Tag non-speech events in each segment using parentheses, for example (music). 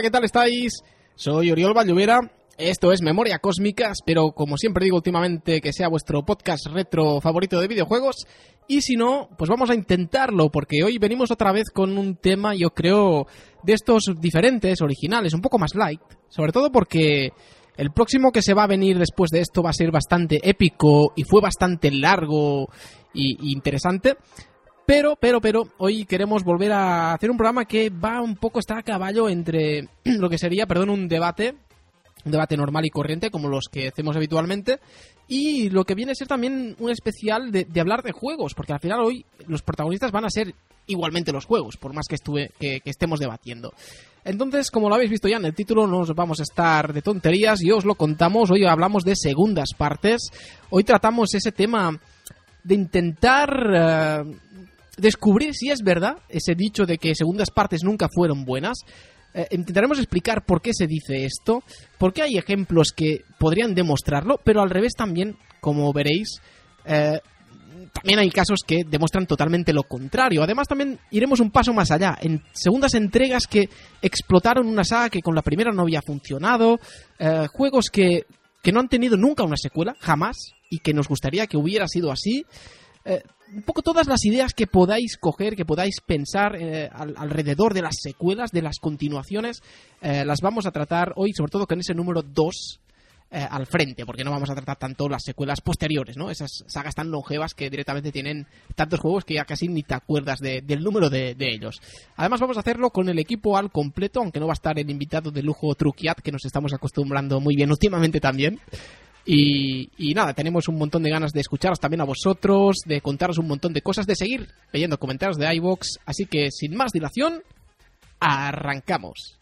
Hola, ¿qué tal estáis? Soy Oriol Valluvera. Esto es Memoria Cósmica. Espero, como siempre digo últimamente, que sea vuestro podcast retro favorito de videojuegos. Y si no, pues vamos a intentarlo, porque hoy venimos otra vez con un tema, yo creo, de estos diferentes, originales, un poco más light. Sobre todo porque el próximo que se va a venir después de esto va a ser bastante épico y fue bastante largo y, interesante. Pero, pero, pero, hoy queremos volver a hacer un programa que va un poco, está a caballo entre (clears throat) lo que sería, perdón, un debate, un debate normal y corriente, como los que hacemos habitualmente, y lo que viene a ser también un especial de, hablar de juegos, porque al final hoy los protagonistas van a ser igualmente los juegos, por más que, estuve, que, estemos debatiendo. Entonces, como lo habéis visto ya en el título, no nos vamos a estar de tonterías y os lo contamos. Hoy hablamos de segundas partes. Hoy tratamos ese tema de intentar eh, descubrir si es verdad ese dicho de que segundas partes nunca fueron buenas. Eh, intentaremos explicar por qué se dice esto, por qué hay ejemplos que podrían demostrarlo, pero al revés también, como veréis, eh, también hay casos que demuestran totalmente lo contrario. Además, también iremos un paso más allá. En segundas entregas que explotaron una saga que con la primera no había funcionado, juegos que, que no han tenido nunca una secuela, jamás, y que nos gustaría que hubiera sido así. Eh, un poco todas las ideas que podáis coger, que podáis pensar eh, alrededor de las secuelas, de las continuaciones, eh, las vamos a tratar hoy, sobre todo con ese número 2 al frente, porque no vamos a tratar tanto las secuelas posteriores, ¿no? Esas sagas tan longevas que directamente tienen tantos juegos que ya casi ni te acuerdas del número de, de, ellos. Además vamos a hacerlo con el equipo al completo, aunque no va a estar el invitado de lujo Truquiat, que nos estamos acostumbrando muy bien últimamente también. Y, nada, tenemos un montón de ganas de escucharos también a vosotros, de contaros un montón de cosas, de seguir leyendo comentarios de iVoox. Así que sin más dilación, arrancamos.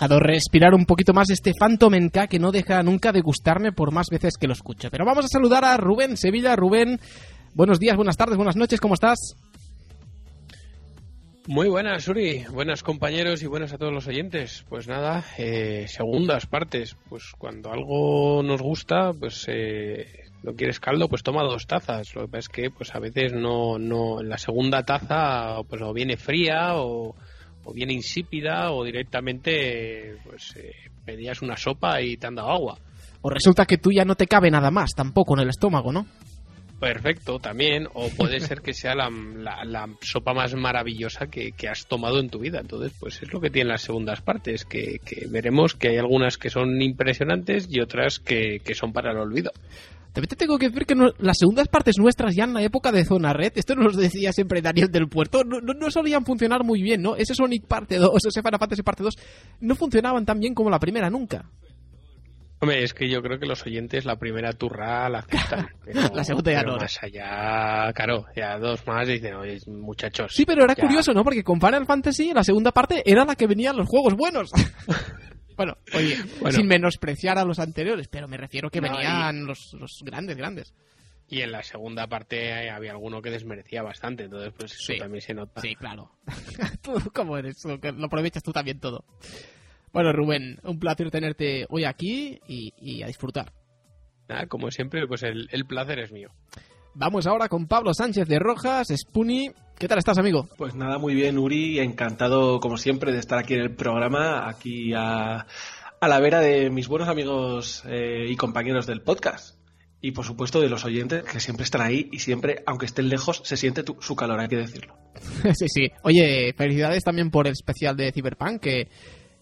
Dejado respirar un poquito más este Phantom que no deja nunca de gustarme por más veces que lo escucho. Pero vamos a saludar a Rubén Sevilla. Rubén, buenos días, buenas tardes, buenas noches, ¿cómo estás? Muy buenas, Uri. Buenas compañeros y buenas a todos los oyentes. Pues nada, eh, segundas partes. Pues cuando algo nos gusta, pues eh, no quieres caldo, pues toma dos tazas. Lo que pasa es que pues a veces no, no, la segunda taza pues o viene fría o o bien insípida o directamente pues eh, pedías una sopa y te han dado agua. O resulta que tú ya no te cabe nada más tampoco en el estómago, ¿no? Perfecto, también. O puede ser que sea la, la, sopa más maravillosa que, has tomado en tu vida. Entonces, pues es lo que tienen las segundas partes, que, que veremos que hay algunas que son impresionantes y otras que, que son para el olvido. También te tengo que decir que las segundas partes nuestras ya en la época de Zona Red, esto nos decía siempre Daniel del Puerto, no, no, solían funcionar muy bien, ¿no? Ese Sonic parte 2, ese Final Fantasy parte 2, no funcionaban tan bien como la primera nunca. Hombre, es que yo creo que los oyentes la primera turra la aceptan. (laughs) la segunda ya no. Más allá, claro, ya dos más y dicen, oye, muchachos. Sí, pero era curioso, ¿no? Porque con Final Fantasy la segunda parte era la que venían los juegos buenos. (laughs) Bueno, oye, sin menospreciar a los anteriores, pero me refiero que venían los, grandes, grandes. Y en la segunda parte había alguno que desmerecía bastante, entonces pues eso también se nota. Sí, claro. (laughs) tú, ¿cómo eres? Lo aprovechas tú también todo. Bueno, Rubén, un placer tenerte hoy aquí y, a disfrutar. Nada, como siempre, pues el, el placer es mío. Vamos ahora con Pablo Sánchez de Rojas, Spuni. ¿Qué tal estás, amigo? Pues nada, muy bien, Uri. Encantado, como siempre, de estar aquí en el programa, aquí a, la vera de mis buenos amigos eh, y compañeros del podcast. Y por supuesto de los oyentes que siempre están ahí y siempre, aunque estén lejos, se siente su calor, hay que decirlo. (laughs) sí, sí. Oye, felicidades también por el especial de Cyberpunk, que,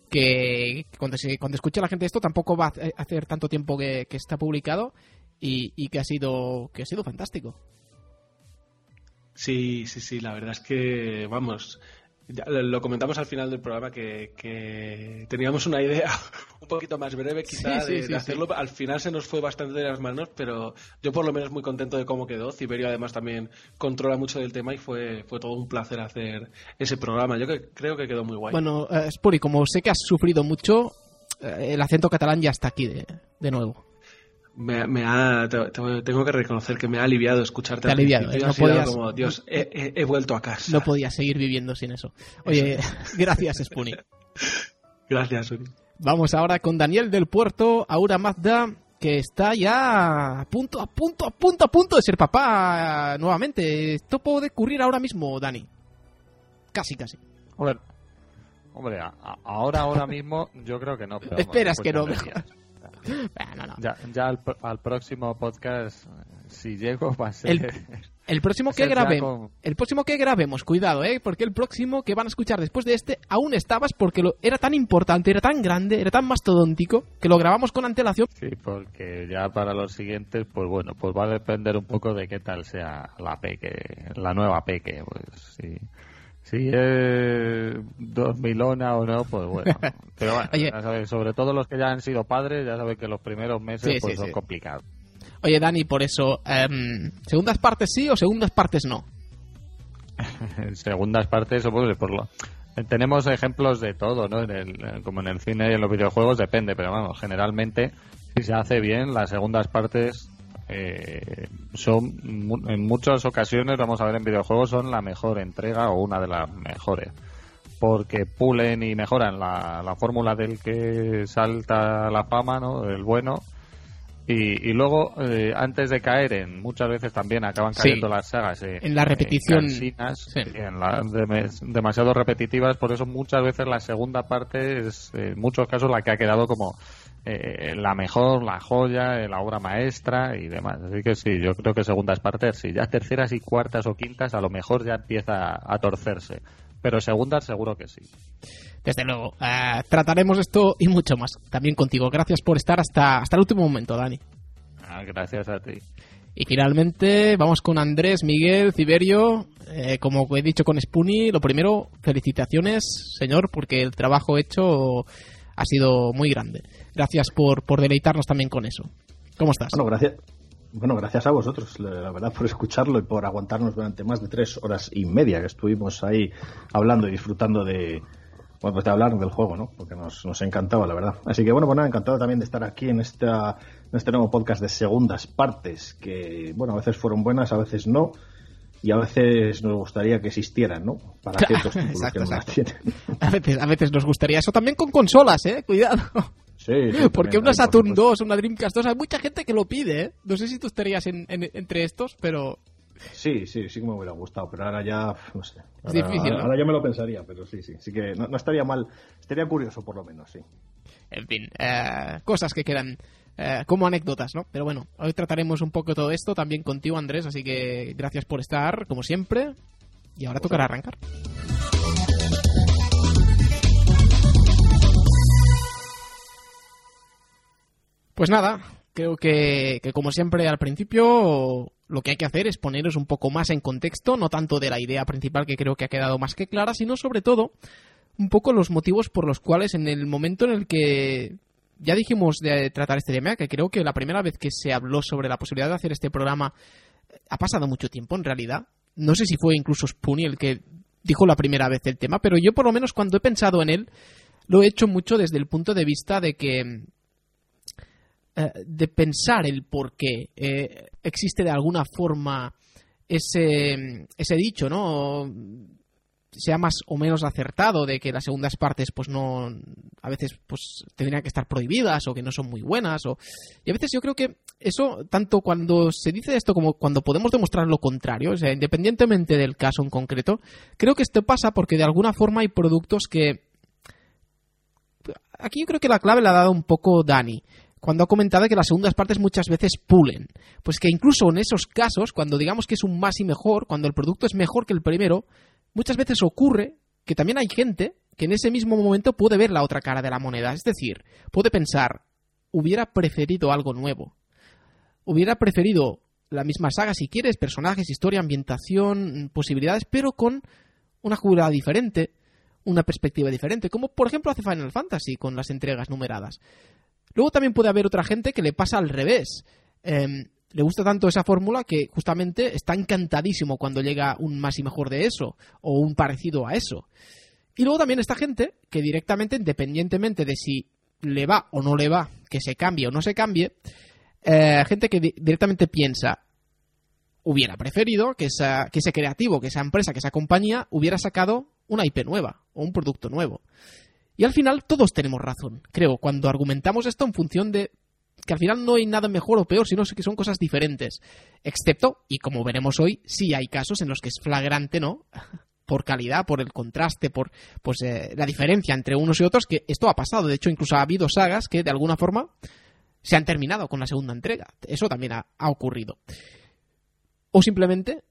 que cuando, se, cuando escuche la gente esto tampoco va a hacer tanto tiempo que, que está publicado y, que ha sido que ha sido fantástico. Sí, sí, sí, la verdad es que, vamos, Ya, lo comentamos al final del programa que, que teníamos una idea (laughs) un poquito más breve quizá Sí, sí, de, sí, de hacerlo. Al final se nos fue bastante de las manos, pero yo por lo menos muy contento de cómo quedó. Ciberio además también controla mucho del tema y fue, fue todo un placer hacer ese programa. Yo que, creo que quedó muy guay. Bueno, eh, Spuri, como sé que has sufrido mucho, eh, el acento catalán ya está aquí de, de nuevo. Me, me ha, te- te- tengo que reconocer que me ha aliviado escucharte. Te ha al aliviado. ¿eh? No podías- como, Dios, he, he- he vuelto a casa. No podía seguir viviendo sin eso. Oye, (laughs) gracias, Spuni. (laughs) Gracias, Uri. Vamos ahora con Daniel del Puerto, Aura Mazda, que está ya a punto, a punto, a punto, a punto de ser papá nuevamente. Esto puede ocurrir ahora mismo, Dani. Casi, casi. Hombre, hombre, a- a- ahora, ahora mismo, yo creo que no. pero Esperas que no, Ah, no. Ya, ya al, al próximo podcast, eh, si llego, va a ser. El- El próximo (laughs) que grabemos, con- el próximo que grabemos, cuidado, eh, porque el próximo que van a escuchar después de este aún estabas porque lo, era tan importante, era tan grande, era tan mastodóntico que lo grabamos con antelación. Sí, porque ya para los siguientes, pues bueno, pues va a depender un poco de qué tal sea la peque, la nueva peque, pues si, si es dormilona o no, pues bueno. (laughs) Pero bueno, Oye. ya sabes, sobre todo los que ya han sido padres, ya saben que los primeros meses Sí, pues sí, son sí. complicados. Oye, Dani, por eso, em, segundas partes sí o segundas partes no. (laughs) segundas partes, o pues, por lo, tenemos ejemplos de todo, ¿no? En el- como en el cine y en los videojuegos depende, pero vamos, generalmente si se hace bien, las segundas partes eh, son en muchas ocasiones, vamos a ver en videojuegos, son la mejor entrega o una de las mejores. Porque pulen y mejoran la, la fórmula del que salta la fama, ¿no? El bueno. Y, y luego, eh, antes de caer en, muchas veces también acaban Sí. cayendo las sagas eh, En la repetición. cansinas, Sí. en la- dem- demasiado repetitivas, por eso muchas veces la segunda parte es, en muchos casos, la que ha quedado como eh, la mejor, la joya, eh, la obra maestra y demás. Así que sí, yo creo que segundas partes, sí, ya terceras y cuartas o quintas a lo mejor ya empieza a torcerse, pero segundas seguro que sí. Desde luego, eh, trataremos esto y mucho más también contigo. Gracias por estar hasta, hasta el último momento, Dani. Ah, gracias a ti. Y finalmente vamos con Andrés, Miguel, Ciberio. Eh, como he dicho con Spoonie, lo primero, felicitaciones, señor, porque el trabajo hecho ha sido muy grande. Gracias por, por deleitarnos también con eso. ¿Cómo estás? Bueno, gracias. Bueno, gracias a vosotros, la verdad, por escucharlo y por aguantarnos durante más de tres horas y media que estuvimos ahí hablando y disfrutando de, bueno, pues de hablar del juego, ¿no? Porque nos, nos encantaba, la verdad. Así que, bueno, pues nada, encantado también de estar aquí en, esta, en este nuevo podcast de segundas partes, que, bueno, a veces fueron buenas, a veces no, y a veces nos gustaría que existieran, ¿no? Para (laughs) ciertos títulos Exacto, que no las exacto. tienen. A veces, a veces nos gustaría eso también con consolas, ¿eh? Cuidado. (laughs) Sí, sí, Porque una por Saturn supuesto. 2, una Dreamcast 2, hay mucha gente que lo pide, ¿eh? No sé si tú estarías en- en- entre estos, pero Sí, sí, sí que me hubiera gustado, pero ahora ya, no sé. Es Ahora, difícil, ¿no? ahora yo me lo pensaría, pero sí, sí. Sí que no, no estaría mal, estaría curioso por lo menos, sí. En fin, eh, cosas que quedan eh, como anécdotas, ¿no? Pero bueno, hoy trataremos un poco todo esto también contigo, Andrés, así que gracias por estar, como siempre. Y ahora tocará arrancar. Pues nada, creo que, que como siempre al principio lo que hay que hacer es poneros un poco más en contexto, no tanto de la idea principal que creo que ha quedado más que clara, sino sobre todo un poco los motivos por los cuales en el momento en el que ya dijimos de tratar este tema, que creo que la primera vez que se habló sobre la posibilidad de hacer este programa eh, ha pasado mucho tiempo en realidad. No sé si fue incluso Spoonie el que dijo la primera vez el tema, pero yo por lo menos cuando he pensado en él lo he hecho mucho desde el punto de vista de que de pensar el por qué eh, existe de alguna forma ese, ese dicho, ¿no? sea más o menos acertado de que las segundas partes pues no a veces pues tendrían que estar prohibidas o que no son muy buenas o y a veces yo creo que eso tanto cuando se dice esto como cuando podemos demostrar lo contrario o sea independientemente del caso en concreto creo que esto pasa porque de alguna forma hay productos que aquí yo creo que la clave la ha dado un poco Dani cuando ha comentado que las segundas partes muchas veces pulen. Pues que incluso en esos casos, cuando digamos que es un más y mejor, cuando el producto es mejor que el primero, muchas veces ocurre que también hay gente que en ese mismo momento puede ver la otra cara de la moneda. Es decir, puede pensar, hubiera preferido algo nuevo. Hubiera preferido la misma saga si quieres, personajes, historia, ambientación, posibilidades, pero con una jugada diferente, una perspectiva diferente, como por ejemplo hace Final Fantasy con las entregas numeradas. Luego también puede haber otra gente que le pasa al revés. Em, le gusta tanto esa fórmula que justamente está encantadísimo cuando llega un más y mejor de eso, o un parecido a eso. Y luego también esta gente que directamente, independientemente de si le va o no le va, que se cambie o no se cambie, eh, gente que directamente piensa, hubiera preferido que, que ese creativo, que esa empresa, que esa compañía hubiera sacado una IP nueva o un producto nuevo. Y al final todos tenemos razón, creo, cuando argumentamos esto en función de que al final no hay nada mejor o peor, sino que son cosas diferentes. Excepto, y como veremos hoy, sí hay casos en los que es flagrante, ¿no? (laughs) por calidad, por el contraste, por pues eh, la diferencia entre unos y otros, que esto ha pasado. De hecho, incluso ha habido sagas que de alguna forma se han terminado con la segunda entrega. Eso también ha, ha ocurrido. O simplemente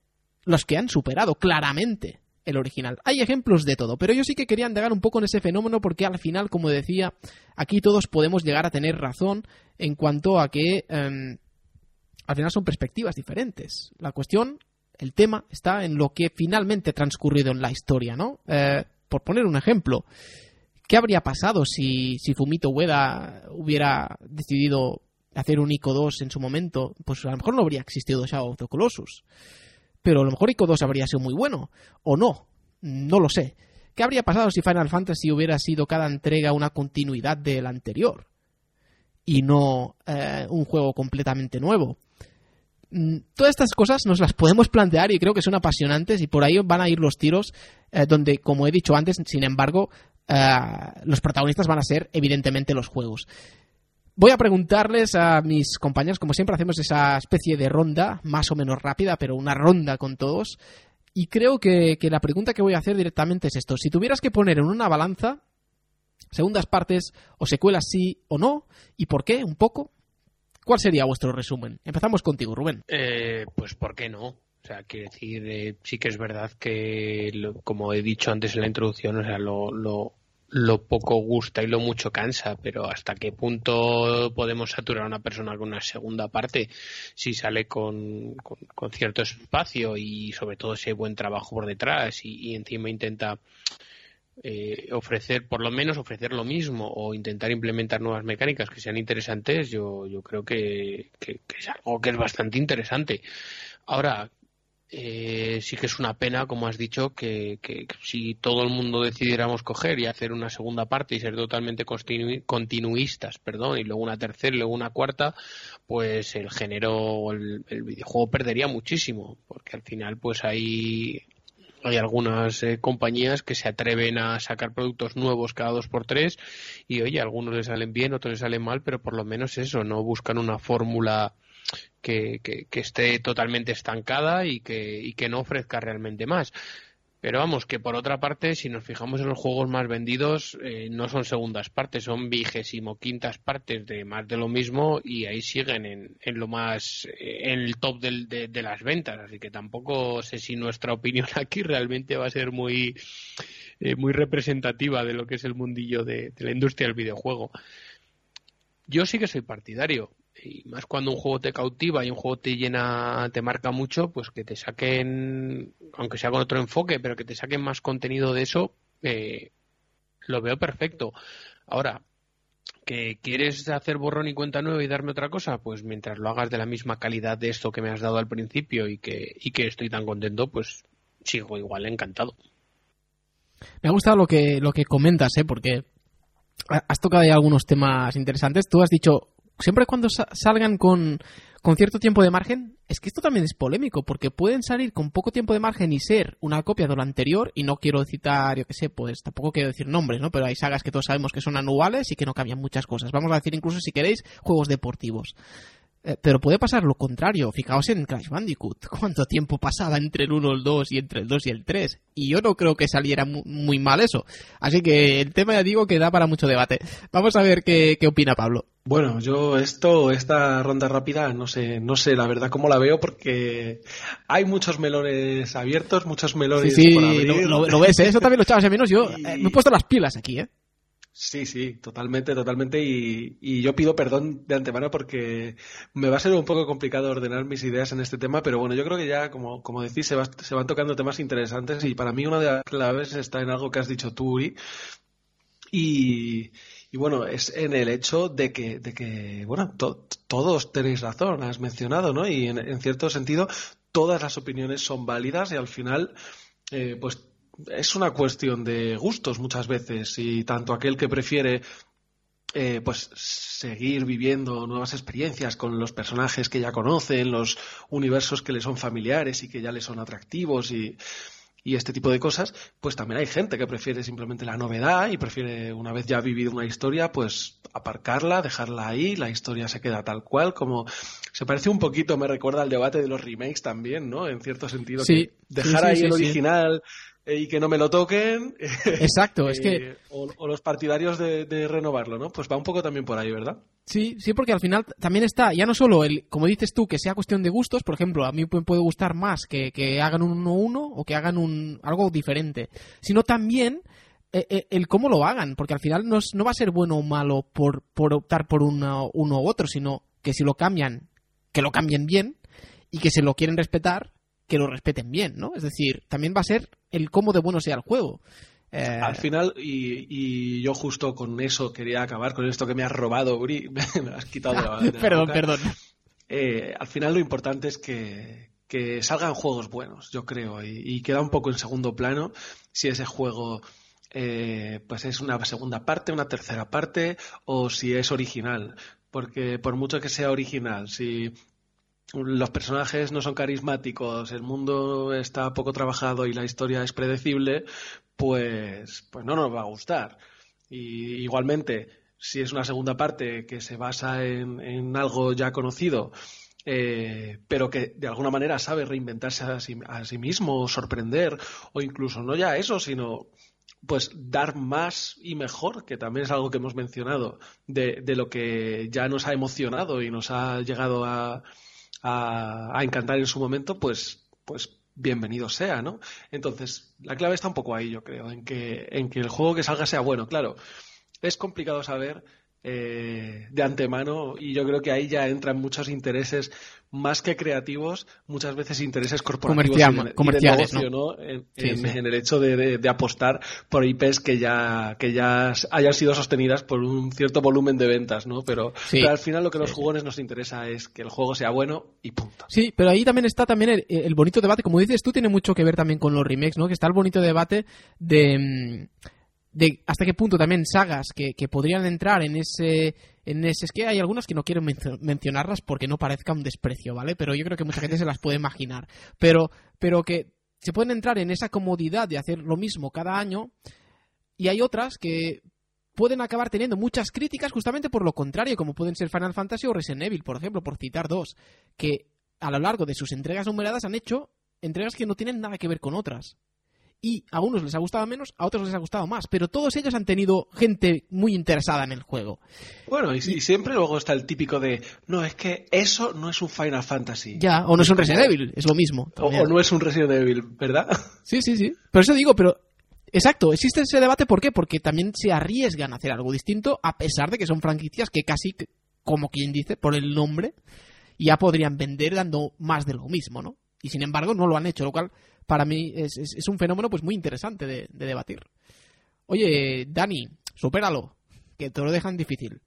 los que han superado claramente el original. Hay ejemplos de todo, pero yo sí que quería indagar un poco en ese fenómeno porque al final, como decía, aquí todos podemos llegar a tener razón en cuanto a que em, al final son perspectivas diferentes. La cuestión el tema está en lo que finalmente ha transcurrido en la historia, ¿no? Eh, por poner un ejemplo, ¿qué habría pasado si, si Fumito Ueda hubiera decidido hacer un ICO 2 en su momento? Pues a lo mejor no habría existido Shadow of the Colossus. Pero a lo mejor ICO 2 habría sido muy bueno, o no, no lo sé. ¿Qué habría pasado si Final Fantasy hubiera sido cada entrega una continuidad del anterior? Y no eh, un juego completamente nuevo. Mm, todas estas cosas nos las podemos plantear y creo que son apasionantes y por ahí van a ir los tiros eh, donde, como he dicho antes, sin embargo, eh, los protagonistas van a ser evidentemente los juegos. Voy a preguntarles a mis compañeros, como siempre hacemos esa especie de ronda, más o menos rápida, pero una ronda con todos. Y creo que, que la pregunta que voy a hacer directamente es esto. Si tuvieras que poner en una balanza segundas partes o secuelas sí o no, ¿y por qué? Un poco. ¿Cuál sería vuestro resumen? Empezamos contigo, Rubén. Eh, pues, ¿por qué no? O sea, quiere decir, eh, sí que es verdad que, como he dicho antes en la introducción, o sea, lo, lo, poco gusta y lo mucho cansa, pero hasta qué punto podemos saturar a una persona con una segunda parte si sale con, con, cierto espacio y sobre todo ese buen trabajo por detrás y encima intenta eh, ofrecer, por lo menos ofrecer lo mismo o intentar implementar nuevas mecánicas que sean interesantes, yo, yo creo que, es algo que es bastante interesante. Ahora, eh, sí que es una pena, como has dicho, que, si todo el mundo decidiéramos coger y hacer una segunda parte y ser totalmente continuistas, perdón, y luego una tercera luego una cuarta, pues el género, el, el videojuego perdería muchísimo, porque al final pues hay hay algunas eh, compañías que se atreven a sacar productos nuevos cada dos por tres y oye, algunos les salen bien, otros les salen mal, pero por lo menos eso, no buscan una fórmula que, esté totalmente estancada y que, y que no ofrezca realmente más. Pero vamos, que por otra parte, si nos fijamos en los juegos más vendidos, eh, no son segundas partes, son vigésimo quintas partes de más de lo mismo y ahí siguen en, en lo más, eh, en el top de, las ventas. Así que tampoco sé si nuestra (laughs) opinión aquí realmente va a ser muy, eh, muy representativa de lo que es el mundillo de la industria del videojuego. Yo sí que soy partidario y más cuando un juego te cautiva y un juego te llena, te marca mucho, pues que te saquen, aunque sea con otro enfoque, pero que te saquen más contenido de eso, eh, lo veo perfecto. Ahora, que quieres hacer borrón y cuenta nueva y darme otra cosa, pues mientras lo hagas de la misma calidad de esto que me has dado al principio y que, y que estoy tan contento, pues sigo igual encantado. Me ha gustado lo que, lo que comentas, ¿eh? porque has tocado ahí algunos temas interesantes. Tú has dicho siempre cuando salgan con, con cierto tiempo de margen, es que esto también es polémico, porque pueden salir con poco tiempo de margen y ser una copia de lo anterior, y no quiero citar, yo qué sé, pues tampoco quiero decir nombres, ¿no? Pero hay sagas que todos sabemos que son anuales y que no cambian muchas cosas. Vamos a decir incluso, si queréis, juegos deportivos. Eh, pero puede pasar lo contrario. Fijaos en Crash Bandicoot. (laughs) ¿Cuánto tiempo pasaba entre el 1, el 2 y entre el 2 y el 3? Y yo no creo que saliera muy, mal eso. Así que el tema ya digo que da para mucho debate. Vamos a ver qué, qué opina Pablo. Bueno, yo esto, esta ronda rápida, no sé, no sé la verdad cómo la veo porque hay muchos melones abiertos, muchos melones sí, sí, Lo, ves, ¿eh? eso también lo echabas de menos. Yo (laughs) eh, me he puesto las pilas aquí, ¿eh? Sí, sí, totalmente, totalmente. Y, yo pido perdón de antemano porque me va a ser un poco complicado ordenar mis ideas en este tema, pero bueno, yo creo que ya, como, como decís, se, se van tocando temas interesantes y para mí una de las claves está en algo que has dicho tú, Uri. Y, bueno, es en el hecho de que, de que bueno, todos tenéis razón, has mencionado, ¿no? Y en, cierto sentido, todas las opiniones son válidas y al final, eh, pues es una cuestión de gustos muchas veces y tanto aquel que prefiere eh, pues seguir viviendo nuevas experiencias con los personajes que ya conocen, los universos que le son familiares y que ya le son atractivos y, y este tipo de cosas, pues también hay gente que prefiere simplemente la novedad y prefiere, una vez ya vivido una historia, pues aparcarla, dejarla ahí, la historia se queda tal cual, como se parece un poquito, me recuerda al debate de los remakes también, ¿no? En cierto sentido, sí, dejar ahí el original y que no me lo toquen. (laughs) Exacto, es que... O, los partidarios de, renovarlo, ¿no? Pues va un poco también por ahí, ¿verdad? Sí, sí, porque al final también está, ya no solo el, como dices tú, que sea cuestión de gustos, por ejemplo, a mí me puede gustar más que, hagan un 1-1 o que hagan un algo diferente, sino también eh, eh, el, cómo lo hagan, porque al final no, no va a ser bueno o malo por, por optar por uno, uno u otro, sino que si lo cambian, que lo cambien bien y que se lo quieren respetar, que lo respeten bien, ¿no? Es decir, también va a ser el cómo de bueno sea el juego. Eh, al final, y, yo justo con eso quería acabar, con esto que me has robado, Uri, (laughs) me has quitado de la, (laughs) Perdón, perdón. Eh, al final lo importante es que, salgan juegos buenos, yo creo, y, queda un poco en segundo plano si ese juego eh, pues es una segunda parte, una tercera parte, o si es original. Porque por mucho que sea original, si los personajes no son carismáticos, el mundo está poco trabajado y la historia es predecible, pues, pues no nos va a gustar. Y igualmente, si es una segunda parte que se basa en, algo ya conocido, eh, pero que de alguna manera sabe reinventarse a sí, a sí, mismo, sorprender, o incluso no ya eso, sino pues dar más y mejor, que también es algo que hemos mencionado, de, de lo que ya nos ha emocionado y nos ha llegado a, a, encantar en su momento, pues, pues bienvenido sea, ¿no? Entonces, la clave está un poco ahí, yo creo, en que, en que el juego que salga sea bueno. Claro, es complicado saber eh, de antemano y yo creo que ahí ya entran muchos intereses más que creativos, muchas veces intereses corporativos comerciales, ¿no? En, el hecho de, apostar por IPs que ya, que ya hayan sido sostenidas por un cierto volumen de ventas, ¿no? Pero, al final lo que los jugones nos interesa es que el juego sea bueno y punto. Sí, pero ahí también está también el, bonito debate, como dices tú, tiene mucho que ver también con los remakes, ¿no? Que está el bonito debate de... Mm, de hasta qué punto también sagas que, que podrían entrar en ese en ese es que hay algunas que no quiero mencionarlas porque no parezca un desprecio, ¿vale? Pero yo creo que mucha gente se las puede imaginar, pero pero que se pueden entrar en esa comodidad de hacer lo mismo cada año y hay otras que pueden acabar teniendo muchas críticas justamente por lo contrario, como pueden ser Final Fantasy o Resident Evil, por ejemplo, por citar dos, que a lo largo de sus entregas numeradas han hecho entregas que no tienen nada que ver con otras y a unos les ha gustado menos, a otros les ha gustado más, pero todos ellos han tenido gente muy interesada en el juego. Bueno, y, siempre luego está el típico de, no, es que eso no es un Final Fantasy. Ya, o no es un Resident Evil, es lo mismo. O, no es un Resident Evil, ¿verdad? (laughs) Sí, sí, sí. Por eso digo, pero Exacto, existe ese debate, ¿por qué? Porque también se arriesgan a hacer algo distinto, a pesar de que son franquicias que casi, como quien dice, por el nombre, ya podrían vender dando más de lo mismo, ¿no? Y sin embargo no lo han hecho, lo cual para mí es, es, un fenómeno pues muy interesante de, debatir. Oye, Dani, supéralo, que te lo dejan difícil.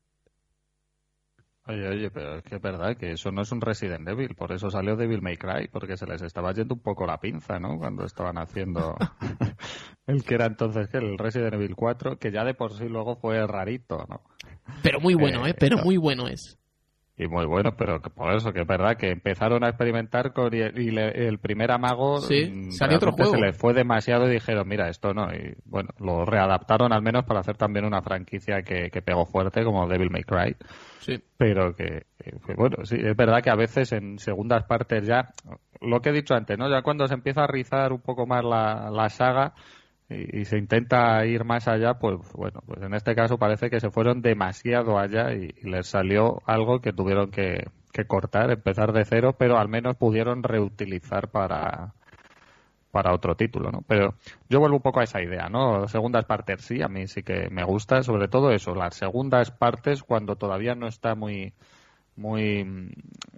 Oye, oye, pero es que es verdad que eso no es un Resident Evil, por eso salió Devil May Cry, porque se les estaba yendo un poco la pinza, ¿no? Cuando estaban haciendo (laughs) el que era entonces el Resident Evil 4, que ya de por sí luego fue rarito, ¿no? Pero muy bueno, ¿eh? Pero muy bueno es y muy bueno, pero por eso que es verdad que empezaron a experimentar con y, el primer amago mm, salió otro juego. se les fue demasiado y dijeron, mira, esto no. Y bueno, lo readaptaron al menos para hacer también una franquicia que, que pegó fuerte como Devil May Cry. Sí. Pero que, bueno, sí, es verdad que a veces en segundas partes ya, lo que he dicho antes, ¿no? Ya cuando se empieza a rizar un poco más la, la saga, y, se intenta ir más allá, pues bueno, pues en este caso parece que se fueron demasiado allá y, les salió algo que tuvieron que, cortar, empezar de cero, pero al menos pudieron reutilizar para para otro título, ¿no? Pero yo vuelvo un poco a esa idea, ¿no? Segundas partes sí, a mí sí que me gusta, sobre todo eso, las segundas partes cuando todavía no está muy muy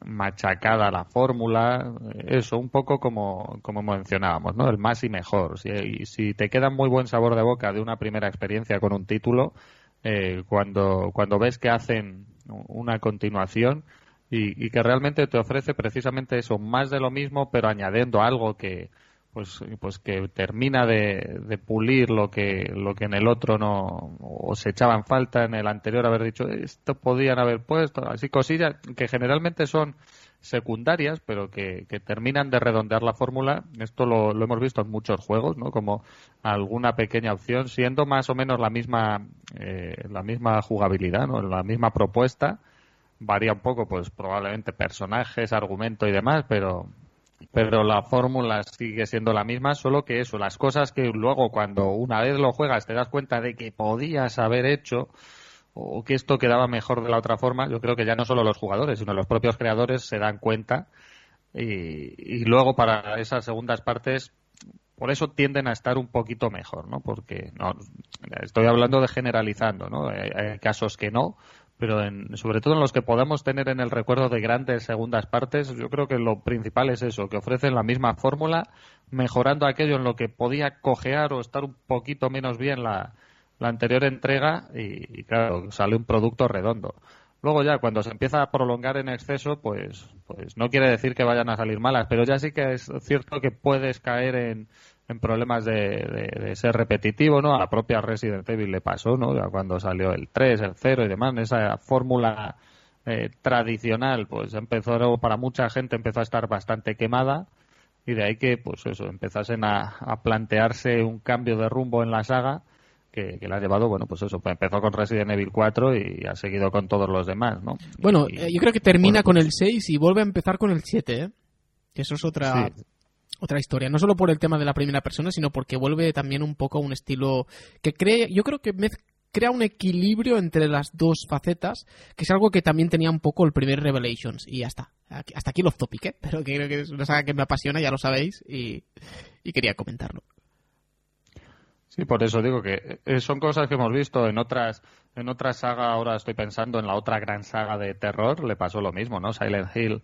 machacada la fórmula, eso, un poco como, como mencionábamos, ¿no? El más y mejor. Si, si te queda muy buen sabor de boca de una primera experiencia con un título, eh, cuando, cuando ves que hacen una continuación y, y que realmente te ofrece precisamente eso, más de lo mismo, pero añadiendo algo que, pues, pues que termina de, pulir lo que, lo que en el otro no, o se echaba en falta en el anterior haber dicho, esto podían haber puesto, así cosillas que generalmente son secundarias, pero que, que terminan de redondear la fórmula. Esto lo, lo, hemos visto en muchos juegos, ¿no? Como alguna pequeña opción, siendo más o menos la misma, eh, la misma jugabilidad, ¿no? La misma propuesta. Varía un poco, pues probablemente personajes, argumento y demás, pero, pero la fórmula sigue siendo la misma, solo que eso, las cosas que luego cuando una vez lo juegas te das cuenta de que podías haber hecho o que esto quedaba mejor de la otra forma, yo creo que ya no solo los jugadores, sino los propios creadores se dan cuenta y, luego para esas segundas partes por eso tienden a estar un poquito mejor, ¿no? Porque no, estoy hablando de generalizando, ¿no? Hay casos que no, pero en, sobre todo en los que podamos tener en el recuerdo de grandes segundas partes, yo creo que lo principal es eso, que ofrecen la misma fórmula, mejorando aquello en lo que podía cojear o estar un poquito menos bien la, la anterior entrega y, y, claro, sale un producto redondo. Luego ya cuando se empieza a prolongar en exceso, pues, pues no quiere decir que vayan a salir malas, pero ya sí que es cierto que puedes caer en, en problemas de, de, de, ser repetitivo, ¿no? A la propia Resident Evil le pasó, ¿no? Cuando salió el 3, el 0 y demás, esa fórmula eh, tradicional, pues empezó, para mucha gente empezó a estar bastante quemada y de ahí que, pues eso, empezasen a, a plantearse un cambio de rumbo en la saga que, que le ha llevado, bueno, pues eso, pues empezó con Resident Evil 4 y ha seguido con todos los demás, ¿no? Bueno, y, eh, yo creo que termina bueno, con pues- el 6 y vuelve a empezar con el 7, ¿eh? Que eso es otra, Sí. Otra historia. No solo por el tema de la primera persona, sino porque vuelve también un poco a un estilo que cree, yo creo que mez- crea un equilibrio entre las dos facetas, que es algo que también tenía un poco el primer Revelations. Y ya está. Aquí- Hasta aquí el off topic, ¿eh? Pero que creo que es una saga que me apasiona, ya lo sabéis, y, y quería comentarlo. Sí, por eso digo que eh, son cosas que hemos visto en otras en otra saga. Ahora estoy pensando en la otra gran saga de terror. Le pasó lo mismo, ¿no? Silent Hill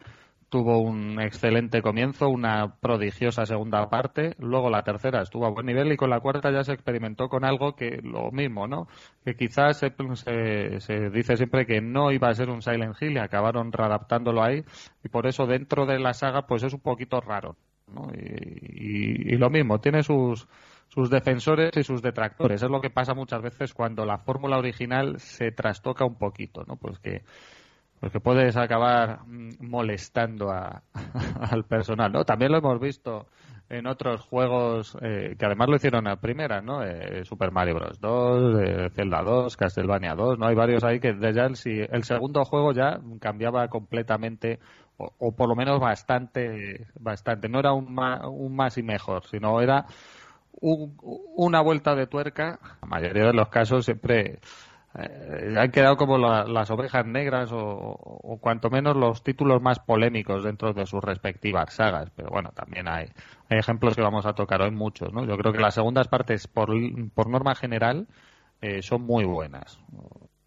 tuvo un excelente comienzo, una prodigiosa segunda parte. Luego la tercera estuvo a buen nivel y con la cuarta ya se experimentó con algo que lo mismo, ¿no? Que quizás se, se, dice siempre que no iba a ser un Silent Hill y acabaron readaptándolo ahí y por eso dentro de la saga pues es un poquito raro, ¿no? Y, y, y lo mismo tiene sus sus defensores y sus detractores. Es lo que pasa muchas veces cuando la fórmula original se trastoca un poquito, ¿no? Pues que, pues que puedes acabar mm, molestando a, (laughs) al personal, ¿no? También lo hemos visto en otros juegos eh, que además lo hicieron a primera, ¿no? Eh, Super Mario Bros. 2, eh, Zelda 2, Castlevania 2, ¿no? Hay varios ahí que ya el, si, el segundo juego ya cambiaba completamente o, o, por lo menos bastante, bastante. No era un, ma, un más y mejor, sino era un, una vuelta de tuerca, la mayoría de los casos siempre eh, han quedado como la, las ovejas negras o, cuanto menos los títulos más polémicos dentro de sus respectivas sagas. Pero bueno, también hay, hay ejemplos que vamos a tocar hoy muchos. ¿no? Yo creo que las segundas partes, por, por norma general, eh, son muy buenas.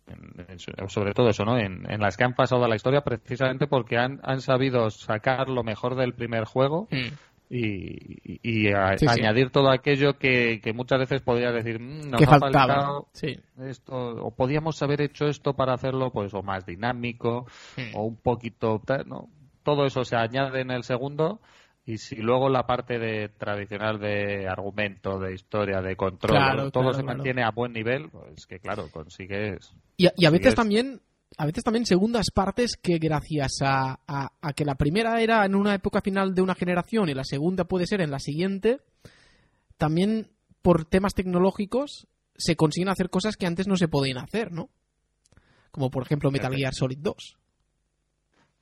En, sobre todo eso, ¿no? En, en, las que han pasado a la historia precisamente porque han, han sabido sacar lo mejor del primer juego. Mm y, y a, sí, añadir sí. todo aquello que, que, muchas veces podrías decir mmm, nos ha faltaba faltado sí. esto o podíamos haber hecho esto para hacerlo pues o más dinámico o un poquito ¿no? todo eso se añade en el segundo y si luego la parte de tradicional de argumento de historia de control claro, todo claro, se claro. mantiene a buen nivel pues que claro consigues y, y a veces también a veces también segundas partes que gracias a, a, a, que la primera era en una época final de una generación y la segunda puede ser en la siguiente, también por temas tecnológicos se consiguen hacer cosas que antes no se podían hacer, ¿no? Como por ejemplo Metal Gear Solid 2.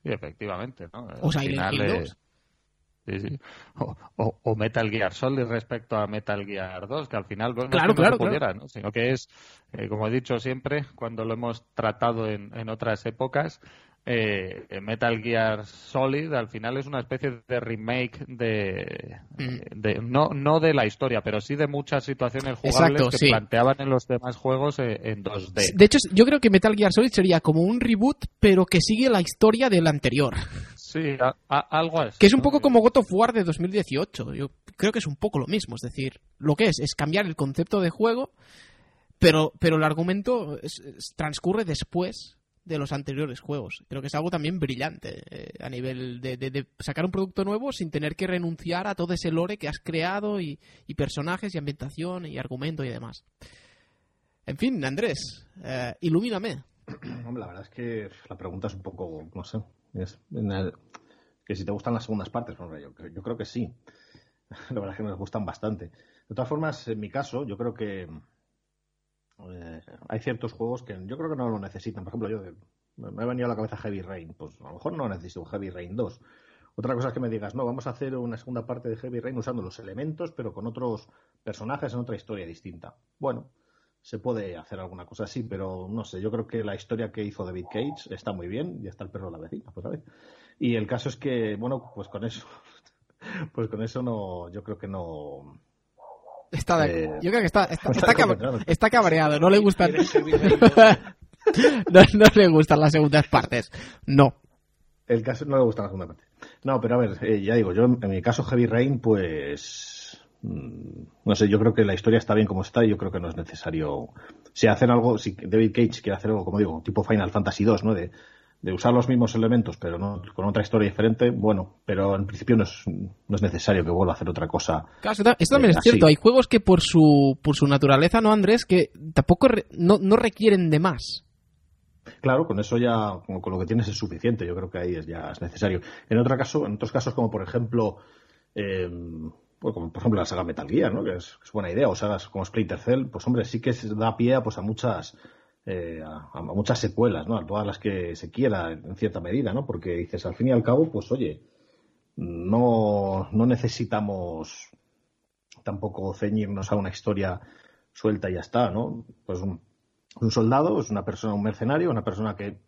Sí, efectivamente, ¿no? O Silent Hill 2. Sí, sí. O, o- o Metal Gear Solid respecto a Metal Gear 2, que al final pues, no Claro, no claro, se pudiera, ¿no? sino que es, eh, como he dicho siempre, cuando lo hemos tratado en, en otras épocas, eh, Metal Gear Solid al final es una especie de remake de, Mm. de- no, no de la historia, pero sí de muchas situaciones jugables Exacto, que sí. planteaban en los demás juegos eh, en 2D. De hecho, yo creo que Metal Gear Solid sería como un reboot, pero que sigue la historia del anterior. Sí, algo así. Que es un poco como God of War de 2018. Yo creo que es un poco lo mismo. Es decir, lo que es es cambiar el concepto de juego, pero, pero el argumento es- es- transcurre después de los anteriores juegos. Creo que es algo también brillante eh, a nivel de, de- de sacar un producto nuevo sin tener que renunciar a todo ese lore que has creado y, y personajes y ambientación y argumento y demás. En fin, Andrés, eh, ilumíname. (clears throat) Hombre, la verdad es que la pregunta es un poco, no sé, es que si te gustan las segundas partes, hombre, yo, yo creo que sí. (laughs) La verdad es que nos gustan bastante. De todas formas, en mi caso, yo creo que eh, hay ciertos juegos que yo creo que no lo necesitan. Por ejemplo, yo me ha venido a la cabeza Heavy Rain, pues a lo mejor no necesito un Heavy Rain 2. Otra cosa es que me digas, no, vamos a hacer una segunda parte de Heavy Rain usando los elementos, pero con otros personajes en otra historia distinta. Bueno, se puede hacer alguna cosa así, pero no sé, yo creo que la historia que hizo David Cage está muy bien, y está el perro de la vecina, pues a ver. Y el caso es que, bueno, pues con eso, (laughs) pues con eso no, yo creo que no. Está de- Eh, yo creo que está, está, (laughs) está está cab- concentrado. está cabreado, no le gustan. ¿Quieres Heavy Rain no, no le gustan las segundas partes. No. El caso no le gusta la segunda parte. No, pero a ver, eh, ya digo, yo en mi caso Heavy Rain, pues no sé, yo creo que la historia está bien como está y yo creo que no es necesario. Si hacen algo, si David Cage quiere hacer algo, como digo, tipo Final Fantasy 2, ¿no? De, de usar los mismos elementos, pero no con otra historia diferente, bueno, pero en principio no es, no es necesario que vuelva a hacer otra cosa. Claro, esto, ta- esto también Eh, es así. cierto. Hay juegos que por su, por su naturaleza, ¿no, Andrés? Que tampoco re- no, no requieren de más. Claro, con eso ya, con, con lo que tienes es suficiente. Yo creo que ahí es, ya es necesario. En otro caso, en otros casos, como por ejemplo, eh, bueno, como por ejemplo la saga Metal Gear, ¿no? Que es, buena idea, o sagas como Splinter Cell, pues hombre, sí que da pie a, pues, a muchas, eh, a, muchas secuelas, ¿no? A todas las que se quiera, en cierta medida, ¿no? Porque dices, al fin y al cabo, pues oye, no, no necesitamos tampoco ceñirnos a una historia suelta y ya está, ¿no? Pues un soldado es una persona, un mercenario, una persona que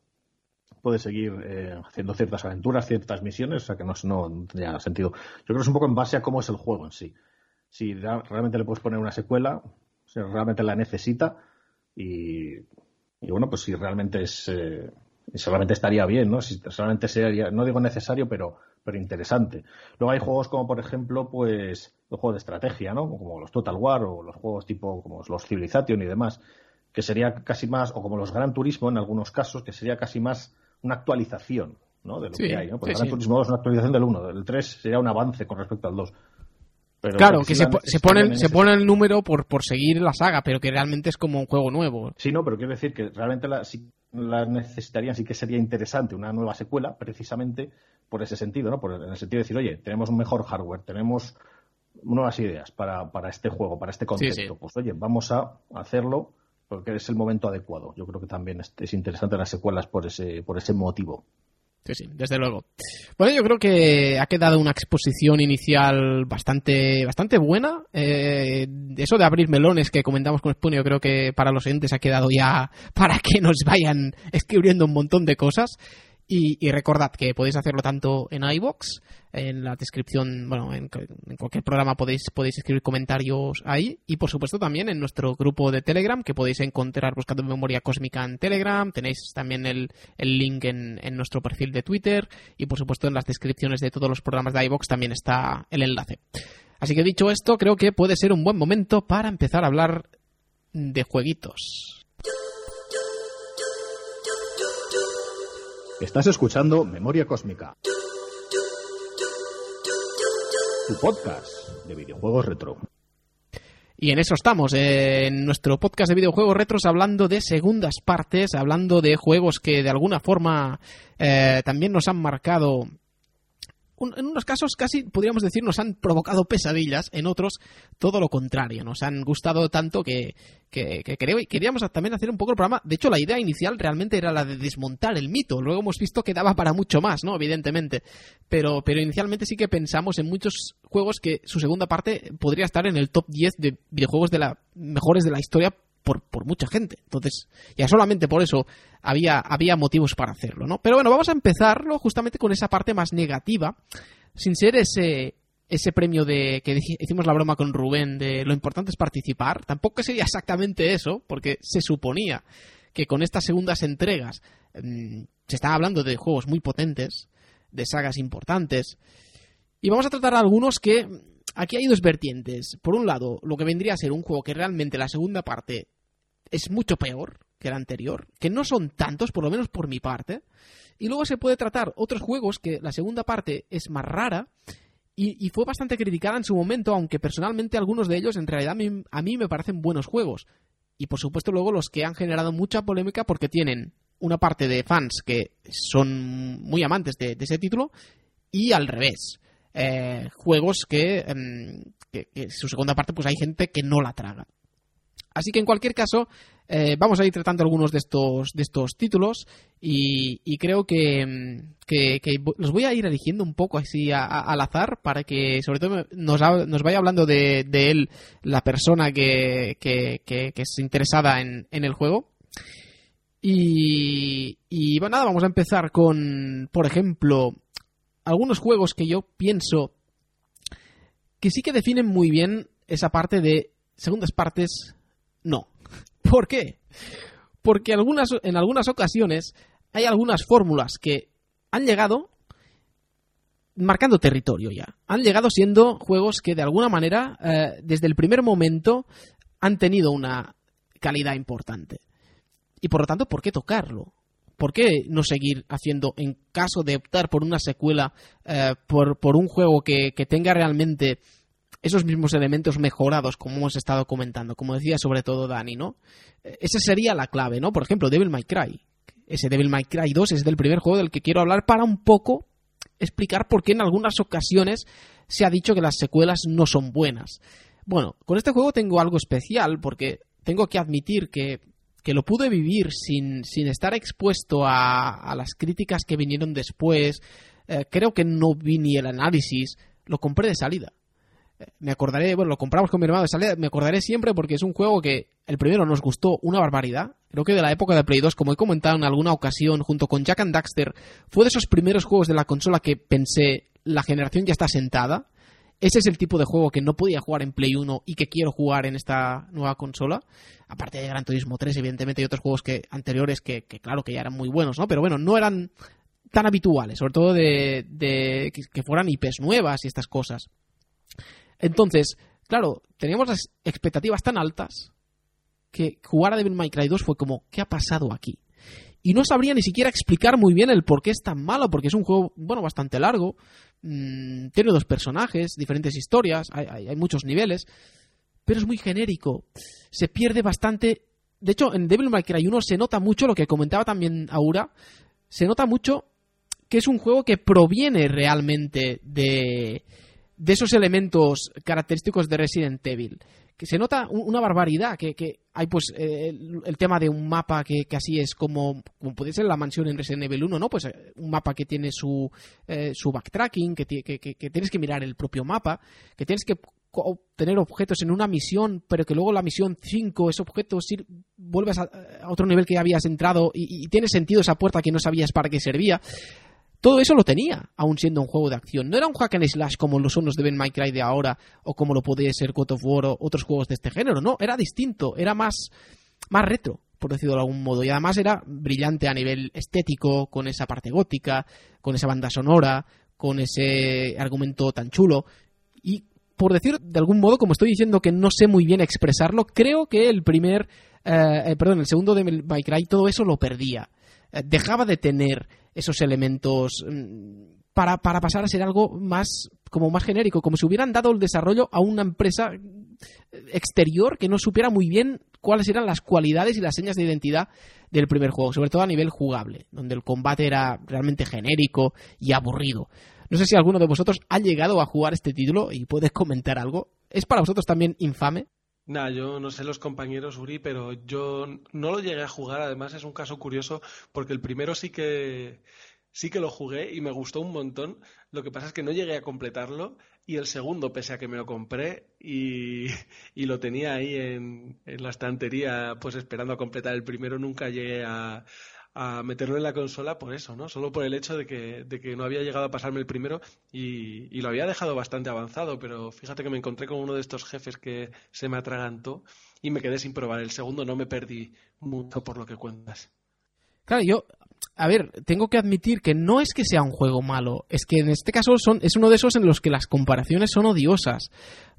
puede seguir eh, haciendo ciertas aventuras, ciertas misiones, o sea que no, no tendría sentido. Yo creo que es un poco en base a cómo es el juego en sí. Si realmente le puedes poner una secuela, si realmente la necesita y, y bueno, pues si realmente es, eh, si realmente estaría bien, ¿no? Si realmente sería, no digo necesario, pero, pero interesante. Luego hay juegos como, por ejemplo, pues, los juegos de estrategia, ¿no? Como los Total War o los juegos tipo, como los Civilization y demás, que sería casi más, o como los Gran Turismo en algunos casos, que sería casi más una actualización, ¿no? De lo Sí, que hay, ¿no? Porque sí, Gran sí. Turismo 2 es una actualización del 1, del 3 sería un avance con respecto al 2. Pero claro, que se, se, necesitarían pone, en se pone el número por, por seguir la saga, pero que realmente es como un juego nuevo. Sí, no, pero quiero decir que realmente la, sí, la necesitarían, sí que sería interesante una nueva secuela, precisamente por ese sentido, ¿no? Por, en el sentido de decir, oye, tenemos un mejor hardware, tenemos nuevas ideas para, para este juego, para este concepto. Pues oye, vamos a hacerlo porque es el momento adecuado. Yo creo que también es, es interesante las secuelas por ese, por ese motivo. Sí, sí, desde luego. Bueno, yo creo que ha quedado una exposición inicial bastante, bastante buena. Eh, eso de abrir melones que comentamos con Spoon, yo creo que para los oyentes ha quedado ya (laughs) para que nos vayan escribiendo un montón de cosas. Y, recordad que podéis hacerlo tanto en iBox, en la descripción, bueno, en, en cualquier programa podéis, podéis escribir comentarios ahí. Y por supuesto también en nuestro grupo de Telegram, que podéis encontrar buscando Memoria Cósmica en Telegram. Tenéis también el, el link en, en nuestro perfil de Twitter. Y por supuesto en las descripciones de todos los programas de iBox también está el enlace. Así que dicho esto, creo que puede ser un buen momento para empezar a hablar de jueguitos. Estás escuchando Memoria Cósmica. Tu podcast de videojuegos retro. Y en eso estamos, en nuestro podcast de videojuegos retros, hablando de segundas partes, hablando de juegos que de alguna forma eh, también nos han marcado en unos casos casi podríamos decir nos han provocado pesadillas, en otros todo lo contrario, nos han gustado tanto que, que, queríamos también hacer un poco el programa. De hecho, la idea inicial realmente era la de desmontar el mito. Luego hemos visto que daba para mucho más, ¿no? Evidentemente. Pero, pero inicialmente sí que pensamos en muchos juegos que su segunda parte podría estar en el top 10 de videojuegos de la mejores de la historia por, por, mucha gente. Entonces, ya solamente por eso había, había motivos para hacerlo, ¿no? Pero bueno, vamos a empezarlo justamente con esa parte más negativa, sin ser ese, ese premio de que hicimos la broma con Rubén de lo importante es participar. Tampoco sería exactamente eso, porque se suponía que con estas segundas entregas mm, se estaba hablando de juegos muy potentes, de sagas importantes. Y vamos a tratar algunos que aquí hay dos vertientes. Por un lado, lo que vendría a ser un juego que realmente la segunda parte es mucho peor que la anterior, que no son tantos, por lo menos por mi parte. Y luego se puede tratar otros juegos que la segunda parte es más rara y, fue bastante criticada en su momento, aunque personalmente algunos de ellos en realidad a mí, me parecen buenos juegos. Y por supuesto luego los que han generado mucha polémica porque tienen una parte de fans que son muy amantes de ese título y al revés. Eh, juegos em, que, su segunda parte pues hay gente que no la traga. Así que en cualquier caso, eh, vamos a ir tratando algunos de estos, de estos títulos y, creo em, que, los voy a ir eligiendo un poco así al azar para que sobre todo nos, nos vaya hablando de, él la persona que, es interesada en, el juego. Y, y bueno, nada, vamos a empezar con, por ejemplo, algunos juegos que yo pienso que sí que definen muy bien esa parte de segundas partes, no. (laughs) ¿Por qué? Porque en algunas ocasiones hay algunas fórmulas que han llegado marcando territorio ya. Han llegado siendo juegos que de alguna manera, eh, desde el primer momento, han tenido una calidad importante. Y por lo tanto, ¿por qué tocarlo? ¿Por qué no seguir haciendo, en caso de optar por una secuela, eh, por, un juego que, tenga realmente esos mismos elementos mejorados, como hemos estado comentando, como decía sobre todo Dani, ¿no? Eh, esa sería la clave, ¿no? Por ejemplo, Devil May Cry. Ese Devil May Cry 2 es del primer juego del que quiero hablar para un poco explicar por qué en algunas ocasiones se ha dicho que las secuelas no son buenas. Bueno, con este juego tengo algo especial porque tengo que admitir que que lo pude vivir sin, sin estar expuesto a, las críticas que vinieron después. Eh, creo que no vi ni el análisis. Lo compré de salida. Eh, me acordaré, bueno, lo compramos con mi hermano de salida. Me acordaré siempre porque es un juego que el primero nos gustó una barbaridad. Creo que de la época de Play 2, como he comentado en alguna ocasión, junto con Jack and Daxter, fue de esos primeros juegos de la consola que pensé, la generación ya está sentada ese es el tipo de juego que no podía jugar en Play 1 y que quiero jugar en esta nueva consola. Aparte de Gran Turismo 3, evidentemente, hay otros juegos que anteriores que, claro, que ya eran muy buenos, ¿no? Pero bueno, no eran tan habituales, sobre todo de, que fueran IPs nuevas y estas cosas. Entonces, claro, teníamos las expectativas tan altas que jugar a Devil May Cry 2 fue como, ¿qué ha pasado aquí? Y no sabría ni siquiera explicar muy bien el por qué es tan malo, porque es un juego, bueno, bastante largo, Mm, tiene dos personajes, diferentes historias, hay, muchos niveles, pero es muy genérico. Se pierde bastante. De hecho, en Devil May Cry 1 se nota mucho lo que comentaba también Aura. Se nota mucho que es un juego que proviene realmente de, de esos elementos característicos de Resident Evil que se nota una barbaridad, que, hay pues eh, el, tema de un mapa que, así es como, como puede ser la mansión en Resident Evil 1, ¿no? Pues eh, un mapa que tiene su, eh, su backtracking, que, que, tienes que mirar el propio mapa, que tienes que obtener objetos en una misión, pero que luego la misión 5, ese objeto vuelves a, otro nivel que habías entrado y, y, tiene sentido esa puerta que no sabías para qué servía. Todo eso lo tenía, aún siendo un juego de acción. No era un hack and slash como los de Ben My Cry de ahora, o como lo podía ser God of War o otros juegos de este género. No, era distinto, era más, más retro, por decirlo de algún modo. Y además era brillante a nivel estético, con esa parte gótica, con esa banda sonora, con ese argumento tan chulo. Y por decir de algún modo, como estoy diciendo que no sé muy bien expresarlo, creo que el primer, eh, eh, perdón, el segundo de My todo eso lo perdía. Eh, dejaba de tener esos elementos mm, para, para pasar a ser algo más como más genérico, como si hubieran dado el desarrollo a una empresa exterior que no supiera muy bien cuáles eran las cualidades y las señas de identidad del primer juego, sobre todo a nivel jugable, donde el combate era realmente genérico y aburrido. No sé si alguno de vosotros ha llegado a jugar este título y puedes comentar algo. ¿Es para vosotros también infame? Nah, yo no sé los compañeros Uri, pero yo no lo llegué a jugar. Además es un caso curioso porque el primero sí que sí que lo jugué y me gustó un montón. Lo que pasa es que no llegué a completarlo y el segundo, pese a que me lo compré y, (laughs) y lo tenía ahí en, en, la estantería, pues esperando a completar el primero, nunca llegué a, a meterlo en la consola por eso, ¿no? Solo por el hecho de que, de que no había llegado a pasarme el primero y, y, lo había dejado bastante avanzado, pero fíjate que me encontré con uno de estos jefes que se me atragantó y me quedé sin probar. El segundo no me perdí mucho por lo que cuentas. Claro, yo, a ver, tengo que admitir que no es que sea un juego malo, es que en este caso son, es uno de esos en los que las comparaciones son odiosas.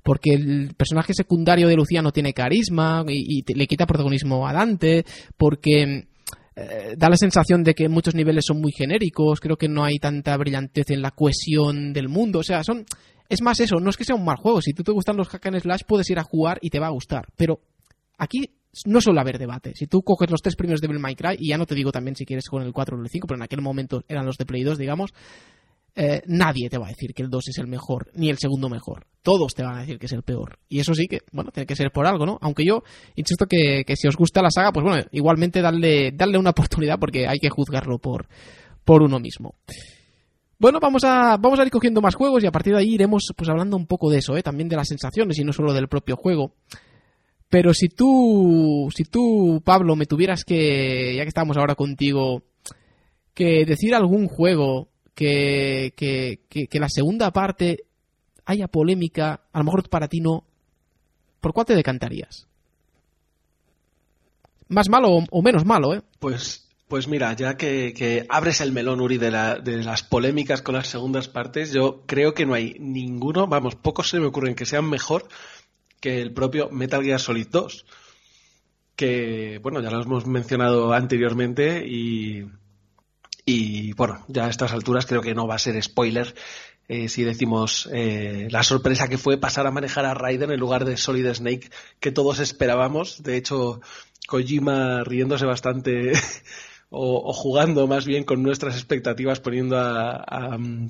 Porque el personaje secundario de Lucía no tiene carisma y, y le quita protagonismo a Dante, porque eh, da la sensación de que muchos niveles son muy genéricos, creo que no hay tanta brillantez en la cohesión del mundo, o sea, son... Es más eso, no es que sea un mal juego, si tú te gustan los hack slash puedes ir a jugar y te va a gustar, pero aquí no suele haber debate. Si tú coges los tres primeros de Devil May Cry, y ya no te digo también si quieres con el 4 o el 5, pero en aquel momento eran los de Play 2, digamos, eh, nadie te va a decir que el 2 es el mejor, ni el segundo mejor. Todos te van a decir que es el peor. Y eso sí que, bueno, tiene que ser por algo, ¿no? Aunque yo insisto que, que si os gusta la saga, pues bueno, igualmente darle, una oportunidad porque hay que juzgarlo por, por uno mismo. Bueno, vamos a, vamos a ir cogiendo más juegos y a partir de ahí iremos pues hablando un poco de eso, ¿eh? también de las sensaciones y no solo del propio juego. Pero si tú, si tú, Pablo, me tuvieras que, ya que estamos ahora contigo, que decir algún juego que, que, que, la segunda parte haya polémica, a lo mejor para ti no, ¿por cuál te decantarías? Más malo o, o menos malo, ¿eh? Pues, pues mira, ya que, que abres el melón, Uri, de, la, de, las polémicas con las segundas partes, yo creo que no hay ninguno, vamos, pocos se me ocurren que sean mejor que el propio Metal Gear Solid 2. Que, bueno, ya lo hemos mencionado anteriormente y, y bueno, ya a estas alturas creo que no va a ser spoiler eh, si decimos eh, la sorpresa que fue pasar a manejar a Raiden en lugar de Solid Snake que todos esperábamos. De hecho, Kojima riéndose bastante (laughs) o, jugando más bien con nuestras expectativas poniendo a, um,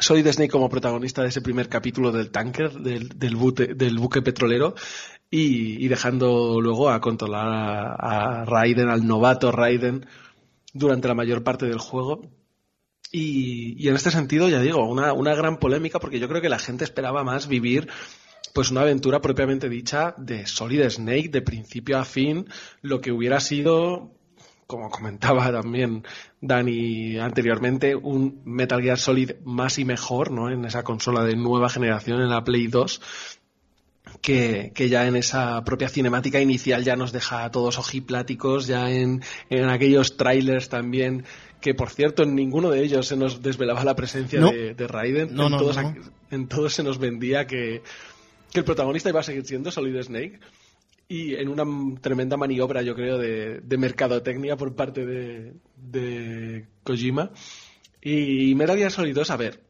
Solid Snake como protagonista de ese primer capítulo del tanker, del, buque, del buque petrolero, y, dejando luego a controlar a Raiden, al novato Raiden, durante la mayor parte del juego. Y, y en este sentido, ya digo, una, una, gran polémica porque yo creo que la gente esperaba más vivir pues una aventura propiamente dicha de Solid Snake, de principio a fin, lo que hubiera sido, como comentaba también Dani anteriormente, un Metal Gear Solid más y mejor, ¿no? En esa consola de nueva generación, en la Play 2, que, que, ya en esa propia cinemática inicial ya nos deja a todos ojipláticos, ya en, en aquellos trailers también, que por cierto en ninguno de ellos se nos desvelaba la presencia no. de, de, Raiden, no, en, no, todos, en, todos, se nos vendía que, que, el protagonista iba a seguir siendo Solid Snake. Y en una tremenda maniobra, yo creo, de, de mercadotecnia por parte de, de Kojima. Y Metal Gear Solid 2, a ver,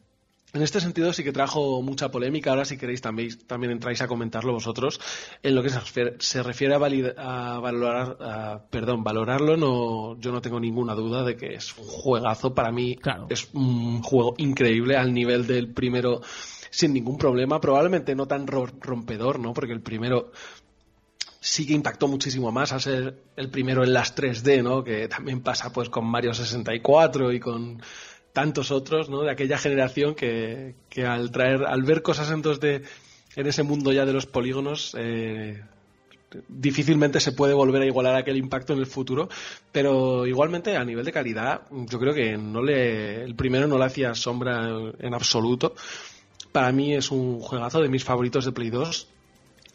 en este sentido sí que trajo mucha polémica. Ahora si queréis también, también entráis a comentarlo vosotros. En lo que se refiere, se refiere a, valid, a, valorar, a, perdón, valorarlo, no, yo no tengo ninguna duda de que es un juegazo. Para mí claro. es un juego increíble al nivel del primero sin ningún problema. Probablemente no tan rompedor, ¿no? Porque el primero sí que impactó muchísimo más al ser el primero en las 3D, ¿no? Que también pasa pues con Mario 64 y con tantos otros, ¿no? De aquella generación que, que al traer, al ver cosas en 2D en ese mundo ya de los polígonos, eh, difícilmente se puede volver a igualar aquel impacto en el futuro, pero igualmente a nivel de calidad, yo creo que no le, el primero no le hacía sombra en, absoluto. Para mí es un juegazo de mis favoritos de Play 2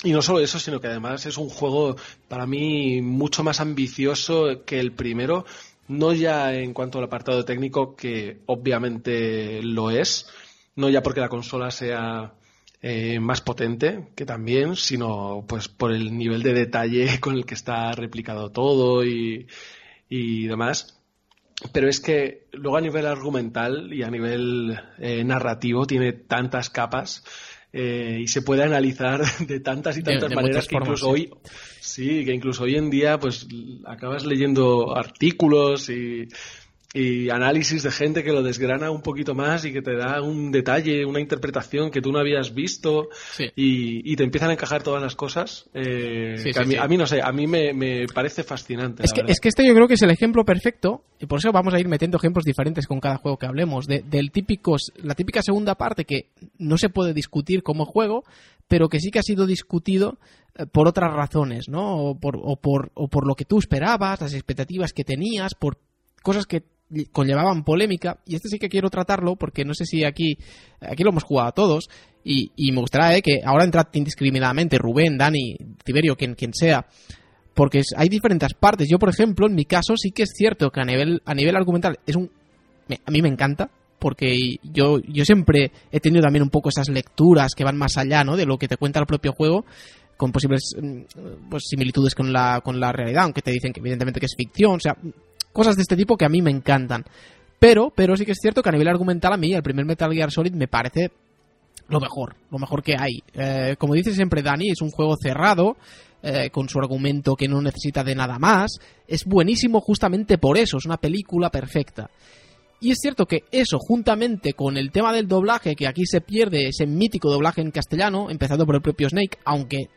y no solo eso, sino que además es un juego para mí mucho más ambicioso que el primero, no ya en cuanto al apartado técnico, que obviamente lo es, no ya porque la consola sea eh, más potente, que también, sino pues por el nivel de detalle (laughs) con el que está replicado todo y, y demás. Pero es que luego a nivel argumental y a nivel eh, narrativo tiene tantas capas eh, y se puede analizar (laughs) de tantas y tantas de, de maneras que incluso hoy sí que incluso hoy en día pues acabas leyendo artículos y y análisis de gente que lo desgrana un poquito más y que te da un detalle, una interpretación que tú no habías visto Sí. y, y te empiezan a encajar todas las cosas. eh, Sí, que sí, a, mí, sí. a mí no sé, a mí me, me parece fascinante. Es la que, verdad. es que este yo creo que es el ejemplo perfecto, y por eso vamos a ir metiendo ejemplos diferentes con cada juego que hablemos, de, del típico, la típica segunda parte que no se puede discutir como juego, pero que sí que ha sido discutido eh, por otras razones, ¿no? O por, o, por, o por lo que tú esperabas, las expectativas que tenías, por cosas que conllevaban polémica, y este sí que quiero tratarlo, porque no sé si aquí, aquí lo hemos jugado todos, y, y me gustaría eh, que ahora entrad indiscriminadamente Rubén, Dani, Tiberio, quien, quien sea, porque hay diferentes partes. Yo, por ejemplo, en mi caso sí que es cierto que a nivel, a nivel argumental es un... a mí me encanta, porque yo, yo siempre he tenido también un poco esas lecturas que van más allá ¿no? de lo que te cuenta el propio juego, con posibles mm, pues, similitudes con la, con la realidad, aunque te dicen que evidentemente que es ficción, o sea, cosas de este tipo que a mí me encantan. Pero, pero sí que es cierto que a nivel argumental a mí el primer Metal Gear Solid me parece lo mejor, lo mejor que hay. Eh, como dice siempre Dani, es un juego cerrado, eh, con su argumento que no necesita de nada más. Es buenísimo justamente por eso, es una película perfecta. Y es cierto que eso, juntamente con el tema del doblaje, que aquí se pierde ese mítico doblaje en castellano, empezando por el propio Snake, aunque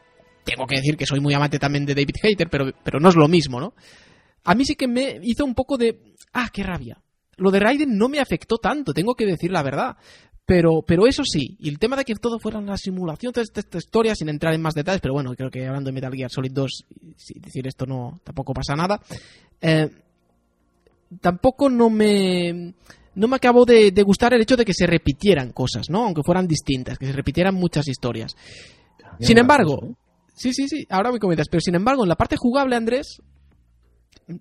tengo que decir que soy muy amante también de David Hayter, pero, pero no es lo mismo, ¿no? A mí sí que me hizo un poco de... Ah, qué rabia. Lo de Raiden no me afectó tanto, tengo que decir la verdad. Pero, pero eso sí, y el tema de que todo fuera una simulación de esta, esta historia, sin entrar en más detalles, pero bueno, creo que hablando de Metal Gear Solid 2, si decir esto no, tampoco pasa nada. Eh, tampoco no me no me acabó de, de gustar el hecho de que se repitieran cosas, ¿no? Aunque fueran distintas, que se repitieran muchas historias. Sin embargo, sí, sí, sí, ahora me comentas, pero sin embargo, en la parte jugable, Andrés,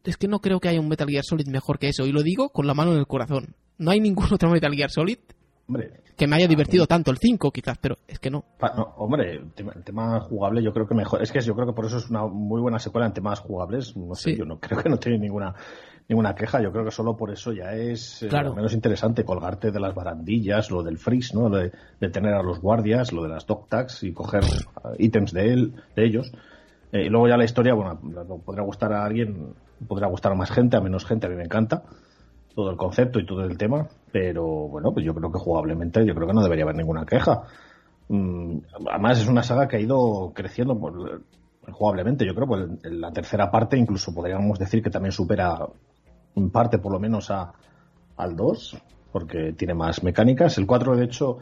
es que no creo que haya un Metal Gear Solid mejor que eso, y lo digo con la mano en el corazón. No hay ningún (laughs) otro Metal Gear Solid Hombre, que me haya divertido tanto, el 5 quizás, pero es que no. Hombre, el tema, el tema jugable yo creo que mejor. Es que yo creo que por eso es una muy buena secuela en temas jugables. No sé, Sí. yo no creo que no tiene ninguna ninguna queja. Yo creo que solo por eso ya es eh, Claro. menos interesante colgarte de las barandillas, lo del freeze, ¿no? Lo de, de tener a los guardias, lo de las dog tags y coger ítems de él, de ellos. Eh, y luego ya la historia, bueno, podrá gustar a alguien, podrá gustar a más gente, a menos gente. A mí me encanta todo el concepto y todo el tema, pero bueno, pues yo creo que jugablemente, yo creo que no debería haber ninguna queja. Mm, además es una saga que ha ido creciendo por- jugablemente, yo creo, pues en la tercera parte incluso podríamos decir que también supera en parte por lo menos a, al 2, porque tiene más mecánicas. El 4 de hecho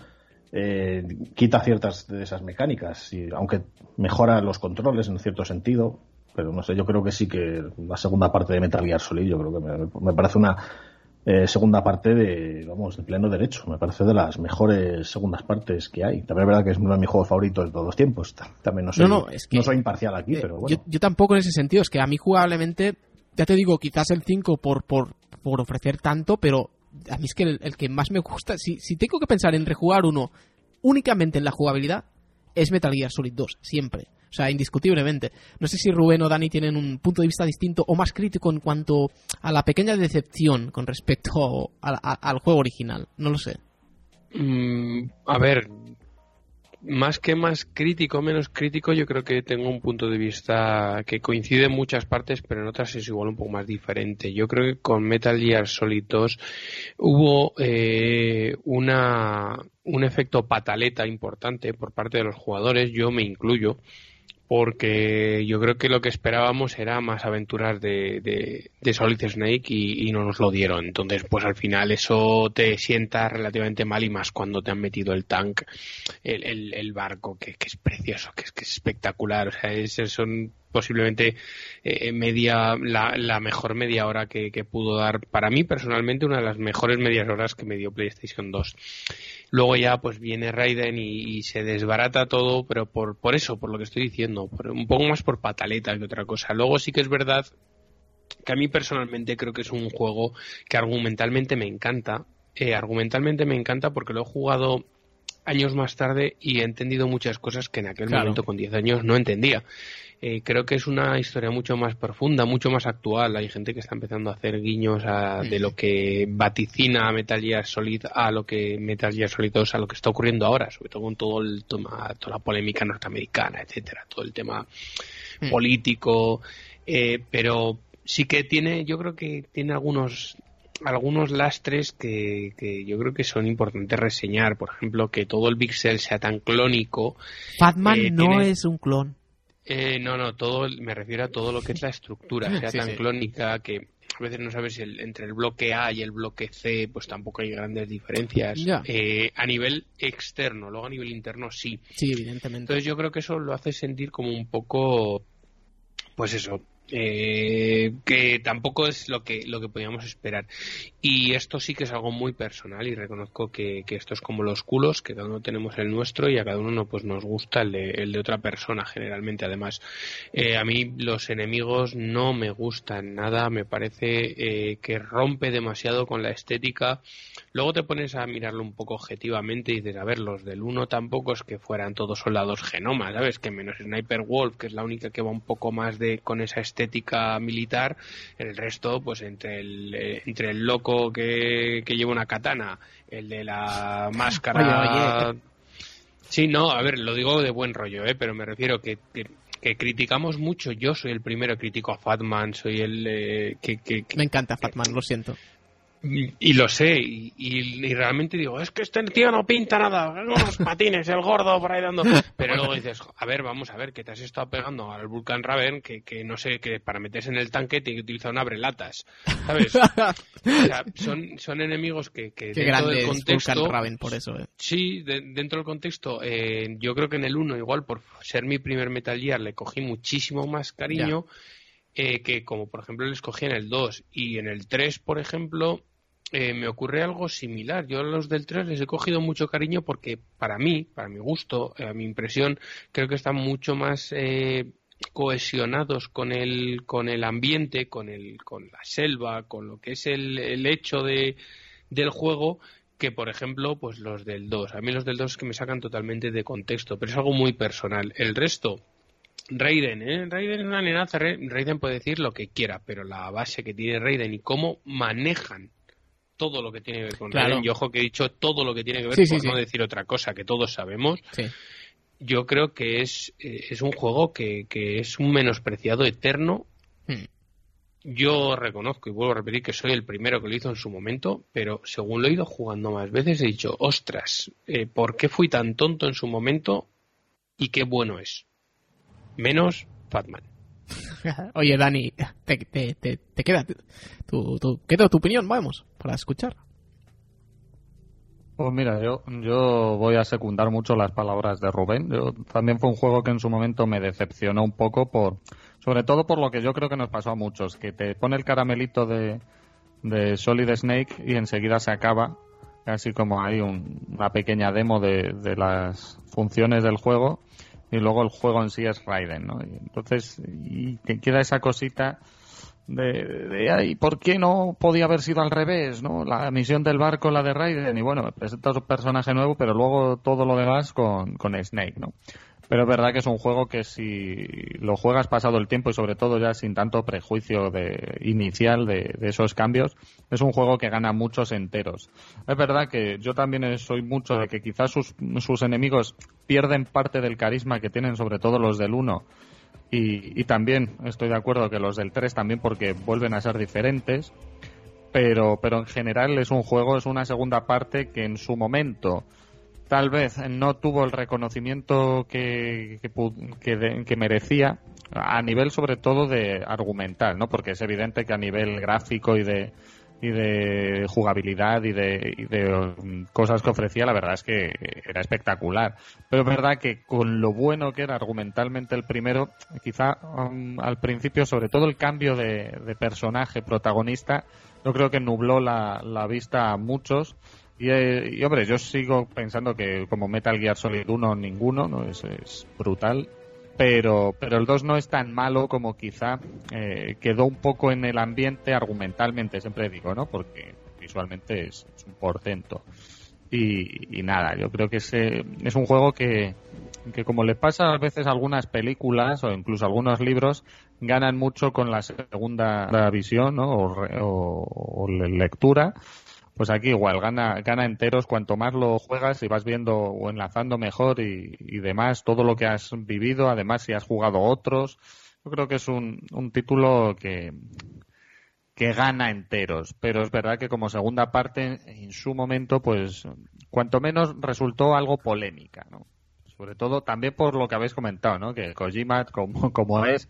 eh, quita ciertas de esas mecánicas, y, aunque mejora los controles en cierto sentido, pero no sé, yo creo que sí que la segunda parte de Metal Gear Solid, yo creo que me, me parece una eh, segunda parte de, vamos, de pleno derecho. Me parece de las mejores segundas partes que hay. También es verdad que es uno de mis juegos favoritos de todos los tiempos. Ta- También no soy, No, no, es que- soy imparcial aquí, Eh, pero bueno. yo, yo tampoco en ese sentido, es que a mí jugablemente, ya te digo, quizás el 5 por, por, por ofrecer tanto, pero a mí es que el, el que más me gusta, si, si tengo que pensar en rejugar uno únicamente en la jugabilidad, es Metal Gear Solid 2, siempre. O sea, indiscutiblemente. No sé si Rubén o Dani tienen un punto de vista distinto o más crítico en cuanto a la pequeña decepción con respecto al juego original. No lo sé. Mm, a ver, más que más crítico, menos crítico, yo creo que tengo un punto de vista que coincide en muchas partes, pero en otras es igual un poco más diferente. Yo creo que con Metal Gear Solid 2 hubo eh, una, un efecto pataleta importante por parte de los jugadores, yo me incluyo, porque yo creo que lo que esperábamos era más aventuras de, de, de Solid Snake y, y no nos lo dieron. Entonces, pues al final eso te sienta relativamente mal y más cuando te han metido el tank, el, el, el barco, que, que, es precioso, que es, que es espectacular. O sea, es, son posiblemente eh, media la, la, mejor media hora que, que, pudo dar para mí personalmente una de las mejores medias horas que me dio PlayStation 2 luego ya pues viene Raiden y, y, se desbarata todo pero por, por eso por lo que estoy diciendo por, un poco más por pataleta que otra cosa. Luego sí que es verdad que a mí personalmente creo que es un juego que argumentalmente me encanta eh, argumentalmente me encanta porque lo he jugado años más tarde y he entendido muchas cosas que en aquel claro. momento con 10 años no entendía eh, creo que es una historia mucho más profunda, mucho más actual. Hay gente que está empezando a hacer guiños a, de lo que vaticina a Metal Gear Solid a lo que Metal Gear Solid 2 a lo que está ocurriendo ahora, sobre todo con todo el tema, toda la polémica norteamericana, etcétera, todo el tema mm. político, eh, pero sí que tiene, yo creo que tiene algunos algunos lastres que, que, yo creo que son importantes reseñar. Por ejemplo, que todo el pixel sea tan clónico. Fatman eh, no es un clon. Eh, no, no, todo, me refiero a todo lo que es la estructura, (laughs) sea tan clónica que a veces no sabes si entre el bloque A y el bloque C, pues tampoco hay grandes diferencias. Eh, a nivel externo, luego a nivel interno sí. Sí, evidentemente. Entonces yo creo que eso lo hace sentir como un poco, pues eso, eh, que tampoco es lo que lo que podíamos esperar. Y esto sí que es algo muy personal y reconozco que, esto es como los culos que cada uno tenemos el nuestro y a cada uno pues nos gusta el de, el de otra persona generalmente. Además eh, a mí los enemigos no me gustan nada. Me parece eh, que rompe demasiado con la estética. Luego te pones a mirarlo un poco objetivamente y dices a ver los del uno tampoco es que fueran todos soldados genomas sabes que menos Sniper Wolf que es la única que va un poco más de con esa estética estética militar, el resto, pues entre el, eh, entre el loco que, lleva una katana, el de la máscara. Sí, no, a ver, lo digo de buen rollo, ¿eh? pero me refiero que, que, criticamos mucho. Yo soy el primero crítico a Fatman, soy el eh, que, Me encanta Fatman, lo siento. Y lo sé, y, realmente digo, es que este tío no pinta nada, unos patines, el gordo por ahí dando. Pero luego dices, a ver, vamos a ver, que te has estado pegando al Vulcan Raven, que, que no sé, que para meterse en el tanque tiene que utilizar un abrelatas, ¿sabes? son, son enemigos que, que dentro del contexto. Raven, por eso, eh. Sí, dentro del contexto, eh, yo creo que en el 1, igual por ser mi primer Metal Gear, le cogí muchísimo más cariño. Eh, que como por ejemplo le escogí en el 2 y en el 3, por ejemplo, eh, me ocurre algo similar. Yo a los del 3 les he cogido mucho cariño porque para mí, para mi gusto, eh, a mi impresión, creo que están mucho más eh, cohesionados con el, con el ambiente, con, el, con la selva, con lo que es el, el hecho de, del juego que por ejemplo pues los del 2 a mí los del 2 es que me sacan totalmente de contexto pero es algo muy personal el resto Raiden, ¿eh? Raiden es una amenaza. Raiden puede decir lo que quiera, pero la base que tiene Raiden y cómo manejan todo lo que tiene que ver con claro. y ojo que he dicho todo lo que tiene que ver, por no decir otra cosa que todos sabemos, yo creo que es, eh, es un juego que, que, es un menospreciado eterno. Hmm. Yo reconozco y vuelvo a repetir que soy el primero que lo hizo en su momento, pero según lo he ido jugando más veces he dicho, ostras, eh, ¿por qué fui tan tonto en su momento y qué bueno es? Menos Fatman. (laughs) Oye, Dani, te, te, te, queda, tu, tu, queda tu opinión, vamos, para escuchar. Pues mira, yo, yo voy a secundar mucho las palabras de Rubén. Yo, también fue un juego que en su momento me decepcionó un poco, por, sobre todo por lo que yo creo que nos pasó a muchos, que te pone el caramelito de, de Solid Snake y enseguida se acaba, casi como hay una pequeña demo de, de las funciones del juego y luego el juego en sí es Raiden, ¿no? Y entonces, y te queda esa cosita de, de ¿por qué no podía haber sido al revés, no? La misión del barco, la de Raiden, y bueno, presenta un personaje nuevo, pero luego todo lo demás con, con Snake, ¿no? Pero es verdad que es un juego que si lo juegas pasado el tiempo y sobre todo ya sin tanto prejuicio de, inicial de, esos cambios, es un juego que gana muchos enteros. Es verdad que yo también soy mucho de que quizás sus, sus enemigos pierden parte del carisma que tienen sobre todo los del 1 y, y también estoy de acuerdo que los del 3 también porque vuelven a ser diferentes, pero, pero en general es un juego, es una segunda parte que en su momento tal vez no tuvo el reconocimiento que, que, merecía a nivel sobre todo de argumental, ¿no? Porque es evidente que a nivel gráfico y de y de jugabilidad y de, y de um, cosas que ofrecía, la verdad es que era espectacular. Pero es verdad que con lo bueno que era argumentalmente el primero, quizá um, al principio, sobre todo el cambio de, personaje protagonista, yo creo que nubló la, vista a muchos eh, y, hombre, yo sigo pensando que como Metal Gear Solid 1 ninguno, ¿no? Es, es brutal. Pero, pero el 2 no es tan malo como quizá eh, quedó un poco en el ambiente argumentalmente, siempre digo, ¿no? Porque visualmente es, un portento. Y, nada, yo creo que es, es un juego que, que como le pasa a veces a algunas películas o incluso algunos libros, ganan mucho con la segunda visión ¿no? o, o lectura pues aquí igual, gana, gana enteros cuanto más lo juegas y vas viendo o enlazando mejor y, demás, todo lo que has vivido, además si has jugado otros. Yo creo que es un, un título que, que gana enteros, pero es verdad que como segunda parte, en su momento, pues cuanto menos resultó algo polémica, ¿no? Sobre todo también por lo que habéis comentado, ¿no? Que Kojima, como, como es,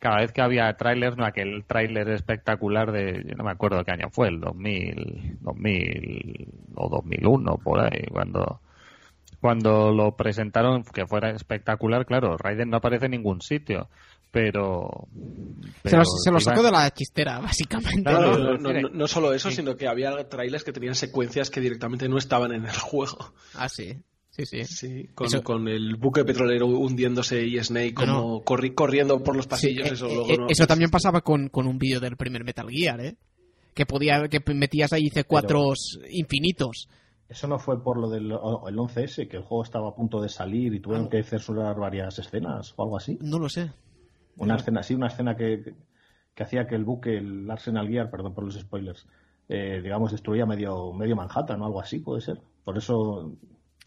cada vez que había trailers, no aquel tráiler espectacular de, yo no me acuerdo qué año fue, el 2000, 2000 o 2001, por ahí, cuando cuando lo presentaron que fuera espectacular, claro, Raiden no aparece en ningún sitio pero, se, lo, sacó de la chistera básicamente ¿no? solo eso sino que había trailers que tenían secuencias que directamente no estaban en el juego ah sí sí sí, sí con, el buque petrolero hundiéndose y Snake como corriendo por los pasillos eso, eh, eh, eso también pasaba con, con un vídeo del primer Metal Gear ¿eh? que podía que metías ahí C4 infinitos eso no fue por lo del el 11S, que el juego estaba a punto de salir y tuvieron ah. que censurar varias escenas o algo así. No lo sé. Una escena, sí, una escena que, que, hacía que el buque, el Arsenal Gear, perdón por los spoilers, eh, digamos, destruía medio, medio Manhattan o algo así, puede ser. Por eso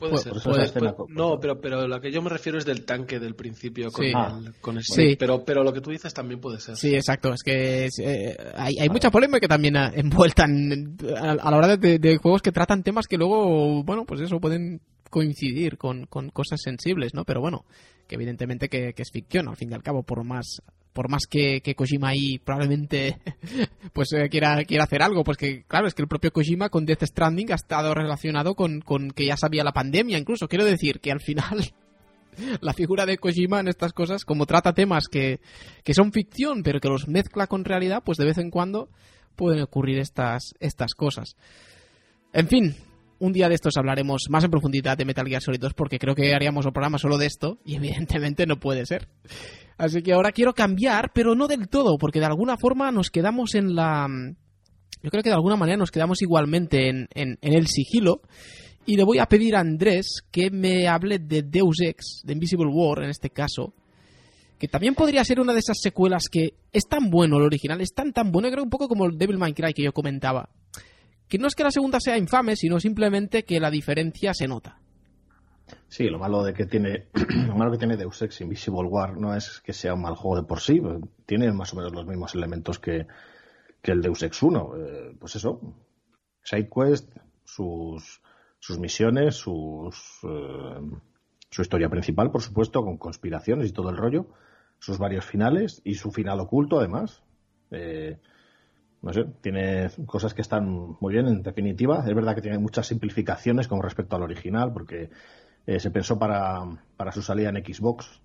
Puede ser. no, pero, pero lo que yo me refiero es del tanque del principio con, el, con sí. Pero, pero lo que tú dices también puede ser. Sí, exacto. Es que eh, hay, hay mucha polémica también envuelta a, la hora de, de, juegos que tratan temas que luego, bueno, pues eso pueden coincidir con, con cosas sensibles, ¿no? Pero bueno, que evidentemente que, es ficción, al fin y al cabo, por más por más que, que Kojima ahí probablemente (laughs) pues eh, quiera, quiera hacer algo, pues que claro, es que el propio Kojima con Death Stranding ha estado relacionado con, con que ya sabía la pandemia incluso. Quiero decir que al final (laughs) la figura de Kojima en estas cosas, como trata temas que, que son ficción, pero que los mezcla con realidad, pues de vez en cuando pueden ocurrir estas, estas cosas. En fin, un día de estos hablaremos más en profundidad de Metal Gear Solid 2 porque creo que haríamos un programa solo de esto y evidentemente no puede ser. Así que ahora quiero cambiar, pero no del todo, porque de alguna forma nos quedamos en la... Yo creo que de alguna manera nos quedamos igualmente en, en, el sigilo. Y le voy a pedir a Andrés que me hable de Deus Ex, de Invisible War en este caso, que también podría ser una de esas secuelas que es tan bueno el original, es tan tan bueno, creo un poco como el Devil May Cry que yo comentaba, que no es que la segunda sea infame, sino simplemente que la diferencia se nota. Sí, lo malo de que tiene, (clears throat) lo malo que tiene Deus Ex Invisible War no es que sea un mal juego de por sí, tiene más o menos los mismos elementos que, el Deus Ex 1. Eh, pues eso, SideQuest, sus, sus misiones, sus, eh, su historia principal, por supuesto, con conspiraciones y todo el rollo, sus varios finales y su final oculto, además. Eh, no sé, tiene cosas que están muy bien, en definitiva. Es verdad que tiene muchas simplificaciones con respecto al original, porque eh, se pensó para, para, su salida en Xbox.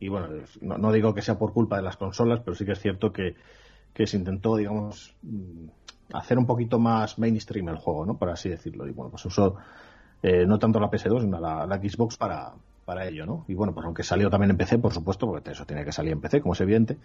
Y bueno, no, digo que sea por culpa de las consolas, pero sí que es cierto que, que se intentó, digamos, mm, hacer un poquito más mainstream el juego, ¿no? Por así decirlo. Y bueno, pues usó eh, no tanto la PS2, sino la, la Xbox para, para ello, ¿no? Y bueno, pues aunque salió también en PC, por supuesto, porque eso tiene que salir en PC, como es evidente,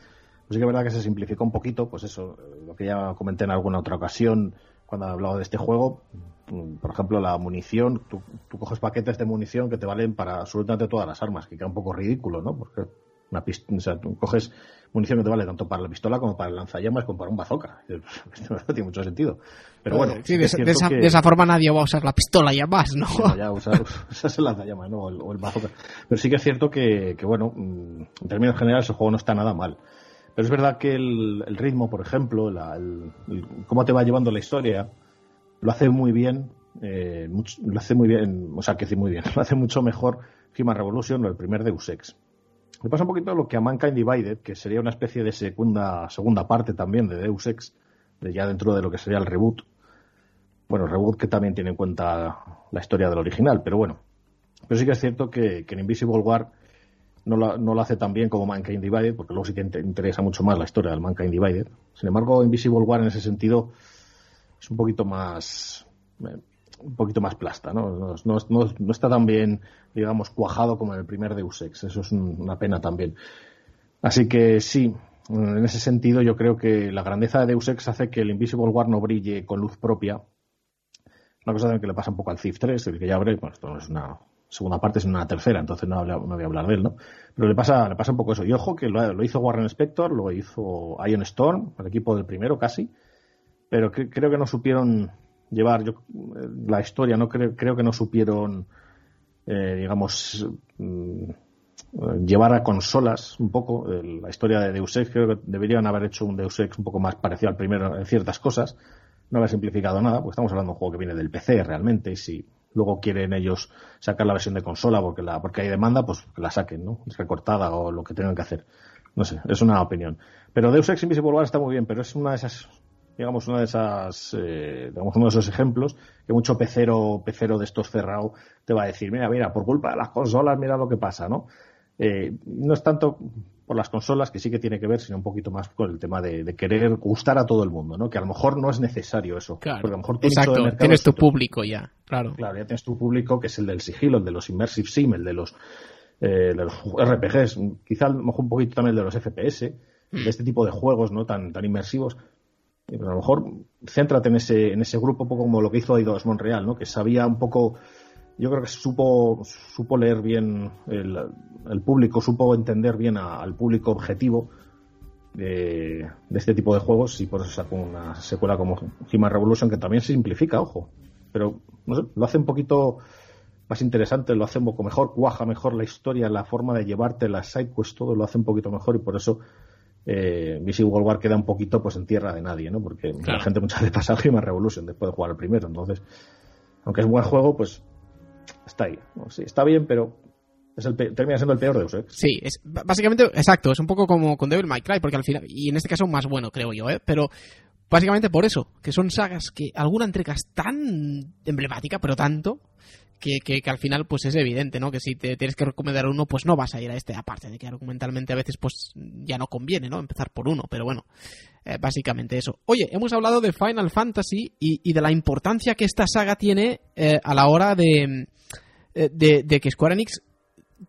pues sí que es verdad que se simplificó un poquito, pues eso, lo que ya comenté en alguna otra ocasión cuando he hablado de este juego, mm, por ejemplo, la munición, tú, coges paquetes de munición que te valen para absolutamente todas las armas, que queda un poco ridículo, ¿no? Porque una o sea, tú coges munición que te vale tanto para la pistola como para el lanzallamas como para un bazooka. (laughs) Esto no tiene mucho sentido. Pero bueno, sí, de, esa, forma nadie va a usar la pistola ya más, ¿no? ya usar, (laughs) el lanzallamas, ¿no? O el, bazooka. Pero sí que es cierto que, que, bueno, mm, en términos generales el juego no está nada mal. Pero es verdad que el, ritmo, por ejemplo, el, cómo te va llevando la historia, lo hace muy bien. Eh, lo hace muy bien, o sea, que muy bien, (laughs) lo hace mucho mejor Human Revolution o el primer Deus Ex. Me pasa un poquito lo que a Mankind Divided, que sería una especie de segunda, segunda parte también de Deus Ex, de ya dentro de lo que sería el reboot. Bueno, reboot que también tiene en cuenta la historia del original, pero bueno. Pero sí que es cierto que, que en Invisible War no lo, no hace tan bien como Mankind Divided, porque luego sí que interesa mucho más la historia del Mankind Divided. Sin embargo, Invisible War en ese sentido es un poquito más eh, un poquito más plasta, ¿no? No, no, está tan bien, digamos, cuajado como en el primer Deus Ex. Eso es una pena también. Así que sí, en ese sentido yo creo que la grandeza de Deus Ex hace que el Invisible War no brille con luz propia. Una cosa que le pasa un poco al Thief 3, el que ya abre, bueno, esto no es una segunda parte, es una tercera, entonces no, no, voy a hablar de él, ¿no? Pero le pasa, le pasa un poco eso. Y ojo que lo, hizo Warren Spector, lo hizo Ion Storm, el equipo del primero casi, pero creo que no supieron llevar yo, eh, la historia, no creo, creo que no supieron, eh, digamos, mm, llevar a consolas un poco la historia de Deus Ex. Creo que deberían haber hecho un Deus Ex un poco más parecido al primero en ciertas cosas. No haber simplificado nada, porque estamos hablando de un juego que viene del PC realmente. Y si luego quieren ellos sacar la versión de consola porque, la, porque hay demanda, pues la saquen, ¿no? Recortada o lo que tengan que hacer. No sé, es una opinión. Pero Deus Ex Invisible War está muy bien, pero es una de esas digamos, una de esas, eh, digamos, uno de esos ejemplos que mucho pecero, pecero de estos cerrado te va a decir, mira, mira, por culpa de las consolas, mira lo que pasa, ¿no? Eh, no es tanto por las consolas, que sí que tiene que ver, sino un poquito más con el tema de, querer gustar a todo el mundo, ¿no? Que a lo mejor no es necesario eso. Claro, porque a lo mejor Exacto, tienes tu público ya, claro. Claro, ya tienes tu público que es el del sigilo, el de los immersive sim, el de los, eh, de los RPGs, quizá a lo mejor un poquito también el de los FPS, mm. de este tipo de juegos, ¿no? Tan, tan inmersivos. Pero a lo mejor céntrate en ese, en ese grupo, un poco como lo que hizo Eidos Montreal, ¿no? Que sabía un poco yo creo que supo, supo leer bien el, público, supo entender bien al público objetivo de, este tipo de juegos y por eso sacó una secuela como Human Revolution que también se simplifica, ojo, pero no sé, lo hace un poquito más interesante, lo hace un poco mejor, cuaja mejor la historia, la forma de llevarte las sidequests, todo lo hace un poquito mejor y por eso eh, World War queda un poquito pues en tierra de nadie, ¿no? Porque la gente muchas veces pasa a Human Revolution después de jugar el primero, entonces aunque es un buen juego, pues está ahí. Está bien, pero es el termina siendo el peor de Ex. Sí, es básicamente, exacto, es un poco como con Devil May Cry, porque al final, y en este caso más bueno, creo yo, ¿eh? pero básicamente por eso, que son sagas que alguna entrega es tan emblemática, pero tanto, que, que, al final pues es evidente, ¿no? Que si te tienes que recomendar uno, pues no vas a ir a este, aparte de que argumentalmente a veces pues ya no conviene, ¿no? Empezar por uno, pero bueno, eh, básicamente eso. Oye, hemos hablado de Final Fantasy y, y de la importancia que esta saga tiene eh, a la hora de eh, de, que Square Enix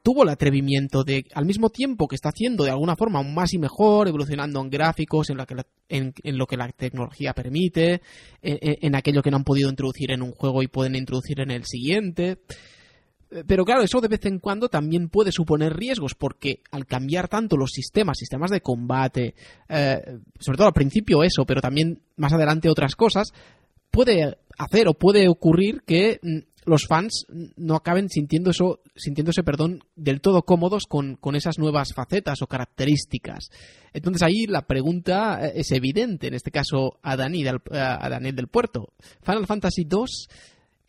tuvo el atrevimiento de, al mismo tiempo que está haciendo de alguna forma aún más y mejor, evolucionando en gráficos, en lo que la, en, lo que la tecnología permite, en, aquello que no han podido introducir en un juego y pueden introducir en el siguiente. Pero claro, eso de vez en cuando también puede suponer riesgos, porque al cambiar tanto los sistemas, sistemas de combate, eh, sobre todo al principio eso, pero también más adelante otras cosas, puede hacer o puede ocurrir que mm, los fans no acaben sintiendo eso, sintiéndose perdón, del todo cómodos con, esas nuevas facetas o características. Entonces ahí la pregunta eh, es evidente, en este caso a, Daniel, a Daniel del Puerto. Final Fantasy II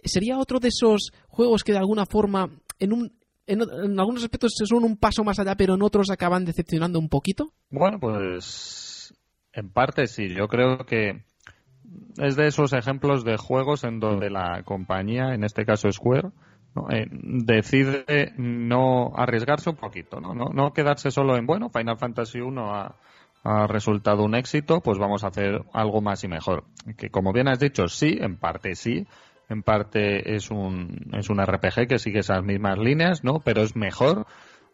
sería otro de esos juegos que de alguna forma en un en, en, algunos aspectos son un paso más allá, pero en otros acaban decepcionando un poquito? Bueno, pues en parte sí. Yo creo que es de esos ejemplos de juegos en donde la compañía, en este caso Square, eh, decide no arriesgarse un poquito, ¿no? ¿no? quedarse solo en, bueno, Final Fantasy 1 ha, resultado un éxito, pues vamos a hacer algo más y mejor. Que como bien has dicho, sí, en parte sí, en parte es un, es un RPG que sigue esas mismas líneas, ¿no? Pero es mejor.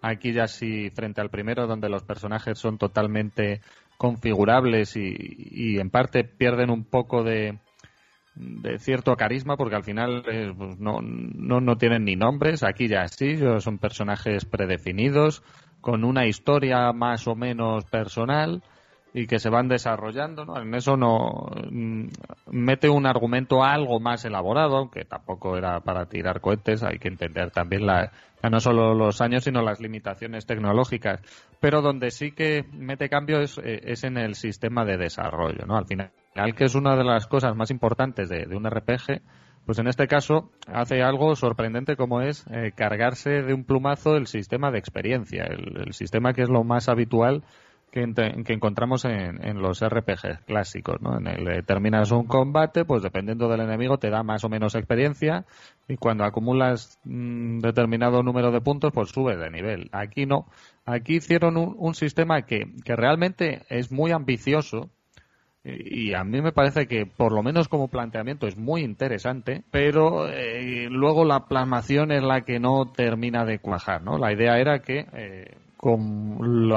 Aquí ya sí, frente al primero, donde los personajes son totalmente configurables y, en parte pierden un poco de, cierto carisma porque al final eh, pues no, no, no, tienen ni nombres, aquí ya sí, son personajes predefinidos, con una historia más o menos personal y que se van desarrollando, ¿no? En eso no mm, mete un argumento algo más elaborado, aunque tampoco era para tirar cohetes, hay que entender también la, no solo los años, sino las limitaciones tecnológicas. Pero donde sí que mete cambio es, eh, es en el sistema de desarrollo, ¿no? Al final, que es una de las cosas más importantes de, un RPG, pues en este caso hace algo sorprendente como es eh, cargarse de un plumazo el sistema de experiencia, el, sistema que es lo más habitual que, encontramos en, los RPG clásicos, ¿no? En el terminas un combate, pues dependiendo del enemigo te da más o menos experiencia y cuando acumulas un mm, determinado número de puntos, pues subes de nivel. Aquí no. Aquí hicieron un, sistema que, realmente es muy ambicioso y, a mí me parece que por lo menos como planteamiento es muy interesante, pero eh, luego la plasmación es la que no termina de cuajar, ¿no? La idea era que eh, con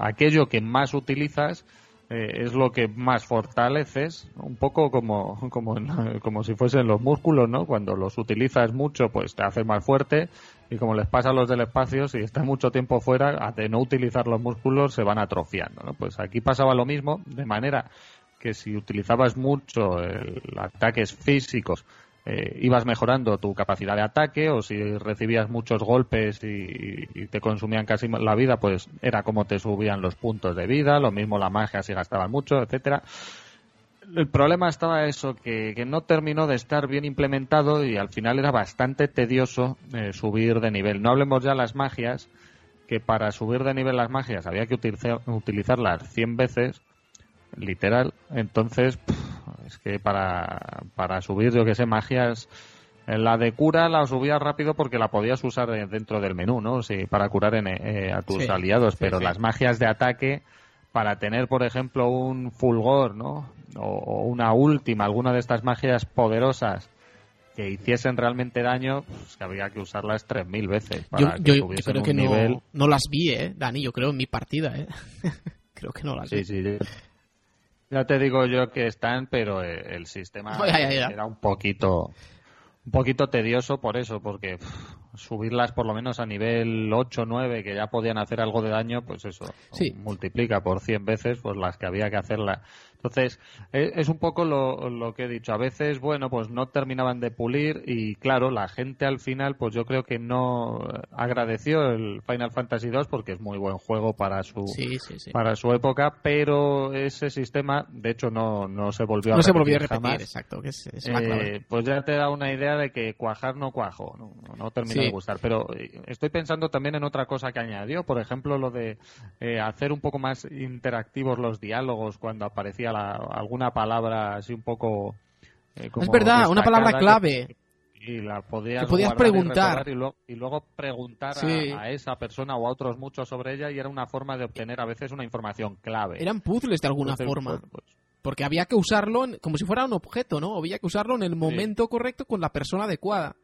aquello que más utilizas eh, es lo que más fortaleces, un poco como, como, como si fuesen los músculos, ¿no? Cuando los utilizas mucho, pues te hace más fuerte y como les pasa a los del espacio, si estás mucho tiempo fuera, de no utilizar los músculos se van atrofiando, ¿no? Pues aquí pasaba lo mismo, de manera que si utilizabas mucho el, ataques físicos eh, ibas mejorando tu capacidad de ataque o si recibías muchos golpes y, te consumían casi la vida, pues era como te subían los puntos de vida, lo mismo la magia si gastaban mucho, etcétera el problema estaba eso, que, que, no terminó de estar bien implementado y al final era bastante tedioso eh, subir de nivel. No hablemos ya las magias, que para subir de nivel las magias había que utilizar, utilizarlas 100 veces, literal. Entonces, es que para, para subir, yo que sé, magias, la de cura la subías rápido porque la podías usar dentro del menú, ¿no? Sí, para curar en, eh, a tus aliados, pero sí. las magias de ataque para tener, por ejemplo, un fulgor, ¿no? O, una última, alguna de estas magias poderosas que hiciesen realmente daño, pues que había que usarlas 3.000 veces para yo, que yo, yo creo que nivel... no, no, las vi, ¿eh, Dani? Yo creo en mi partida, ¿eh? (laughs) creo que no las sí, vi. Sí, Ya te digo yo que están, pero el sistema oh, (laughs) ya, ya, ya. era un poquito un poquito tedioso por eso, porque pff, subirlas por lo menos a nivel 8 9 que ya podían hacer algo de daño, pues eso, sí. multiplica por 100 veces pues las que había que hacerla. Entonces, es un poco lo, lo, que he dicho. A veces, bueno, pues no terminaban de pulir y claro, la gente al final, pues yo creo que no agradeció el Final Fantasy II porque es muy buen juego para su sí, sí, sí. para su época, pero ese sistema, de hecho, no, no se volvió a no repetir. se volvió a repetir, jamás. exacto. Que es, es eh, pues ya te da una idea de que cuajar no cuajo, no, no termina de gustar. Pero estoy pensando también en otra cosa que añadió, por ejemplo, lo de eh, hacer un poco más interactivos los diálogos cuando aparecía la, alguna palabra así un poco. Eh, como es verdad, una palabra clave. Que, y la podías, preguntar y, y, luego, y, luego, preguntar sí. a, a, esa persona o a otros muchos sobre ella y era una forma de obtener a veces una información clave. Eran puzzles de alguna Entonces, forma. pues, pues, porque había que usarlo en, como si fuera un objeto, ¿no? Había que usarlo en el momento sí. correcto con la persona adecuada.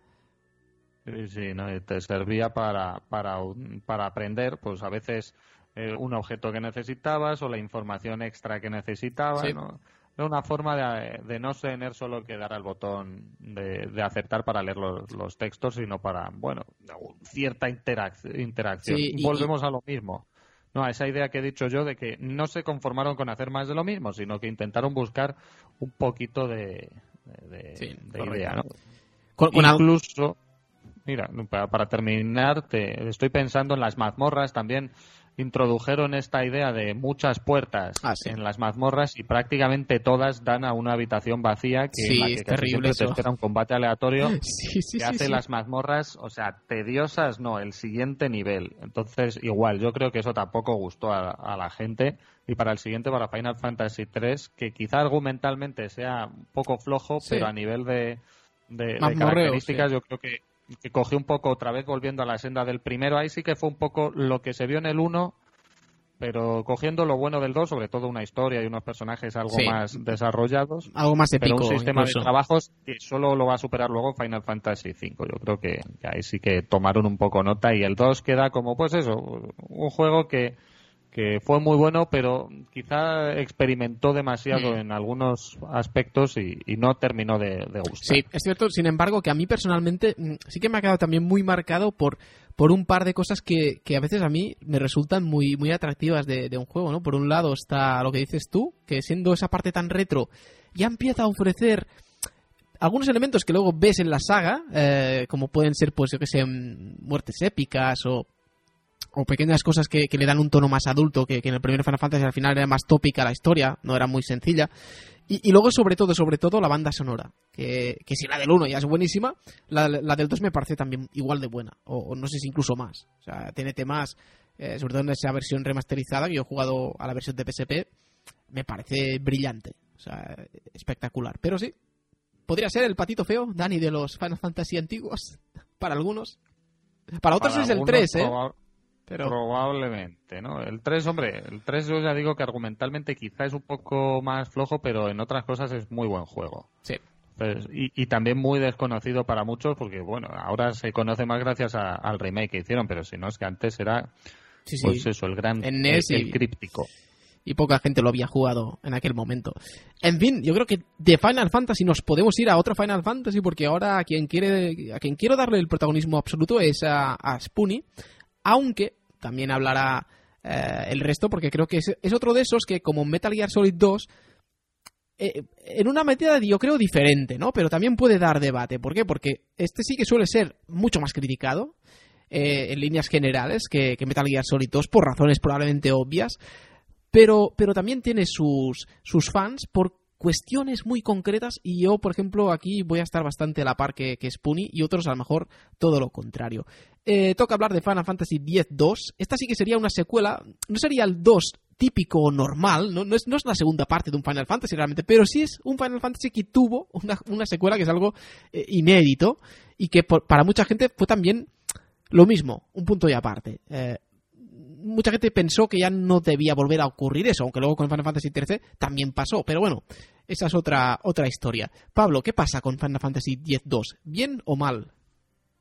Sí, sí, ¿no? Te servía para, para, para aprender, pues a veces eh, un objeto que necesitabas o la información extra que necesitabas, sí. ¿no? Una forma de, de, no tener solo que dar al botón de, de aceptar para leer los, los, textos, sino para, bueno, cierta interac interacción. Sí, y, Volvemos a lo mismo. No, a esa idea que he dicho yo de que no se conformaron con hacer más de lo mismo, sino que intentaron buscar un poquito de, de, sí, idea, ¿no? Con, con Incluso, mira, para, para terminar, te, estoy pensando en las mazmorras también introdujeron esta idea de muchas puertas ah, sí. en las mazmorras y prácticamente todas dan a una habitación vacía que, sí, la que es terrible te espera un combate aleatorio (laughs) sí, que hace las mazmorras, o sea, tediosas, no, el siguiente nivel. Entonces, igual, yo creo que eso tampoco gustó a, a la gente. Y para el siguiente, para Final Fantasy 3, que quizá argumentalmente sea un poco flojo, pero a nivel de, de, de características yo creo que que cogió un poco otra vez volviendo a la senda del primero. Ahí sí que fue un poco lo que se vio en el 1, pero cogiendo lo bueno del 2, sobre todo una historia y unos personajes algo sí. más desarrollados. Algo más épico. Pero un sistema incluso. de trabajos que solo lo va a superar luego Final Fantasy 5. Yo creo que, que ahí sí que tomaron un poco nota y el 2 queda como, pues eso, un juego que que fue muy bueno, pero quizá experimentó demasiado mm. en algunos aspectos y, y no terminó de, de, gustar. Sí, es cierto, sin embargo, que a mí personalmente mm, sí que me ha quedado también muy marcado por, por un par de cosas que, que a veces a mí me resultan muy, muy atractivas de, de, un juego, ¿no? Por un lado está lo que dices tú, que siendo esa parte tan retro, ya empieza a ofrecer algunos elementos que luego ves en la saga, eh, como pueden ser, pues, yo que sé, mm, muertes épicas o o pequeñas cosas que, que, le dan un tono más adulto, que, que, en el primer Final Fantasy al final era más tópica la historia, no era muy sencilla. Y, y luego, sobre todo, sobre todo, la banda sonora, que, que si la del 1 ya es buenísima, la, la, del 2 me parece también igual de buena, o, o, no sé si incluso más. O sea, tiene temas, eh, sobre todo en esa versión remasterizada, que yo he jugado a la versión de PSP, me parece brillante, o sea, espectacular. Pero sí, podría ser el patito feo, Dani, de los Final Fantasy antiguos, (laughs) para algunos. Para otros para es el 3, ¿eh? Pero... Probablemente, ¿no? El 3, hombre, el 3 yo ya digo que argumentalmente quizá es un poco más flojo, pero en otras cosas es muy buen juego. Sí. Pues, y, y, también muy desconocido para muchos, porque bueno, ahora se conoce más gracias a, al remake que hicieron, pero si no es que antes era, sí, pues sí. eso, el gran, el, el y... críptico y poca gente lo había jugado en aquel momento. En fin, yo creo que de Final Fantasy nos podemos ir a otro Final Fantasy porque ahora a quien quiere a quien quiero darle el protagonismo absoluto es a, a Spoonie, aunque también hablará eh, el resto porque creo que es, otro de esos que como Metal Gear Solid 2 eh, en una medida yo creo diferente, ¿no? Pero también puede dar debate. ¿Por qué? Porque este sí que suele ser mucho más criticado eh, en líneas generales que, que, Metal Gear Solid 2 por razones probablemente obvias, pero, pero también tiene sus, sus fans por cuestiones muy concretas y yo, por ejemplo, aquí voy a estar bastante a la par que, que Spoonie y otros a lo mejor todo lo contrario. Eh, toca hablar de Final Fantasy X-2. Esta sí que sería una secuela, no sería el 2 típico o normal, ¿no? No, es, no es la segunda parte de un Final Fantasy realmente, pero sí es un Final Fantasy que tuvo una, una secuela que es algo eh, inédito y que por, para mucha gente fue también lo mismo, un punto y aparte. Eh, mucha gente pensó que ya no debía volver a ocurrir eso, aunque luego con Final Fantasy XIII también pasó, pero bueno, esa es otra, otra historia. Pablo, ¿qué pasa con Final Fantasy X-2? ¿Bien o mal?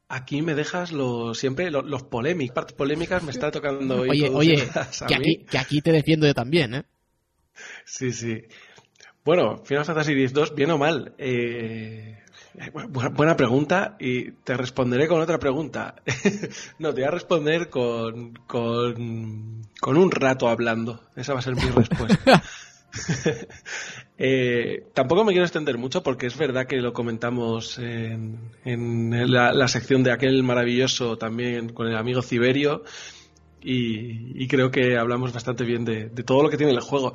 Aquí me dejas lo, siempre lo, los polémicos, partes polémicas me está tocando hoy. Oye, oye, que aquí, que aquí, te defiendo yo también, ¿eh? Sí, sí. Bueno, Final Fantasy X-2, bien o mal. Eh, (laughs) buena pregunta y te responderé con otra pregunta. (laughs) no, te voy a responder con, con, con un rato hablando. Esa va a ser mi respuesta. (laughs) eh, tampoco me quiero extender mucho porque es verdad que lo comentamos en, en la, la, sección de aquel maravilloso también con el amigo Ciberio y, y creo que hablamos bastante bien de, de, todo lo que tiene el juego.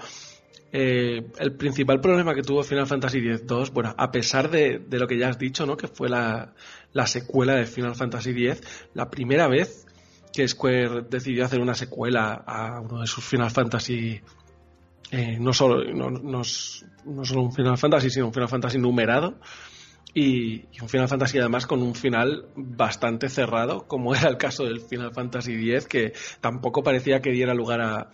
Eh, el principal problema que tuvo Final Fantasy X-2, bueno, a pesar de, lo que ya has dicho, ¿no? Que fue la, la secuela de Final Fantasy X, la primera vez que Square decidió hacer una secuela a uno de sus Final Fantasy eh, no, solo, no, no, no, solo un Final Fantasy, sino un Final Fantasy numerado. Y, y, un Final Fantasy además con un final bastante cerrado, como era el caso del Final Fantasy X, que tampoco parecía que diera lugar a,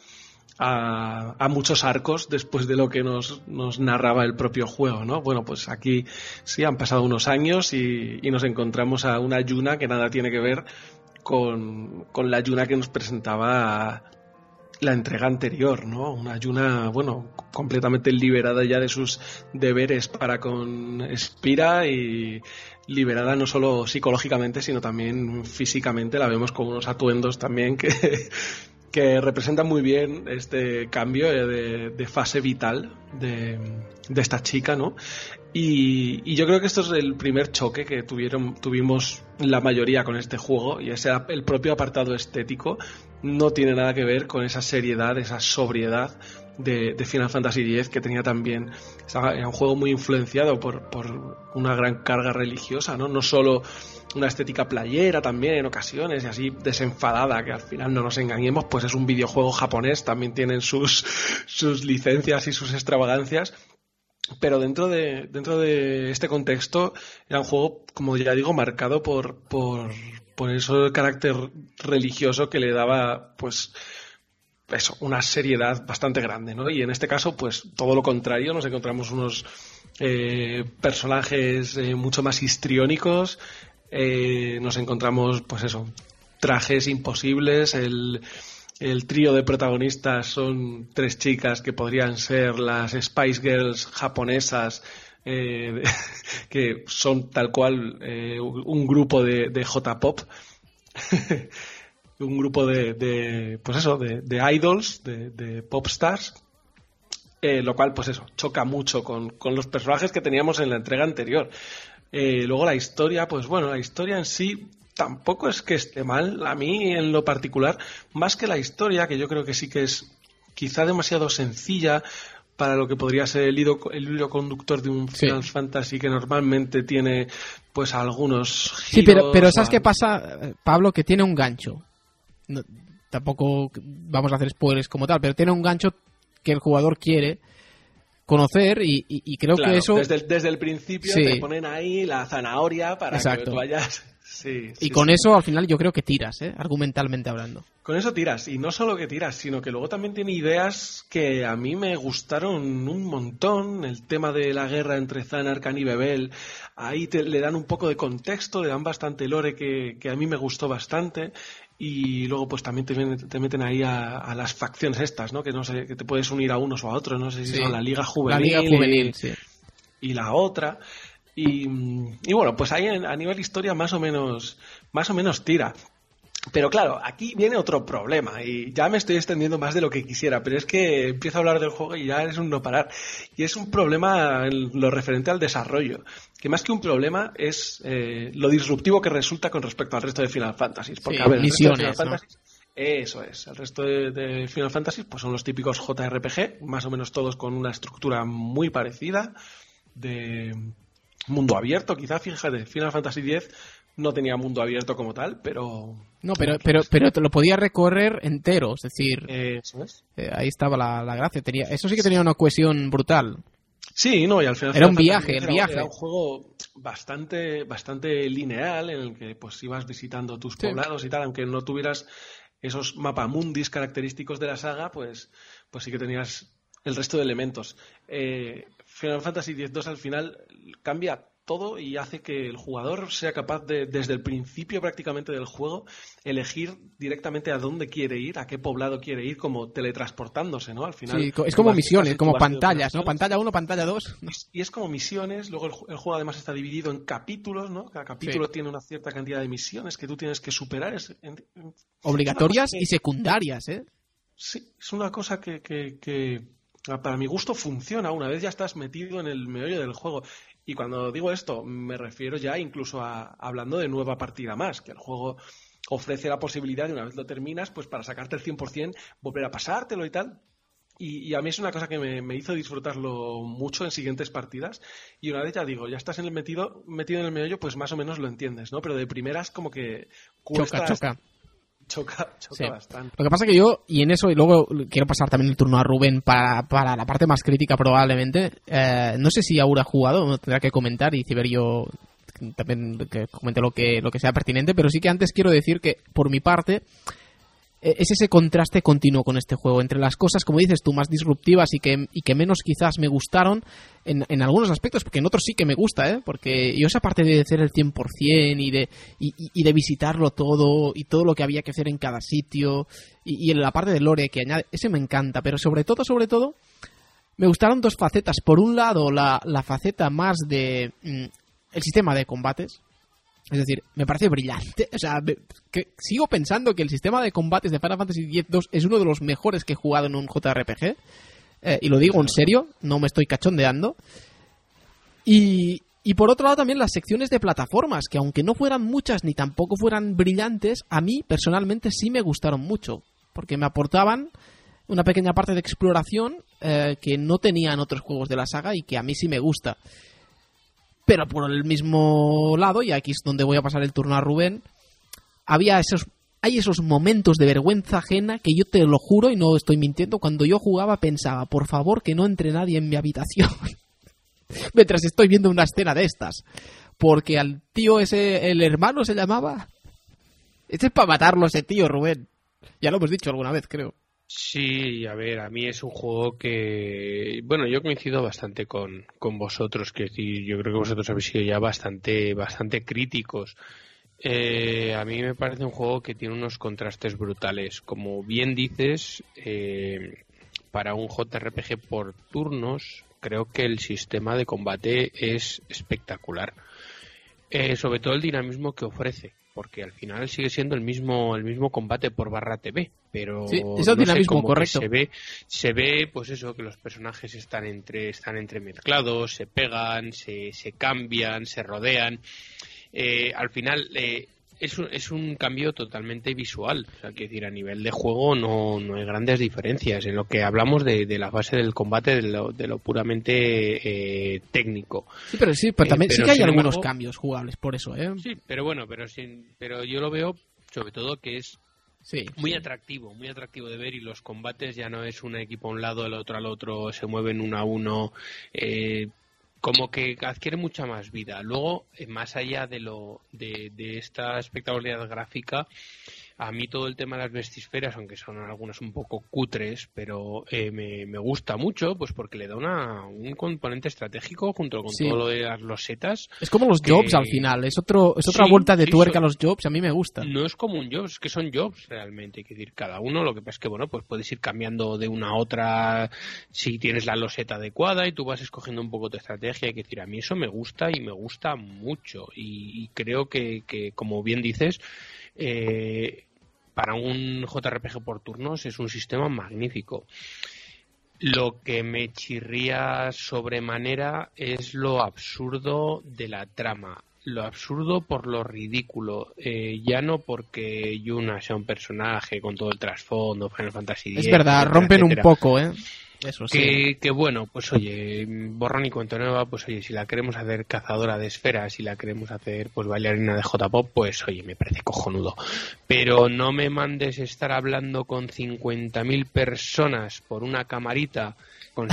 a, a muchos arcos después de lo que nos, nos, narraba el propio juego, ¿no? Bueno, pues aquí sí han pasado unos años y, y nos encontramos a una Yuna que nada tiene que ver con, con la Yuna que nos presentaba la entrega anterior, ¿no? Una Yuna, bueno, completamente liberada ya de sus deberes para con Spira y liberada no solo psicológicamente, sino también físicamente. La vemos con unos atuendos también que, que representan muy bien este cambio de, fase vital de, de, esta chica, ¿no? Y, y, yo creo que esto es el primer choque que tuvieron, tuvimos la mayoría con este juego, y ese el propio apartado estético no tiene nada que ver con esa seriedad, esa sobriedad de, Final Fantasy X que tenía también. Era un juego muy influenciado por, por una gran carga religiosa, ¿no? No solo una estética playera también en ocasiones y así desenfadada, que al final no nos engañemos, pues es un videojuego japonés, también tienen sus, (laughs) sus licencias y sus extravagancias. Pero dentro de, dentro de este contexto era un juego, como ya digo, marcado por, por, por eso el carácter religioso que le daba, pues, eso, una seriedad bastante grande, ¿no? Y en este caso, pues, todo lo contrario, nos encontramos unos eh, personajes eh, mucho más histriónicos, eh, nos encontramos, pues eso, trajes imposibles, el, el trío de protagonistas son tres chicas que podrían ser las Spice Girls japonesas, eh, (laughs) que son tal cual eh, un grupo de, de J-pop, (laughs) un grupo de, de, pues eso, de, de idols, de, de pop stars, eh, lo cual, pues eso, choca mucho con, con, los personajes que teníamos en la entrega anterior. Eh, luego la historia, pues bueno, la historia en sí tampoco es que esté mal, a mí en lo particular, más que la historia, que yo creo que sí que es quizá demasiado sencilla para lo que podría ser el hilo, el hilo conductor de un Final. Fantasy que normalmente tiene pues algunos giros, Sí, pero, pero ¿sabes qué pasa, Pablo? Que tiene un gancho. No, tampoco vamos a hacer spoilers como tal, pero tiene un gancho que el jugador quiere conocer y, y, y creo claro, que eso... Desde el, desde el principio sí. te ponen ahí la zanahoria para Exacto. que tú vayas... Sí, y con eso al final yo creo que tiras, ¿eh? argumentalmente hablando. Con eso tiras, y no solo que tiras, sino que luego también tiene ideas que a mí me gustaron un montón. El tema de la guerra entre Zanarkand y Bebel, ahí te, le dan un poco de contexto, le dan bastante lore que, que a mí me gustó bastante. Y luego pues también te, te meten ahí a, a, las facciones estas, ¿no? Que no sé, que te puedes unir a unos o a otros, no sé si sí. son la Liga Juvenil. La Liga Juvenil, y, sí. y la otra. Y, y, bueno, pues ahí a nivel historia más o menos, más o menos tira. Pero claro, aquí viene otro problema y ya me estoy extendiendo más de lo que quisiera, pero es que empiezo a hablar del juego y ya es un no parar. Y es un problema en lo referente al desarrollo, que más que un problema es eh, lo disruptivo que resulta con respecto al resto de Final Fantasy. Porque, Sí, a ver, el resto de Final ¿no? Fantasy- eso es. El resto de, de Final Fantasy pues son los típicos JRPG, más o menos todos con una estructura muy parecida, de mundo abierto, quizá, fíjate, Final Fantasy X no tenía mundo abierto como tal, pero... No, pero, pero, pero te lo podía recorrer entero, es decir, eh, eh, ahí estaba la, la gracia. Tenía, eso sí que tenía una cohesión brutal. Sí, no, y al final Era un viaje, el viaje. Era un juego bastante, bastante lineal en el que pues ibas visitando tus Sí. poblados y tal, aunque no tuvieras esos mapamundis característicos de la saga, pues, pues sí que tenías el resto de elementos. Eh, Final Fantasy X-2 al final cambia todo y hace que el jugador sea capaz de, desde el principio prácticamente del juego, elegir directamente a dónde quiere ir, a qué poblado quiere ir, como teletransportándose, ¿no? Al final. Sí, es como misiones, como pantallas, ¿no? Pantalla 1, pantalla 2. Y es como misiones, luego el, el juego además está dividido en capítulos, ¿no? Cada capítulo Sí. tiene una cierta cantidad de misiones que tú tienes que superar. Es, en- en- Obligatorias y secundarias, ¿eh? sí, es una cosa que, que- que, para mi gusto funciona una vez ya estás metido en el meollo del juego. Y cuando digo esto, me refiero ya incluso a hablando de nueva partida más, que el juego ofrece la posibilidad de una vez lo terminas, pues para sacarte el 100%, volver a pasártelo y tal. Y, y a mí es una cosa que me, me hizo disfrutarlo mucho en siguientes partidas. Y una vez ya digo, ya estás en el metido, metido en el meollo, pues más o menos lo entiendes, ¿no? Pero de primeras como que cuesta, Choca, choca. Choca, choca Sí. bastante. Lo que pasa que yo, y en eso, y luego quiero pasar también el turno a Rubén para, para la parte más crítica probablemente. Eh, no sé si Aura ha jugado, no tendrá que comentar y Ciberio también que comente lo que, lo que sea pertinente, pero sí que antes quiero decir que por mi parte es ese contraste continuo con este juego entre las cosas, como dices tú, más disruptivas y que, y que menos quizás me gustaron en, en algunos aspectos, porque en otros sí que me gusta, ¿eh? porque yo esa parte de hacer el 100% y de, y, y- de visitarlo todo y todo lo que había que hacer en cada sitio y, la parte de lore que añade, ese me encanta, pero sobre todo, sobre todo, me gustaron dos facetas. Por un lado, la, la faceta más de mm, el sistema de combates, es decir, me parece brillante. O sea, me- que sigo pensando que el sistema de combates de Final Fantasy X-2 es uno de los mejores que he jugado en un JRPG. Eh, y lo digo en serio, no me estoy cachondeando. Y, y por otro lado también las secciones de plataformas, que aunque no fueran muchas ni tampoco fueran brillantes, a mí personalmente sí me gustaron mucho. Porque me aportaban una pequeña parte de exploración eh, que no tenían otros juegos de la saga y que a mí sí me gusta. Pero por el mismo lado, y aquí es donde voy a pasar el turno a Rubén, había esos hay esos momentos de vergüenza ajena que yo te lo juro y no estoy mintiendo, cuando yo jugaba pensaba, por favor que no entre nadie en mi habitación (laughs) mientras estoy viendo una escena de estas. Porque al tío ese, el hermano se llamaba... Este es para matarlo ese tío, Rubén. Ya lo hemos dicho alguna vez, creo. Sí, a ver, a mí es un juego que, bueno, yo coincido bastante con, con vosotros, que yo creo que vosotros habéis sido ya bastante, bastante críticos. Eh, a mí me parece un juego que tiene unos contrastes brutales. Como bien dices, eh, para un JRPG por turnos, creo que el sistema de combate es espectacular. Eh, sobre todo el dinamismo que ofrece, porque al final sigue siendo el mismo el mismo combate por barra TV, pero Sí, eso como que correcto. se ve se ve pues eso que los personajes están entre están entremezclados, se pegan, se, se cambian, se rodean. Eh, al final eh, es un, es un cambio totalmente visual. O sea, quiero decir, a nivel de juego no, no hay grandes diferencias. En lo que hablamos de, de la fase del combate, de lo, de lo puramente eh, técnico. Sí, pero sí, pero Eh, también sí que hay algunos embargo- cambios jugables por eso, ¿eh? Sí, pero bueno, pero, sin, pero yo lo veo sobre todo que es Sí. muy atractivo, muy atractivo de ver y los combates ya no es un equipo a un lado, el otro al otro, se mueven uno a uno, eh, como que adquiere mucha más vida. Luego, eh, más allá de lo de, de esta espectacularidad gráfica, a mí todo el tema de las vestisferas, aunque son algunas un poco cutres, pero eh, me, me gusta mucho, pues porque le da una, un componente estratégico junto con Sí. todo lo de las losetas. Es como los que- jobs al final, es otro es otra Sí, vuelta de sí, tuerca son- a los jobs, a mí me gusta. No es como un jobs, es que son jobs realmente. Hay que decir, cada uno lo que pasa es que, bueno, pues puedes ir cambiando de una a otra si tienes la loseta adecuada y tú vas escogiendo un poco tu estrategia. Hay que decir, a mí eso me gusta y me gusta mucho. Y, y creo que, que, como bien dices, eh, para un JRPG por turnos es un sistema magnífico. Lo que me chirría sobremanera es lo absurdo de la trama. Lo absurdo por lo ridículo. Eh, ya no porque Yuna sea un personaje con todo el trasfondo, Final Fantasy X. Es verdad, etcétera, rompen un poco, ¿eh? Que, bueno, pues oye, borrón y cuenta nueva, pues oye, si la queremos hacer cazadora de esferas, si la queremos hacer pues bailarina de J-pop, pues oye, me parece cojonudo. Pero no me mandes estar hablando con 50.000 personas por una camarita, con-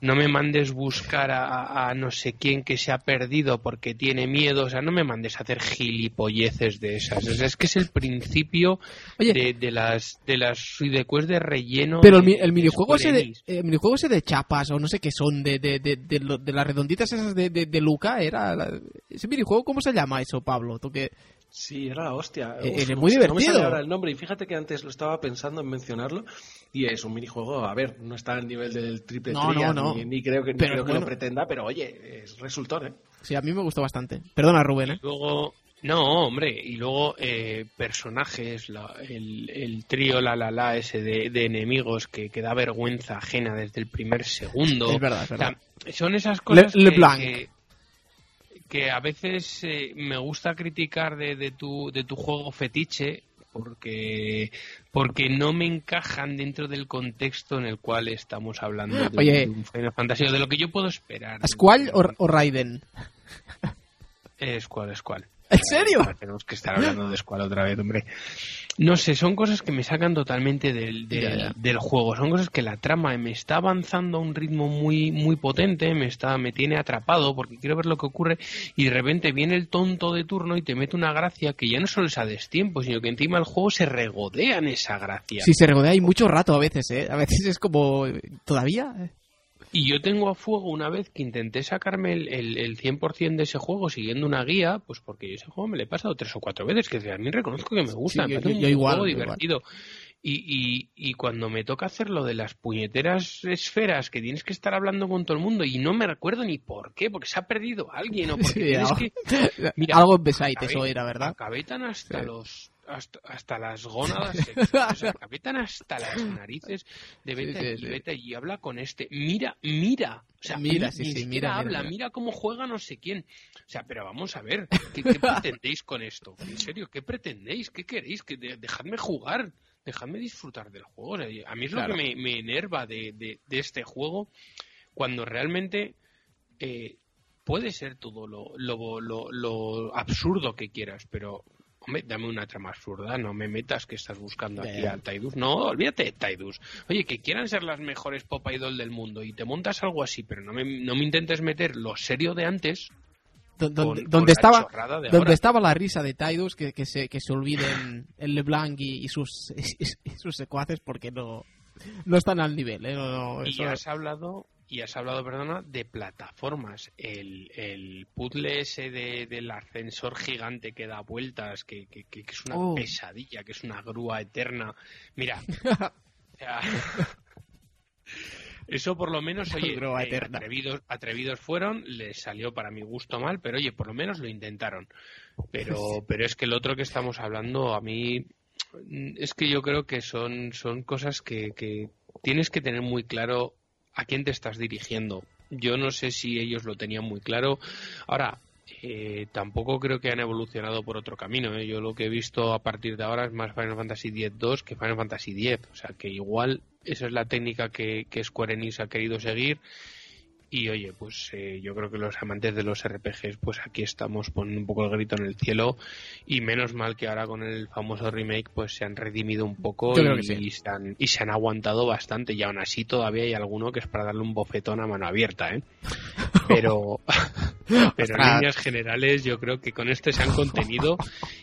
no me mandes buscar a, a- no sé quién que se ha perdido porque tiene miedo, o sea, no me mandes a hacer gilipolleces de esas. O sea, es que es el principio Oye. de, de las de las de relleno. Pero el, el minijuego ese de, eh, el minijuego ese de chapas o no sé qué son, de, de, de, de, las redonditas esas de, de, de Luca, era... la- ese minijuego, ¿cómo se llama eso, Pablo? ¿Tú que Sí, era la hostia. Eh, Uf, era no muy sé, No me divertido. ahora el nombre y fíjate que antes lo estaba pensando en mencionarlo y es un minijuego, a ver, no está al nivel del triple No, no, no. Ni, ni creo que, ni Pero creo es que lo pretenda, pero oye, es resultón, ¿eh? Sí, a mí me gustó bastante. Perdona, Rubén, ¿eh? Luego, no, hombre, y luego eh, personajes, la- el, el trío la la la ese de, de enemigos que, que da vergüenza ajena desde el primer segundo. Es verdad, es O verdad. sea, son esas cosas Le- que, LeBlanc. que, que a veces eh, me gusta criticar de, de tu, de tu juego fetiche porque porque no me encajan dentro del contexto en el cual estamos hablando de, Oye. de un Final Fantasy o de lo que yo puedo esperar. ¿Squall o, o Raiden? Eh, Squall, Squall. ¿En serio? Tenemos que estar hablando de Squall otra vez, hombre. No sé, son cosas que me sacan totalmente del, del, Ya, ya. del juego. Son cosas que la trama me está avanzando a un ritmo muy, muy potente, me está, me tiene atrapado porque quiero ver lo que ocurre y de repente viene el tonto de turno y te mete una gracia que ya no solo es a destiempo, sino que encima el juego se regodea en esa gracia. Sí, se regodea ahí mucho rato a veces, ¿eh? A veces es como... ¿Todavía? Y yo tengo a fuego una vez que intenté sacarme el, el, el 100% de ese juego siguiendo una guía, pues porque yo ese juego me lo he pasado tres o cuatro veces, que a mí reconozco que me gusta, Sí, me yo- yo- un yo igual, juego yo igual. divertido. Y, y, y cuando me toca hacer lo de las puñeteras esferas que tienes que estar hablando con todo el mundo y no me recuerdo ni por qué, porque se ha perdido alguien o (laughs) porque Sí, tienes algo- que... (laughs) Mira, Algo acabé- eso era, ¿verdad? Acabé tan hasta Sí. los hasta, hasta las gónadas (laughs) o sea, hasta las narices de vete Sí, sí, aquí, sí. vete allí, habla con este, mira, mira, o sea, Mira, ni- mira, mira, habla, mira. mira, cómo juega no sé quién, o sea, pero vamos a ver, ¿qué, qué (laughs) pretendéis con esto? En serio, ¿qué pretendéis? ¿Qué queréis? Que de- dejadme jugar, dejadme disfrutar del juego, O sea, a mí es Claro. lo que me, me enerva de, de- de este juego, cuando realmente eh, puede ser todo lo, lo, lo, lo absurdo que quieras, pero hombre, dame una trama absurda, no me metas que estás buscando Ya, aquí ya. a Tidus. No, olvídate de Tidus. Oye, que quieran ser las mejores pop idol del mundo y te montas algo así, pero no me, no me intentes meter lo serio de antes. Con- Donde, con estaba donde ahora. estaba la risa de Tidus que, que se que se olviden (laughs) el LeBlanc y, y sus (laughs) y sus secuaces porque no no están al nivel ¿eh? No, no, Y has hablado, y has hablado, perdona, de plataformas. El, el puzzle ese de- del ascensor gigante que da vueltas, que, que- es una Oh. pesadilla, que es una grúa eterna. Mira, (laughs) eso por lo menos, oye, eh, atrevidos, atrevidos fueron, les salió para mi gusto mal, pero oye, por lo menos lo intentaron. Pero, (laughs) pero es que el otro que estamos hablando, a mí, es que yo creo que son, son cosas que, que tienes que tener muy claro a quién te estás dirigiendo. Yo no sé si ellos lo tenían muy claro. Ahora, eh, tampoco creo que han evolucionado por otro camino. ¿eh? Yo lo que he visto a partir de ahora es más Final Fantasy X-2 que Final Fantasy X. O sea que igual esa es la técnica que, que Square Enix ha querido seguir. Y oye, pues eh, yo creo que los amantes de los RPGs, pues aquí estamos poniendo un poco el grito en el cielo. Y menos mal que ahora con el famoso remake, pues se han redimido un poco y, sí. se han, y se han aguantado bastante. Y aún así todavía hay alguno que es para darle un bofetón a mano abierta, ¿eh? (laughs) Pero, pero en líneas generales yo creo que con este se han contenido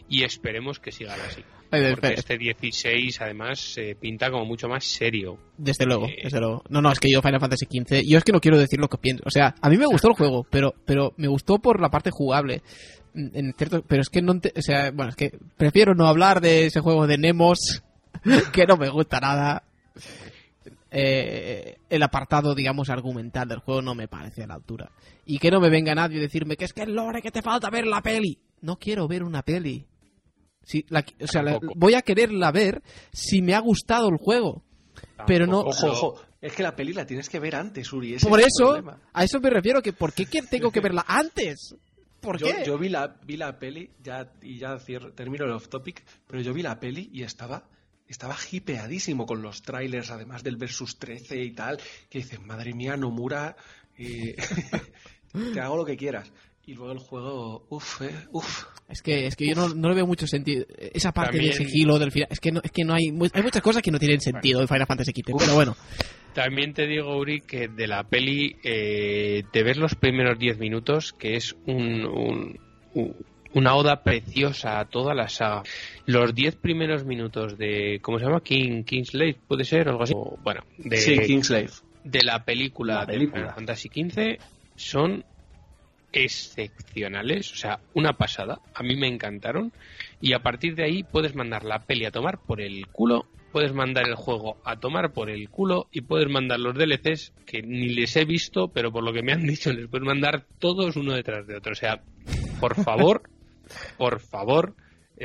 y esperemos que sigan así. Porque este 16 además se pinta como mucho más serio. Desde luego, Eh, desde luego. No, no, es que yo Final Fantasy XV, yo es que no quiero decir lo que pienso. O sea, a mí me gustó el juego, pero pero me gustó por la parte jugable. Mm, En cierto, pero es que no, o sea, bueno, es que prefiero no hablar de ese juego de Nemos (laughs) que no me gusta nada. Eh, el apartado, digamos, argumental del juego no me parece a la altura. Y que no me venga nadie a decirme que es que el lore que te falta ver la peli. No quiero ver una peli. Si la- o sea, la- voy a quererla ver si me ha gustado el juego. Pero no-. Ojo, ojo. Es que la peli la tienes que ver antes, Uri. ese Por es eso, problema. a eso me refiero, que ¿por qué tengo que verla antes? ¿Por yo, qué? yo vi la vi la peli ya y ya cierro- termino el off topic, pero yo vi la peli y estaba estaba hipeadísimo con los trailers, además del versus 13 y tal, que dices, madre mía, Nomura, eh, (laughs) te hago lo que quieras. Y luego el juego, uff, eh, uff. Es que, es que yo no, no le veo mucho sentido. Esa parte También- del sigilo del final. Es que no, es que no hay. Hay muchas cosas que no tienen sentido en Final Fantasy XV. Pero bueno, También te digo, Uri, que de la peli eh, te ves los primeros 10 minutos, que es un, un- un- una oda preciosa a toda la saga. Los 10 primeros minutos de, ¿cómo se llama? King, Kingslave, ¿puede ser? O algo así. O, bueno, de, Sí, Kingslave. de la película, La película. de Final Fantasy XV son excepcionales, o sea, una pasada. A mí me encantaron. Y a partir de ahí puedes mandar la peli a tomar por el culo, puedes mandar el juego a tomar por el culo y puedes mandar los DLCs que ni les he visto, pero por lo que me han (laughs) dicho les puedes mandar todos uno detrás de otro. O sea, por favor, (laughs) por favor,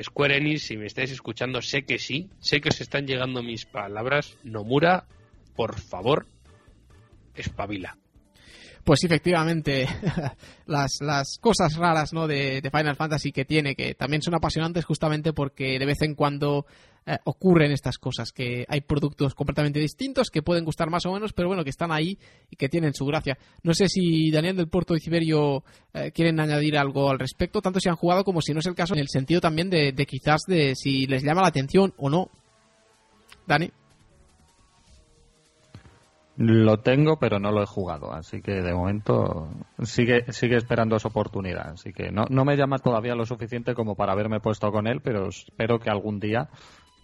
Square Enix, si me estáis escuchando, sé que sí, sé que os están llegando mis palabras. Nomura, por favor, espabila. Pues efectivamente, (laughs) las, las cosas raras ¿no? de, de Final Fantasy que tiene, que también son apasionantes justamente porque de vez en cuando eh, ocurren estas cosas, que hay productos completamente distintos que pueden gustar más o menos, pero bueno, que están ahí y que tienen su gracia. No sé si Daniel del Puerto y Ciberio eh, quieren añadir algo al respecto, tanto si han jugado como si no es el caso, en el sentido también de, de quizás de si les llama la atención o no. Dani. Lo tengo, pero no lo he jugado, así que de momento sigue sigue esperando esa oportunidad. Así que no, no me llama todavía lo suficiente como para haberme puesto con él, pero espero que algún día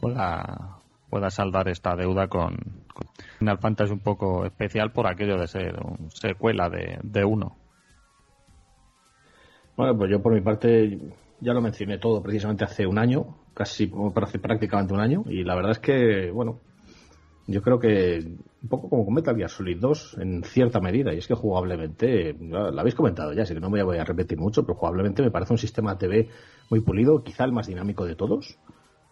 pueda, pueda saldar esta deuda con, con Final Fantasy un poco especial por aquello de ser un secuela de, de uno. Bueno, pues yo por mi parte ya lo mencioné todo precisamente hace un año, casi prácticamente un año, y la verdad es que, bueno, yo creo que un poco como con Metal Gear Solid 2 en cierta medida, y es que jugablemente, lo habéis comentado ya, así que no me voy a repetir mucho, pero jugablemente me parece un sistema TV muy pulido, quizá el más dinámico de todos,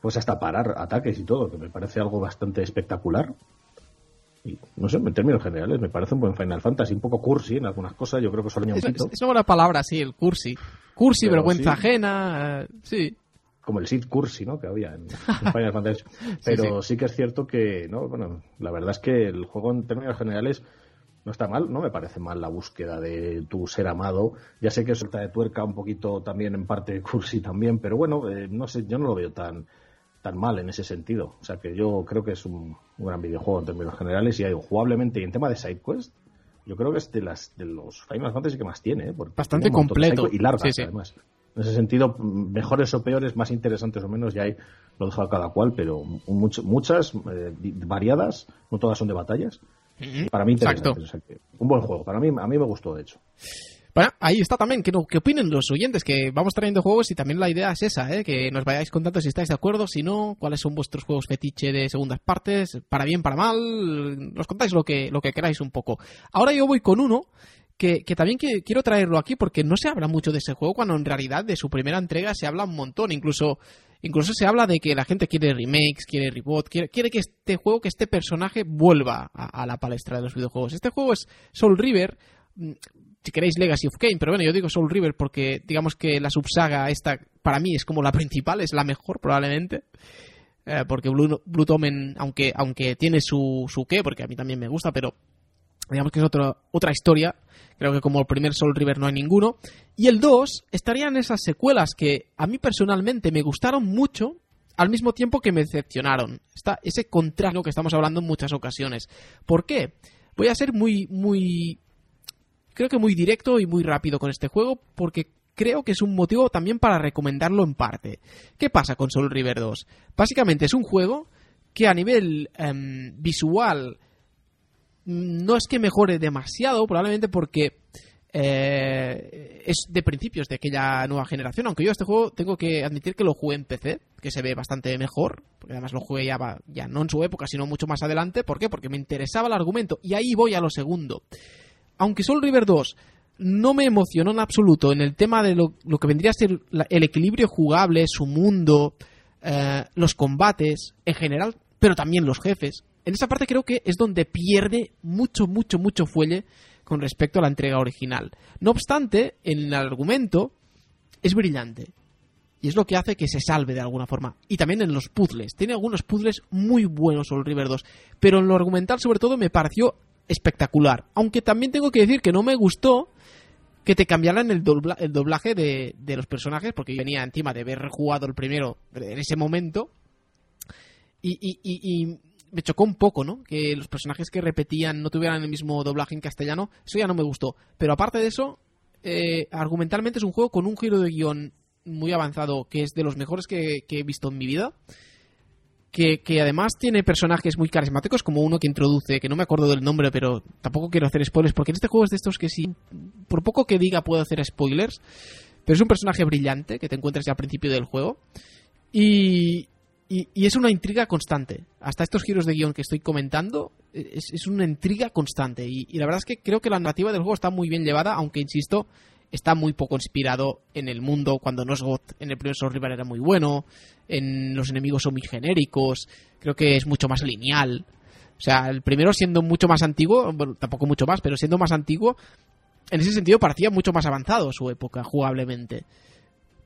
pues hasta parar ataques y todo, que me parece algo bastante espectacular. Y no sé, en términos generales, me parece un buen Final Fantasy, un poco cursi en algunas cosas, yo creo que un Es, una buena palabra, sí, el cursi. Cursi, Pero vergüenza sí. ajena, eh, sí. Como el Sid Cursi, ¿no? Que había en, en Final Fantasy. Pero sí, que es cierto que, no, bueno, la verdad es que el juego en términos generales no está mal, no me parece mal la búsqueda de tu ser amado. Ya sé que es suelta de tuerca un poquito también en parte Cursi también, pero bueno, eh, no sé, yo no lo veo tan tan mal en ese sentido. O sea que yo creo que es un, un gran videojuego en términos generales y jugablemente y en tema de side quest, yo creo que es de las de los Final Fantasy que más tiene, ¿eh? Porque Bastante tiene completo. y largas Sí, sí. además. En ese sentido, mejores o peores, más interesantes o menos, ya hay, lo dejo a cada cual, pero much- muchas, eh, variadas, no todas son de batallas. Para mí, que un buen juego. Para mí, a mí me gustó, de hecho. Bueno, ahí está también, que opinen los oyentes, que vamos trayendo juegos y también la idea es esa, ¿eh? que nos vayáis contando si estáis de acuerdo, si no, cuáles son vuestros juegos fetiche de segundas partes, para bien, para mal, nos contáis lo que, lo que queráis un poco. Ahora yo voy con uno que, también que- quiero traerlo aquí porque no se habla mucho de ese juego cuando en realidad de su primera entrega se habla un montón, incluso incluso se habla de que la gente quiere remakes, quiere reboot, quiere, quiere que este juego, que este personaje vuelva a, la palestra de los videojuegos. Este juego es Soul River, mm, si queréis Legacy of Kain, pero bueno, yo digo Soul River porque digamos que la subsaga esta para mí es como la principal, es la mejor probablemente. Eh, porque Blue, Blue Tomen, aunque, aunque tiene su, su qué, porque a mí también me gusta, pero digamos que es otra otra historia. Creo que como el primer Soul River no hay ninguno. Y el 2 estaría en esas secuelas que a mí personalmente me gustaron mucho, al mismo tiempo que me decepcionaron. Está ese contrario que estamos hablando en muchas ocasiones. ¿Por qué? Voy a ser muy, muy. Creo que muy directo y muy rápido con este juego, porque creo que es un motivo también para recomendarlo en parte. ¿Qué pasa con Soul River 2? Básicamente es un juego que a nivel em, visual no es que mejore demasiado, probablemente porque eh, es de principios de aquella nueva generación, aunque yo este juego tengo que admitir que lo jugué en PC, que se ve bastante mejor, porque además lo jugué ya, ya no en su época, sino mucho más adelante. ¿Por qué? Porque me interesaba el argumento. Y ahí voy a lo segundo. Aunque Soul River 2 no me emocionó en absoluto en el tema de lo, lo que vendría a ser el equilibrio jugable, su mundo, eh, los combates, en general, pero también los jefes. En esa parte creo que es donde pierde mucho, mucho, mucho fuelle con respecto a la entrega original. No obstante, en el argumento es brillante. Y es lo que hace que se salve de alguna forma. Y también en los puzzles. Tiene algunos puzzles muy buenos Soul River 2. Pero en lo argumental, sobre todo, me pareció espectacular. Aunque también tengo que decir que no me gustó que te cambiaran el, el doblaje de, los personajes. Porque venía encima de haber jugado el primero en ese momento. Y me chocó un poco, ¿no? Que los personajes que repetían no tuvieran el mismo doblaje en castellano. Eso ya no me gustó. Pero aparte de eso, eh, argumentalmente es un juego con un giro de guion muy avanzado, que es de los mejores que, he visto en mi vida. Que, que, además tiene personajes muy carismáticos, como uno que introduce, que no me acuerdo del nombre, pero tampoco quiero hacer spoilers, porque en este juego es de estos que sí, por poco que diga puedo hacer spoilers, pero es un personaje brillante que te encuentras ya al principio del juego. Y, y, y, es una intriga constante. Hasta estos giros de guion que estoy comentando, es, es una intriga constante. Y, y, la verdad es que creo que la narrativa del juego está muy bien llevada, aunque insisto, está muy poco inspirado en el mundo. Cuando no es God, en el primer Soul River era muy bueno. En los enemigos son muy genéricos. Creo que es mucho más lineal. O sea, el primero siendo mucho más antiguo, bueno, tampoco mucho más, pero siendo más antiguo, en ese sentido parecía mucho más avanzado su época, jugablemente.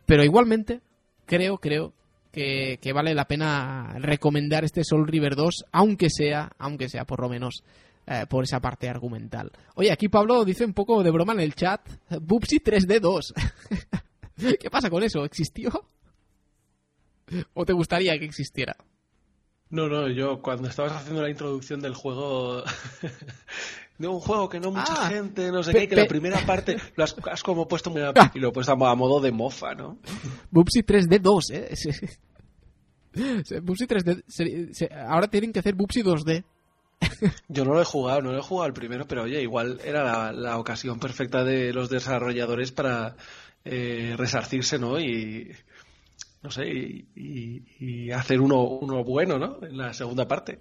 Pero igualmente, creo, creo que, vale la pena recomendar este Soul River 2, aunque sea, aunque sea por lo menos eh, por esa parte argumental. Oye, aquí Pablo dice un poco de broma en el chat, Bubsy 3D2. (laughs) ¿Qué pasa con eso? ¿Existió? ¿O te gustaría que existiera? No, no, yo cuando estabas haciendo la introducción del juego (laughs) de un juego que no mucha ah, gente, no sé qué, que la primera parte lo has, has como puesto muy a, y lo he puesto a, modo de mofa, ¿no? Bubsy 3D2, ¿eh? (laughs) Bubsy 3D. Se, se, ahora tienen que hacer Bubsy 2D. Yo no lo he jugado, no lo he jugado el primero, pero oye, igual era la, la ocasión perfecta de los desarrolladores para eh, resarcirse, ¿no? Y no sé, y, y, y, hacer uno, uno bueno, ¿no? En la segunda parte.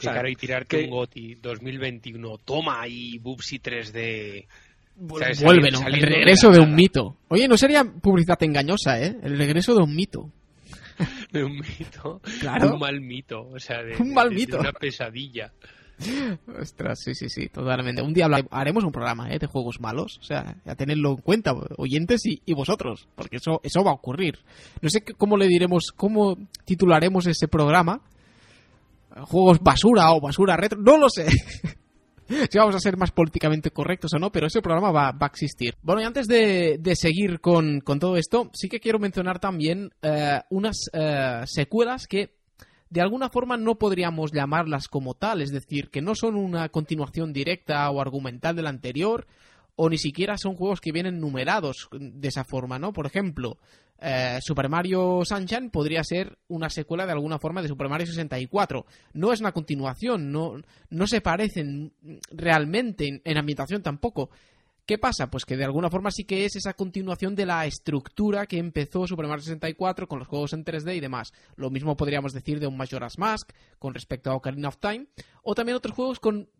Claro, y tirarte que... un GOTI 2021, toma y Bubsy 3D. Vuelve, ¿no? El regreso de, de un mito. Oye, no sería publicidad engañosa, ¿eh? El regreso de un mito. (laughs) de un mito. Claro. Un mal mito. O sea, de, un mal de, mito. De una pesadilla. Ostras, sí, sí, sí, totalmente. Un día haremos un programa ¿eh? de juegos malos, o sea, a tenerlo en cuenta, oyentes y, y, vosotros, porque eso, eso va a ocurrir. No sé cómo le diremos, cómo titularemos ese programa. Juegos basura o basura retro, no lo sé. (laughs) si vamos a ser más políticamente correctos o no, pero ese programa va, va a existir. Bueno, y antes de, de seguir con, con, todo esto, sí que quiero mencionar también uh, unas uh, secuelas que de alguna forma no podríamos llamarlas como tal, es decir, que no son una continuación directa o argumental del anterior, o ni siquiera son juegos que vienen numerados de esa forma, ¿no? Por ejemplo, eh, Super Mario Sunshine podría ser una secuela de alguna forma de Super Mario 64. No es una continuación, no, no se parecen realmente en, en ambientación tampoco. ¿Qué pasa? Pues que de alguna forma sí que es esa continuación de la estructura que empezó Super Mario 64 con los juegos en 3D y demás. Lo mismo podríamos decir de un Majora's Mask con respecto a Ocarina of Time, o también otros juegos con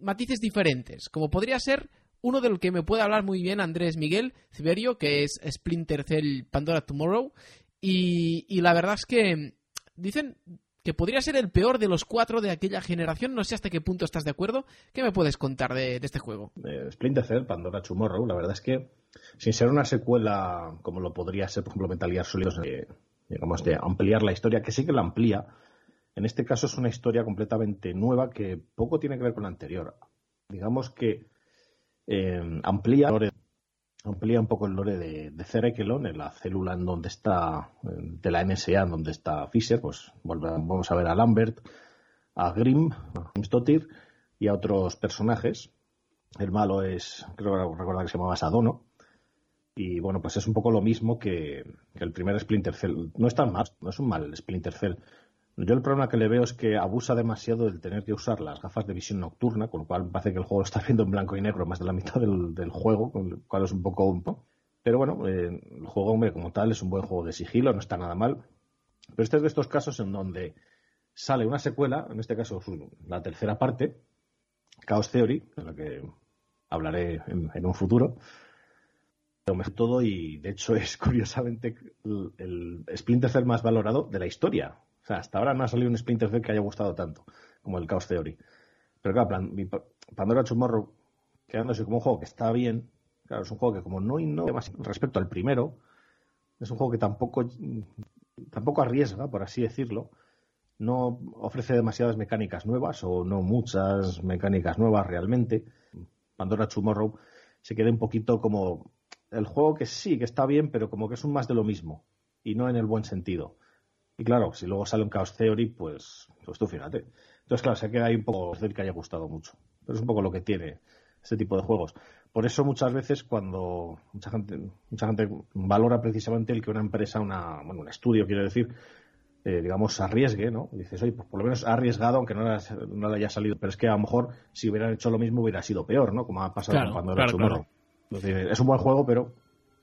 matices diferentes, como podría ser uno del que me puede hablar muy bien Andrés Miguel Ciberio, que es Splinter Cell Pandora Tomorrow, y, y la verdad es que dicen que podría ser el peor de los cuatro de aquella generación. No sé hasta qué punto estás de acuerdo. ¿Qué me puedes contar de, de este juego? Splinter Cell, Pandora Tomorrow, la verdad es que sin ser una secuela como lo podría ser, por ejemplo, Metal Gear Solid, eh, digamos, de ampliar la historia, que sí que la amplía, en este caso es una historia completamente nueva que poco tiene que ver con la anterior. Digamos que eh, amplía amplía un poco el lore de, de Cerekelon, en la célula en donde está, de la NSA, en donde está Fisher, pues vamos a ver a Lambert, a Grimm, a Stottir y a otros personajes. El malo es, creo recordar que se llamaba Sadono. Y bueno, pues es un poco lo mismo que, que el primer Splinter Cell. No es tan mal, no es un mal Splinter Cell. Yo el problema que le veo es que abusa demasiado del tener que usar las gafas de visión nocturna, con lo cual parece que el juego lo está (laughs) viendo en blanco y negro más de la mitad del, juego, con lo cual es un poco un poco. Pero bueno, eh, el juego, hombre, como tal, es un buen juego de sigilo, no está nada mal. Pero este es de estos casos en donde sale una secuela, en este caso la tercera parte, Chaos Theory, de la que hablaré en, un futuro, mejor todo y de hecho es (laughs) curiosamente el, el Splinter más valorado de la historia. O sea, hasta ahora no ha salido un Splinter Cell que haya gustado tanto como el Chaos Theory. Pero claro, Pandora Tomorrow, quedándose como un juego que está bien, claro, es un juego que como no innova respecto al primero, es un juego que tampoco, tampoco arriesga, por así decirlo, no ofrece demasiadas mecánicas nuevas o no muchas mecánicas nuevas realmente. Pandora Tomorrow se queda un poquito como el juego que sí, que está bien, pero como que es un más de lo mismo y no en el buen sentido. Y claro, si luego sale un Chaos Theory, pues, pues tú fíjate. Entonces, claro, se queda ahí un poco del que haya gustado mucho. Pero es un poco lo que tiene este tipo de juegos. Por eso muchas veces cuando mucha gente, mucha gente valora precisamente el que una empresa, una, bueno, un estudio, quiero decir, eh, digamos, arriesgue, ¿no? Y dices, oye, pues por lo menos ha arriesgado, aunque no le, no le haya salido. Pero es que a lo mejor si hubieran hecho lo mismo hubiera sido peor, ¿no? Como ha pasado Claro, cuando claro, era Tomorrow. Es decir, es un buen juego, pero,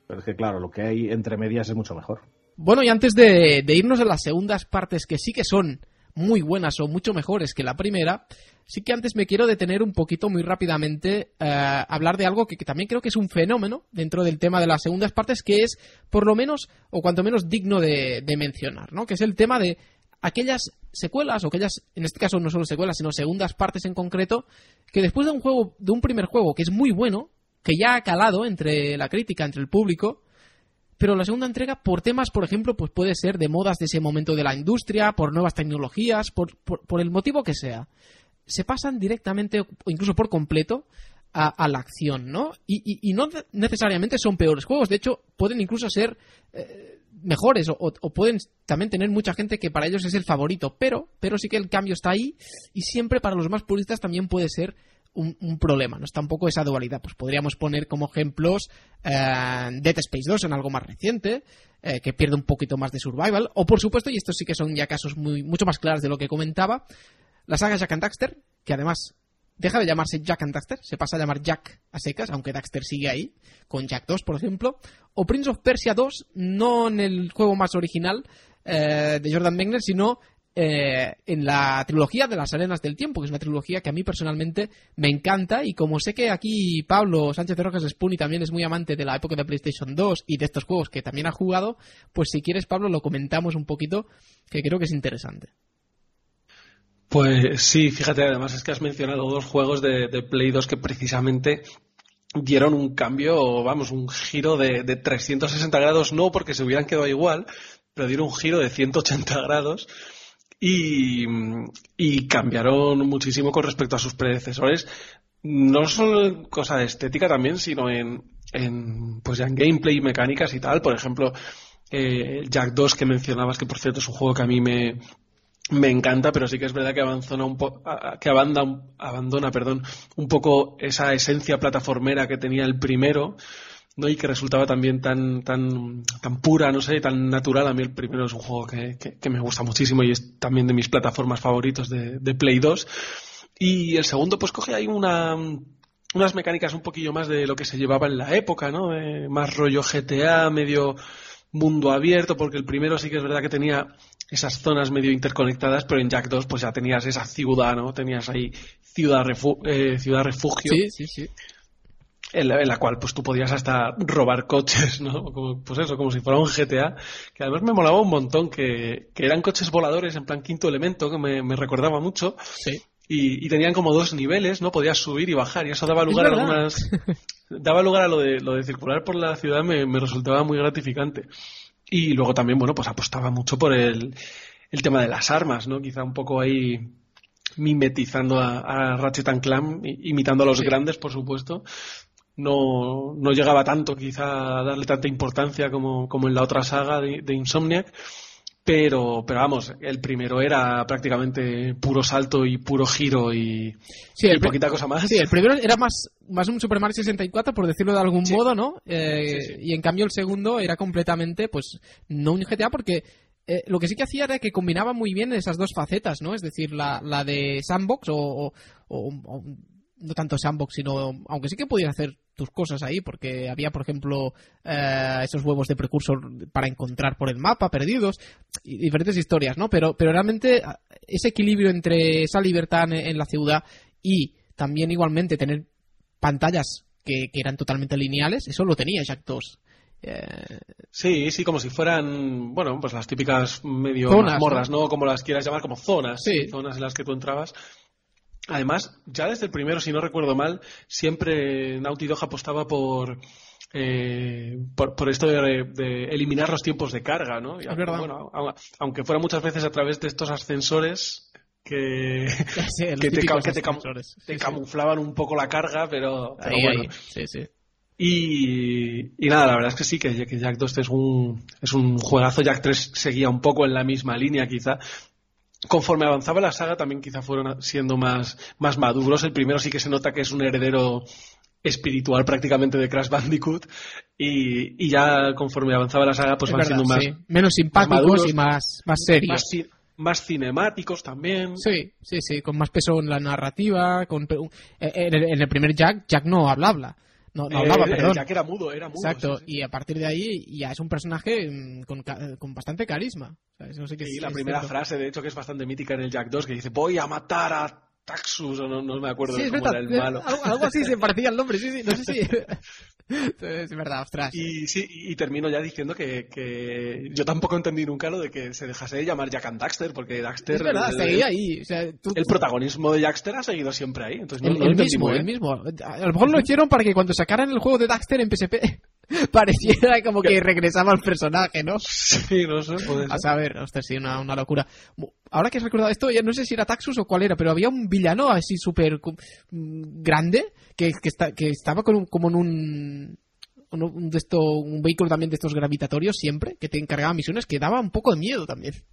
pero es que claro, lo que hay entre medias es mucho mejor. Bueno, y antes de, irnos a las segundas partes, que sí que son muy buenas o mucho mejores que la primera, sí que antes me quiero detener un poquito muy rápidamente eh, a hablar de algo que, que también creo que es un fenómeno dentro del tema de las segundas partes, que es por lo menos, o cuanto menos digno de, de mencionar, ¿no? Que es el tema de aquellas secuelas, o aquellas, en este caso no solo secuelas, sino segundas partes en concreto, que después de un juego, de un primer juego que es muy bueno, que ya ha calado entre la crítica, entre el público, pero la segunda entrega por temas, por ejemplo, pues puede ser de modas de ese momento de la industria, por nuevas tecnologías, por, por, el motivo que sea. Se pasan directamente o incluso por completo a, a la acción, ¿no? Y, y, y, no necesariamente son peores juegos, de hecho pueden incluso ser eh, mejores o, o, pueden también tener mucha gente que para ellos es el favorito, pero, pero sí que el cambio está ahí y siempre para los más puristas también puede ser un, problema, ¿no? Está un poco esa dualidad. Pues podríamos poner como ejemplos eh, Dead Space 2 en algo más reciente, eh, que pierde un poquito más de survival, o por supuesto, y estos sí que son ya casos muy, mucho más claros de lo que comentaba, la saga Jack and Daxter, que además deja de llamarse Jack and Daxter, se pasa a llamar Jack a secas, aunque Daxter sigue ahí, con Jack 2, por ejemplo, o Prince of Persia 2, no en el juego más original eh, de Jordan Mechner, sino eh, en la trilogía de las arenas del tiempo, que es una trilogía que a mí personalmente me encanta y como sé que aquí Pablo Sánchez de Rojas Spoonie también es muy amante de la época de PlayStation 2 y de estos juegos que también ha jugado, pues si quieres Pablo lo comentamos un poquito, que creo que es interesante. Pues sí, fíjate, además es que has mencionado dos juegos de, Play 2 que precisamente dieron un cambio, vamos, un giro de, de 360 grados, no porque se hubieran quedado igual, pero dieron un giro de 180 grados y, cambiaron muchísimo con respecto a sus predecesores, no solo en cosa estética también, sino en, pues ya en gameplay y mecánicas y tal. Por ejemplo, eh, Jack 2 que mencionabas, que por cierto es un juego que a mí me, me encanta, pero sí que es verdad que abandona un po que abandona, abandona perdón, un poco esa esencia plataformera que tenía el primero. ¿No? y que resultaba también tan, tan, tan pura, no sé, tan natural. A mí el primero es un juego que, que, que me gusta muchísimo y es también de mis plataformas favoritos de, de Play 2. Y el segundo, pues coge ahí una, unas mecánicas un poquillo más de lo que se llevaba en la época, ¿no? Eh, más rollo GTA, medio mundo abierto, porque el primero sí que es verdad que tenía esas zonas medio interconectadas, pero en Jack 2 pues ya tenías esa ciudad, ¿no? Tenías ahí ciudad, eh, ciudad refugio. Sí, sí, sí en la, en la, cual pues tú podías hasta robar coches, ¿no? Como, pues eso, como si fuera un GTA, que además me molaba un montón, que, que eran coches voladores en plan quinto elemento, que me, me recordaba mucho. Sí. Y, y, tenían como dos niveles, ¿no? Podías subir y bajar, y eso daba lugar a algunas. (laughs) daba lugar a lo de, lo de circular por la ciudad, me, me resultaba muy gratificante. Y luego también, bueno, pues apostaba mucho por el, el tema de las armas, ¿no? Quizá un poco ahí mimetizando a, a Ratchet and Clank, imitando a los sí. grandes, por supuesto, no, no llegaba tanto quizá a darle tanta importancia como, como en la otra saga de, de, Insomniac. Pero, pero vamos, el primero era prácticamente puro salto y puro giro y, sí, y poquita cosa más. Sí, el primero era más, más un Super Mario 64, por decirlo de algún sí. modo, ¿no? Eh, sí, y en cambio el segundo era completamente, pues, no un GTA porque eh, lo que sí que hacía era que combinaba muy bien esas dos facetas, ¿no? Es decir, la, la de sandbox o, o, o, o no tanto sandbox, sino aunque sí que podías hacer tus cosas ahí, porque había, por ejemplo, eh, esos huevos de precursor para encontrar por el mapa perdidos, y diferentes historias, ¿no? Pero, pero realmente ese equilibrio entre esa libertad en, en la ciudad y también igualmente tener pantallas que, que eran totalmente lineales, eso lo tenía Jack 2. Eh, Sí, sí, como si fueran, bueno, pues las típicas medio Zonas, mazmorras, ¿no? Como las quieras llamar, como zonas, Sí. zonas en las que tú entrabas. Además, ya desde el primero, si no recuerdo mal, siempre Naughty Dog apostaba por, eh, por, por esto de, de eliminar los tiempos de carga, ¿no? Y Es verdad. Bueno, au- aunque fuera muchas veces a través de estos ascensores que, (laughs) sí, que te, que te Sí, camuflaban un poco la carga, pero, pero Ahí, bueno. ahí. Y nada, la verdad es que sí, que, que Jack 2 es un, es un juegazo. Jack 3 seguía un poco en la misma línea, quizá. Conforme avanzaba la saga, también quizá fueron siendo más, más maduros. El primero sí que se nota que es un heredero espiritual prácticamente de Crash Bandicoot. Y, y ya conforme avanzaba la saga, pues Es van verdad, siendo más, sí. Menos simpáticos maduros, y más, más serios. más, ci- más cinemáticos también. Sí, sí, sí, con más peso en la narrativa. Con, en, el, en el primer Jack, Jack no hablaba. No, no Eh, hablaba, el perdón. Jack era mudo, era mudo. Exacto, sí, sí. y a partir de ahí ya es un personaje mm, con, con bastante carisma. O sea, es- la primera cierto. frase, de hecho, que es bastante mítica en el Jack 2, que dice, voy a matar a Taxus, o no, no me acuerdo Sí, de cómo verdad. era el malo. Algo, así se parecía al nombre, sí, sí, no sé si. (laughs) (laughs) es verdad, ostras. Y sí, y termino ya diciendo que, que yo tampoco entendí nunca lo de que se dejase de llamar Jack and Daxter, porque Daxter, es verdad, el, seguía ahí. O sea, tú- el protagonismo de Jackster ha seguido siempre ahí. Entonces no, el, no el mismo, el mismo. A lo mejor lo hicieron para que cuando sacaran el juego de Daxter en PSP (laughs) pareciera como que regresaba al personaje, ¿no? Sí, no sé, puede ser. A saber, ostras, sí, una, una locura. Ahora que has recordado esto, ya no sé si era Taxus o cuál era, pero había un villano así súper mm, grande que, que, está- que estaba con un- como en un, un, un de esto, un vehículo también de estos gravitatorios siempre, que te encargaba misiones que daba un poco de miedo también. (laughs)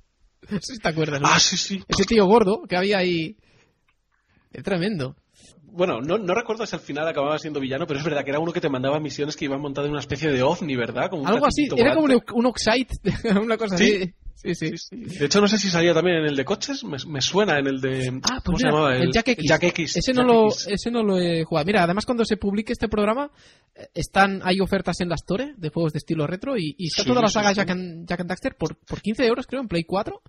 No sé si te acuerdas. ¿no? Ah, sí, sí. Ese tío gordo que había ahí. Es tremendo. Bueno, no, no recuerdo si al final acababa siendo villano, pero es verdad que era uno que te mandaba misiones que iban montado en una especie de ovni, ¿verdad? Como Algo así, era como un, un Oxide, (laughs) una cosa Sí. así. Sí, sí. Sí, sí. De hecho, no sé si salía también en el de coches, me, me suena en el de... Ah, ¿Cómo pues se mira, llamaba? el, Jack X. Jack X. Ese no, Jack lo, X. ese no lo he jugado. Mira, además cuando se publique este programa, eh, están hay ofertas en la Store de juegos de estilo retro y, y está Sí, toda la saga. Jack, and, Jack and Daxter por, por 15 euros, creo, en Play 4.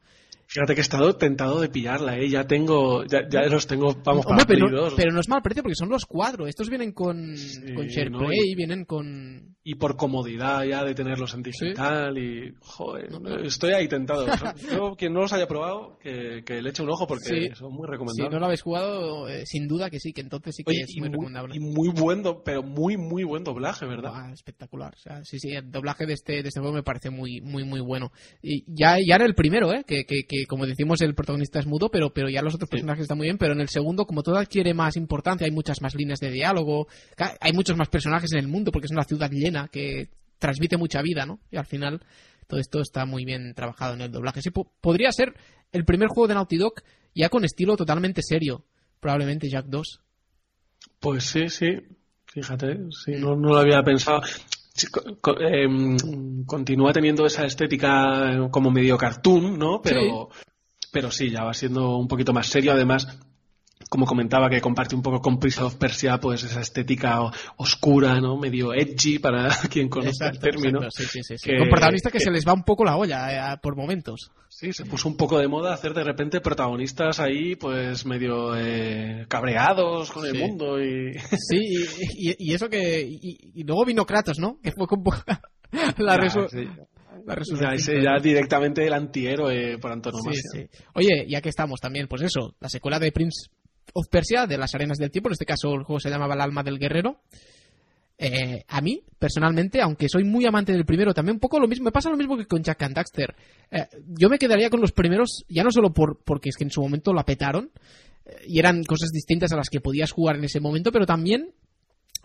Fíjate que he estado tentado de pillarla, ¿eh? Ya tengo, ya, ya los tengo, vamos, para Hombre, pero, 2. pero no es mal precio porque son los cuatro. Estos vienen con, Sí, con ¿no? SharePlay, vienen con... Y por comodidad ya de tenerlos en digital y... Joder, No, no. estoy ahí tentado. (laughs) Yo, quien no los haya probado, que, que le eche un ojo porque Sí. son muy Si recomendables. no lo habéis jugado, eh, sin duda que sí, que entonces sí que Oye, es muy, muy, recomendable. y muy buen, do- pero muy, muy buen doblaje, ¿verdad? Buah, espectacular. O sea, sí, sí, el doblaje de este, de este juego me parece muy, muy, muy bueno. Y ya, ya era el primero, ¿eh? Que, que, que, como decimos, el protagonista es mudo, pero, pero ya los otros personajes están muy bien. Pero en el segundo, como todo adquiere más importancia, hay muchas más líneas de diálogo, hay muchos más personajes en el mundo, porque es una ciudad llena que transmite mucha vida, ¿no? Y al final, todo esto está muy bien trabajado en el doblaje. Sí, po- podría ser el primer juego de Naughty Dog ya con estilo totalmente serio. Probablemente Jack 2. Pues sí, sí. Fíjate, sí, no, no lo había pensado. Sí, em, continúa teniendo esa estética eh, como medio cartoon, ¿no? Pero, pero sí, ya va siendo un poquito más serio. Además, como comentaba, que comparte un poco con Prince of Persia, pues esa estética oscura, ¿no? Medio edgy para (laughs) quien conozca el Exacto, término. exacto, sí, sí, sí, sí. que- Con protagonistas que, que- se les va un poco la olla eh, por momentos. Sí, se puso un poco de moda hacer de repente protagonistas ahí, pues medio eh, cabreados con el Sí. mundo y... (laughs) Sí, y, y- y eso que. Y, y luego vino Kratos, ¿no? Que fue como (laughs) la, Ya, resu- sí. la Ya, ese ya directamente el antihéroe por Sí, antonomasia. sí. Oye, ya que estamos también, pues eso, la secuela de Prince of Persia, de las arenas del tiempo, en este caso el juego se llamaba El alma del guerrero. Eh, a mí, personalmente, aunque soy muy amante del primero, también un poco lo mismo, me pasa lo mismo que con Jack and Daxter. Eh, yo me quedaría con los primeros, ya no solo por, porque es que en su momento la petaron, eh, y eran cosas distintas a las que podías jugar en ese momento, pero también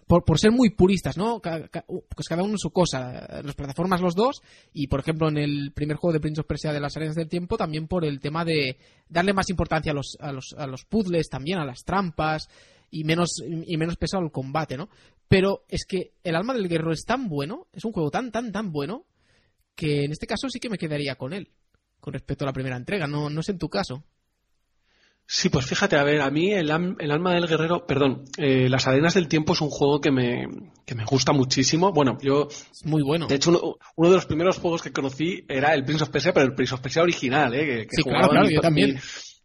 por, por ser muy puristas, ¿no? Ca- ca- pues cada uno su cosa. Las plataformas los dos, y por ejemplo en el primer juego de Prince of Persia de las arenas del tiempo, también por el tema de darle más importancia a los, a los, a los puzzles, también a las trampas, y menos, y menos peso al combate, ¿no? Pero es que el alma del guerrero es tan bueno, es un juego tan, tan, tan bueno, que en este caso sí que me quedaría con él, con respecto a la primera entrega, no, no sé en tu caso. Sí, pues fíjate, a ver, a mí el, el alma del guerrero, perdón, eh, Las arenas del tiempo es un juego que me, que me gusta muchísimo. Bueno, yo, Es muy bueno. de hecho, uno, uno de los primeros juegos que conocí era el Prince of Persia, pero el Prince of Persia original, ¿eh? Que, que Sí, claro, jugaba claro, mi, yo también. mi-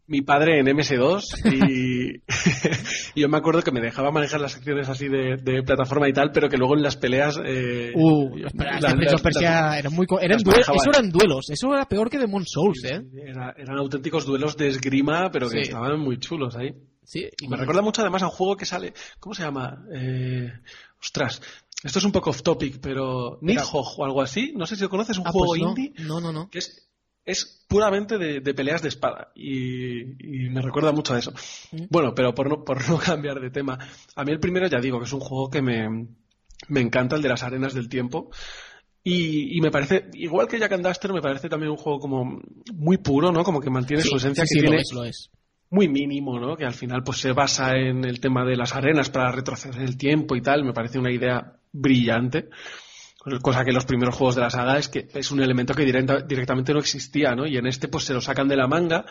mi padre en MS2 y, (laughs) y yo me acuerdo que me dejaba manejar las secciones así de, de plataforma y tal, pero que luego en las peleas... Eh, uh, espera, las- Persia muy... eran las duelos- eso eran duelos, eso era peor que Demon Souls, ¿eh? Era- eran auténticos duelos de esgrima, pero que Sí. estaban muy chulos ahí. Sí, Y me recuerda mucho además a un juego que sale. ¿Cómo se llama? Eh, ostras. Esto es un poco off topic, pero. Nidhogg o algo así. No sé si lo conoces, un Ah, juego pues no, indie No, no, no. que es, es puramente de, de peleas de espada. Y, y me recuerda mucho a eso. Bueno, pero por no, por no (laughs) cambiar de tema. A mí el primero ya digo que es un juego que me, me encanta, el de las arenas del tiempo. Y, y me parece, igual que Jack and Duster, me parece también un juego como muy puro, ¿no? Como que mantiene Sí, su esencia, sí, que sí, lo tiene es, lo es. muy mínimo, ¿no? Que al final pues se basa en el tema de las arenas para retroceder el tiempo y tal. Me parece una idea brillante. Cosa que en los primeros juegos de la saga es que es un elemento que directa- directamente no existía, ¿no? Y en este pues se lo sacan de la manga.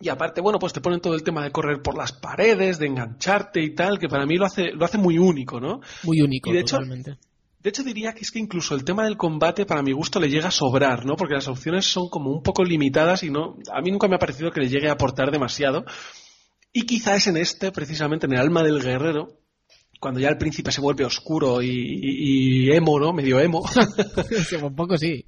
Y aparte, bueno, pues te ponen todo el tema de correr por las paredes, de engancharte y tal, que para mí lo hace, lo hace muy único, ¿no? Muy único, Y de hecho- totalmente. De hecho, diría que es que incluso el tema del combate, para mi gusto, le llega a sobrar, ¿no? Porque las opciones son como un poco limitadas y no. A mí nunca me ha parecido que le llegue a aportar demasiado. Y quizá es en este, precisamente, en el alma del guerrero, cuando ya el príncipe se vuelve oscuro y, y- y emo, ¿no? Medio emo. (laughs) Sí, un poco sí.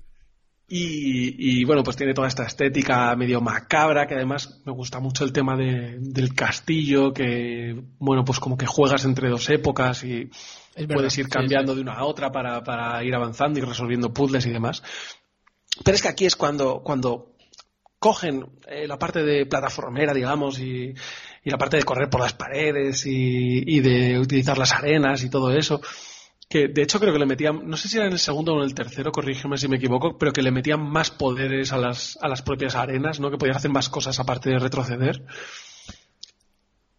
Y, y, bueno, pues tiene toda esta estética medio macabra, que además me gusta mucho el tema de- del castillo, que, bueno, pues como que juegas entre dos épocas y verdad, puedes ir sí, cambiando de una a otra para, para ir avanzando y resolviendo puzzles y demás. Pero es que aquí es cuando, cuando cogen eh, la parte de plataformera, digamos, y, y la parte de correr por las paredes y, y de utilizar las arenas y todo eso. Que de hecho creo que le metían, no sé si era en el segundo o en el tercero, corrígeme si me equivoco, pero que le metían más poderes a las, a las propias arenas, ¿no? Que podías hacer más cosas aparte de retroceder.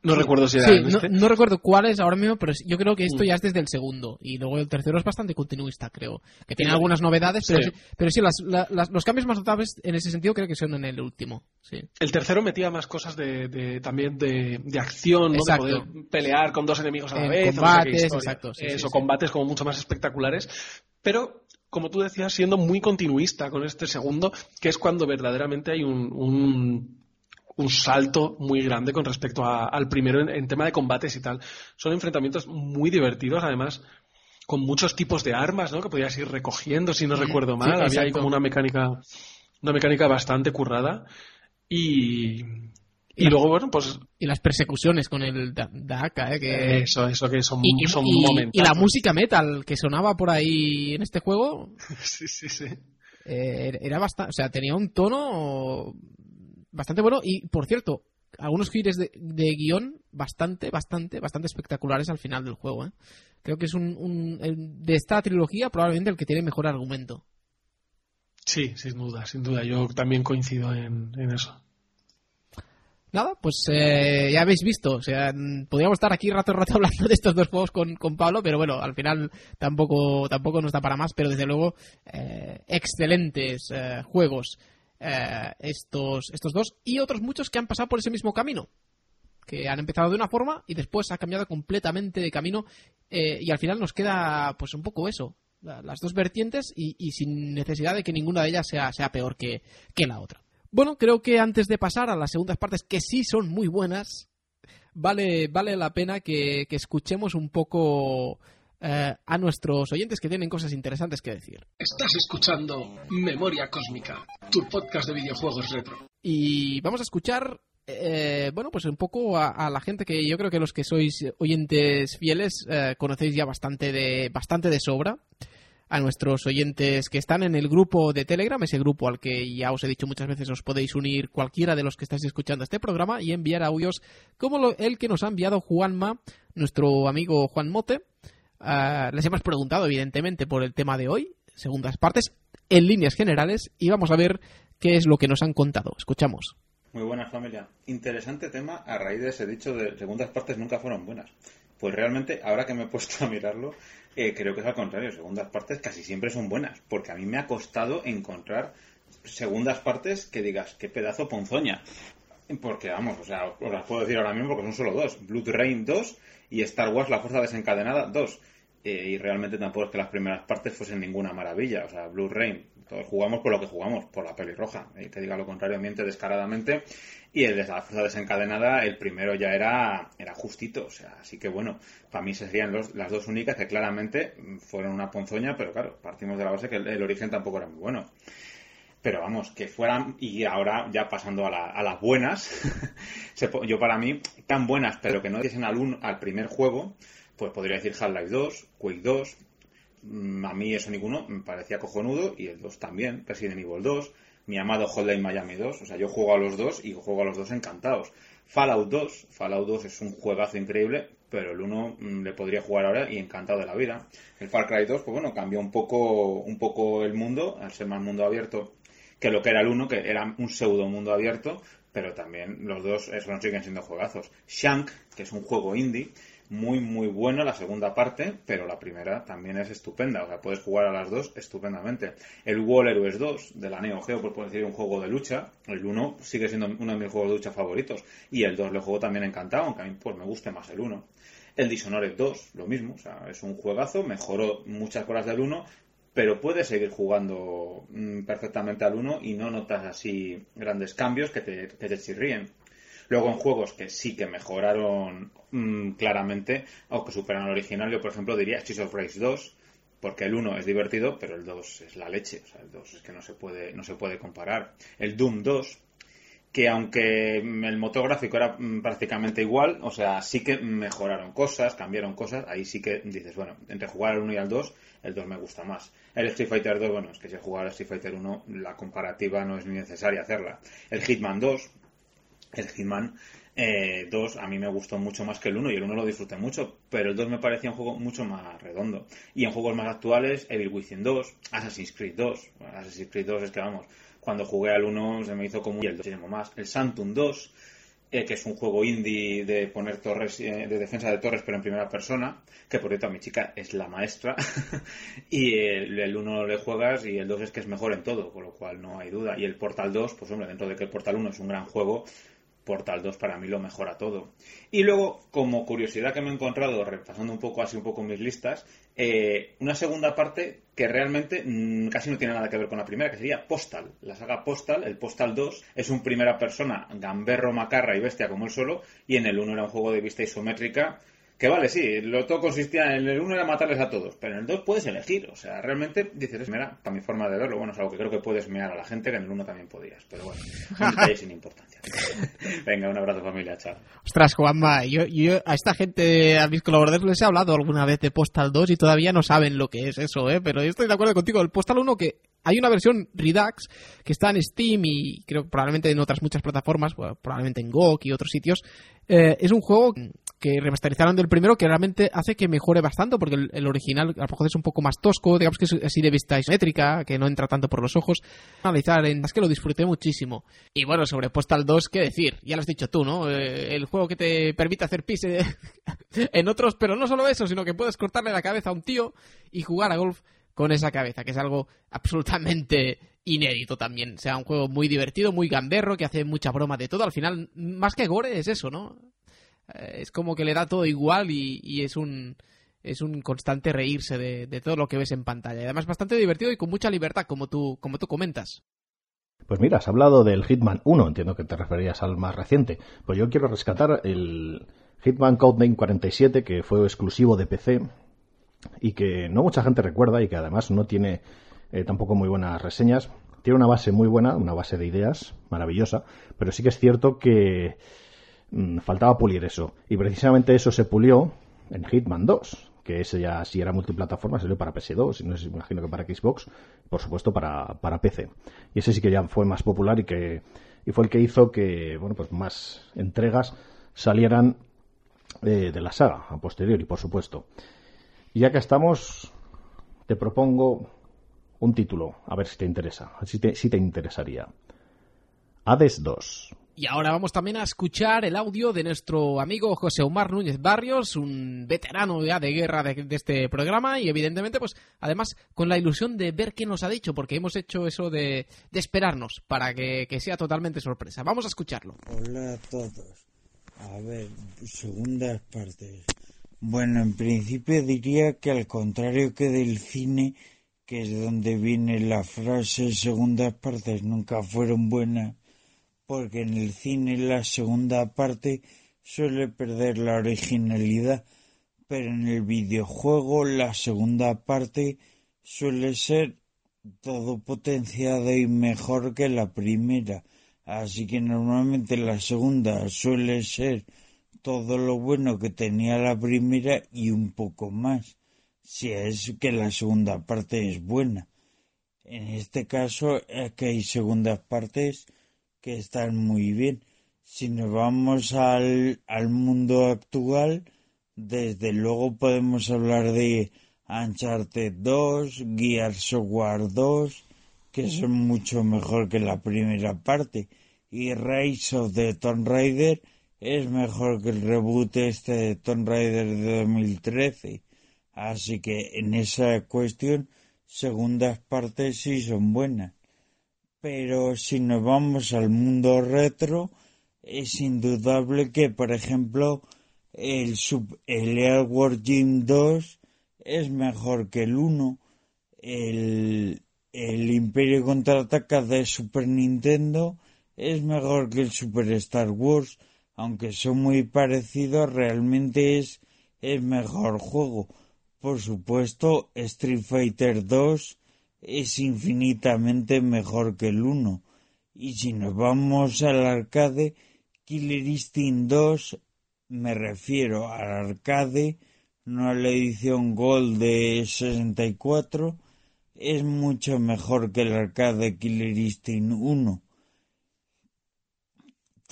No recuerdo si era Sí, en no, este. no recuerdo cuál es ahora mismo, pero yo creo que esto Mm. ya es desde el segundo. Y luego el tercero es bastante continuista, creo. Que tiene algunas novedades, pero Sí. sí, pero sí las- la- las- los cambios más notables en ese sentido creo que son en el último. Sí. El tercero metía más cosas de, de- también de, de acción, ¿no? Exacto. De poder pelear con dos enemigos a la En vez. combates, exacto, sí, Eso, combates como mucho más espectaculares. Pero, como tú decías, siendo muy continuista con este segundo, que es cuando verdaderamente hay un, un, un salto muy grande con respecto a- al primero en, en tema de combates y tal. Son enfrentamientos muy divertidos, además con muchos tipos de armas, ¿no? Que podías ir recogiendo, si no recuerdo mal. sí, Había ahí como una mecánica, una mecánica bastante currada. Y, y luego, bueno, pues Y las persecuciones con el Da- Daka, ¿eh? Que... eso, eso que son, y, son y- momentos. y la música metal que sonaba por ahí en este juego (laughs) Sí, sí, sí. eh, era bastante, o sea, tenía un tono bastante bueno y, por cierto, algunos gires de, de guion bastante, bastante, bastante espectaculares al final del juego. ¿eh? Creo que es un, un- de esta trilogía probablemente el que tiene mejor argumento. Sí, sin duda, sin duda. Yo también coincido en, en eso. Nada, pues eh, ya habéis visto, o sea, mm, podríamos estar aquí rato rato (laughs) hablando de estos dos juegos con, con Pablo, pero bueno, al final tampoco, tampoco nos da para más, pero desde luego eh, excelentes eh, juegos eh, estos, estos dos y otros muchos que han pasado por ese mismo camino, que han empezado de una forma y después ha cambiado completamente de camino eh, y al final nos queda pues un poco eso, la- las dos vertientes y, y sin necesidad de que ninguna de ellas sea, sea peor que, que la otra. Bueno, creo que antes de pasar a las segundas partes, que sí son muy buenas, vale, vale la pena que, que escuchemos un poco eh, a nuestros oyentes que tienen cosas interesantes que decir. Estás escuchando Memoria Cósmica, tu podcast de videojuegos retro. Y vamos a escuchar, eh, bueno, pues un poco a, a la gente que yo creo que los que sois oyentes fieles eh, conocéis ya bastante de, bastante de sobra. A nuestros oyentes que están en el grupo de Telegram, ese grupo al que ya os he dicho muchas veces os podéis unir cualquiera de los que estáis escuchando este programa y enviar audios como lo- el que nos ha enviado Juanma, nuestro amigo Juan Mote. Ah, les hemos preguntado, evidentemente, por el tema de hoy, segundas partes, en líneas generales, y vamos a ver qué es lo que nos han contado. Escuchamos. Muy buenas familia. Interesante tema a raíz de ese dicho de segundas partes nunca fueron buenas. Pues realmente, ahora que me he (laughs) puesto a mirarlo, eh, creo que es al contrario. Segundas partes casi siempre son buenas. Porque a mí me ha costado encontrar segundas partes que digas, qué pedazo ponzoña. Porque vamos, o sea, os las puedo decir ahora mismo porque son solo dos. Blood Rain 2 y Star Wars La Fuerza Desencadenada 2. Eh, y realmente tampoco es que las primeras partes fuesen ninguna maravilla. O sea, Blue Rain, todos jugamos por lo que jugamos, por la pelirroja. Y que diga lo contrario miente descaradamente. Y el de la fuerza desencadenada, el primero ya era, era justito. O sea, así que bueno, para mí serían los, las dos únicas que claramente fueron una ponzoña, pero claro, partimos de la base que el, origen tampoco era muy bueno. Pero vamos, que fueran, y ahora ya pasando a, la- a las buenas, (laughs) yo para mí, tan buenas, pero que no diesen al, al primer juego, pues podría decir Half-Life 2, Quake 2, mm, a mí eso ninguno me parecía cojonudo, y el 2 también, Resident Evil 2, mi amado Hotline Miami 2, o sea, yo juego a los dos y juego a los dos encantados. Fallout 2, Fallout 2 es un juegazo increíble, pero el 1 mm, le podría jugar ahora y encantado de la vida. El Far Cry 2, pues bueno, cambió un poco, un poco el mundo, al ser más mundo abierto que lo que era el 1, que era un pseudo mundo abierto, pero también los dos eso, siguen siendo juegazos. Shank, que es un juego indie, muy muy bueno la segunda parte, pero la primera también es estupenda, o sea, puedes jugar a las dos estupendamente. El Wall Heroes 2 de la Neo Geo, por decir un juego de lucha, el 1 sigue siendo uno de mis juegos de lucha favoritos, y el 2 lo juego también encantado, aunque a mí pues me guste más el 1. El Dishonored 2, lo mismo, o sea, es un juegazo, mejoró muchas cosas del 1, pero puedes seguir jugando mm, perfectamente al 1 y no notas así grandes cambios que te, que te chirríen. Luego en juegos que sí que mejoraron mm, claramente o que superan al original, yo por ejemplo diría Streets of Rage 2, porque el 1 es divertido, pero el 2 es la leche, o sea, el 2 es que no se puede, no se puede comparar. El Doom 2, que aunque el motor gráfico era mm, prácticamente igual, o sea, sí que mejoraron cosas, cambiaron cosas, ahí sí que dices, bueno, entre jugar al 1 y al 2, el 2 me gusta más. El Street Fighter 2, bueno, es que si jugar al Street Fighter 1, la comparativa no es ni necesaria hacerla. El Hitman 2, el Hitman eh, 2 a mí me gustó mucho más que el 1 y el 1 lo disfruté mucho, pero el 2 me parecía un juego mucho más redondo. Y en juegos más actuales, Evil Within 2, Assassin's Creed 2, bueno, Assassin's Creed 2 es que vamos, cuando jugué al 1 se me hizo como y el 2 muchísimo más. El Santum 2, eh, que es un juego indie de poner torres, eh, de defensa de torres, pero en primera persona, que por cierto mi chica es la maestra, (laughs) y el, el 1 le juegas y el 2 es que es mejor en todo, con lo cual no hay duda. Y el Portal 2, pues hombre, dentro de que el Portal 1 es un gran juego, Portal 2 para mí lo mejora todo. Y luego, como curiosidad que me he encontrado, repasando un poco así un poco mis listas, eh, una segunda parte que realmente mm, casi no tiene nada que ver con la primera, que sería Postal. La saga Postal, el Postal 2, es un primera persona gamberro, macarra y bestia como él solo, y en el 1 era un juego de vista isométrica que vale, sí, lo todo consistía en el uno era matarles a todos, pero en el 2 puedes elegir, o sea, realmente dices, mira, para mi forma de verlo, bueno, es algo que creo que puedes mear a la gente, que en el 1 también podías, pero bueno, un detalle sin importancia. (laughs) Venga, un abrazo familia, chao. Ostras, Juanma, yo, yo a esta gente, a mis colaboradores les he hablado alguna vez de Postal 2 y todavía no saben lo que es eso, ¿eh? Pero yo estoy de acuerdo contigo. El Postal 1 que hay una versión Redux que está en Steam y creo probablemente en otras muchas plataformas, probablemente en GOG y otros sitios. Eh, es un juego que remasterizaron del primero que realmente hace que mejore bastante porque el, original a lo mejor es un poco más tosco, digamos que es así de vista isométrica, que no entra tanto por los ojos. Analizar, en, es que lo disfruté muchísimo. Y bueno, sobre Postal 2, ¿qué decir? Ya lo has dicho tú, ¿no? Eh, el juego que te permite hacer pis (laughs) en otros, pero no solo eso, sino que puedes cortarle la cabeza a un tío y jugar a golf con esa cabeza, que es algo absolutamente inédito también. O sea, un juego muy divertido, muy gamberro, que hace mucha broma de todo. Al final, más que gore, es eso, ¿no? Eh, es como que le da todo igual y, es un es un constante reírse de, de, todo lo que ves en pantalla. Y además bastante divertido y con mucha libertad, como tú, como tú comentas. Pues mira, has hablado del Hitman 1, entiendo que te referías al más reciente. Pues yo quiero rescatar el Hitman Codename 47, que fue exclusivo de PC y que no mucha gente recuerda y que además no tiene eh, tampoco muy buenas reseñas. Tiene una base muy buena, una base de ideas maravillosa, pero sí que es cierto que mmm, faltaba pulir eso. Y precisamente eso se pulió en Hitman 2, que ese ya sí era multiplataforma, salió para PS2, y no sé, imagino que para Xbox, por supuesto para, para PC. Y ese sí que ya fue más popular y que y fue el que hizo que bueno pues más entregas salieran eh, de la saga a posteriori, por supuesto. Y ya que estamos, te propongo un título, a ver si te interesa, si te, si te interesaría. Hades 2. Y ahora vamos también a escuchar el audio de nuestro amigo José Omar Núñez Barrios, un veterano ya de guerra de, de, este programa y evidentemente pues además con la ilusión de ver qué nos ha dicho porque hemos hecho eso de, de esperarnos para que, que, sea totalmente sorpresa. Vamos a escucharlo. Hola a todos. A ver, segundas partes. Bueno, en principio diría que al contrario que del cine, que es donde viene la frase segundas partes nunca fueron buenas, porque en el cine la segunda parte suele perder la originalidad, pero en el videojuego la segunda parte suele ser todo potenciada y mejor que la primera. Así que normalmente la segunda suele ser todo lo bueno que tenía la primera y un poco más, si es que la segunda parte es buena. En este caso es que hay segundas partes que están muy bien. Si nos vamos al, al mundo actual, desde luego podemos hablar de Uncharted 2, Gears of War 2, que son mucho mejor que la primera parte, y Rise of the Tomb Raider es mejor que el reboot este de Tomb Raider de 2013. Así que en esa cuestión, segundas partes sí son buenas. Pero si nos vamos al mundo retro, es indudable que, por ejemplo, el, sub, el Airworld Gym 2 es mejor que el 1. El, el Imperio contraataca de Super Nintendo es mejor que el Super Star Wars aunque son muy parecidos, realmente es el mejor juego. Por supuesto, Street Fighter 2 es infinitamente mejor que el 1. Y si nos vamos al arcade, Killer Instinct 2, me refiero al arcade, no a la edición Gold de 64, es mucho mejor que el arcade Killer Instinct 1.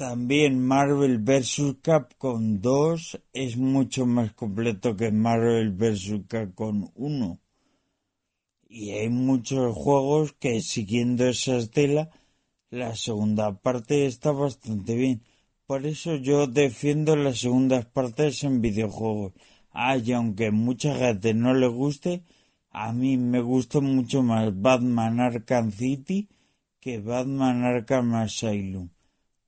También Marvel vs. Capcom 2 es mucho más completo que Marvel vs. Capcom 1. Y hay muchos juegos que siguiendo esa estela, la segunda parte está bastante bien. Por eso yo defiendo las segundas partes en videojuegos. Ay, aunque mucha gente no le guste, a mí me gusta mucho más Batman Arkham City que Batman Arkham Asylum.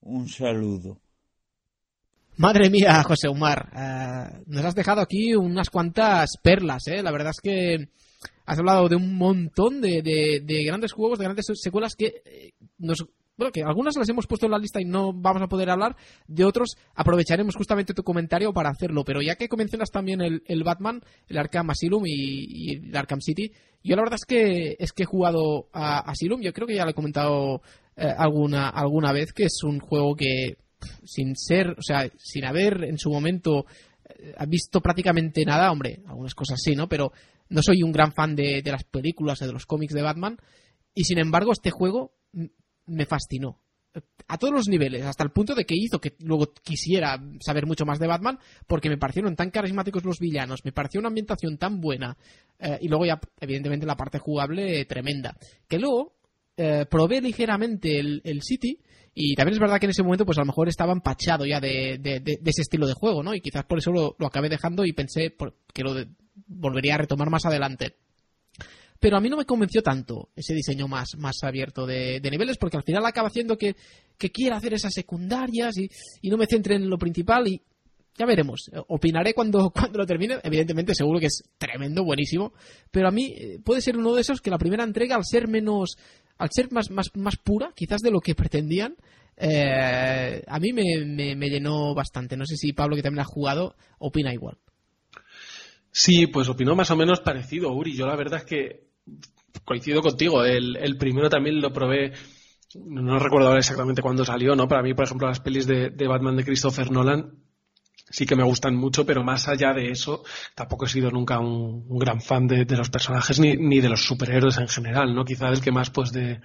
Un saludo. Madre mía, José Omar, uh, nos has dejado aquí unas cuantas perlas, ¿eh? La verdad es que has hablado de un montón de, de, de grandes juegos, de grandes secuelas que eh, nos bueno, que algunas las hemos puesto en la lista y no vamos a poder hablar, de otros aprovecharemos justamente tu comentario para hacerlo, pero ya que mencionas también el, el Batman, el Arkham Asylum y, y, el Arkham City, yo la verdad es que es que he jugado a Asylum, yo creo que ya lo he comentado eh, alguna, alguna vez, que es un juego que sin ser, o sea, sin haber en su momento eh, visto prácticamente nada, hombre, algunas cosas sí, ¿no? Pero no soy un gran fan de, de las películas o de los cómics de Batman, y sin embargo este juego me fascinó. A todos los niveles, hasta el punto de que hizo que luego quisiera saber mucho más de Batman, porque me parecieron tan carismáticos los villanos, me pareció una ambientación tan buena, eh, y luego ya, evidentemente, la parte jugable eh, tremenda. Que luego eh, probé ligeramente el, el, City, y también es verdad que en ese momento, pues a lo mejor estaba empachado ya de, de, ese estilo de juego, ¿no? Y quizás por eso lo, lo acabé dejando y pensé que lo volvería a retomar más adelante pero a mí no me convenció tanto ese diseño más, más abierto de, de niveles, porque al final acaba haciendo que, que quiera hacer esas secundarias y, y, no me centre en lo principal y ya veremos. Opinaré cuando, (laughs) cuando lo termine. Evidentemente, seguro que es tremendo, buenísimo. Pero a mí eh, puede ser uno de esos que la primera entrega, al ser menos, al ser más, más, más pura, quizás de lo que pretendían, eh, a mí me, me, me llenó bastante. No sé si Pablo, que también ha jugado, opina igual. Sí, pues opinó más o menos parecido, Uri. Yo la verdad es que coincido contigo. El, el, primero también lo probé, no recuerdo ahora exactamente cuándo salió, ¿no? Para mí, por ejemplo, las pelis de, de Batman de Christopher Nolan sí que me gustan mucho, pero más allá de eso, tampoco he sido nunca un, gran fan de, de, los personajes ni, ni de los superhéroes en general, ¿no? Quizá del que más, pues, de,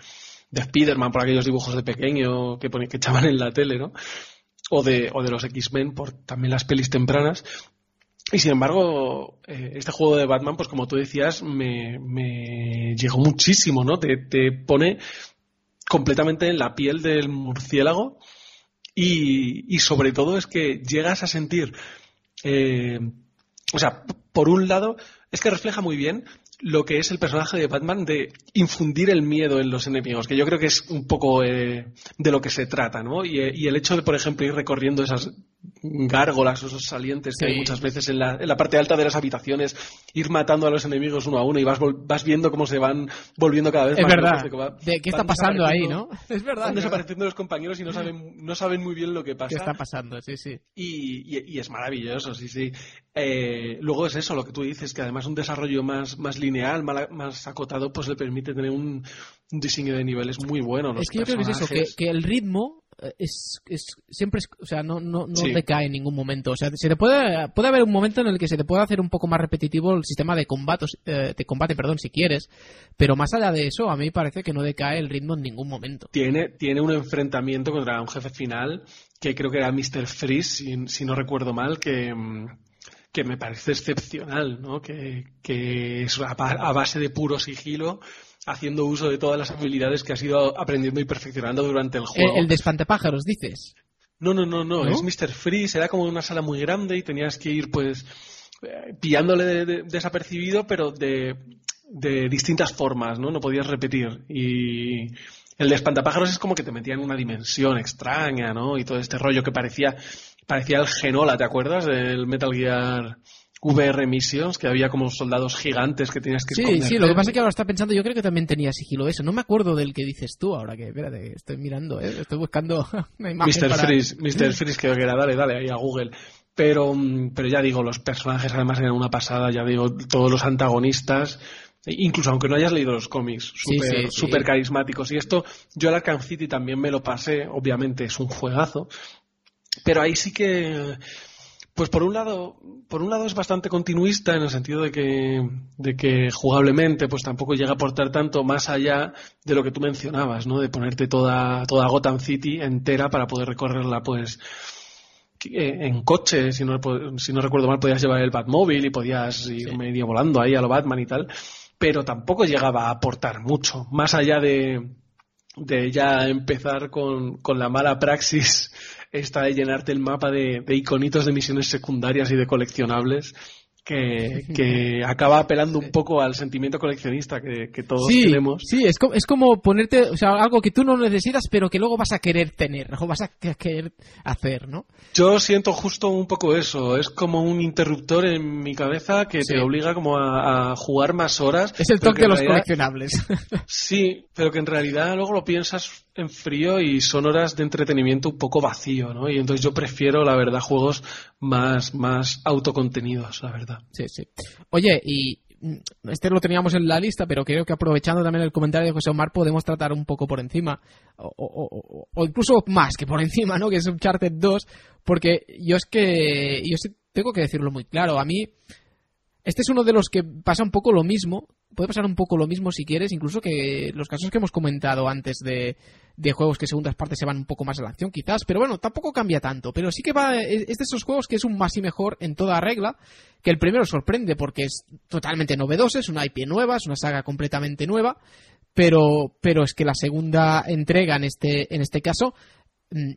de Spider-Man por aquellos dibujos de pequeño que, que echaban en la tele, ¿no? O de, o de los X-Men por también las pelis tempranas. Y sin embargo, eh, este juego de Batman, pues como tú decías, me, me llegó muchísimo, ¿no? Te, te, pone completamente en la piel del murciélago y, y sobre todo es que llegas a sentir, eh, o sea, por un lado, es que refleja muy bien lo que es el personaje de Batman de infundir el miedo en los enemigos, que yo creo que es un poco eh, de lo que se trata, ¿no? Y, y, el hecho de, por ejemplo, ir recorriendo esas gárgolas, esos salientes que Sí. hay muchas veces en la, en la parte alta de las habitaciones, ir matando a los enemigos uno a uno y vas, vol- vas viendo cómo se van volviendo cada vez Es más verdad. de que va- De, ¿Qué está pasando ahí, no? Es verdad. Van es verdad. desapareciendo los compañeros y no saben, no saben muy bien lo que pasa ¿Qué está pasando? Sí, sí. y, y- y es maravilloso, sí, sí. Eh, luego es eso, lo que tú dices, que además un desarrollo más, más lineal, más acotado, pues le permite tener un, un diseño de niveles muy bueno. Los Es que yo creo que es eso, que, el ritmo es, es siempre es, o sea, no, no, no Sí. decae en ningún momento. O sea, se te puede, puede haber un momento en el que se te puede hacer un poco más repetitivo el sistema de combate, eh, de combate, perdón, si quieres, pero más allá de eso, a mí parece que no decae el ritmo en ningún momento. Tiene, tiene un enfrentamiento contra un jefe final que creo que era Mr. Freeze, si, si no recuerdo mal, que, que me parece excepcional, ¿no? Que, que es a base de puro sigilo, haciendo uso de todas las habilidades que has ido aprendiendo y perfeccionando durante el El, juego. el de espantapájaros, dices. No, no, no, no, ¿No? es Mr. Freeze, era como una sala muy grande y tenías que ir pues eh, pillándole de- de- desapercibido, pero de, de distintas formas, ¿no? No podías repetir. Y el de espantapájaros es como que te metía en una dimensión extraña, ¿no? Y todo este rollo que parecía, parecía el Genola, ¿te acuerdas? Del Metal Gear VR Missions, que había como soldados gigantes que tenías que Sí, esconderte. sí, lo que pasa es que ahora está pensando, yo creo que también tenía sigilo eso. No me acuerdo del que dices tú ahora, que espérate, estoy mirando, ¿eh? estoy buscando (laughs) una imagen Mr. para... Freeze, Mr. Freeze creo que era, dale, dale, ahí a Google. Pero, mm, pero ya digo, los personajes además eran una pasada, ya digo, todos los antagonistas, e incluso aunque no hayas leído los cómics, súper sí, carismáticos. Y esto, yo al Arkham City también me lo pasé, obviamente es un juegazo, pero ahí sí que, pues por un lado, por un lado es bastante continuista en el sentido de que, de que jugablemente pues tampoco llega a aportar tanto más allá de lo que tú mencionabas, ¿no? De ponerte toda, toda Gotham City entera para poder recorrerla pues eh, en coche, si no, si no recuerdo mal, podías llevar el Batmóvil y podías ir medio volando ahí a lo Batman y tal, pero tampoco llegaba a aportar mucho, más allá de, de ya empezar con, con la mala praxis esta de llenarte el mapa de, de iconitos de misiones secundarias y de coleccionables que, (laughs) que acaba apelando un poco al sentimiento coleccionista que, que todos Sí, tenemos. sí, es como, es como ponerte, o sea, algo que tú no necesitas, pero que luego vas a querer tener, o vas a que- querer hacer, ¿no? Yo siento justo un poco eso, es como un interruptor en mi cabeza que Sí. te obliga como a, a jugar más horas. Es el toque que de los realidad- coleccionables. (laughs) Sí, pero que en realidad luego lo piensas en frío y son horas de entretenimiento un poco vacío, ¿no? Y entonces yo prefiero, la verdad, juegos más, más autocontenidos, la verdad. Sí, sí. Oye, y mm, este lo teníamos en la lista, pero creo que aprovechando también el comentario de José Omar podemos tratar un poco por encima, o, o- o- o incluso más que por (laughs) encima, ¿no? Que es Uncharted 2, porque yo es que, yo sí tengo que decirlo muy claro, a mí este es uno de los que pasa un poco lo mismo, puede pasar un poco lo mismo si quieres, incluso que los casos que hemos comentado antes de, de juegos que segundas partes se van un poco más a la acción quizás, pero bueno, tampoco cambia tanto, pero sí que va, es de esos juegos que es un más y mejor en toda regla, que el primero sorprende porque es totalmente novedoso, es una IP nueva, es una saga completamente nueva, pero, pero es que la segunda entrega en este, en este caso, mm,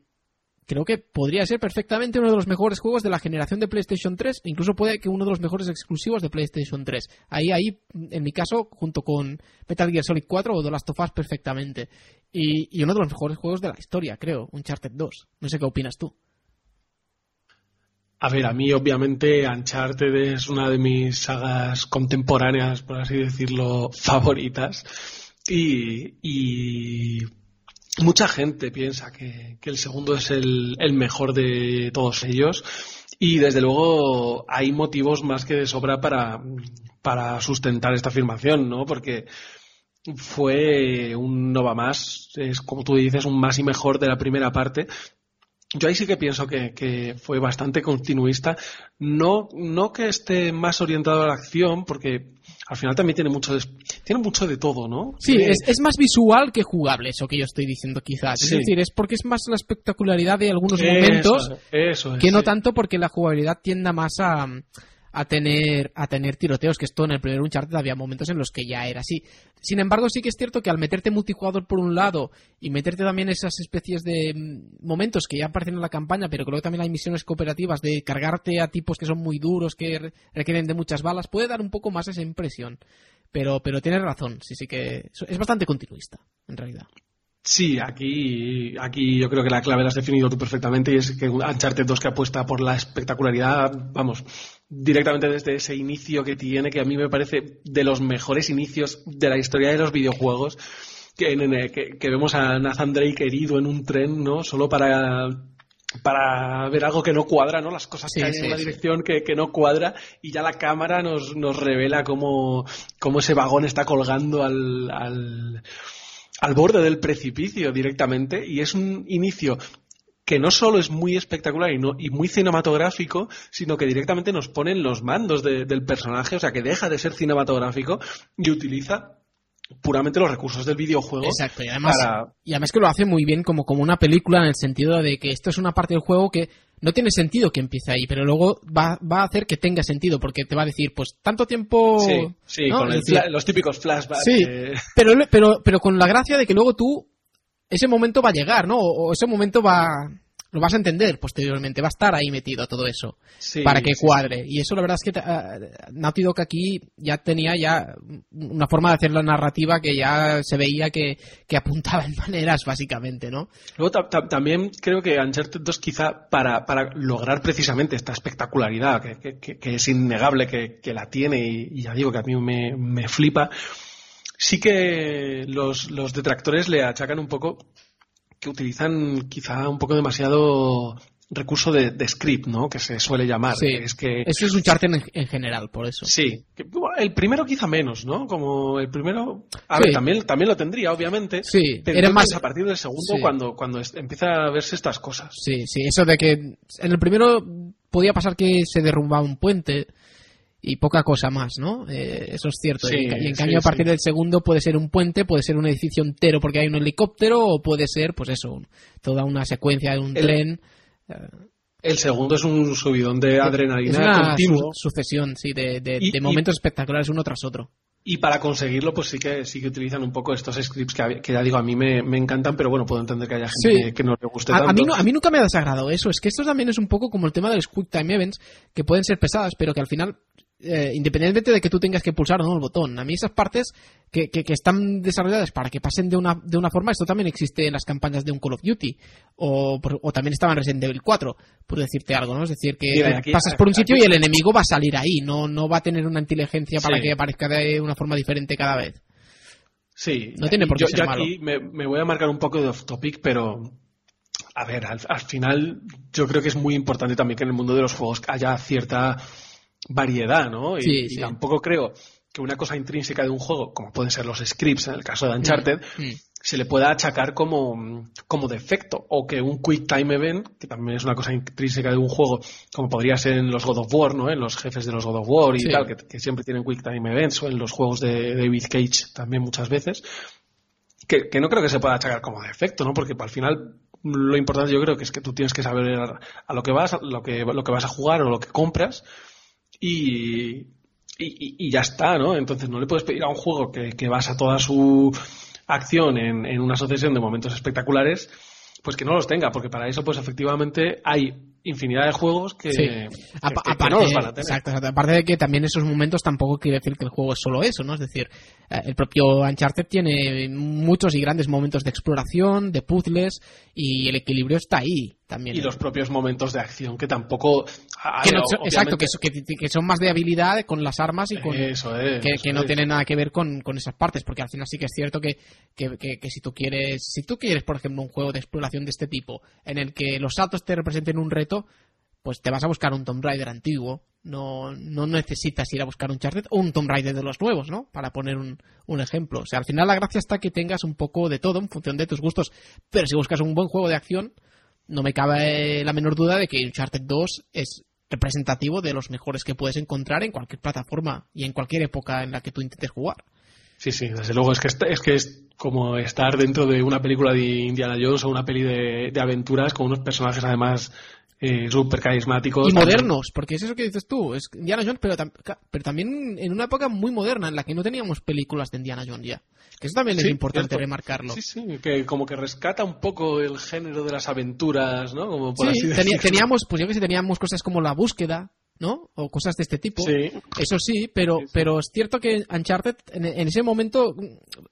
creo que podría ser perfectamente uno de los mejores juegos de la generación de PlayStation 3, incluso puede que uno de los mejores exclusivos de PlayStation 3. Ahí, ahí, en mi caso, junto con Metal Gear Solid 4 o The Last of Us perfectamente. Y, y uno de los mejores juegos de la historia, creo, Uncharted 2. No sé qué opinas tú. A ver, a mí obviamente Uncharted es una de mis sagas contemporáneas, por así decirlo, (laughs) favoritas. Y, y mucha gente piensa que, el segundo es el, mejor de todos ellos. Y desde luego hay motivos más que de sobra para, para sustentar esta afirmación, ¿no? Porque fue un Nova más, es como tú dices, un más y mejor de la primera parte, yo ahí sí que pienso que, que fue bastante continuista. No, no que esté más orientado a la acción, porque al final también tiene mucho de, tiene mucho de todo, ¿no? Sí, Eh, es, es más visual que jugable, eso que yo estoy diciendo quizás. Es decir, es porque es más la espectacularidad de algunos eso, momentos eso que no tanto porque la jugabilidad tienda más a, a tener a tener tiroteos, que esto en el primer Uncharted había momentos en los que ya era así. Sin embargo, sí que es cierto que al meterte multijugador por un lado y meterte también esas especies de mm, momentos que ya aparecen en la campaña, pero que luego también hay misiones cooperativas de cargarte a tipos que son muy duros, que re- requieren de muchas balas, puede dar un poco más esa impresión. Pero, pero tienes razón, sí, sí que es- es bastante continuista, en realidad. Sí, aquí, aquí yo creo que la clave la has definido tú perfectamente y es que Uncharted 2 que apuesta por la espectacularidad, vamos, directamente desde ese inicio que tiene, que a mí me parece de los mejores inicios de la historia de los videojuegos, que, que, que vemos a Nathan Drake herido en un tren, ¿no? Solo para para ver algo que no cuadra, ¿no? Las cosas que hay en una dirección que, que, no cuadra y ya la cámara nos, nos revela cómo, cómo ese vagón está colgando al, al, al borde del precipicio directamente y es un inicio que no solo es muy espectacular y, no, y muy cinematográfico, sino que directamente nos pone en los mandos de, del personaje, o sea, que deja de ser cinematográfico y utiliza puramente los recursos del videojuego. Exacto, y además, y además que lo hace muy bien como, como una película en el sentido de que esto es una parte del juego que no tiene sentido que empiece ahí, pero luego va, va a hacer que tenga sentido, porque te va a decir, pues tanto tiempo... Sí, sí con los típicos flashbacks. Sí, pero, pero, pero con la gracia de que luego tú, ese momento va a llegar, ¿no? O ese momento va, lo vas a entender posteriormente, va a estar ahí metido todo eso para que cuadre. Y eso la verdad es que uh, Naughty Dog aquí ya tenía ya una forma de hacer la narrativa que ya se veía que, que apuntaba en maneras básicamente, ¿no? Luego también creo que Uncharted 2 quizá para, para lograr precisamente esta espectacularidad que, que, que es innegable que, la tiene y, ya digo que a mí me, me flipa, sí que los, los detractores le achacan un poco que utilizan quizá un poco demasiado recurso de, script, ¿no? Que se suele llamar. Sí, es que eso es un charter en, general, por eso. Sí, el primero quizá menos, ¿no? Como el primero, a ver, también también lo tendría, obviamente. Sí, pero era más a partir del segundo cuando cuando empieza a verse estas cosas. Sí, sí, eso de que en el primero podía pasar que se derrumbaba un puente y poca cosa más, ¿no? Eh, eso es cierto. y, en, cambio, a partir del segundo puede ser un puente, puede ser un edificio entero porque hay un helicóptero, o puede ser, pues eso, toda una secuencia de un tren. El segundo es un subidón de adrenalina es una sucesión, sí, de, de, momentos espectaculares uno tras otro. Y para conseguirlo, pues sí que sí que utilizan un poco estos scripts que, que ya digo, a mí me, me, encantan, pero bueno, puedo entender que haya gente que, no le guste tanto. A mí, a mí nunca me ha desagradado eso. Es que esto también es un poco como el tema de los Quick Time Events, que pueden ser pesadas, pero que al final eh, independientemente de que tú tengas que pulsar o no el botón, a mí esas partes que, que, están desarrolladas para que pasen de una, de una forma, esto también existe en las campañas de un Call of Duty, o, o también estaba en Resident Evil 4, por decirte algo, ¿no? Es decir, que pasas por un sitio y el enemigo va a salir ahí, no, no va a tener una inteligencia para que aparezca de una forma diferente cada vez. Sí, no tiene por qué yo, ser yo aquí me, me, voy a marcar un poco de off topic, pero a ver, al, al final yo creo que es muy importante también que en el mundo de los juegos haya cierta variedad, ¿no? Y, tampoco creo que una cosa intrínseca de un juego, como pueden ser los scripts en el caso de Uncharted, mm, mm. se le pueda achacar como, como defecto. O que un Quick Time Event, que también es una cosa intrínseca de un juego, como podría ser en los God of War, ¿no? En los jefes de los God of War y tal, que, siempre tienen Quick Time Events, o en los juegos de David Cage también muchas veces. Que, que no creo que se pueda achacar como defecto, ¿no? Porque al final lo importante yo creo que es que tú tienes que saber a lo que vas, lo que, lo que vas a jugar o lo que compras y, y, ya está, ¿no? Entonces no le puedes pedir a un juego que, que basa toda su acción en, en una sucesión de momentos espectaculares, pues que no los tenga, porque para eso pues efectivamente hay infinidad de juegos que, aparte, no los van a tener. Exacto, aparte de que también esos momentos tampoco quiere decir que el juego es solo eso, ¿no? Es decir, eh, el propio Uncharted tiene muchos y grandes momentos de exploración, de puzzles, y el equilibrio está ahí también. Y los propios momentos de acción que tampoco... exacto, que, que, son más de habilidad con las armas y con... Eso que, no tienen nada que ver con, con, esas partes, porque al final sí que es cierto que, que, si tú quieres, si tú quieres, por ejemplo, un juego de exploración de este tipo, en el que los saltos te representen un reto, pues te vas a buscar un Tomb Raider antiguo. No, no necesitas ir a buscar un Charted o un Tomb Raider de los nuevos, ¿no? Para poner un, un, ejemplo. O sea, al final la gracia está que tengas un poco de todo en función de tus gustos. Pero si buscas un buen juego de acción, no me cabe la menor duda de que Uncharted 2 es representativo de los mejores que puedes encontrar en cualquier plataforma y en cualquier época en la que tú intentes jugar. Sí, sí, desde luego. Es que es, que es como estar dentro de una película de Indiana Jones o una peli de, de aventuras con unos personajes además eh, súper carismáticos. Y modernos, porque es eso que dices tú, es Indiana Jones, pero, pero también en una época muy moderna en la que no teníamos películas de Indiana Jones ya. Que eso también es importante remarcarlo. Sí, sí, que como que rescata un poco el género de las aventuras, ¿no? Como sí, teníamos, pues yo que sé, teníamos cosas como La Búsqueda, ¿no? O cosas de este tipo. Sí. Eso sí, pero, pero es cierto que Uncharted en, en ese momento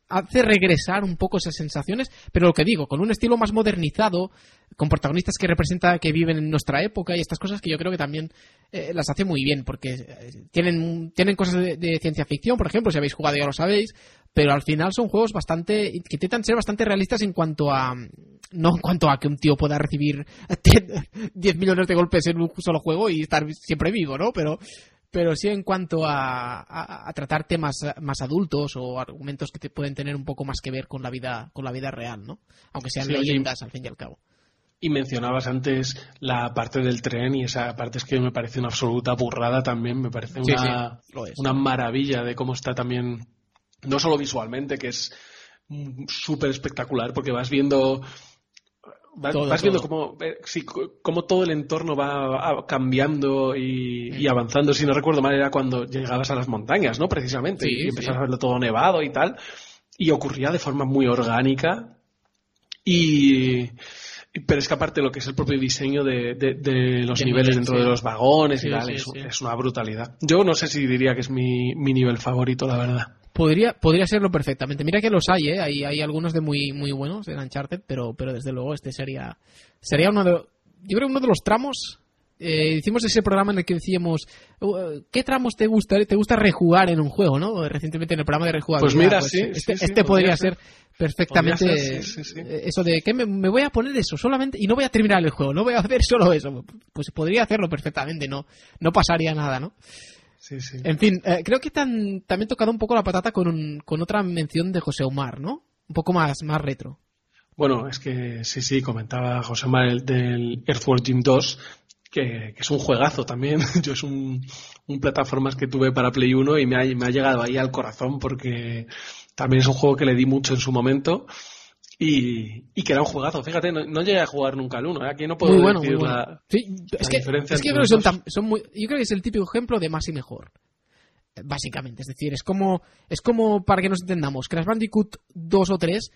hace regresar un poco esas sensaciones, pero lo que digo, con un estilo más modernizado, con protagonistas que representan que viven en nuestra época y estas cosas que yo creo que también eh, las hace muy bien, porque eh, tienen, tienen cosas de, de ciencia ficción, por ejemplo, si habéis jugado ya lo sabéis, pero al final son juegos bastante que intentan ser bastante realistas en cuanto a no en cuanto a que un tío pueda recibir (laughs) 10 millones de golpes en un solo juego y estar siempre vivo, ¿no? Pero pero sí en cuanto a, a, a tratar temas más adultos o argumentos que te pueden tener un poco más que ver con la vida con la vida real, ¿no? Aunque sean Sí, oye, leyendas al fin y al cabo. Y mencionabas antes la parte del tren y esa parte es que me parece una absoluta burrada también, me parece una, sí, una maravilla de cómo está también, no solo visualmente, que es mm, súper espectacular, porque vas viendo... Vas, Todo, vas viendo cómo, eh, sí, cómo todo el entorno va cambiando y, y avanzando. Si no recuerdo mal, era cuando llegabas a las montañas, ¿no? Precisamente. Sí, y empezabas sí. a verlo todo nevado y tal. Y ocurría de forma muy orgánica. Y, pero es que aparte lo que es el propio diseño de, de- de los niveles nivel, dentro de los vagones y tal, es, es una brutalidad. Yo no sé si diría que es mi, mi nivel favorito, la verdad. Podría, podría serlo perfectamente. Mira que los hay, ¿eh? Hay, hay algunos de muy, muy buenos en Uncharted, pero, pero desde luego este sería, sería uno de, yo creo uno de los tramos. Eh, hicimos ese programa en el que decíamos, uh, ¿qué tramos te gusta, te gusta rejugar en un juego, no? Recientemente en el programa de rejugabilidad. Pues mira, sí, Este, sí, este podría podría ser. ser perfectamente ser, sí, eh, eso de que me, me voy a poner eso solamente y no voy a terminar el juego, no voy a hacer solo eso. Pues podría hacerlo perfectamente, no, no pasaría nada, ¿no? Sí, sí. En fin, eh, creo que tan, también tocado un poco la patata con, un- con otra mención de José Omar, ¿no? Un poco más, más retro. Bueno, es que sí, sí, comentaba José Manuel del Earthworm Jim 2, que, que es un juegazo también. (laughs) Yo es un, un plataformas que tuve para Play 1 y me ha, me ha llegado ahí al corazón porque también es un juego que le di mucho en su momento y, y que era un juegazo. Fíjate, no, no llegué a jugar nunca al 1. ¿eh? Aquí no puedo muy bueno, decir muy bueno. la- Sí, es la que, diferencia es que creo que son, tan- son muy, yo creo que es el típico ejemplo de más y mejor. Eh, Básicamente, es decir, es como, es como para que nos entendamos, Crash Bandicoot 2 o 3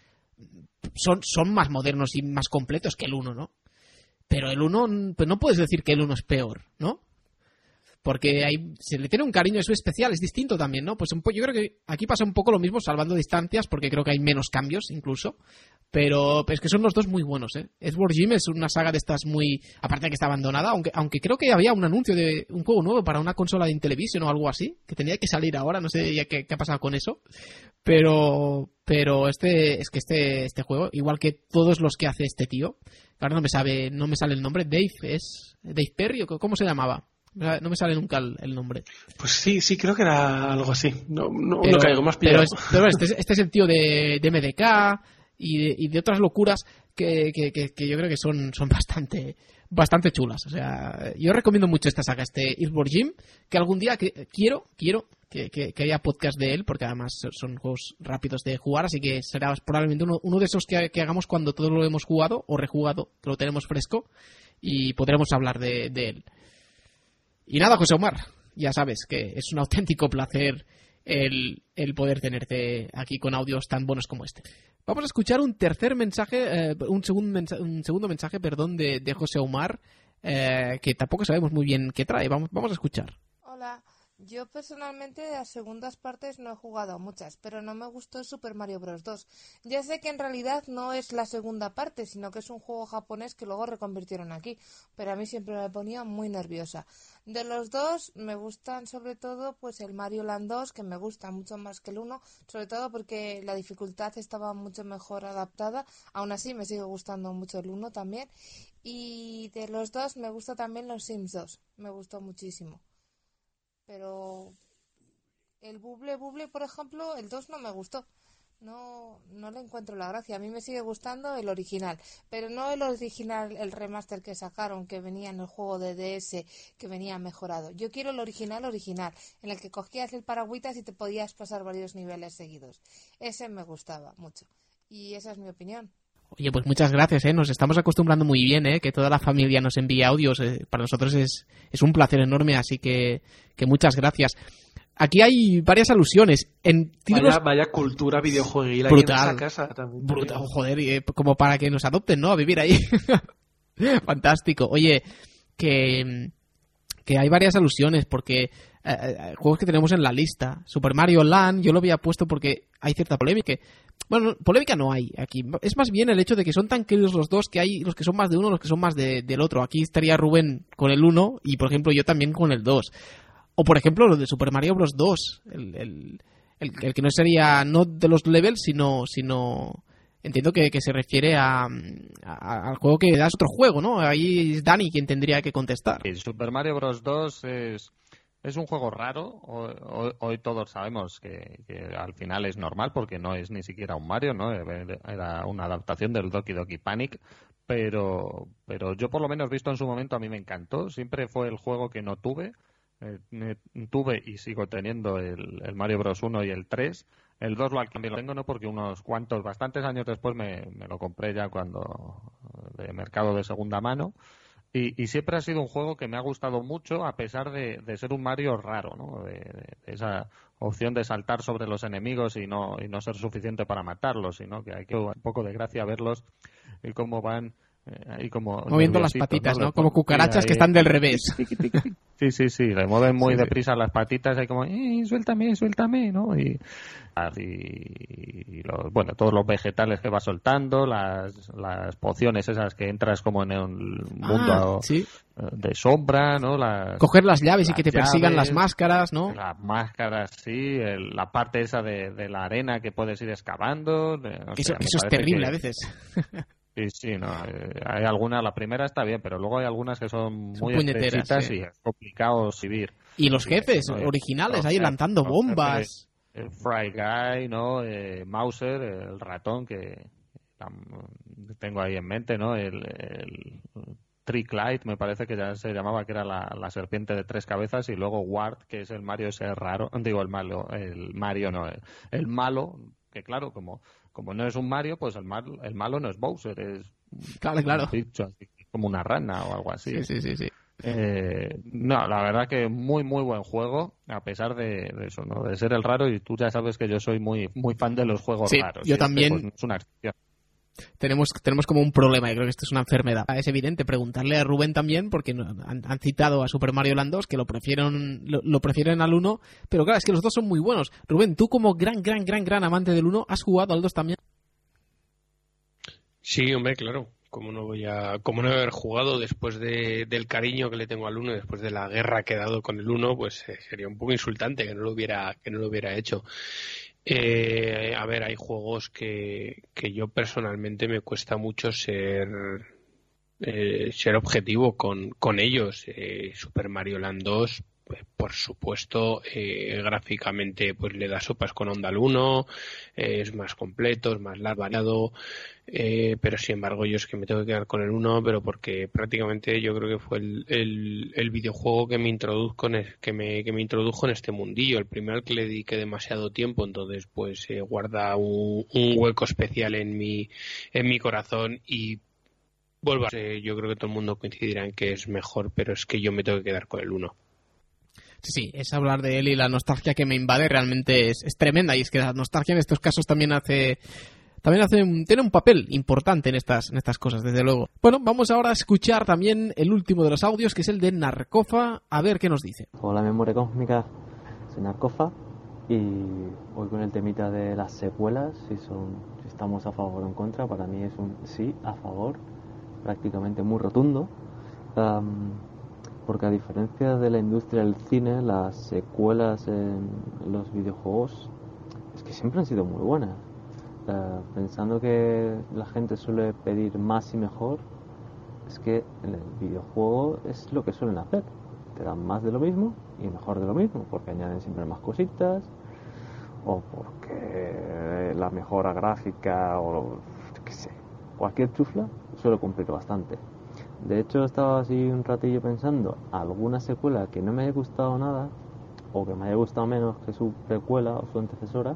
son, son más modernos y más completos que el 1, ¿no? Pero el 1, pues no puedes decir que el 1 es peor, ¿no? Porque hay, se le tiene un cariño eso especial, es distinto también, ¿no? Pues un yo creo que aquí pasa un poco lo mismo, salvando distancias, porque creo que hay menos cambios incluso. Pero, es que son los dos muy buenos, ¿eh? Edward Jim es una saga de estas muy. Aparte de que está abandonada, aunque, aunque creo que había un anuncio de un juego nuevo para una consola de Intellivision o algo así, que tenía que salir ahora, no sé ya qué ha pasado con eso. Pero, pero este, es que este, este juego, igual que todos los que hace este tío, ahora no me sabe, no me sale el nombre, Dave es, Dave Perry o cómo se llamaba. No me sale nunca el, el nombre. Pues sí, sí, creo que era algo así. No, no, Pero, no caigo más pero, pillado. es- pero este, es, este es el tío de, de MDK y de, y de otras locuras que, que- que- que yo creo que son, son bastante bastante chulas. O sea, yo recomiendo mucho esta saga, este Earthworm Jim, que algún día que, quiero, quiero que, que- que haya podcast de él, porque además son juegos rápidos de jugar, así que será probablemente uno, uno de esos que, que hagamos cuando todos lo hemos jugado o rejugado, que lo tenemos fresco, y podremos hablar de, de él. Y nada, José Omar, ya sabes que es un auténtico placer el, el poder tenerte aquí con audios tan buenos como este. Vamos a escuchar un tercer mensaje, eh, un, segundo mensa- un segundo mensaje, perdón, de, de José Omar, eh, que tampoco sabemos muy bien qué trae. Vamos, vamos a escuchar. Hola, yo personalmente de las segundas partes no he jugado a muchas, pero no me gustó Super Mario Bros. 2. Ya sé que en realidad no es la segunda parte, sino que es un juego japonés que luego reconvirtieron aquí, pero a mí siempre me ponía muy nerviosa. De los dos me gustan sobre todo pues el Mario Land 2, que me gusta mucho más que el 1, sobre todo porque la dificultad estaba mucho mejor adaptada, aún así me sigue gustando mucho el 1 también. Y de los dos me gusta también los Sims 2, me gustó muchísimo. Pero el Buble Buble, por ejemplo, el 2 no me gustó. No, no le encuentro la gracia. A mí me sigue gustando el original, pero no el original, el remaster que sacaron, que venía en el juego de DS, que venía mejorado. Yo quiero el original original, en el que cogías el paragüitas y te podías pasar varios niveles seguidos. Ese me gustaba mucho. Y esa es mi opinión. Oye, pues muchas gracias, ¿eh? Nos estamos acostumbrando muy bien, ¿eh? Que toda la familia nos envíe audios. eh, Para nosotros es, es un placer enorme, así que, que muchas gracias. Aquí hay varias alusiones. En Vaya, vaya cultura videojueguil Brutal. en esa casa también. Brutal, joder, y, eh, como para que nos adopten, ¿no? A vivir ahí. (laughs) Fantástico. Oye, que, que hay varias alusiones, porque eh, eh, juegos que tenemos en la lista. Super Mario Land, yo lo había puesto porque hay cierta polémica. Bueno, polémica no hay aquí. Es más bien el hecho de que son tan queridos los dos que hay los que son más de uno, los que son más de- del otro. Aquí estaría Rubén con el uno y, por ejemplo, yo también con el 2. O, por ejemplo, lo de Super Mario Bros. 2. El, el- el- el que no sería no de los levels, sino... sino Entiendo que, que se refiere a, a- al juego que das otro juego, ¿no? Ahí es Dani quien tendría que contestar. Y Super Mario Bros. 2 es, es un juego raro. Hoy, hoy- todos sabemos que, que al final es normal porque no es ni siquiera un Mario, ¿no? Era una adaptación del Doki Doki Panic. Pero, pero yo por lo menos visto en su momento a mí me encantó. Siempre fue el juego que no tuve. Eh, ne- tuve y sigo teniendo el, Mario Bros. 1 y el 3. El 2 lo alquilé, lo tengo no porque unos cuantos, bastantes años después me lo compré ya cuando de mercado de segunda mano. Y, y siempre ha sido un juego que me ha gustado mucho a pesar de, de ser un Mario raro, ¿no? De, esa opción de saltar sobre los enemigos y no, y no ser suficiente para matarlos, sino que hay que un poco de gracia verlos y cómo van ahí como Moviendo las patitas, ¿no? Les Como cucarachas ahí- que están del revés. (laughs) Sí, sí, sí, le mueven muy Sí, sí. deprisa las patitas, ahí como, eh, suéltame, suéltame, ¿no? Y, y, y los- bueno, todos los vegetales que va soltando, las, las pociones esas que entras como en el mundo Ah, sí. eh, de sombra, ¿no? Las, Coger las llaves y las que te persigan las llaves, máscaras, ¿no? Las máscaras, sí, el- la parte esa de, de la arena que puedes ir excavando. de- no eso, eso es terrible que- a veces. (laughs) Sí, sí, no. eh, hay algunas, la primera está bien, pero luego hay algunas que son Son muy puñeteras, estrechitas sí. y es complicado vivir. Y los jefes No, eh, originales ahí lanzando bombas. El Fry Guy, ¿no? Eh, Mauser, el ratón que tengo ahí en mente, ¿no? El, el Trick Light, me parece que ya se llamaba, que era la, la serpiente de tres cabezas, y luego Ward, que es el Mario ese raro, (laughs) digo el malo, el Mario no, el, el malo, que claro, como, como no es un Mario, pues el, mal, el malo no es Bowser, es Claro, claro. así, como una rana o algo así. Sí, sí, sí, sí. Eh, no, la verdad que muy muy buen juego, a pesar de, de eso, ¿no? De ser el raro y tú ya sabes que yo soy muy muy fan de los juegos Sí, raros. yo este, también. pues, es una excepción. Tenemos, tenemos como un problema, y creo que esto es una enfermedad. Es evidente preguntarle a Rubén también, porque han, citado a Super Mario Land 2, que lo prefieren, lo, lo prefieren al 1, pero claro, es que los dos son muy buenos. Rubén, tú como gran, gran, gran, gran amante del 1, ¿has jugado al 2 también? Sí, hombre, claro. Como no voy a, como no haber jugado después de, del cariño que le tengo al 1, después de la guerra que he dado con el 1, pues eh, sería un poco insultante que no lo hubiera, que no lo hubiera hecho. Eh, a ver, hay juegos que, que yo personalmente me cuesta mucho ser eh, ser objetivo con, con ellos. Eh, Super Mario Land 2, pues, por supuesto, eh, gráficamente pues le da sopas con onda al 1, eh, es más completo, es más variado, eh, pero sin embargo yo es que me tengo que quedar con el 1, pero porque prácticamente yo creo que fue el, el, videojuego que me introduzco en que me, que me introdujo en este mundillo, el primero al que le dediqué demasiado tiempo, entonces pues eh, guarda un, hueco especial en mi, en mi corazón y vuelvo a yo creo que todo el mundo coincidirá en que es mejor, pero es que yo me tengo que quedar con el 1. Sí, es hablar de él y la nostalgia que me invade realmente es, tremenda. Y es que la nostalgia en estos casos también hace. También hace un- tiene un papel importante en estas, en estas cosas, desde luego. Bueno, vamos ahora a escuchar también el último de los audios, que es el de Narcofa, a ver qué nos dice. Hola memoria cósmica, soy Narcofa y hoy con el temita de las secuelas, si son, si estamos a favor o en contra, para mí es un sí a favor, prácticamente muy rotundo, porque a diferencia de la industria del cine, las secuelas en los videojuegos es que siempre han sido muy buenas. Eh, pensando que la gente suele pedir más y mejor, es que en el videojuego es lo que suelen hacer. Te dan más de lo mismo y mejor de lo mismo, porque añaden siempre más cositas, o porque la mejora gráfica, o qué sé, cualquier chufla suele cumplir bastante. De hecho, estaba así un ratillo pensando, alguna secuela que no me haya gustado nada, o que me haya gustado menos que su precuela o su antecesora,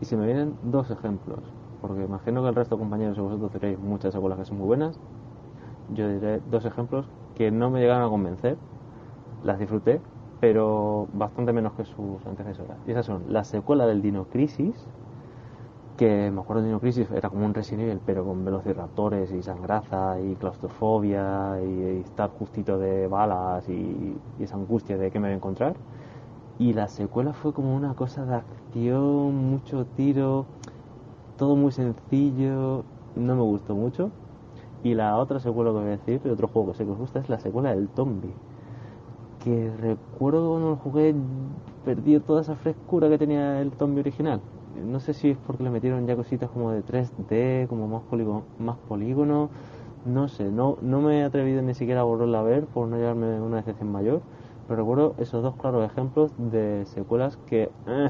y se me vienen dos ejemplos, porque imagino que el resto de compañeros de vosotros diréis muchas secuelas que son muy buenas, yo diré dos ejemplos que no me llegaron a convencer, las disfruté, pero bastante menos que sus antecesoras. Y esas son la secuela del Dino Crisis que me acuerdo de Dino Crisis, era como un Resident Evil, pero con velociraptores y sangraza y claustrofobia y, estar justito de balas y, esa angustia de qué me voy a encontrar. Y la secuela fue como una cosa de acción, mucho tiro, todo muy sencillo, no me gustó mucho. Y la otra secuela que voy a decir, otro juego que sé que os gusta, es la secuela del Tombi. Que recuerdo cuando lo jugué, perdió toda esa frescura que tenía el Tombi original no sé si es porque le metieron ya cositas como de 3D, como más polígono, más polígono, no sé, no, no me he atrevido ni siquiera a volverla a ver por no llevarme una decepción mayor, pero recuerdo esos dos claros ejemplos de secuelas que eh,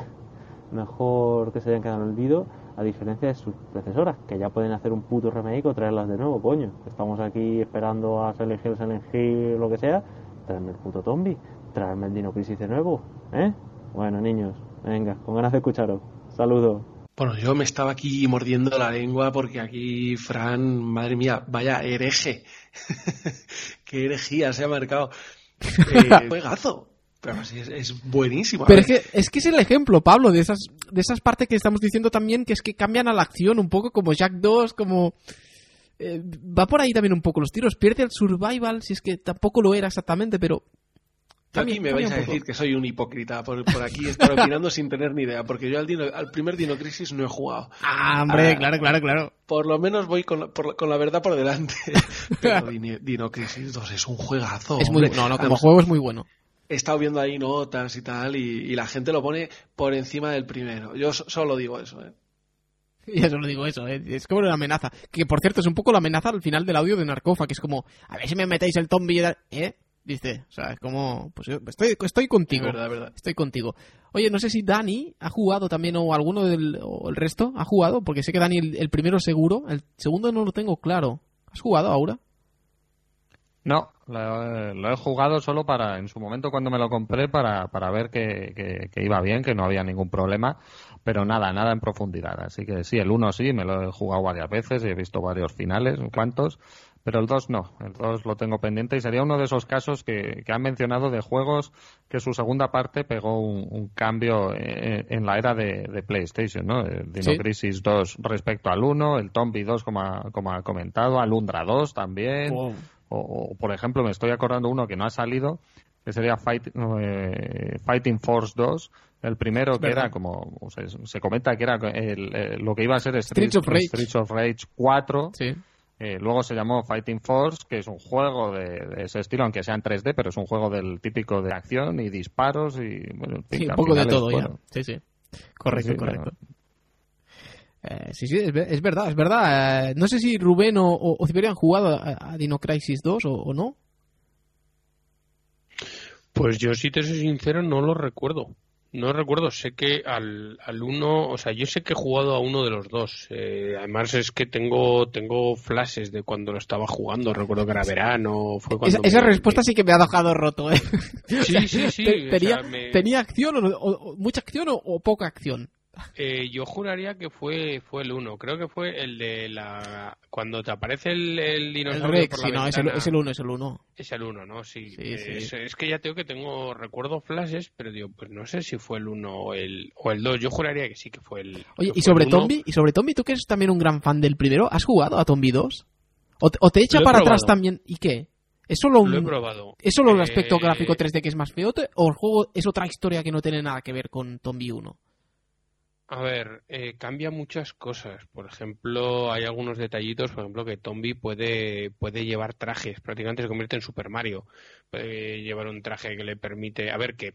mejor que se hayan quedado en olvido, a diferencia de sus predecesoras, que ya pueden hacer un puto remake o traerlas de nuevo, coño. Estamos aquí esperando a Silent Hill, Silent lo que sea, traerme el puto zombie, traerme el Dino Crisis de nuevo, ¿eh? Bueno, niños, venga, con ganas de escucharos. Saludos. Bueno, yo me estaba aquí mordiendo la lengua porque aquí, Fran, madre mía, vaya hereje. (laughs) Qué herejía se ha marcado. (laughs) Eh, juegazo. Pero sí, es, buenísimo. Pero es que, es que es el ejemplo, Pablo, de esas, de esas partes que estamos diciendo también, que es que cambian a la acción un poco, como Jack 2, como... Eh, va por ahí también un poco los tiros. Pierde el survival, si es que tampoco lo era exactamente, pero Aquí me vais a decir que soy un hipócrita por, por aquí estar opinando sin tener ni idea, porque yo al, al primer Dino Crisis no he jugado. Ah, hombre, ah, claro, claro, claro. Por lo menos voy con la, con la verdad por delante. (laughs) Pero Dino, Crisis 2 es un juegazo. Es muy, no, no, como juego es muy bueno. He estado viendo ahí notas y tal, y, la gente lo pone por encima del primero. Yo solo digo eso, ¿eh? (laughs) Ya solo digo eso, ¿eh? es como una amenaza. Que por cierto es un poco la amenaza al final del audio de Narcofa, que es como, a ver si me metéis el zombie, ¿eh? Dice. O sea, es como, pues estoy, estoy contigo. verdad, verdad. Estoy contigo. Oye, no sé si Dani ha jugado también o alguno del o el resto ha jugado, porque sé que Dani el, primero seguro, el segundo no lo tengo claro. ¿Has jugado ahora? No, lo, he jugado solo para, en su momento cuando me lo compré, para, para ver que, que, iba bien, que no había ningún problema, pero nada, nada en profundidad. Así que sí, el uno sí, me lo he jugado varias veces y he visto varios finales, cuantos, pero el 2 no, el 2 lo tengo pendiente y sería uno de esos casos que, que han mencionado de juegos que su segunda parte pegó un, cambio eh, en, la era de, PlayStation, ¿no? El Dino Crisis 2 respecto al 1, el Tombi 2 como ha, como ha comentado, Alundra 2 también, o, por ejemplo me estoy acordando uno que no ha salido, que sería eh, Fighting Force 2, el primero que era como se, comenta que era el, lo que iba a ser Streets, of Rage, Streets of Rage 4 sí. Eh, luego se llamó Fighting Force, que es un juego de, ese estilo, aunque sea en 3D, pero es un juego del típico de acción y disparos y bueno, sí, un poco de todo ya. Sí, sí. Correcto, correcto. Eh, sí, sí, es, verdad, es verdad. Eh, no sé si Rubén o, o, han jugado a, Dino Crisis 2 o, no. Pues yo, si te soy sincero, no lo recuerdo. No recuerdo, sé que al, al uno, o sea, yo sé que he jugado a uno de los dos. Eh, además es que tengo tengo flashes de cuando lo estaba jugando. Recuerdo que era verano. Fue cuando esa, respuesta sí que me ha dejado roto. ¿eh? Sí, sí, (laughs) sí. tenía, ¿Tenía acción o, mucha acción o poca acción? Eh, yo juraría que fue fue el 1. Creo que fue el de la. Cuando te aparece el, el dinosaurio. El sí, no, es el, es el 1, es el 1. Es el 1, ¿no? Sí. es, que ya tengo que tengo. Recuerdo flashes, pero digo, pues no sé si fue el 1 o el, o el 2. Yo juraría que sí que fue el. Oye, y sobre Tombi, y sobre Tombi, tú que eres también un gran fan del primero, ¿has jugado a Tombi 2? ¿O, te echa para atrás también? ¿Y qué? ¿Es solo, un, Lo. ¿Es solo el aspecto eh, gráfico 3D que es más feo? ¿O el juego es otra historia que no tiene nada que ver con Tombi 1? A ver, eh, cambia muchas cosas. Por ejemplo, hay algunos detallitos, por ejemplo, que Tombi puede, puede llevar trajes, prácticamente se convierte en Super Mario. Puede llevar un traje que le permite, a ver, que,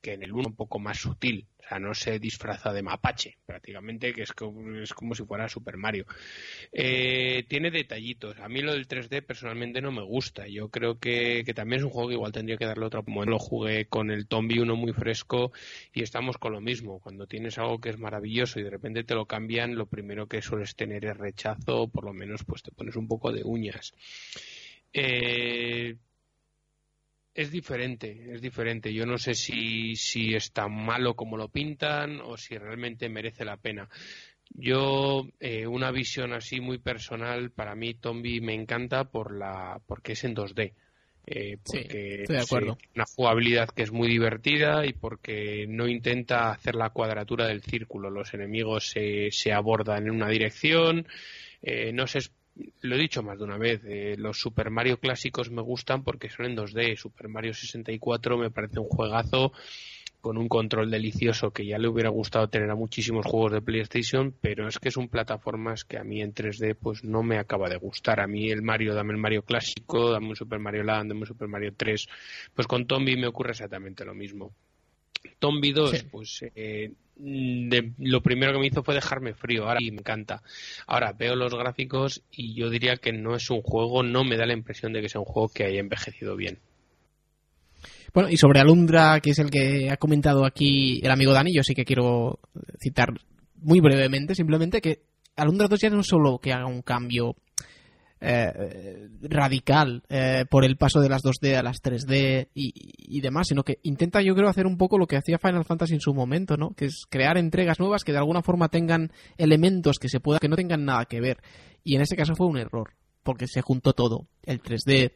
que en el 1 un poco más sutil, o sea, no se disfraza de mapache, prácticamente, que es como, es como si fuera Super Mario. Eh, tiene detallitos. A mí lo del 3D personalmente no me gusta. Yo creo que, también es un juego que igual tendría que darle otro. Como lo jugué con el Tombi uno muy fresco y estamos con lo mismo. Cuando tienes algo que es maravilloso y de repente te lo cambian, lo primero que sueles tener es rechazo, por lo menos pues te pones un poco de uñas. Eh, es diferente, es diferente. Yo no sé si, si es tan malo como lo pintan o si realmente merece la pena. Yo, eh, una visión así muy personal, para mí Tombi me encanta por la, porque es en 2D. Eh, porque estoy de acuerdo. una jugabilidad que es muy divertida y porque no intenta hacer la cuadratura del círculo. Los enemigos se, se abordan en una dirección, eh, no se lo he dicho más de una vez, eh, los Super Mario clásicos me gustan porque son en 2D. Super Mario 64 me parece un juegazo con un control delicioso que ya le hubiera gustado tener a muchísimos juegos de PlayStation, pero es que son plataformas que a mí en 3D pues no me acaba de gustar. A mí el Mario, dame el Mario clásico, dame un Super Mario Land, dame un Super Mario 3. Pues con Tombi me ocurre exactamente lo mismo. Tombi 2, pues eh, lo primero que me hizo fue dejarme frío. Ahora y me encanta. Ahora veo los gráficos y yo diría que no es un juego, no me da la impresión de que sea un juego que haya envejecido bien. Bueno, y sobre Alundra, que es el que ha comentado aquí el amigo Dani, yo sí que quiero citar muy brevemente, simplemente que Alundra 2 ya no solo que haga un cambio eh, radical eh, por el paso de las 2D a las 3D y, demás, sino que intenta yo creo hacer un poco lo que hacía Final Fantasy en su momento, ¿no? Que es crear entregas nuevas que de alguna forma tengan elementos que se pueda que no tengan nada que ver. Y en ese caso fue un error, porque se juntó todo, el 3D,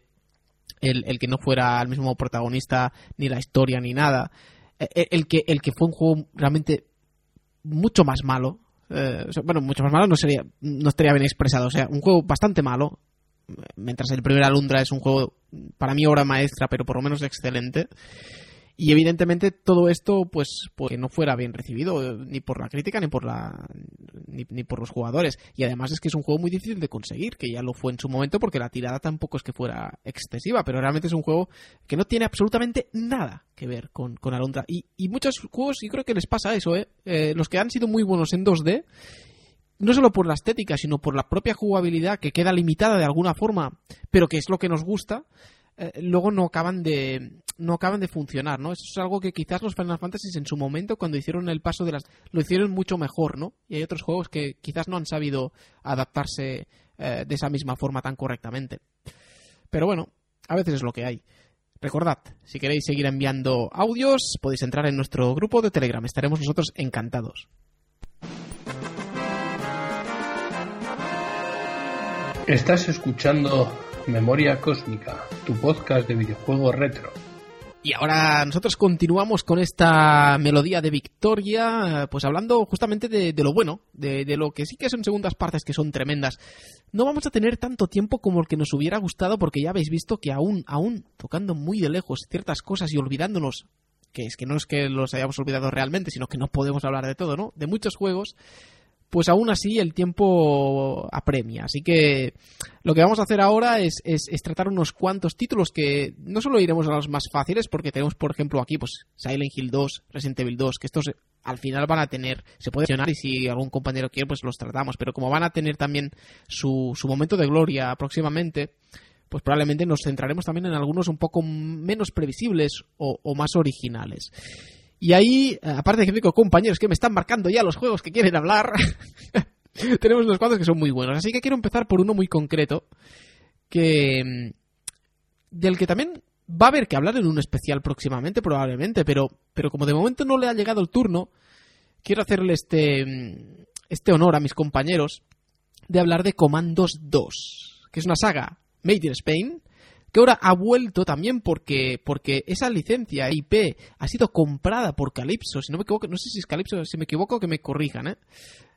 el, que no fuera el mismo protagonista, ni la historia, ni nada. E, e, el, que, el que fue un juego realmente mucho más malo. Eh, bueno, mucho más malo no sería no estaría bien expresado. O sea, un juego bastante malo. Mientras el primer Alundra es un juego, para mí, obra maestra, pero por lo menos excelente. Y evidentemente todo esto, pues, pues no fuera bien recibido, eh, ni por la crítica, ni por la ni, por los jugadores. Y además es que es un juego muy difícil de conseguir, que ya lo fue en su momento, porque la tirada tampoco es que fuera excesiva, pero realmente es un juego que no tiene absolutamente nada que ver con, con Alondra. Y, y muchos juegos, yo creo que les pasa eso, ¿eh? ¿eh? Los que han sido muy buenos en 2D, no solo por la estética, sino por la propia jugabilidad que queda limitada de alguna forma, pero que es lo que nos gusta, eh, luego no acaban de no acaban de funcionar, ¿no? Eso es algo que quizás los Final Fantasy en su momento cuando hicieron el paso de las lo hicieron mucho mejor, ¿no? Y hay otros juegos que quizás no han sabido adaptarse eh, de esa misma forma tan correctamente. Pero bueno, a veces es lo que hay. Recordad, si queréis seguir enviando audios, podéis entrar en nuestro grupo de Telegram. Estaremos nosotros encantados. Estás escuchando Memoria Cósmica, tu podcast de videojuegos retro. Y ahora nosotros continuamos con esta melodía de victoria, pues hablando justamente de, lo bueno, de, lo que sí que son segundas partes que son tremendas. No vamos a tener tanto tiempo como el que nos hubiera gustado porque ya habéis visto que aún, aún tocando muy de lejos ciertas cosas y olvidándonos, que es que no es que los hayamos olvidado realmente, sino que no podemos hablar de todo, ¿no? De muchos juegos, pues aún así el tiempo apremia. Así que lo que vamos a hacer ahora es, tratar unos cuantos títulos que no solo iremos a los más fáciles, porque tenemos, por ejemplo, aquí pues Silent Hill 2, Resident Evil 2, que estos al final van a tener, se puede mencionar y si algún compañero quiere, pues los tratamos, pero como van a tener también su, su momento de gloria próximamente, pues probablemente nos centraremos también en algunos un poco menos previsibles o más originales. Y ahí, eh, aparte de que tengo compañeros que me están marcando ya los juegos que quieren hablar, (laughs) tenemos unos cuantos que son muy buenos. Así que quiero empezar por uno muy concreto, que mm, del que también va a haber que hablar en un especial próximamente, probablemente, pero, pero como de momento no le ha llegado el turno, quiero hacerle este, mm, este honor a mis compañeros de hablar de Commandos 2, que es una saga made in Spain, que ahora ha vuelto también porque, porque esa licencia IP ha sido comprada por Calypso, si no me equivoco, no sé si es Calypso, si me equivoco que me corrijan, ¿eh?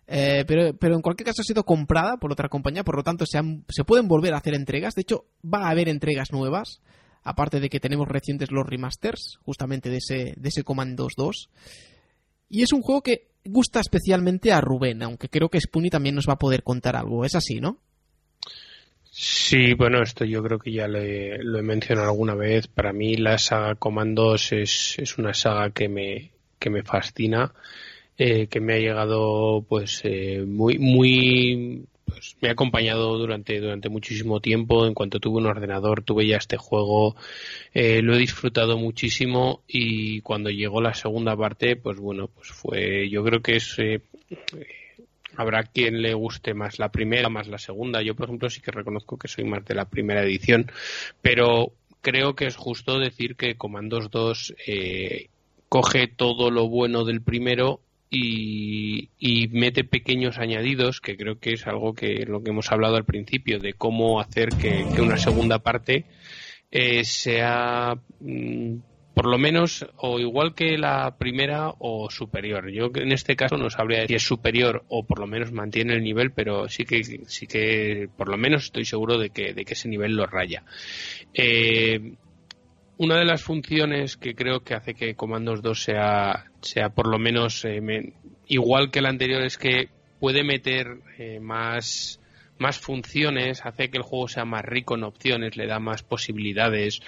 eh pero, pero en cualquier caso ha sido comprada por otra compañía, por lo tanto se, se pueden volver a hacer entregas. De hecho, va a haber entregas nuevas, aparte de que tenemos recientes los remasters, justamente de ese, de ese Commandos 2. Y es un juego que gusta especialmente a Rubén, aunque creo que Spoonie también nos va a poder contar algo. Es así, ¿no? Sí, bueno, esto yo creo que ya lo he mencionado alguna vez. Para mí la saga Comandos es, es una saga que me, que me fascina, eh, que me ha llegado pues eh, muy, muy, pues me ha acompañado durante, durante muchísimo tiempo. En cuanto tuve un ordenador, tuve ya este juego, eh, lo he disfrutado muchísimo y cuando llegó la segunda parte, pues bueno, pues fue, yo creo que es habrá quien le guste más la primera, más la segunda. Yo, por ejemplo, sí que reconozco que soy más de la primera edición, pero creo que es justo decir que Comandos 2 eh, coge todo lo bueno del primero y, mete pequeños añadidos, que creo que es algo que lo que hemos hablado al principio, de cómo hacer que, una segunda parte eh, sea mm, por lo menos o igual que la primera o superior. Yo en este caso no sabría si es superior o por lo menos mantiene el nivel, pero sí que sí que por lo menos estoy seguro de que, de que ese nivel lo raya. Eh, una de las funciones que creo que hace que Comandos 2 sea, sea por lo menos eh, igual que el anterior es que puede meter eh, más más funciones, hace que el juego sea más rico en opciones, le da más posibilidades.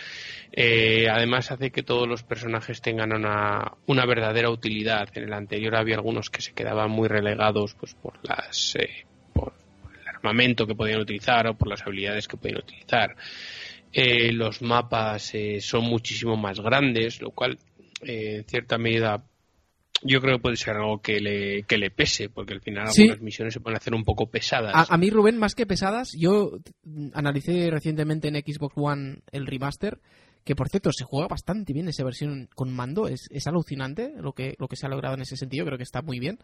Eh, además hace que todos los personajes tengan una, una, verdadera utilidad. En el anterior había algunos que se quedaban muy relegados pues por las eh, por el armamento que podían utilizar o por las habilidades que podían utilizar. Eh, los mapas son muchísimo más grandes, lo cual en cierta medida yo creo que puede ser algo que le, que le pese, porque al final algunas misiones se pueden hacer un poco pesadas. A, mí, Rubén, más que pesadas, yo analicé recientemente en Xbox One el remaster, que por cierto se juega bastante bien esa versión con mando, es, es alucinante lo que, lo que se ha logrado en ese sentido, creo que está muy bien.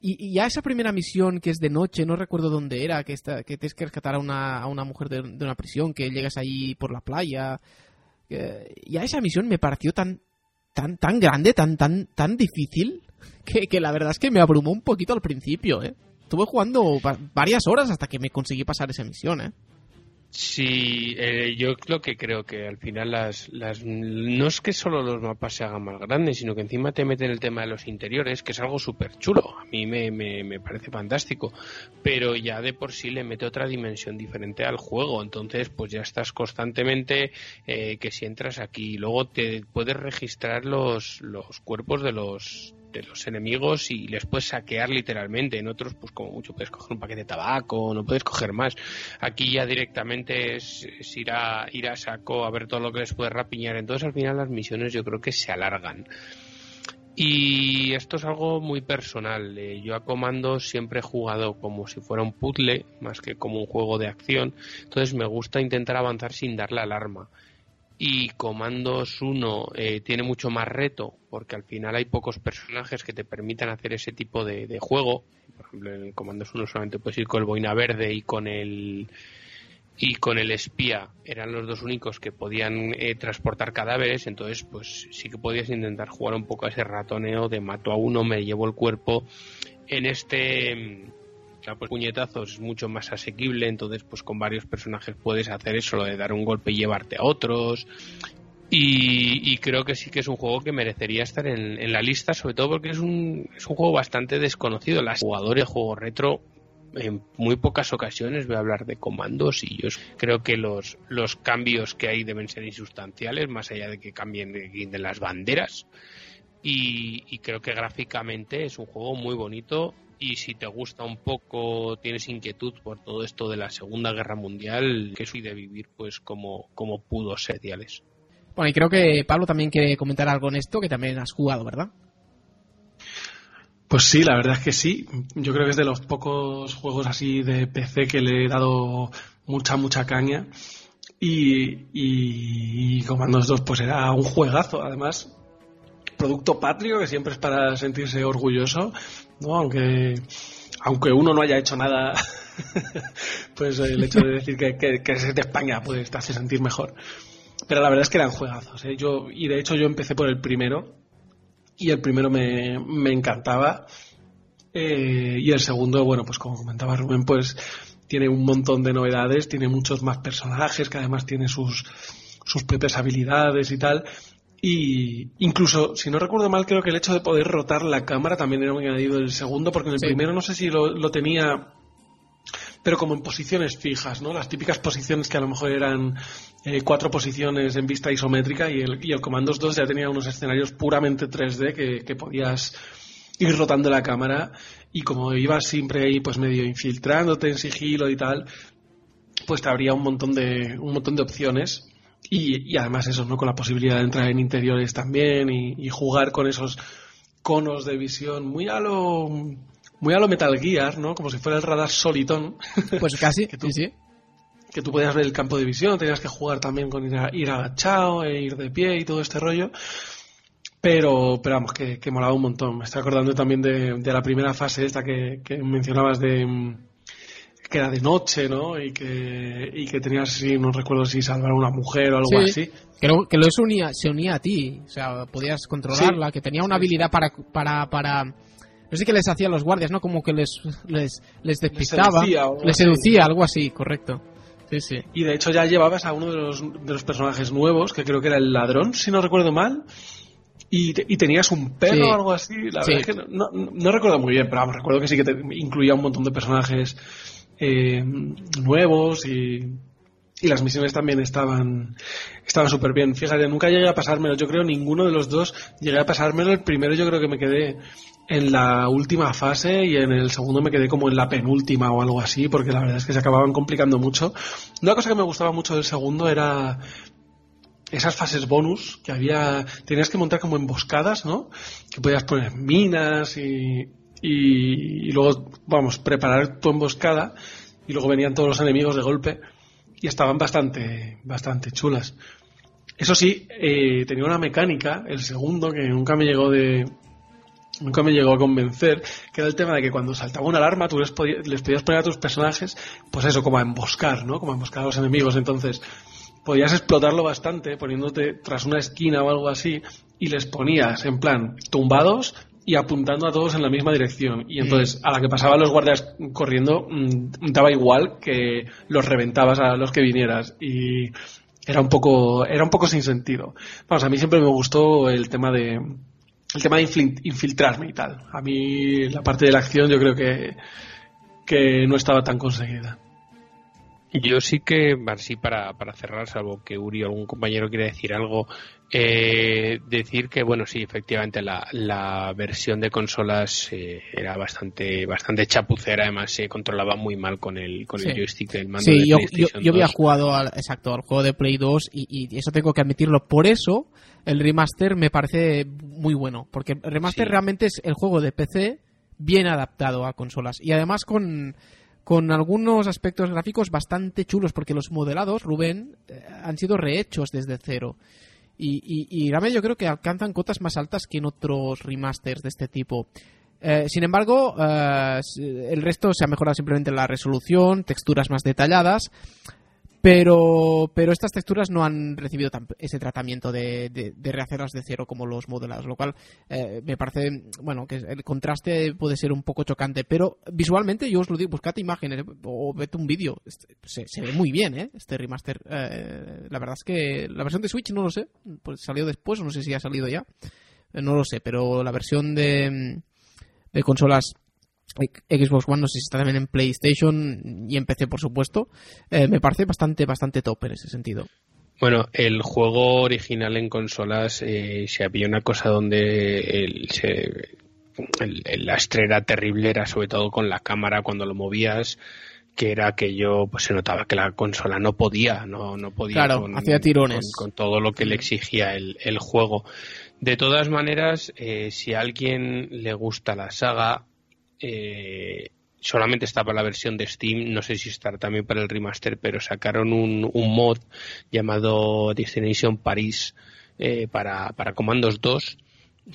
Y, ya esa primera misión que es de noche, no recuerdo dónde era, que, está, que tienes que rescatar a una, a una mujer de, una prisión, que llegas ahí por la playa. y a esa misión me pareció tan, tan, tan grande, tan, tan, tan difícil, que, que la verdad es que me abrumó un poquito al principio, ¿eh? Estuve jugando varias horas hasta que me conseguí pasar esa misión, ¿eh? Sí, eh, yo lo que creo que al final las, las no es que solo los mapas se hagan más grandes, sino que encima te meten el tema de los interiores, que es algo súper chulo. A mí me, me, me, parece fantástico, pero ya de por sí le mete otra dimensión diferente al juego. Entonces, pues ya estás constantemente eh, que si entras aquí, luego te puedes registrar los, los cuerpos de los de los enemigos y les puedes saquear literalmente. En otros, pues como mucho puedes coger un paquete de tabaco, no puedes coger más. Aquí ya directamente es, ir, a, ir a saco a ver todo lo que les puedes rapiñar. Entonces al final las misiones yo creo que se alargan. Y esto es algo muy personal. Eh, yo a Comando siempre he jugado como si fuera un puzzle, más que como un juego de acción. Entonces me gusta intentar avanzar sin darle alarma y Comandos 1 eh, tiene mucho más reto porque al final hay pocos personajes que te permitan hacer ese tipo de, juego. Por ejemplo, en Comandos 1 solamente puedes ir con el boina verde y con el y con el espía eran los dos únicos que podían eh, transportar cadáveres, entonces pues sí que podías intentar jugar un poco a ese ratoneo de mato a uno, me llevo el cuerpo. En este pues puñetazos es mucho más asequible, entonces pues con varios personajes puedes hacer eso, lo de dar un golpe y llevarte a otros. Y, creo que sí que es un juego que merecería estar en, la lista, sobre todo porque es un, es un juego bastante desconocido. Las jugadores de juego retro en muy pocas ocasiones voy a hablar de comandos y yo creo que los, los cambios que hay deben ser insustanciales, más allá de que cambien las banderas. Y, creo que gráficamente es un juego muy bonito y si te gusta un poco, tienes inquietud por todo esto de la Segunda Guerra Mundial, que soy de vivir pues como, como pudo ser, Diales. Bueno, y creo que Pablo también quiere comentar algo en esto, que también has jugado, ¿verdad? Pues sí, la verdad es que sí. Yo creo que es de los pocos juegos así de PC que le he dado mucha, mucha caña. Y, y, y Comandos 2 pues era un juegazo. Además, producto patrio que siempre es para sentirse orgulloso, ¿no? Aunque, aunque uno no haya hecho nada, (laughs) pues el hecho de decir que, es de España pues te hace sentir mejor. Pero la verdad es que eran juegazos, ¿eh? Yo, y de hecho yo empecé por el primero, y el primero me, me encantaba. Eh, y el segundo, bueno, pues como comentaba Rubén, pues tiene un montón de novedades, tiene muchos más personajes que además tiene sus, sus propias habilidades y tal. Y incluso, si no recuerdo mal, creo que el hecho de poder rotar la cámara también era un añadido del segundo, porque en el primero no sé si lo, tenía, pero como en posiciones fijas, ¿no? Las típicas posiciones que a lo mejor eran eh, cuatro posiciones en vista isométrica y el, y el Commandos 2 ya tenía unos escenarios puramente 3D que, que podías ir rotando la cámara y como ibas siempre ahí pues medio infiltrándote en sigilo y tal, pues te abría un montón de, un montón de opciones y, además eso, ¿no? Con la posibilidad de entrar en interiores también y, jugar con esos conos de visión muy a lo muy a lo Metal Gear, ¿no? Como si fuera el radar Soliton. (laughs) Pues casi, que tú, sí, sí. Que tú podías ver el campo de visión, tenías que jugar también con ir, agachado, e ir de pie y todo este rollo. Pero, pero vamos, que, que molaba un montón. Me estoy acordando también de, de la primera fase esta que, que mencionabas de que era de noche, ¿no? Y que, y que tenías, si no recuerdo si salvar a una mujer o algo Sí, así. Creo que lo se unía, se unía a ti. O sea, podías controlarla, que tenía una habilidad para, para, para. No sé qué les hacía a los guardias, ¿no? Como que les, les, les despistaba. seducía o algo les así. seducía, algo así, correcto. Sí, sí. Y de hecho ya llevabas a uno de los, de los personajes nuevos, que creo que era el ladrón, si no recuerdo mal. Y, te- y tenías un perro Sí. o algo así. La Sí. verdad es que no, no- no recuerdo muy bien, pero vamos, recuerdo que sí que te- incluía un montón de personajes eh, nuevos y, y las misiones también estaban estaban súper bien. Fíjate, nunca llegué a pasármelo. Yo creo ninguno de los dos llegué a pasármelo. El primero yo creo que me quedé en la última fase y en el segundo me quedé como en la penúltima o algo así, porque la verdad es que se acababan complicando mucho. Una cosa que me gustaba mucho del segundo era esas fases bonus que había, tenías que montar como emboscadas, ¿no? Que podías poner minas y, y, luego, vamos, preparar tu emboscada y luego venían todos los enemigos de golpe y estaban bastante, bastante chulas. Eso sí, eh, tenía una mecánica, el segundo, que nunca me llegó de, nunca me llegó a convencer, que era el tema de que cuando saltaba una alarma tú les, podías, les podías poner a tus personajes, pues eso, como a emboscar, ¿no? Como a emboscar a los enemigos. Entonces, podías explotarlo bastante poniéndote tras una esquina o algo así y les ponías en plan tumbados y apuntando a todos en la misma dirección. Y entonces, a la que pasaban los guardias corriendo, mm, daba igual que los reventabas a los que vinieras. Y era un poco, era un poco sin sentido. Vamos, a mí siempre me gustó el tema de, el tema de infil- infiltrarme y tal. A mí la parte de la acción yo creo que, que no estaba tan conseguida. Yo sí que, así para, para cerrar, salvo que Uri o algún compañero quiera decir algo, eh, decir que, bueno, sí, efectivamente, la, la versión de consolas eh, era bastante bastante chapucera, además se controlaba muy mal con el, con el joystick del mando Sí, de yo, yo, PlayStation yo había 2. jugado al, exacto, al juego de Play 2 y, y eso tengo que admitirlo. Por eso el remaster me parece muy bueno, porque el remaster Sí. realmente es el juego de PC bien adaptado a consolas y además con, con algunos aspectos gráficos bastante chulos, porque los modelados, Rubén, eh, han sido rehechos desde cero. Y, y, yo creo que alcanzan cotas más altas que en otros remasters de este tipo. Eh, sin embargo, eh, el resto se ha mejorado simplemente la resolución, texturas más detalladas, pero, pero estas texturas no han recibido tan- ese tratamiento de, de, de rehacerlas de cero como los modelados, lo cual eh, me parece, bueno, que el contraste puede ser un poco chocante, pero visualmente yo os lo digo, buscad imágenes eh, o vete un vídeo, se, se ve muy bien, ¿eh? Este remaster. Eh, la verdad es que la versión de Switch no lo sé, pues salió después no sé si ha salido ya, Eh, no lo sé, pero la versión de consolas Xbox One, no sé si está también en PlayStation y en PC, por supuesto, eh, me parece bastante, bastante top en ese sentido. Bueno, el juego original en consolas, eh, si había una cosa donde el, se- el- el terrible, era sobre todo con la cámara cuando lo movías, que era que yo pues se notaba que la consola no podía, no, no podía Claro, con, hacía tirones. con- con todo lo que le exigía el, el juego. De todas maneras, eh, si a alguien le gusta la saga, eh, solamente está para la versión de Steam, no sé si estará también para el remaster, pero sacaron un, un mod llamado Destination Paris eh, para, para Commandos 2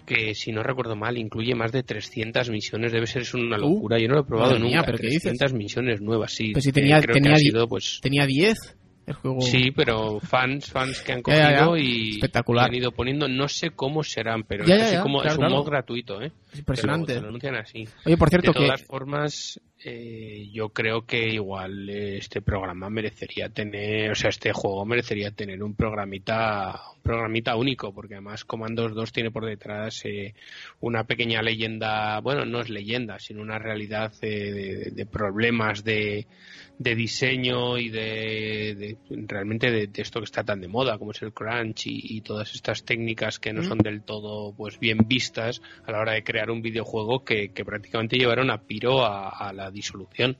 que si no recuerdo mal incluye más de 300 misiones, debe ser es una Uh, locura, yo no lo he probado madre mía, nunca, ¿pero qué dices? 300 misiones nuevas, sí, Pues si eh, tenía, creo que ha sido pues tenía 10 el juego. Sí, pero fans, fans que han Ya, ya, ya. cogido y Espectacular. han ido poniendo, no sé cómo serán, pero así como, claro, es un claro. mod gratuito, ¿eh? Es impresionante. Lo, anuncian así. Oye, por cierto de que todas formas, eh, yo creo que igual este programa merecería tener, o sea, este juego merecería tener un programita, un programita único, porque además Commandos 2 tiene por detrás eh, una pequeña leyenda, bueno, no es leyenda, sino una realidad eh, de, de problemas de, de diseño y de, de- realmente de, esto que está tan de moda como es el crunch y, y todas estas técnicas que no son del todo pues bien vistas a la hora de crear un videojuego que, prácticamente llevaron a piro a, la disolución.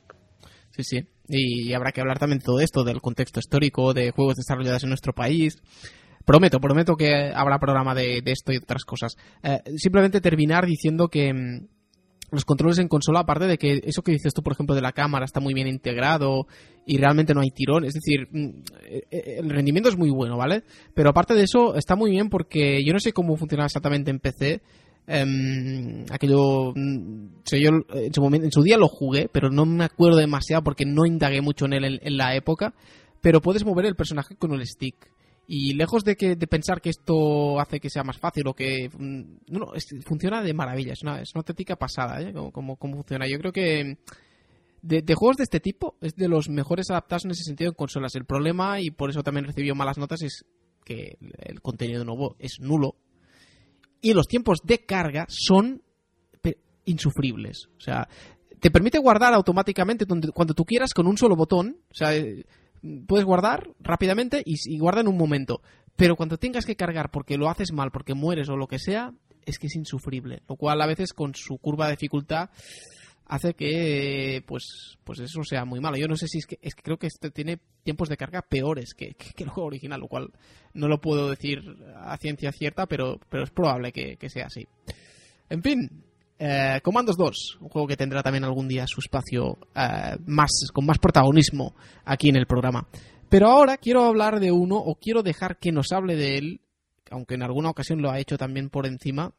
Sí, sí. Y habrá que hablar también de todo esto, del contexto histórico, de juegos desarrollados en nuestro país. Prometo, prometo que habrá programa de, de esto y otras cosas. Eh, simplemente terminar diciendo que mm, los controles en consola, aparte de que eso que dices tú, por ejemplo, de la cámara está muy bien integrado y realmente no hay tirón, es decir, mm, eh, eh, el rendimiento es muy bueno, ¿vale? Pero aparte de eso, está muy bien porque yo no sé cómo funciona exactamente en PC, Em, aquello, mm, yo en su, momento, en su día lo jugué, pero no me acuerdo demasiado porque no indagué mucho en él en, la época. Pero puedes mover el personaje con el stick. Y lejos de que de pensar que esto hace que sea más fácil o que mm, no, no, es- funciona de maravilla, es una, es una auténtica pasada, ¿eh? Como, como- cómo funciona. Yo creo que de, de juegos de este tipo es de los mejores adaptados en ese sentido en consolas. El problema, y por eso también recibió malas notas, es que el contenido nuevo es nulo y los tiempos de carga son insufribles. O sea, te permite guardar automáticamente cuando tú quieras con un solo botón. O sea, eh, puedes guardar rápidamente y, y guarda en un momento. Pero cuando tengas que cargar porque lo haces mal, porque mueres o lo que sea, es que es insufrible. Lo cual a veces con su curva de dificultad hace que pues pues eso sea muy malo. Yo no sé si es que, es que creo que este tiene tiempos de carga peores que, que- que el juego original, lo cual no lo puedo decir a ciencia cierta, pero, pero es probable que, que sea así. En fin, eh, Commandos 2, un juego que tendrá también algún día su espacio eh, más con más protagonismo aquí en el programa. Pero ahora quiero hablar de uno o quiero dejar que nos hable de él, aunque en alguna ocasión lo ha hecho también por encima,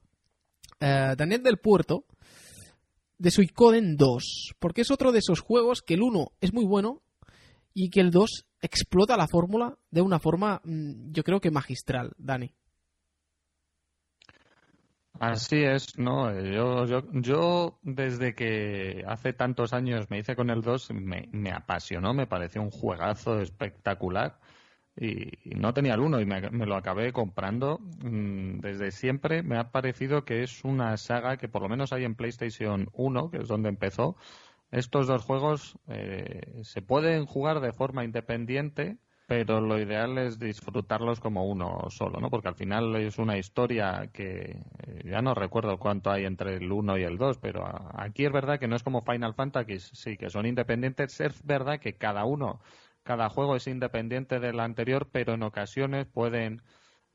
eh, Daniel del Puerto de Suicoden 2, porque es otro de esos juegos que el 1 es muy bueno y que el 2 explota la fórmula de una forma, mm, yo creo que magistral, Dani. Así es, ¿no? Yo desde que hace tantos años me hice con el 2 me, me apasionó, me pareció un juegazo espectacular y, no tenía el 1 y me, lo acabé comprando. Mm, Desde siempre me ha parecido que es una saga que por lo menos hay en PlayStation 1, que es donde empezó. Estos dos juegos eh, se pueden jugar de forma independiente, pero lo ideal es disfrutarlos como uno solo, ¿no? Porque al final es una historia que eh, ya no recuerdo cuánto hay entre el 1 y el 2, pero aquí es verdad que no es como Final Fantasy, sí, que son independientes. Es verdad que cada uno, cada juego es independiente del anterior, pero en ocasiones pueden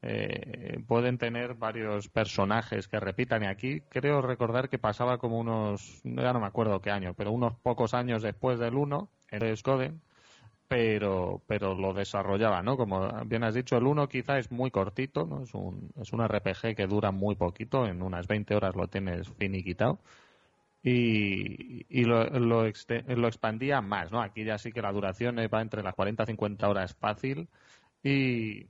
eh, pueden tener varios personajes que repitan y aquí creo recordar que pasaba como unos, ya no me acuerdo qué año, pero unos pocos años después del 1, el Skoden, pero pero lo desarrollaba, ¿no? Como bien has dicho, el 1 quizá es muy cortito, ¿no? Es un, es un RPG que dura muy poquito, en unas 20 horas lo tienes finiquitado y, y lo, lo, lo expandía más, ¿no? Aquí ya sí que la duración va entre las 40 y 50 horas fácil y,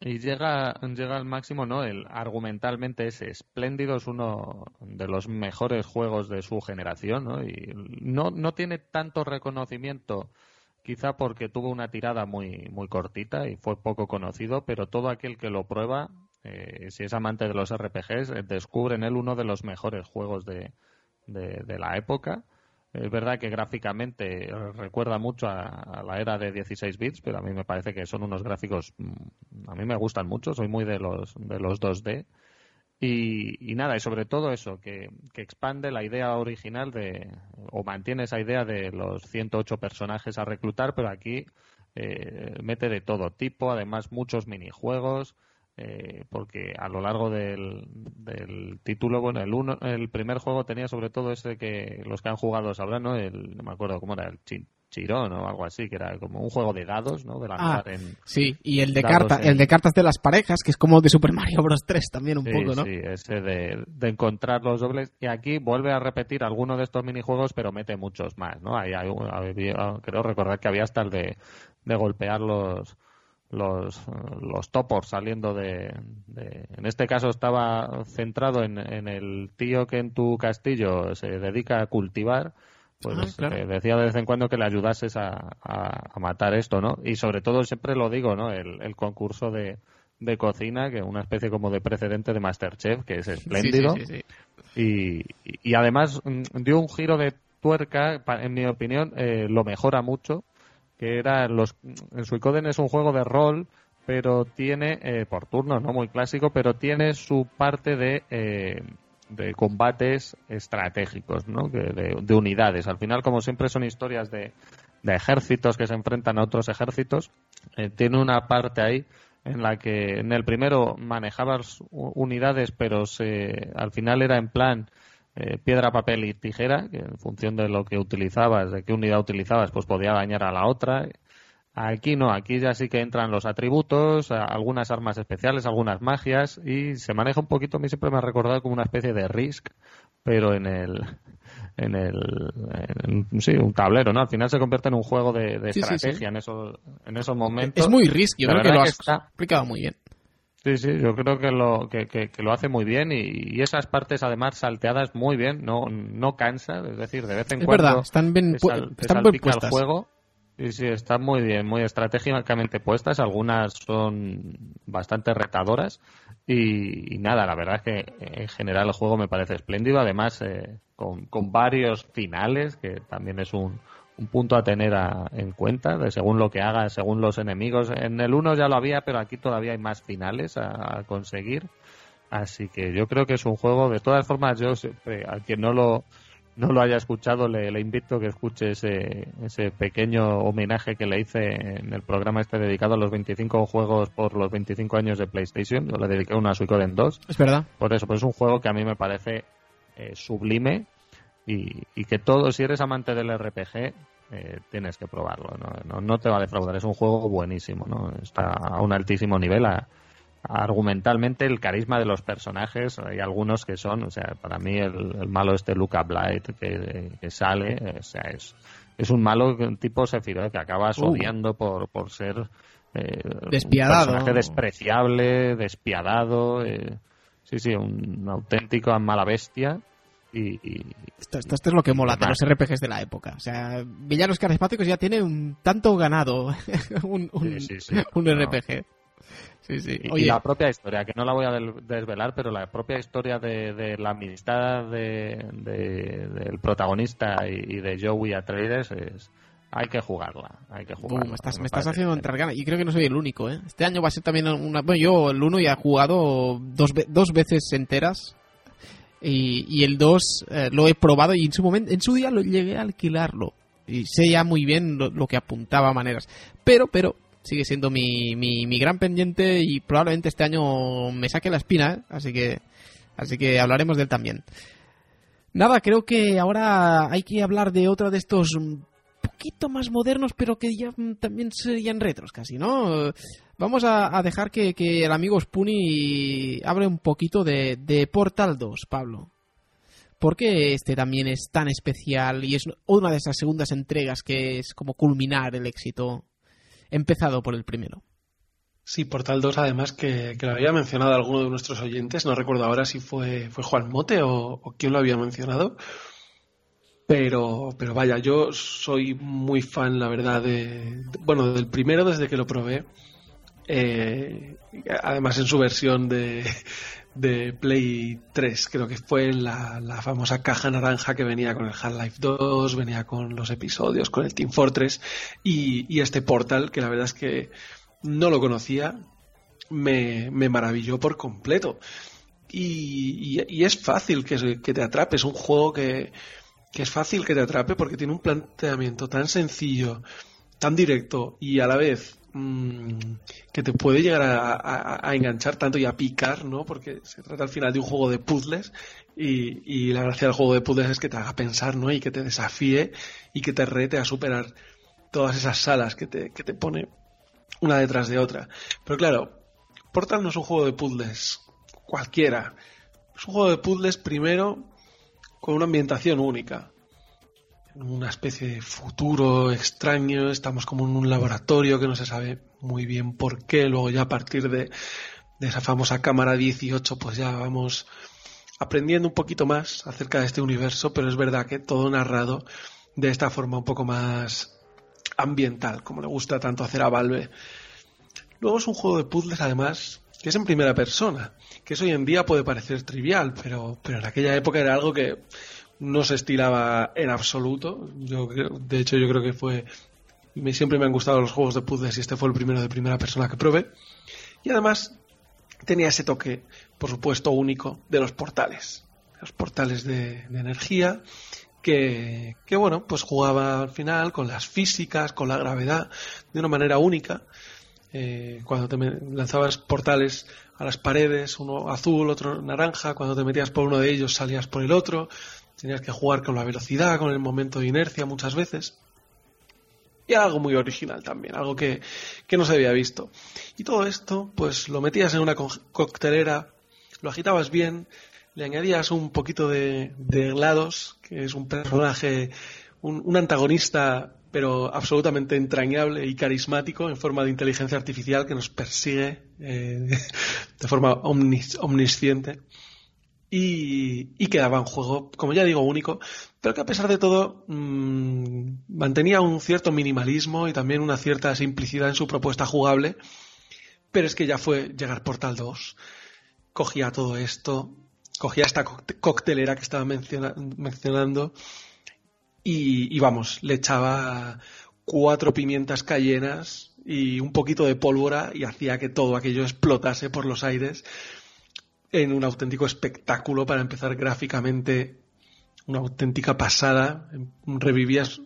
y llega, llega al máximo, ¿no? El, argumentalmente es espléndido, es uno de los mejores juegos de su generación, ¿no? Y no, no tiene tanto reconocimiento, quizá porque tuvo una tirada muy, muy cortita y fue poco conocido, pero todo aquel que lo prueba, eh, si es amante de los RPGs, eh, descubre en él uno de los mejores juegos de, de, la época. Es verdad que gráficamente eh, recuerda mucho a, a la era de 16 bits, pero a mí me parece que son unos gráficos, mm, a mí me gustan mucho, soy muy de los, de los 2D. Y, y nada, y sobre todo eso, que, que expande la idea original de, o mantiene esa idea de los 108 personajes a reclutar, pero aquí eh, mete de todo tipo, además muchos minijuegos, eh, porque a lo largo del, del título, bueno, el uno, el primer juego tenía sobre todo ese que los que han jugado sabrán, ¿no? El, no me acuerdo cómo era, el chi- Chirón o algo así, que era como un juego de dados, ¿no? De lanzar Ah, en, Sí, y el de carta, en- el de cartas de las parejas, que es como de Super Mario Bros 3 también un Sí, poco, ¿no? Sí, ese de, de encontrar los dobles. Y aquí vuelve a repetir alguno de estos minijuegos, pero mete muchos más, ¿no? Hay, creo recordar que había hasta el de, de golpear los los, los topos saliendo de, de- En este caso estaba centrado en, en el tío que en tu castillo se dedica a cultivar. Pues Ah, claro. eh, decía de vez en cuando que le ayudases a, a- a matar esto, ¿no? Y sobre todo siempre lo digo, ¿no? El, el concurso de, de cocina, que una especie como de precedente de Masterchef, que es espléndido. Sí, sí, sí. Y, y además mm, dio un giro de tuerca, en mi opinión, eh, lo mejora mucho, que era los el Suicoden es un juego de rol, pero tiene, eh, por turnos, no muy clásico, pero tiene su parte de, eh, de combates estratégicos, ¿no? De, de unidades. Al final, como siempre, son historias de, de ejércitos que se enfrentan a otros ejércitos. Eh, tiene una parte ahí en la que en el primero manejabas unidades, pero se, al final era en plan eh, piedra, papel y tijera, que en función de lo que utilizabas, de qué unidad utilizabas, pues podía dañar a la otra. Aquí no, aquí ya sí que entran los atributos, algunas armas especiales, algunas magias y se maneja un poquito, a mí siempre me ha recordado como una especie de Risk, pero en el en el sí, un tablero, ¿no? Al final se convierte en un juego de, estrategia en esos en esos momentos. Es muy Risk, yo creo que lo has explicado muy bien. Sí, sí, yo creo que lo, que, que, lo hace muy bien y, esas partes además salteadas muy bien, no, no cansa, es decir, de vez en cuando verdad, están bien, están bien puestas. el juego. Sí, sí, están muy bien, muy estratégicamente puestas, algunas son bastante retadoras y, nada, la verdad es que en general el juego me parece espléndido, además eh, con, con varios finales, que también es un, un punto a tener en cuenta, de según lo que haga, según los enemigos. En el 1 ya lo había, pero aquí todavía hay más finales a, conseguir. Así que yo creo que es un juego, de todas formas, yo a quien no lo, no lo haya escuchado, le, invito a que escuche ese, ese pequeño homenaje que le hice en el programa este dedicado a los 25 juegos por los 25 años de PlayStation. Yo le dediqué una Suicoden 2. Es verdad. Por eso, pues es un juego que a mí me parece eh, sublime y, y, que todo, si eres amante del RPG, eh, tienes que probarlo. ¿no? No, te va a defraudar. Es un juego buenísimo. ¿no? Está a un altísimo nivel. argumentalmente, el carisma de los personajes, hay algunos que son, o sea, para mí el, malo este Luca Blight que, sale, o sea, es, es un malo tipo Sephiroth que acabas uh. odiando por, por ser eh, despiadado. un personaje despreciable, despiadado, eh, sí, sí, un auténtico mala bestia y, Esto, esto, es lo que mola de los RPGs de la época. O sea, villanos carismáticos ya tiene un tanto ganado (laughs) un, un, RPG. Sí, sí. Y, la propia historia, que no la voy a desvelar, pero la propia historia de, la amistad de, del protagonista y, de Joey Atreides es, hay que jugarla, hay que jugarla. me estás, me estás haciendo entrar ganas. Y creo que no soy el único, ¿eh? Este año va a ser también una... Bueno, yo el uno ya he jugado dos, dos veces enteras y, el 2 eh, lo he probado y en su momento, en su día lo llegué a alquilarlo. Y sé ya muy bien lo, que apuntaba a maneras. Pero, pero, sigue siendo mi, mi, gran pendiente y probablemente este año me saque la espina, ¿eh? así que así que hablaremos de él también. Nada, creo que ahora hay que hablar de otro de estos poquito más modernos, pero que ya también serían retros casi, ¿no? Vamos a, dejar que, el amigo Spoonie hable un poquito de, Portal 2, Pablo. ¿Por qué este también es tan especial y es una de esas segundas entregas que es como culminar el éxito empezado por el primero? Sí, Portal 2, además que, lo había mencionado alguno de nuestros oyentes, no recuerdo ahora si fue, fue Juan Mote o, o quién lo había mencionado, pero, pero vaya, yo soy muy fan, la verdad, de, bueno, del primero desde que lo probé. Eh, además en su versión de, de Play 3, creo que fue la, la famosa caja naranja que venía con el Half-Life 2, venía con los episodios, con el Team Fortress y, este Portal, que la verdad es que no lo conocía, me, me maravilló por completo. Y, y, es fácil que, que, te atrape, es un juego que, que es fácil que te atrape porque tiene un planteamiento tan sencillo, tan directo y a la vez Mm, que te puede llegar a, enganchar tanto y a picar, ¿no? Porque se trata al final de un juego de puzzles y, la gracia del juego de puzzles es que te haga pensar, ¿no? Y que te desafíe y que te rete a superar todas esas salas que te, que te pone una detrás de otra. Pero claro, Portal no es un juego de puzzles cualquiera. Es un juego de puzzles primero con una ambientación única una especie de futuro extraño, estamos como en un laboratorio que no se sabe muy bien por qué, luego ya a partir de, esa famosa cámara 18 pues ya vamos aprendiendo un poquito más acerca de este universo, pero es verdad que todo narrado de esta forma un poco más ambiental, como le gusta tanto hacer a Valve. Luego es un juego de puzzles además que es en primera persona, que eso hoy en día puede parecer trivial, pero, pero en aquella época era algo que no se estilaba en absoluto. Yo, de hecho, yo creo que fue. Siempre me han gustado los juegos de puzzles y este fue el primero de primera persona que probé. Y además tenía ese toque, por supuesto, único de los portales. Los portales de, energía que, que, bueno, pues jugaba al final con las físicas, con la gravedad, de una manera única. Eh, cuando te lanzabas portales a las paredes, uno azul, otro naranja, cuando te metías por uno de ellos salías por el otro, tenías que jugar con la velocidad, con el momento de inercia muchas veces. y algo muy original también, algo que, que no se había visto. Y todo esto, pues lo metías en una co- coctelera, lo agitabas bien, le añadías un poquito de, de que es un personaje, un antagonista, pero absolutamente entrañable y carismático en forma de inteligencia artificial que nos persigue eh, (laughs) de forma omnis- omnisciente. Y, y quedaba un juego, como ya digo, único, pero que a pesar de todo mm, mantenía un cierto minimalismo y también una cierta simplicidad en su propuesta jugable. Pero es que ya fue llegar Portal 2, cogía todo esto, cogía esta coct- coctelera que estaba menciona- mencionando y, y vamos, le echaba cuatro pimientas cayenas y un poquito de pólvora y hacía que todo aquello explotase por los aires en un auténtico espectáculo para empezar gráficamente una auténtica pasada. Revivías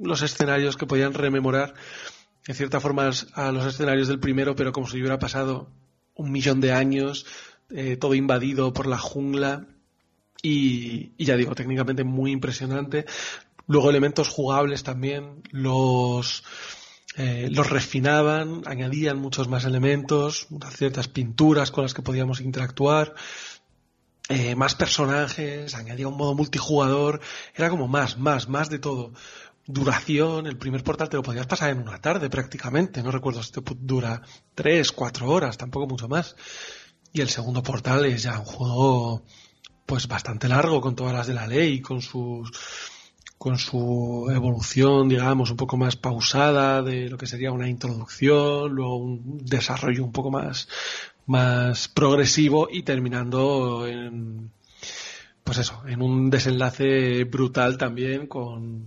los escenarios que podían rememorar en cierta forma a los escenarios del primero, pero como si hubiera pasado un millón de años, eh, todo invadido por la jungla. Y, y ya digo, técnicamente muy impresionante. Luego elementos jugables también, los, eh, los refinaban, añadían muchos más elementos, ciertas pinturas con las que podíamos interactuar, eh, más personajes, añadía un modo multijugador, era como más, más, más de todo. Duración, el primer portal te lo podías pasar en una tarde prácticamente, no recuerdo si te dura tres, cuatro horas, tampoco mucho más. Y el segundo portal es ya un juego pues bastante largo con todas las de la ley, con sus con su evolución, digamos, un poco más pausada de lo que sería una introducción, luego un desarrollo un poco más, más progresivo y terminando en, pues eso, en un desenlace brutal también con,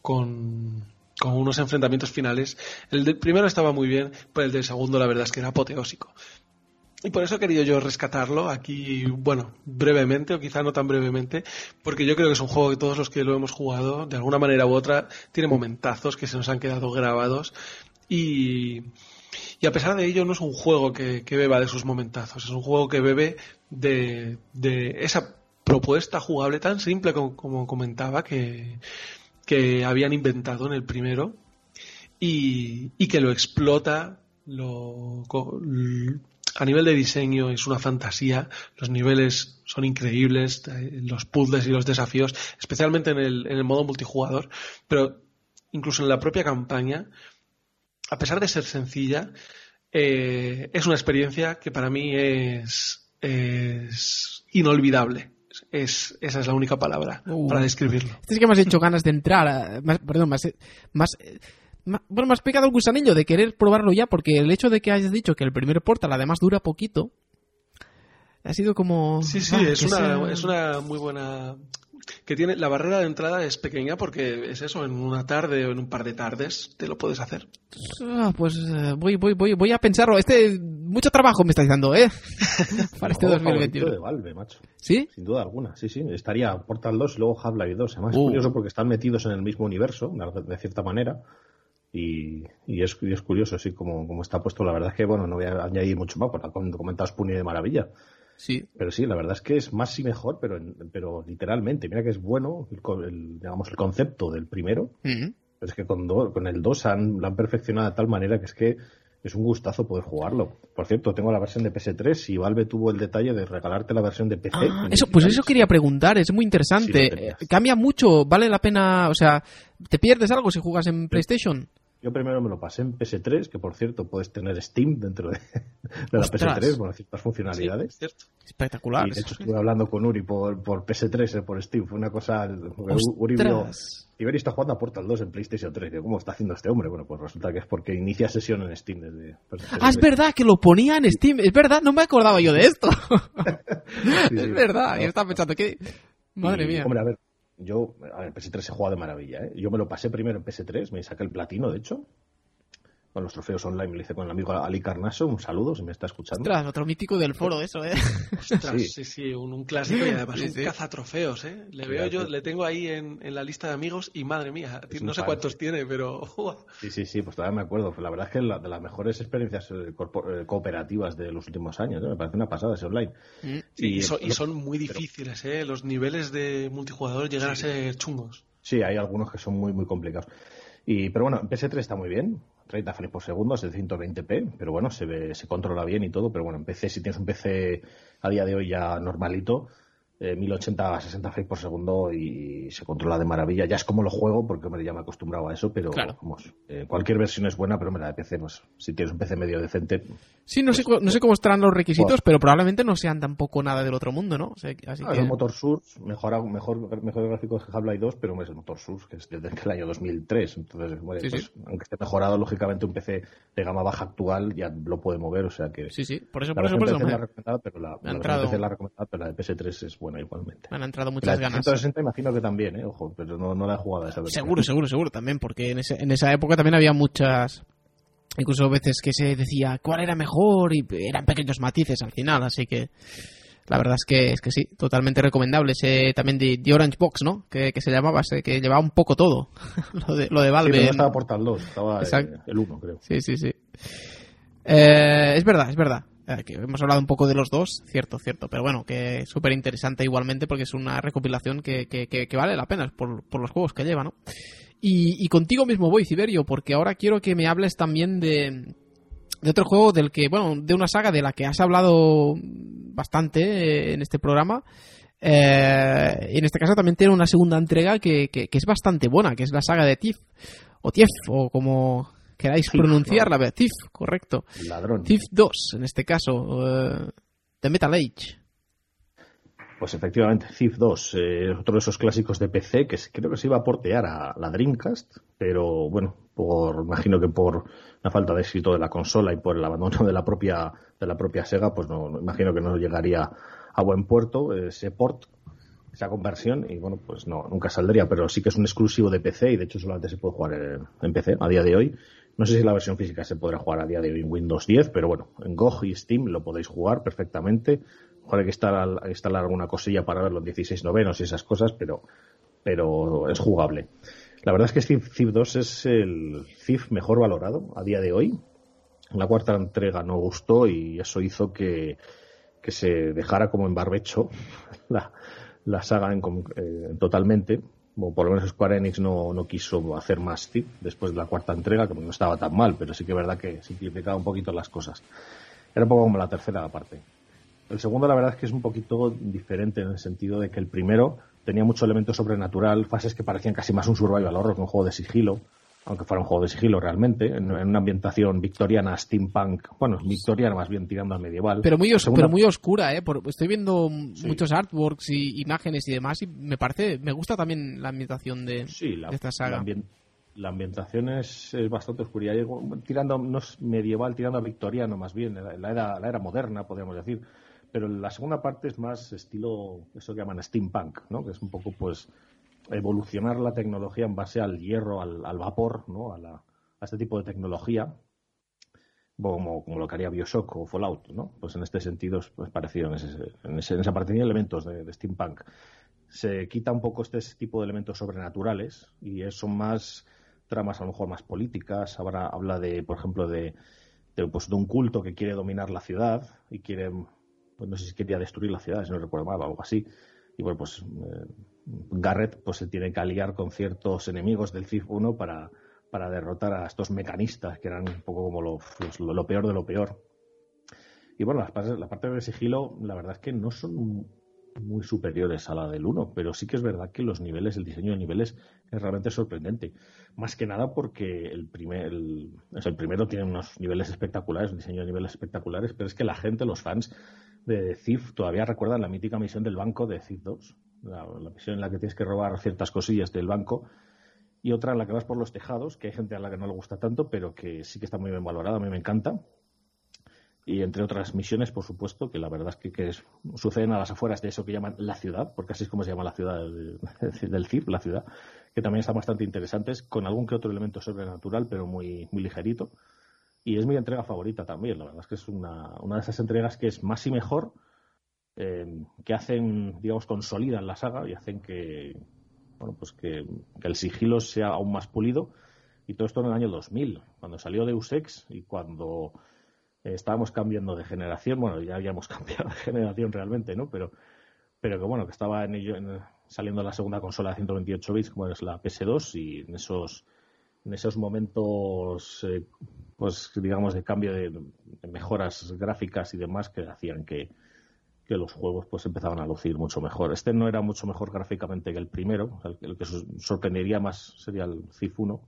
con, unos enfrentamientos finales. El del primero estaba muy bien, pero el del segundo la verdad es que era apoteósico. Y por eso he querido yo rescatarlo aquí, bueno, brevemente, o quizá no tan brevemente, porque yo creo que es un juego que todos los que lo hemos jugado, de alguna manera u otra, tiene momentazos que se nos han quedado grabados. Y, y a pesar de ello, no es un juego que, que beba de sus momentazos, es un juego que bebe de, de esa propuesta jugable tan simple como, comentaba que, que habían inventado en el primero y, y que lo explota lo, a nivel de diseño es una fantasía, los niveles son increíbles, eh, los puzzles y los desafíos, especialmente en el, en el modo multijugador, pero incluso en la propia campaña, a pesar de ser sencilla, eh, es una experiencia que para mí es, es inolvidable. Es, esa es la única palabra Uh. para describirlo. Este es que me has hecho ganas de entrar. a- más- perdón, más, más, bueno, me has pegado el gusanillo de querer probarlo ya, porque el hecho de que hayas dicho que el primer portal además dura poquito, ha sido como. Sí, sí, ah, es, una, sea- es una muy buena... Que tiene la barrera de entrada es pequeña porque es eso, en una tarde o en un par de tardes te lo puedes hacer. Ah, pues eh, voy, voy, voy, voy a pensarlo. Este, mucho trabajo me estáis dando, ¿eh? (laughs) Para este Juego favorito 2021. de Valve, macho. ¿Sí? Sin duda alguna, sí, sí. Estaría Portal 2 y luego Half-Life 2. Además, es Uh. curioso porque están metidos en el mismo universo, de cierta manera. Y, y es, y es curioso, sí, como, como está puesto. La verdad es que, bueno, no voy a añadir mucho más, porque han comentado Spoonie de maravilla. Sí. Pero sí, la verdad es que es más y mejor, pero, pero literalmente. Mira que es bueno, el, digamos, el concepto del primero. Pero es que con, do- con el 2 han, lo han perfeccionado de tal manera que es que es un gustazo poder jugarlo. Por cierto, tengo la versión de PS3 y Valve tuvo el detalle de regalarte la versión de PC. Ah, eso, pues eso quería preguntar, es muy interesante. Eh, Cambia mucho, vale la pena, o sea, ¿te pierdes algo si juegas en PlayStation? Yo primero me lo pasé en PS3, que por cierto puedes tener Steam dentro de, (laughs) de la Ostras. PS3, bueno, ciertas funcionalidades. Sí, cierto. Espectacular. y de hecho estuve hablando con Uri por, por PS3, eh, por Steam, fue una cosa... Uri vio, Iberi está jugando a Portal 2 en PlayStation 3. Digo, ¿Cómo está haciendo este hombre? Bueno, pues resulta que es porque inicia sesión en Steam desde... PS3. Ah, es verdad que lo ponía en Steam. Es verdad, no me acordaba yo de esto. (laughs) Sí, (laughs) es sí. verdad, No. yo estaba pensando que... Madre Y, mía. Hombre, a ver, yo, a ver, PS3 se juega de maravilla, ¿eh? Yo me lo pasé primero en PS3, me saqué el platino, de hecho. Con los trofeos online me lo hice con el amigo Ali Carnaso, un saludo si me está escuchando. Ostras, otro mítico del foro eso, ¿eh? Ostras, Sí. sí, sí, un, un clásico y además Sí, un sí. cazatrofeos, ¿eh? Le veo yo, le tengo ahí en, en la lista de amigos y madre mía, no un sé cuántos tiene, pero. Sí, sí, sí, pues todavía me acuerdo. La verdad es que la, de las mejores experiencias eh, eh, cooperativas de los últimos años, ¿eh? me parece una pasada ese online. Mm. Sí, y, Y- son, y son muy difíciles, ¿eh? Los niveles de multijugador llegan a ser chungos. Sí, hay algunos que son muy, muy complicados. Y, pero bueno, en PS3 está muy bien, 30 frames por segundo, de 120p, pero bueno, se, ve, se controla bien y todo, pero bueno, en PC, si tienes un PC a día de hoy ya normalito, eh, 1080 a 60 frames por segundo y se controla de maravilla. Ya es como lo juego, porque me ya me he acostumbrado a eso, pero Claro. vamos, eh, cualquier versión es buena, pero me la de PC, pues si tienes un PC medio decente, Sí, no sé, cu- no sé cómo estarán los requisitos, pero probablemente no sean tampoco nada del otro mundo, ¿no? O sea, así Ah, es que... el motor Source, mejora, mejor, mejor gráficos que Half-Life 2, pero es el motor Source, que es desde el año 2003. Entonces, bueno, Sí, pues, sí. aunque esté mejorado, lógicamente un PC de gama baja actual ya lo puede mover, o sea que... Sí, sí, por eso, la por eso, por me, la he recomendado, pero la, entrado- la pero la de PS3 es buena igualmente. me han entrado La muchas de ganas. 160 imagino que también, ¿eh? Ojo, pero no, no la he jugado esa versión. Seguro, seguro, seguro también, porque en, ese- en esa época también había muchas, incluso veces que se decía cuál era mejor y eran pequeños matices al final, así que la verdad es que es que sí, totalmente recomendable. Ese también de, de Orange Box, ¿no? Que, que se llamaba, ese que llevaba un poco todo, (laughs) lo de, lo de Sí, Valve. pero no estaba Portal 2, estaba eh, Exacto. el 1, creo. Sí, sí, sí. Eh, es verdad, es verdad. Eh, que hemos hablado un poco de los dos, cierto, cierto. Pero bueno, que es súper interesante igualmente porque es una recopilación que, que, que- vale la pena por, por los juegos que lleva, ¿no? Y, contigo mismo voy, Ciberio, porque ahora quiero que me hables también de, de otro juego del que, bueno, de una saga de la que has hablado bastante eh, en este programa. Eh, en este caso también tiene una segunda entrega que, que- que es bastante buena, que es la saga de Tiff, o Tief, o como queráis Thief, pronunciarla, ¿verdad? Tiff, correcto. Ladrón. Thief 2, en este caso, eh, de Metal Age. Pues efectivamente, Thief 2, eh, otro de esos clásicos de PC que creo que se iba a portear a la Dreamcast, pero bueno, por imagino que por la falta de éxito de la consola y por el abandono de la propia de la propia Sega, pues no, no- imagino que no llegaría a buen puerto eh, ese port, esa conversión y bueno, pues no nunca saldría, pero sí que es un exclusivo de PC y de hecho solamente se puede jugar en, en PC a día de hoy. No sé si la versión física se podrá jugar a día de hoy en Windows 10, pero bueno, en GOG y Steam lo podéis jugar perfectamente. Ahora hay que instalar, alguna cosilla para verlo en 16 novenos y esas cosas, pero, pero es jugable. La verdad es que Thief, Thief 2 es el Thief mejor valorado a día de hoy. La cuarta entrega no gustó y eso hizo que, que se dejara como en barbecho (laughs) la, la saga en eh, totalmente. O por lo menos Square Enix no, no quiso hacer más Thief después de la cuarta entrega, que no estaba tan mal, pero sí que es verdad que simplificaba un poquito las cosas. Era un poco como la tercera parte. El segundo, la verdad es que es un poquito diferente en el sentido de que el primero tenía mucho elemento sobrenatural, fases que parecían casi más un survival horror que un juego de sigilo, aunque fuera un juego de sigilo realmente, en, en una ambientación victoriana, steampunk, bueno, victoriana más bien tirando al medieval. Pero muy, os- Segunda- pero muy oscura, ¿eh? Por- estoy viendo Sí. muchos artworks y imágenes y demás y me parece, me gusta también la ambientación de, Sí, la, de esta saga. la ambien- la ambientación es, es bastante oscura, llegó- tirando, no es medieval, tirando a victoriano más bien, la era, la era moderna, podríamos decir. Pero la segunda parte es más estilo, eso que llaman steampunk, ¿no? Que es un poco, pues, evolucionar la tecnología en base al hierro, al, vapor, ¿no? A, la- a este tipo de tecnología, como, lo que haría Bioshock o Fallout, ¿no? Pues en este sentido es parecido en, ese- en, ese- esa parte tiene elementos de, de steampunk se quita un poco este tipo de elementos sobrenaturales y son más tramas a lo mejor más políticas. Ahora habla de, por ejemplo, de, de, pues, de un culto que quiere dominar la ciudad y quiere, pues, no sé si quería destruir la ciudad, si no recuerdo mal, o algo así. Y bueno, pues eh, Garrett pues se tiene que aliar con ciertos enemigos del CIF 1 para, para derrotar a estos mecanistas que eran un poco como lo, pues, lo- peor de lo peor. Y bueno, las la parte de sigilo, la verdad es que no son muy superiores a la del 1, pero sí que es verdad que los niveles, el diseño de niveles es realmente sorprendente. Más que nada porque el, primer, el, el primero tiene unos niveles espectaculares, un diseño de niveles espectaculares, pero es que la gente, los fans de Thief, todavía recuerdan la mítica misión del banco de Thief 2, la, misión en la que tienes que robar ciertas cosillas del banco y otra en la que vas por los tejados, que hay gente a la que no le gusta tanto, pero que sí que está muy bien valorada, a mí me encanta. Y entre otras misiones, por supuesto, que la verdad es que, que es- suceden a las afueras de eso que llaman la ciudad, porque así es como se llama la ciudad (laughs) del, del CIP, la ciudad, que también están bastante interesantes, con algún que otro elemento sobrenatural, pero muy, muy ligerito. Y es mi entrega favorita también, la verdad es que es una, una de esas entregas que es más y mejor, eh, que hacen, digamos, consolidan la saga y hacen que, bueno, pues que, el sigilo sea aún más pulido. Y todo esto en el año 2000, cuando salió Deus Ex y cuando eh, estábamos cambiando de generación, bueno, ya habíamos (laughs) cambiado de generación realmente, ¿no? Pero, pero que bueno, que estaba en ello, en- saliendo la segunda consola de 128 bits, como es la PS2, y en esos, en esos momentos, eh, pues digamos, de cambio de mejoras gráficas y demás que hacían que, que los juegos pues empezaban a lucir mucho mejor. Este no era mucho mejor gráficamente que el primero, el, que sor- sorprendería más sería el CIF 1,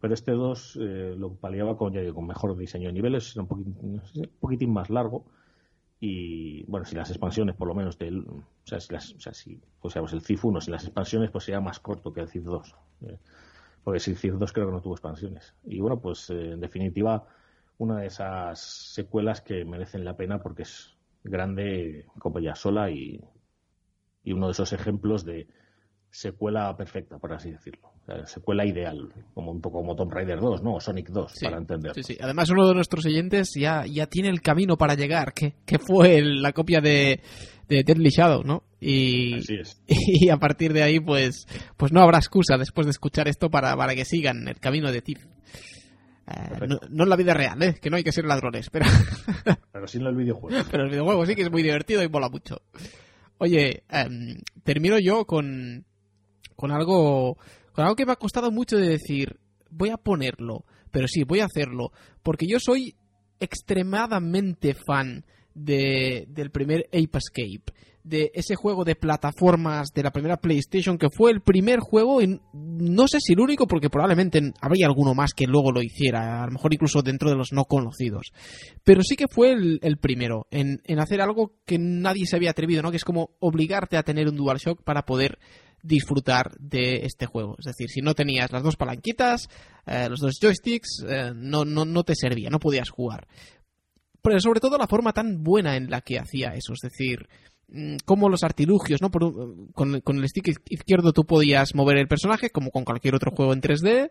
pero este 2 eh, lo paliaba con, con mejor diseño de niveles, era un poquitín, un poquitín más largo y bueno, si las expansiones por lo menos del, o sea, si las, o sea, si pues, digamos, el CIF 1, si las expansiones pues sería más corto que el CIF 2. eh, porque el CIF 2 creo que no tuvo expansiones. Y bueno, pues eh, en definitiva una de esas secuelas que merecen la pena porque es grande como ya sola y, y uno de esos ejemplos de secuela perfecta, por así decirlo. O sea, secuela ideal, como un poco como Tomb Raider 2, ¿no? O Sonic 2, Sí, para entender. Sí, sí. Además, uno de nuestros oyentes ya, ya tiene el camino para llegar, que, que fue el- la copia de, de Deadly Shadow, ¿no? Y, Así es. (laughs) y a partir de ahí, pues, pues no habrá excusa después de escuchar esto para, para que sigan el camino de Thief. Eh, no, no en la vida real, ¿eh? que no hay que ser ladrones, pero, (laughs) Pero sin el videojuego. pero el videojuego sí que es muy divertido y mola mucho. Oye, em, termino yo con, con algo con algo que me ha costado mucho de decir, voy a ponerlo, pero sí, voy a hacerlo, porque yo soy extremadamente fan de, del primer Ape Escape, de ese juego de plataformas de la primera PlayStation, que fue el primer juego, y no sé si el único, porque probablemente habría alguno más que luego lo hiciera, a lo mejor incluso dentro de los no conocidos. Pero sí que fue el, primero en, en hacer algo que nadie se había atrevido, ¿no? Que es como obligarte a tener un DualShock para poder disfrutar de este juego. Es decir, si no tenías las dos palanquitas, eh, los dos joysticks, eh, no, no, no te servía, no podías jugar. Pero sobre todo la forma tan buena en la que hacía eso, es decir, como los artilugios, ¿no? Con el stick izquierdo tú podías mover el personaje, como con cualquier otro juego en 3D,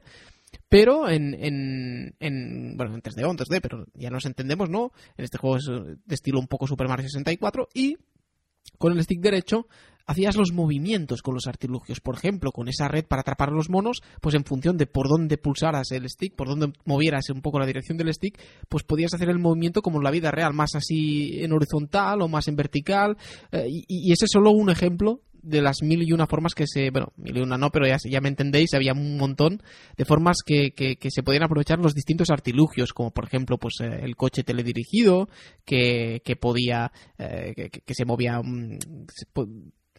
pero en, en, en- bueno, en 3D o en 2D, pero ya nos entendemos, ¿no? En este juego es eh, de estilo un poco Super Mario 64 y con el stick derecho hacías los movimientos con los artilugios. Por ejemplo, con esa red para atrapar los monos, pues en función de por dónde pulsaras el stick, por dónde movieras un poco la dirección del stick, pues podías hacer el movimiento como en la vida real, más así en horizontal o más en vertical. eh, y, ese es solo un ejemplo de las mil y una formas que se... Bueno, mil y una no, pero ya, ya me entendéis, había un montón de formas que, que, que se podían aprovechar los distintos artilugios, como por ejemplo pues eh, el coche teledirigido, que, que podía... eh, que, se movía... mm,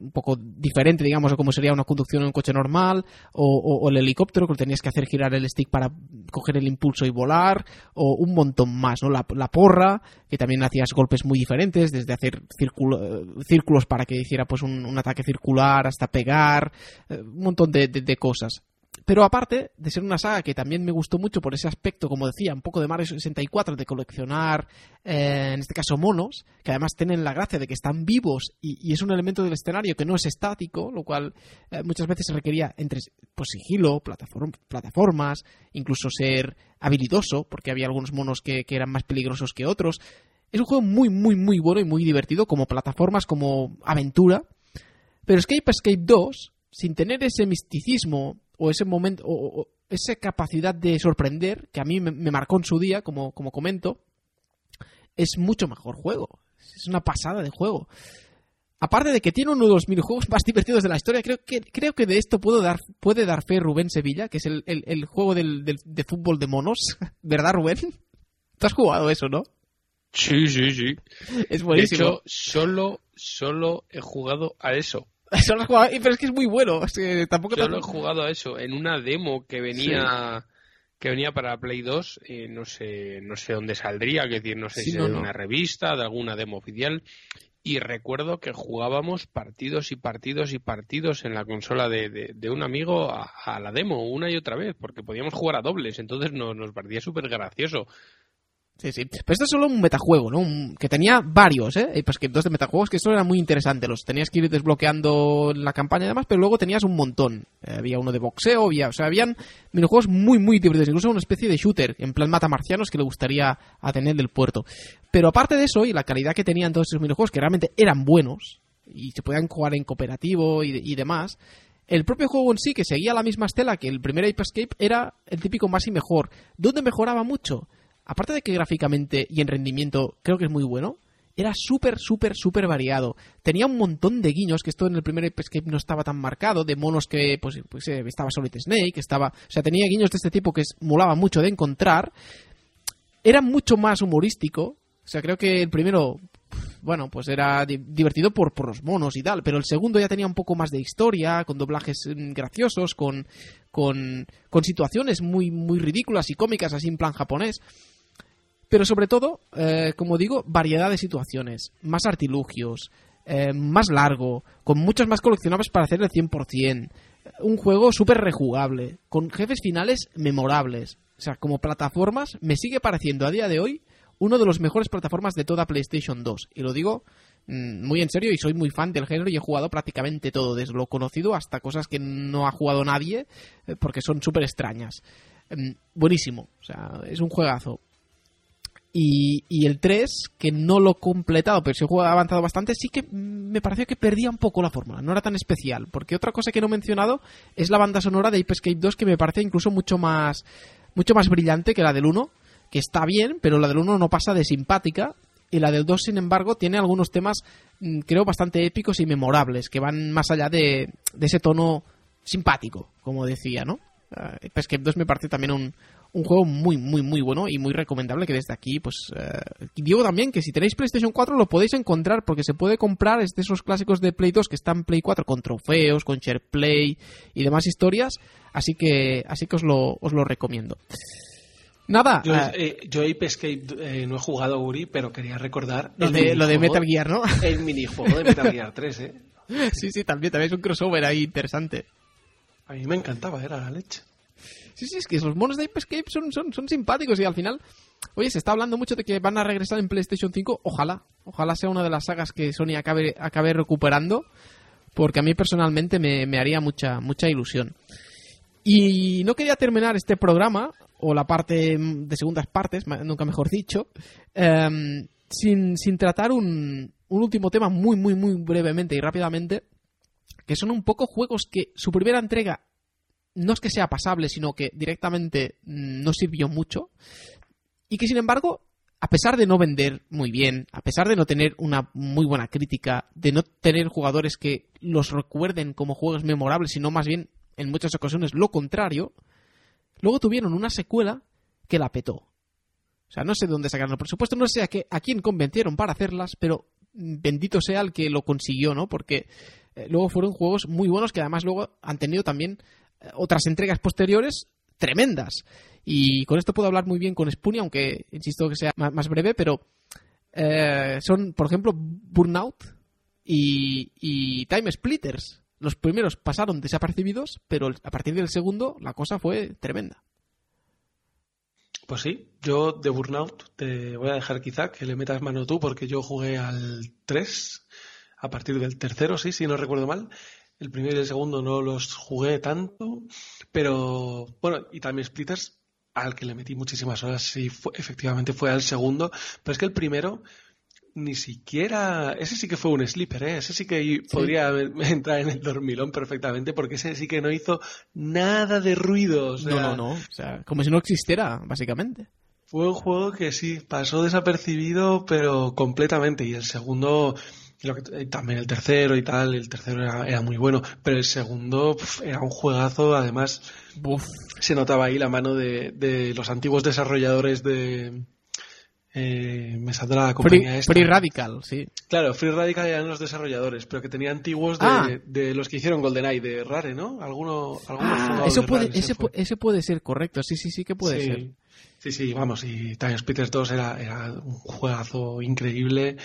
un poco diferente, digamos, a como sería una conducción en un coche normal, o, o- el helicóptero, que tenías que hacer girar el stick para coger el impulso y volar, o un montón más, ¿no? La, la porra, que también hacías golpes muy diferentes, desde hacer círculo- círculos para que hiciera pues un, ataque circular, hasta pegar, eh, un montón de cosas. Pero aparte de ser una saga que también me gustó mucho por ese aspecto, como decía, un poco de Mario 64, de coleccionar, eh, en este caso, monos, que además tienen la gracia de que están vivos y, es un elemento del escenario que no es estático, lo cual eh, muchas veces se requería entre pues, sigilo, plataform- plataformas, incluso ser habilidoso, porque había algunos monos que, que eran más peligrosos que otros. Es un juego muy, muy, muy bueno y muy divertido, como plataformas, como aventura. Pero Escape Escape 2, sin tener ese misticismo o ese momento, o, o esa capacidad de sorprender, que a mí me, me marcó en su día, como, como comento, es mucho mejor juego. Es una pasada de juego. Aparte de que tiene uno de los minijuegos más divertidos de la historia, creo que, creo que de esto puedo dar, puede dar fe Rubén Sevilla, que es el, el- el juego del, del- de fútbol de monos. (laughs) ¿Verdad, Rubén? Tú has jugado eso, ¿no? Sí, sí, sí. Es De buenísimo. hecho, solo, solo he jugado a eso. (laughs) Solo has jugado- pero es que es muy bueno. es que tampoco te- he jugado a eso en una demo que venía que venía para Play 2, eh, no sé no sé dónde saldría, es decir, no sé Sí, si no, de no. una revista, de alguna demo oficial. Y recuerdo que jugábamos partidos y partidos y partidos en la consola de, de- de un amigo a, a la demo una y otra vez, porque podíamos jugar a dobles, entonces nos, nos parecía súper gracioso. Sí, sí. Pero esto es solo un metajuego, ¿no? Que tenía varios, ¿eh? Pues que dos de metajuegos que eso era muy interesante. Los tenías que ir desbloqueando en la campaña y demás, pero luego tenías un montón. Eh, había uno de boxeo, había, o sea, habían minijuegos muy, muy divertidos. Incluso una especie de shooter, en plan matamarcianos, que le gustaría a tener del puerto. Pero aparte de eso, y la calidad que tenían todos esos minijuegos, que realmente eran buenos, y se podían jugar en cooperativo y, y demás, el propio juego en sí, que seguía la misma estela que el primer Ape Escape, era el típico más y mejor. ¿Dónde mejoraba mucho? Aparte de que gráficamente y en rendimiento creo que es muy bueno, era súper, súper, súper variado. Tenía un montón de guiños, que esto en el primer Escape no estaba tan marcado, de monos que, pues, pues eh, estaba Solid Snake, estaba... O sea, tenía guiños de este tipo que molaba mucho de encontrar. Era mucho más humorístico. O sea, creo que el primero, bueno, pues era di- divertido por, por los monos y tal, pero el segundo ya tenía un poco más de historia, con doblajes mm, graciosos, con, con, con situaciones muy, muy ridículas y cómicas, así en plan japonés. Pero sobre todo, eh, como digo, variedad de situaciones, más artilugios, eh, más largo, con muchos más coleccionables para hacer el 100%. Un juego súper rejugable, con jefes finales memorables. O sea, como plataformas, me sigue pareciendo a día de hoy uno de los mejores plataformas de toda PlayStation 2. Y lo digo mm, muy en serio y soy muy fan del género y he jugado prácticamente todo, desde lo conocido hasta cosas que no ha jugado nadie, eh, porque son súper extrañas. Mm, buenísimo, o sea, es un juegazo. Y, y el 3, que no lo he completado, pero si el juego ha avanzado bastante, sí que me pareció que perdía un poco la fórmula, no era tan especial. Porque otra cosa que no he mencionado es la banda sonora de Ape Escape 2, que me parece incluso mucho más, mucho más brillante que la del 1, que está bien, pero la del 1 no pasa de simpática. Y la del 2, sin embargo, tiene algunos temas, mm, creo, bastante épicos y memorables, que van más allá de, de ese tono simpático, como decía, ¿no? Uh, Ape Escape 2 me parece también un, un juego muy, muy, muy bueno y muy recomendable que desde aquí, pues, eh, digo también que si tenéis PlayStation 4 lo podéis encontrar porque se puede comprar, es de esos clásicos de Play 2 que están en Play 4 con trofeos, con SharePlay y demás historias, así que, así que os lo, os lo recomiendo. Nada, Yo, eh, eh, yo Ape Escape eh, no he jugado Uri, pero quería recordar lo, de, lo de Metal Gear, ¿no? (laughs) El minijuego de Metal Gear 3, ¿eh? (laughs) sí, sí, también, también es un crossover ahí interesante. A mí me encantaba, era la leche. Sí, sí, es que los monos de Ape Escape son, son, son simpáticos y al final, oye, se está hablando mucho de que van a regresar en PlayStation 5. Ojalá, ojalá sea una de las sagas que Sony acabe, acabe recuperando, porque a mí personalmente me, me haría mucha, mucha ilusión. Y no quería terminar este programa, o la parte de segundas partes, nunca mejor dicho, em, sin, sin tratar un, un último tema muy, muy, muy brevemente y rápidamente, que son un poco juegos que su primera entrega no es que sea pasable, sino que directamente mm, no sirvió mucho. Y que sin embargo, a pesar de no vender muy bien, a pesar de no tener una muy buena crítica, de no tener jugadores que los recuerden como juegos memorables, sino más bien en muchas ocasiones lo contrario, luego tuvieron una secuela que la petó. O sea, no sé de dónde sacaron el presupuesto, no sé a, qué, a quién convencieron para hacerlas, pero mm, bendito sea el que lo consiguió, ¿no? Porque eh, luego fueron juegos muy buenos que además luego han tenido también otras entregas posteriores tremendas. Y con esto puedo hablar muy bien con Spoonie, aunque insisto que sea más breve, pero eh, son, por ejemplo, Burnout y, y Time Splitters. Los primeros pasaron desapercibidos, pero a partir del segundo la cosa fue tremenda. Pues sí, yo de Burnout te voy a dejar quizá que le metas mano tú porque yo jugué al 3 a partir del tercero, sí, si no recuerdo mal. El primero y el segundo no los jugué tanto, pero bueno, y también Splitters al que le metí muchísimas horas, sí, fue- efectivamente fue al segundo, pero es que el primero ni siquiera, ese sí que fue un sleeper, ¿eh? ese sí que podría (laughs) entrar en el dormilón perfectamente porque ese sí que no hizo nada de ruido. o sea, no, no, no. O sea, como si no existiera, básicamente. fue un juego que sí, pasó desapercibido, pero completamente. Y el segundo, lo que- eh, también el tercero y tal, el tercero era, era muy bueno, pero el segundo pf, era un juegazo. Además, se notaba ahí la mano de, de los antiguos desarrolladores de. eh, me saldrá la compañía Free, esta. Free Radical, sí. Claro, Free Radical eran los desarrolladores, pero que tenía antiguos de, Ah. de los que hicieron GoldenEye, de Rare, ¿no? Alguno, algunos Ah, eso de puede, Rare, ese, pu- ese puede ser correcto. Sí, sí, sí que puede sí. ser. Sí, sí, vamos, y Time Splitters 2 era, era un juegazo increíble.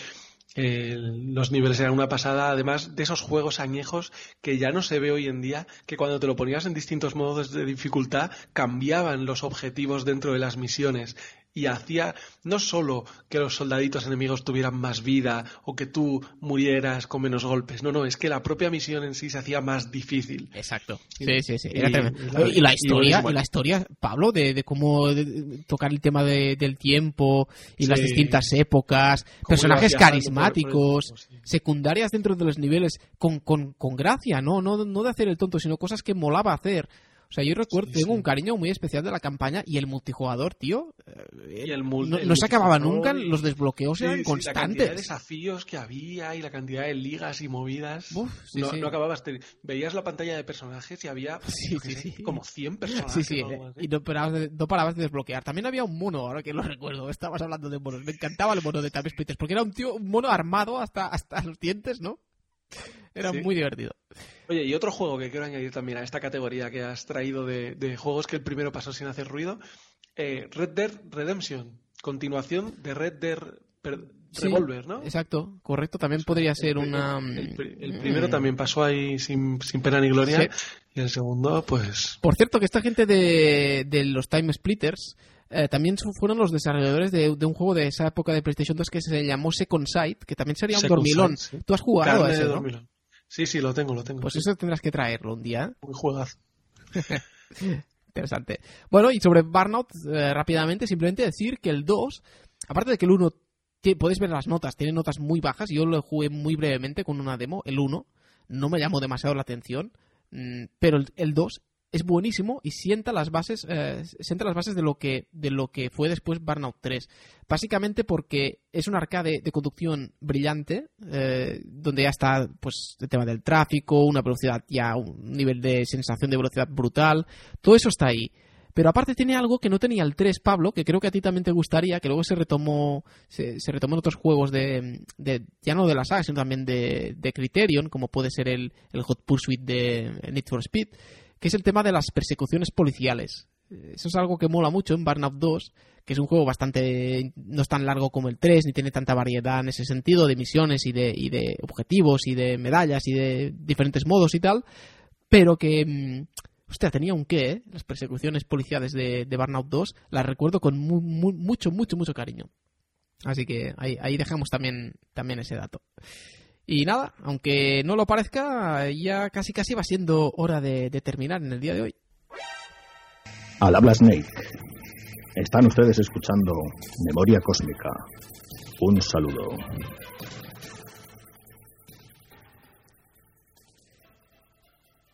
Los niveles eran una pasada, además de esos juegos añejos que ya no se ve hoy en día, que cuando te lo ponías en distintos modos de dificultad cambiaban los objetivos dentro de las misiones y hacía no solo que los soldaditos enemigos tuvieran más vida o que tú murieras con menos golpes, no, no, es que la propia misión en sí se hacía más difícil. Exacto. Sí, sí, sí. Era y- tremendo. y la- y historia, y la historia, Pablo, de, de cómo de- tocar el tema de- del tiempo y las distintas épocas, personajes por- carismáticos, por el tiempo, sí. secundarias dentro de los niveles, con, con, con gracia, ¿no? ¿no? No de hacer el tonto, sino cosas que molaba hacer. O sea, yo recuerdo, Sí, tengo sí. un cariño muy especial de la campaña y el multijugador, tío. eh, Y el mul- no, el no se acababa nunca, y- los desbloqueos Sí, eran sí, La cantidad de constantes. desafíos que había y la cantidad de ligas y movidas. Uf, sí, no, sí. no acababas. te- Veías la pantalla de personajes y había (laughs) Sí, sí, sé, sí. como 100 personajes. Sí, sí, eh, algo así. y no parabas, de, no parabas de desbloquear. También había un mono, ahora que lo (laughs) recuerdo, estabas hablando de monos. Me encantaba el mono de Time Splitters, porque era un tío, un mono armado hasta, hasta los dientes, ¿no? (laughs) Era Sí. muy divertido. Oye, y otro juego que quiero añadir también a esta categoría que has traído de, de juegos que el primero pasó sin hacer ruido, eh, Red Dead Redemption, continuación de Red Dead Sí, Revolver, ¿no? Exacto, correcto. También podría ser El una... El, mm, primero también pasó ahí sin, sin pena ni gloria Sí. y el segundo, pues... Por cierto, que esta gente de, de los Time Splitters eh, también fueron los desarrolladores de, de un juego de esa época de PlayStation 2 que se llamó Second Sight, que también sería un Second dormilón. Sight, sí. Tú has jugado Carne a ese, ¿no? Sí, sí, lo tengo, lo tengo. Pues sí. eso tendrás que traerlo un día. Un juegazo. (laughs) Interesante. Bueno, y sobre Burnout, eh, rápidamente, simplemente decir que el 2, aparte de que el 1, ti- podéis ver las notas, tiene notas muy bajas, yo lo jugué muy brevemente con una demo, el 1, no me llamó demasiado la atención, mm, pero el, el 2 es buenísimo y sienta las bases eh, sienta las bases de lo que de lo que fue después Burnout 3 básicamente porque es un arcade de conducción brillante eh, donde ya está pues el tema del tráfico una velocidad ya un nivel de sensación de velocidad brutal. Todo eso está ahí. Pero aparte tiene algo que no tenía el 3, Pablo, que creo que a ti también te gustaría, que luego se retomó se, retomó en otros juegos de, de- ya no de la saga, sino también de, de Criterion, como puede ser el, el Hot Pursuit de Need for Speed, que es el tema de las persecuciones policiales. Eh, Eso es algo que mola mucho en Burnout 2, que es un juego bastante no es tan largo como el 3, ni tiene tanta variedad en ese sentido de misiones y de, y de objetivos y de medallas y de diferentes modos y tal, pero que mm, Hostia, tenía un qué, ¿eh? Las persecuciones policiales de, de Burnout 2 las recuerdo con mu- mu- mucho, mucho, mucho cariño. Así que ahí, ahí dejamos también, también ese dato. Y nada, aunque no lo parezca, ya casi casi va siendo hora de, de terminar en el día de hoy. Al habla Snake. Están ustedes escuchando Memoria Cósmica. Un saludo.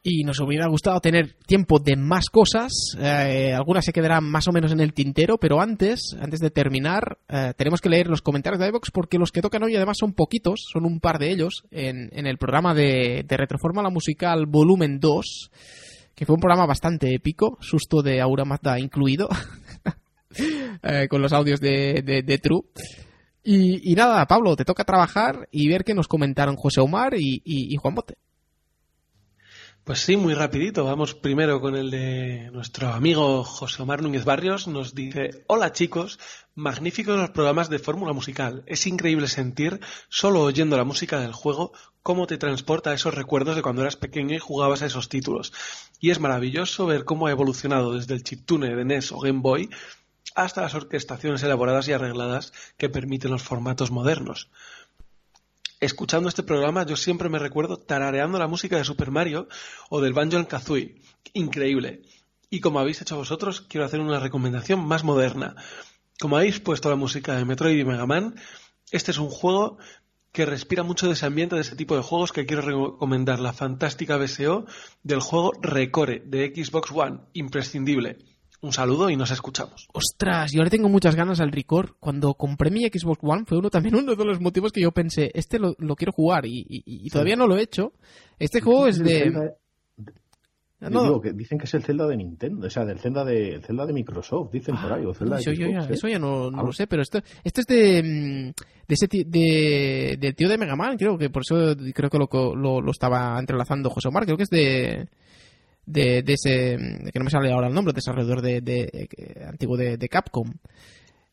Y nos hubiera gustado tener tiempo de más cosas. eh, algunas se quedarán más o menos en el tintero, pero antes, antes de terminar, eh, tenemos que leer los comentarios de iVox porque los que tocan hoy además son poquitos, son un par de ellos, en, en el programa de, de Retrofórmula Musical Volumen 2, que fue un programa bastante épico, susto de Aura Mazda incluido, (laughs) eh, con los audios de, de- True. Y, nada, Pablo, te toca trabajar y ver qué nos comentaron José Omar y- y Juan Bote. Pues sí, muy rapidito. Vamos primero con el de nuestro amigo José Omar Núñez Barrios. Nos dice, hola chicos, magníficos los programas de fórmula musical. Es increíble sentir, solo oyendo la música del juego, cómo te transporta a esos recuerdos de cuando eras pequeño y jugabas a esos títulos. Y es maravilloso ver cómo ha evolucionado desde el chiptune de NES o Game Boy hasta las orquestaciones elaboradas y arregladas que permiten los formatos modernos escuchando este programa yo siempre me recuerdo tarareando la música de Super Mario o del Banjo Kazooie. Increíble. Y como habéis hecho vosotros, quiero hacer una recomendación más moderna. Como habéis puesto la música de Metroid y Mega Man, este es un juego que respira mucho de ese ambiente, de ese tipo de juegos que quiero recomendar. La fantástica BSO del juego Recore de Xbox One. Imprescindible. Un saludo y nos escuchamos. Ostras, yo ahora tengo muchas ganas al Record. Cuando compré mi Xbox One fue uno también uno de los motivos que yo pensé, este lo, lo quiero jugar y, y- y todavía no lo he hecho. Este juego es de... Ah, no, Digo, que dicen que es el Zelda de Nintendo, o sea, del Zelda de, el Zelda de Microsoft, dicen por ahí, o Zelda de eso, yo ya, Xbox, ¿eh? eso ya no, no Ah. lo sé, pero esto, esto es de, mm, de ese ti- de, del tío de Mega Man, creo que por eso creo que lo, co- lo, lo estaba entrelazando José Omar, creo que es de, de, de ese, mm, que no me sale ahora el nombre, desarrollador de, de, eh, antiguo de, de Capcom.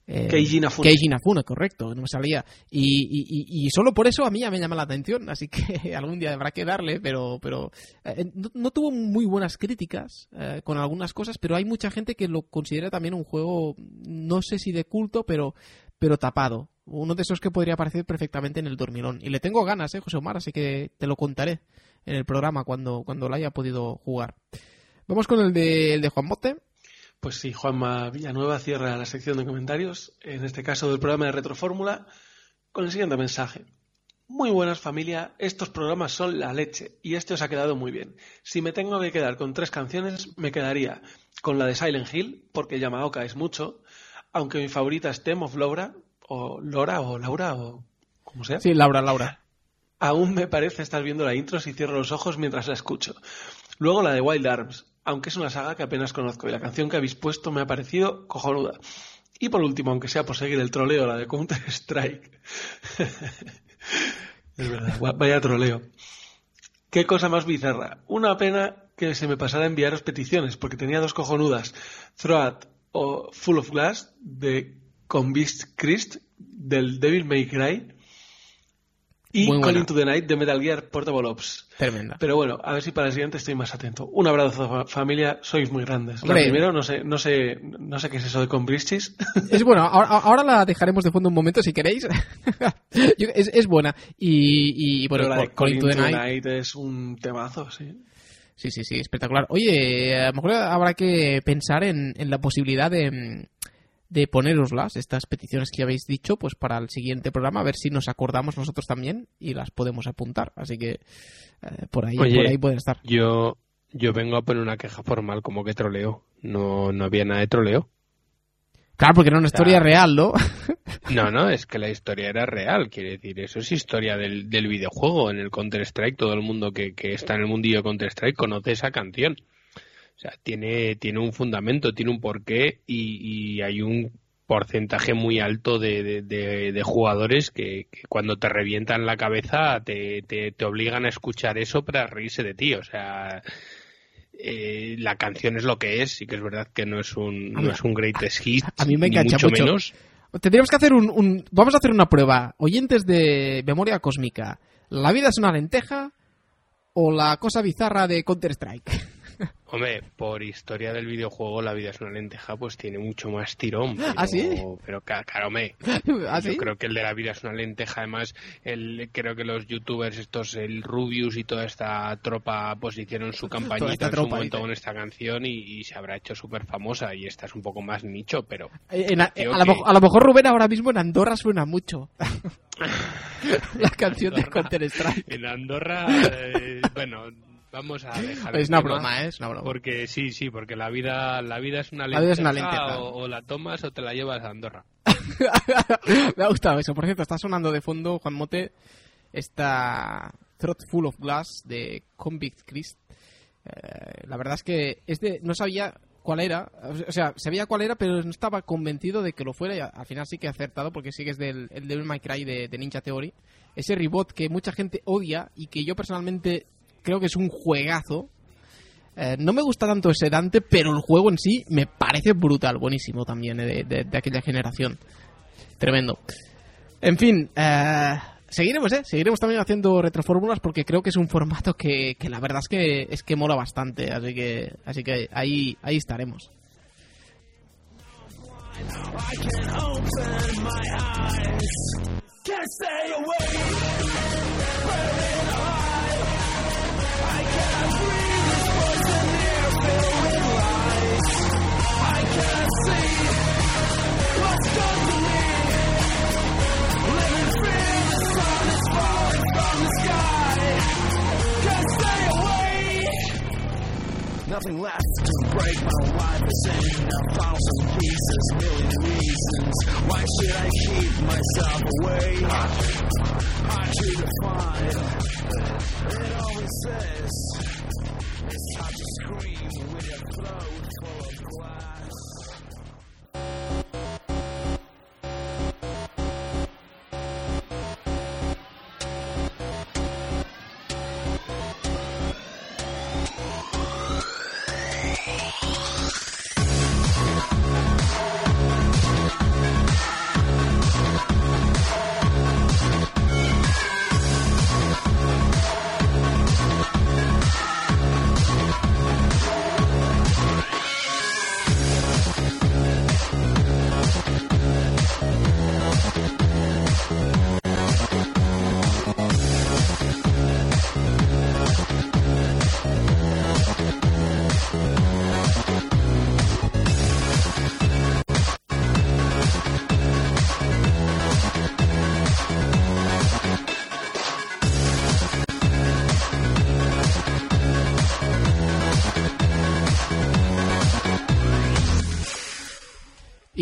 Eh, Keiji Inafune. Keiji Inafune, correcto, no me salía. Y, y, y- y solo por eso a mí ya me llama la atención, así que (laughs) algún día habrá que darle, pero, pero eh, no, no tuvo muy buenas críticas eh, con algunas cosas, pero hay mucha gente que lo considera también un juego, no sé si de culto, pero, pero tapado. Uno de esos que podría aparecer perfectamente en el dormilón. Y le tengo ganas, eh, José Omar, así que te lo contaré en el programa cuando, cuando lo haya podido jugar. Vamos con el de, el de Juan Mote. Pues sí, Juanma Villanueva cierra la sección de comentarios, en este caso del programa de Retrofórmula, con el siguiente mensaje. Muy buenas familia, estos programas son la leche y este os ha quedado muy bien. Si me tengo que quedar con tres canciones, me quedaría con la de Silent Hill, porque Yamaoka es mucho, aunque mi favorita es Theme of Laura, o Lora, o Laura, o como sea. Sí, Laura, Laura. Aún me parece estar viendo la intro si cierro los ojos mientras la escucho. Luego la de Wild Arms, aunque es una saga que apenas conozco y la canción que habéis puesto me ha parecido cojonuda. Y por último, aunque sea por seguir el troleo, la de Counter Strike. (laughs) es verdad, vaya troleo. Qué cosa más bizarra. Una pena que se me pasara a enviaros peticiones, porque tenía dos cojonudas. Throat o Full of Glass de Convict Christ del Devil May Cry y. Calling to the Night de Metal Gear Portable Ops. Tremenda. Pero bueno, a ver si para el siguiente estoy más atento. Un abrazo fa- familia, sois muy grandes. Hombre. primero no sé, no sé, no sé qué es eso de Conbrichis. (laughs) Es bueno, ahora, ahora la dejaremos de fondo un momento si queréis. (laughs) Es, es buena. Y, y bueno, Pero la de Calling Calling to the Night. Night es un temazo, sí. Sí, sí, sí, espectacular. Oye, a lo mejor habrá que pensar en, en la posibilidad de, de poneroslas, estas peticiones que habéis dicho, pues para el siguiente programa, a ver si nos acordamos nosotros también y las podemos apuntar. Así que eh, por ahí, Oye, por ahí pueden estar. Yo, yo vengo a poner una queja formal como que troleo. No, no había nada de troleo. Claro, porque era una historia real, ¿no? No, no, es que la historia era real, quiere decir, eso es historia del, del videojuego. En el Counter-Strike, todo el mundo que, que está en el mundillo de Counter-Strike conoce esa canción. O sea, tiene, tiene un fundamento, tiene un porqué y, y hay un porcentaje muy alto de, de- de- de jugadores que, que cuando te revientan la cabeza te, te, te obligan a escuchar eso para reírse de ti. O sea, eh, la canción es lo que es, sí que es verdad que no es un, no es un greatest hit, a mí me engancha mucho mucho. menos. Tendríamos que hacer un, un- Vamos a hacer una prueba. Oyentes de Memoria Cósmica. ¿La vida es una lenteja o la cosa bizarra de Counter-Strike? (laughs) (laughs) Hombre, por historia del videojuego, la vida es una lenteja, pues tiene mucho más tirón. Pero, ¿Ah, sí? Pero claro, hombre. (laughs) ¿Ah, Yo creo que el de la vida es una lenteja. Además, el, creo que los youtubers, estos, el Rubius y toda esta tropa, pues hicieron su (laughs) campañita en su momento con esta canción y, y se habrá hecho súper famosa. Y esta es un poco más nicho, pero. Eh, en a, lo, que- mejor- a lo mejor Rubén ahora mismo en Andorra suena mucho. la canción de Counter-Strike. En Andorra, eh, bueno, vamos a dejar. Es una tema, broma, ¿eh? Es una broma. Porque sí, sí, porque la vida, la vida es una La lenteja, vida es una lenteja. O, o la tomas o te la llevas a Andorra. (laughs) Me ha gustado eso. Por cierto, está sonando de fondo, Juan Mote, esta Throat Full of Glass de Convict Christ. Eh, la verdad es que este no sabía cuál era, o sea, sabía cuál era, pero no estaba convencido de que lo fuera y al final sí que he acertado porque sí que es del el Devil May Cry de, de Ninja Theory. Ese reboot que mucha gente odia y que yo personalmente creo que es un juegazo. Eh, no me gusta tanto ese Dante, pero el juego en sí me parece brutal, buenísimo también eh, de, de- aquella generación. Tremendo. En fin, eh, seguiremos, ¿eh? Seguiremos también haciendo retrofórmulas porque creo que es un formato que, que la verdad es que es que mola bastante, así que así que ahí ahí estaremos. Nothing left to break my life is in a thousand pieces, million reasons. Why should I keep myself away? Hard to define. It always says flow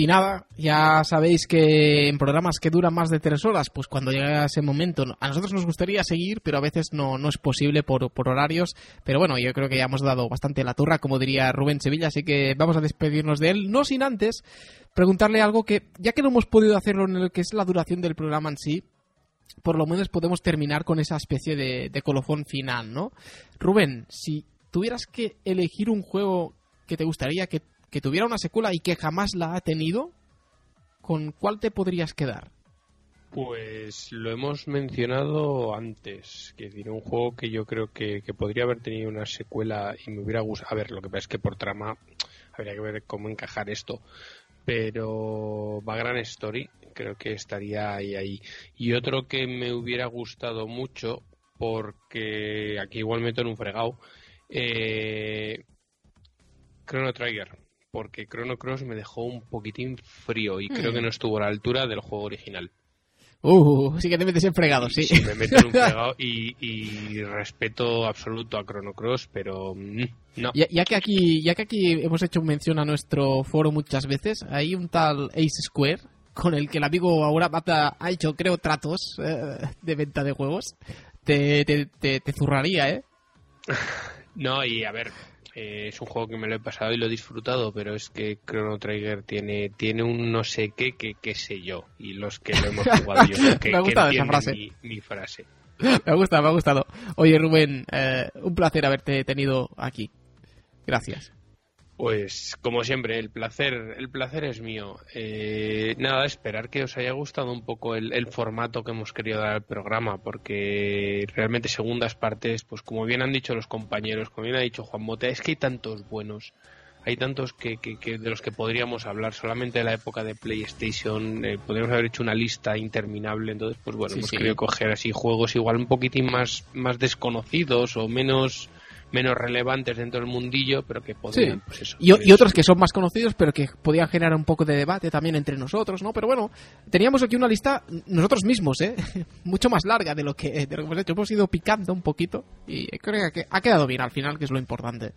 Y nada, ya sabéis que en programas que duran más de tres horas, pues cuando llega ese momento, a nosotros nos gustaría seguir, pero a veces no, no es posible por, por horarios. Pero bueno, yo creo que ya hemos dado bastante la turra, como diría Rubén Sevilla, así que vamos a despedirnos de él, no sin antes preguntarle algo que, ya que no hemos podido hacerlo en el que es la duración del programa en sí, por lo menos podemos terminar con esa especie de, de colofón final, ¿no? Rubén, si tuvieras que elegir un juego que te gustaría que, que tuviera una secuela y que jamás la ha tenido, ¿con cuál te podrías quedar? Pues lo hemos mencionado antes, que tiene un juego que yo creo que, que podría haber tenido una secuela y me hubiera gustado. A ver, lo que pasa es que por trama habría que ver cómo encajar esto. Pero Vagrant Story creo que estaría ahí, ahí. Y otro que me hubiera gustado mucho, porque aquí igual meto en un fregado, eh, Chrono Trigger. Porque Chrono Cross me dejó un poquitín frío y creo que no estuvo a la altura del juego original. Uh, sí que te metes en fregado, sí. Sí, me meto en un fregado (laughs) y, y respeto absoluto a Chrono Cross, pero mm, no. Ya, ya que aquí, ya que aquí hemos hecho mención a nuestro foro muchas veces, hay un tal Ace Square con el que el amigo ahora Mata ha hecho, creo, tratos eh, de venta de juegos. Te, te, te, te zurraría, ¿eh? (laughs) No, y a ver, eh, es un juego que me lo he pasado y lo he disfrutado, pero es que Chrono Trigger tiene, tiene un no sé qué, que qué sé yo. Y los que lo hemos jugado yo creo (laughs) que, Me ha que gustado esa frase. Mi, mi frase. (laughs) Me ha gustado, me ha gustado. Oye, Rubén, eh, un placer haberte tenido aquí. Gracias. Pues como siempre, el placer, el placer es mío. Eh, nada, esperar que os haya gustado un poco el, el formato que hemos querido dar al programa, porque realmente segundas partes, pues como bien han dicho los compañeros, como bien ha dicho Juan Mota, es que hay tantos buenos, hay tantos que, que- que de los que podríamos hablar solamente de la época de PlayStation, eh, podríamos haber hecho una lista interminable, entonces pues bueno, Sí, hemos sí. querido coger así juegos igual un poquitín más, más desconocidos o menos menos relevantes dentro del mundillo, pero que podrían, Sí. pues eso, Y, otros que son más conocidos, pero que podían generar un poco de debate también entre nosotros, ¿no? Pero bueno, teníamos aquí una lista nosotros mismos, ¿eh? (laughs) Mucho más larga de lo que, de lo que hemos hecho. Hemos ido picando un poquito y creo que ha quedado bien al final, que es lo importante.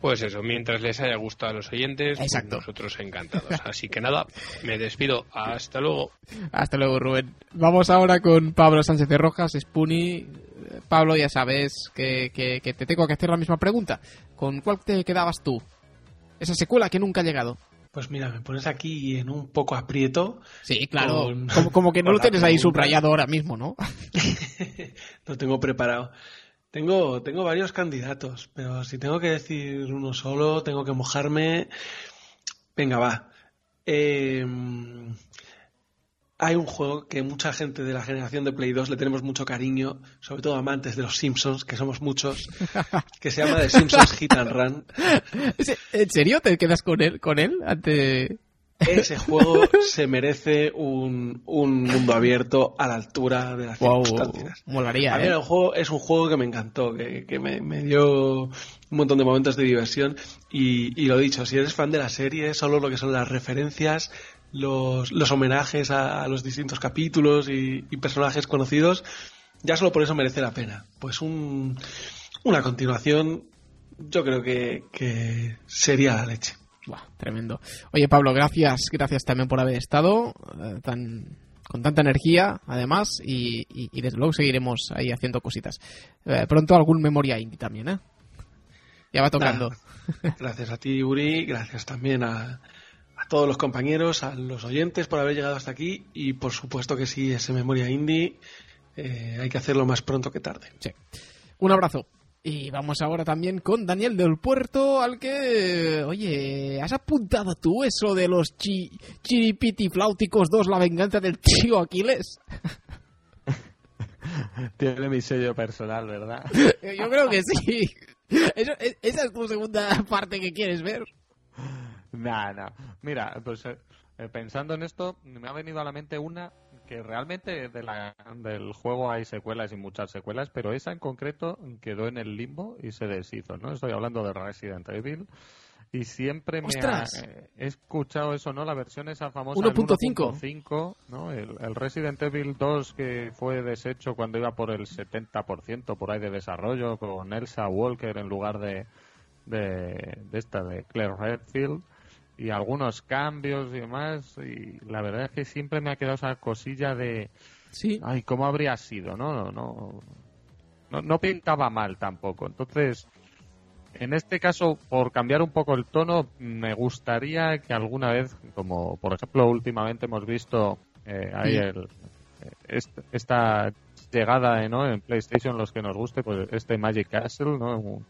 Pues eso, mientras les haya gustado a los oyentes, Exacto. nosotros encantados. Así que nada, me despido. Hasta luego. Hasta luego, Rubén. Vamos ahora con Pablo Sánchez de Rojas, Spoonie. Eh, Pablo, ya sabes que, que- que te tengo que hacer la misma pregunta. ¿Con cuál te quedabas tú? Esa secuela que nunca ha llegado. Pues mira, me pones aquí en un poco aprieto. Sí, claro. Con- Como, como que no lo tienes ahí subrayado ahora mismo, ¿no? (laughs) Lo tengo preparado. Tengo, tengo varios candidatos, pero si tengo que decir uno solo, tengo que mojarme. Venga, va. Eh, hay un juego que mucha gente de la generación de Play 2 le tenemos mucho cariño, sobre todo amantes de los Simpsons, que somos muchos, (laughs) que se llama The Simpsons Hit and Run. ¿En serio te quedas con él, con él ante... Ese juego se merece un, un mundo abierto a la altura de las Wow, circunstancias. molaría, A mí ¿eh? el juego es un juego que me encantó, que, que me, me dio un montón de momentos de diversión. Y, y lo dicho, si eres fan de la serie, solo lo que son las referencias, los, los homenajes a, a los distintos capítulos y, y personajes conocidos, ya solo por eso merece la pena. Pues un, una continuación, yo creo que, que sería la leche. Buah, tremendo. Oye, Pablo, gracias, gracias también por haber estado eh, tan con tanta energía, además, y, y- y desde luego seguiremos ahí haciendo cositas. Eh, pronto algún memoria indie también, ¿eh? Ya va tocando. Gracias a ti, Uri, gracias también a, a todos los compañeros, a los oyentes por haber llegado hasta aquí y por supuesto que sí, ese Memoria Indie eh, hay que hacerlo más pronto que tarde. Sí. Un abrazo. Y vamos ahora también con Daniel del Puerto, al que, oye, ¿has apuntado tú eso de los chi, chiripiti flauticos 2, la venganza del tío Aquiles? (laughs) Tiene mi sello personal, ¿verdad? Yo creo que sí. Eso- e- esa es tu segunda parte que quieres ver. Nah, nah. Mira, pues eh, eh, pensando en esto, me ha venido a la mente una que realmente de la, del juego hay secuelas y muchas secuelas, pero esa en concreto quedó en el limbo y se deshizo, ¿no? Estoy hablando de Resident Evil y siempre me ha, eh, he escuchado eso, ¿no? La versión esa famosa 1.5. 1.5, ¿no? El, el Resident Evil 2 que fue deshecho cuando iba por el 70% por ahí de desarrollo con Elsa Walker en lugar de, de, de esta, de Claire Redfield. Y algunos cambios y demás. Y la verdad es que siempre me ha quedado esa cosilla de. Sí. Ay, ¿cómo habría sido? No, no, no, no pintaba mal tampoco. Entonces, en este caso, por cambiar un poco el tono, me gustaría que alguna vez, como por ejemplo últimamente hemos visto eh, ahí el, eh, est- esta llegada ¿no? en PlayStation, los que nos guste, pues este Magic Castle, ¿no? Un,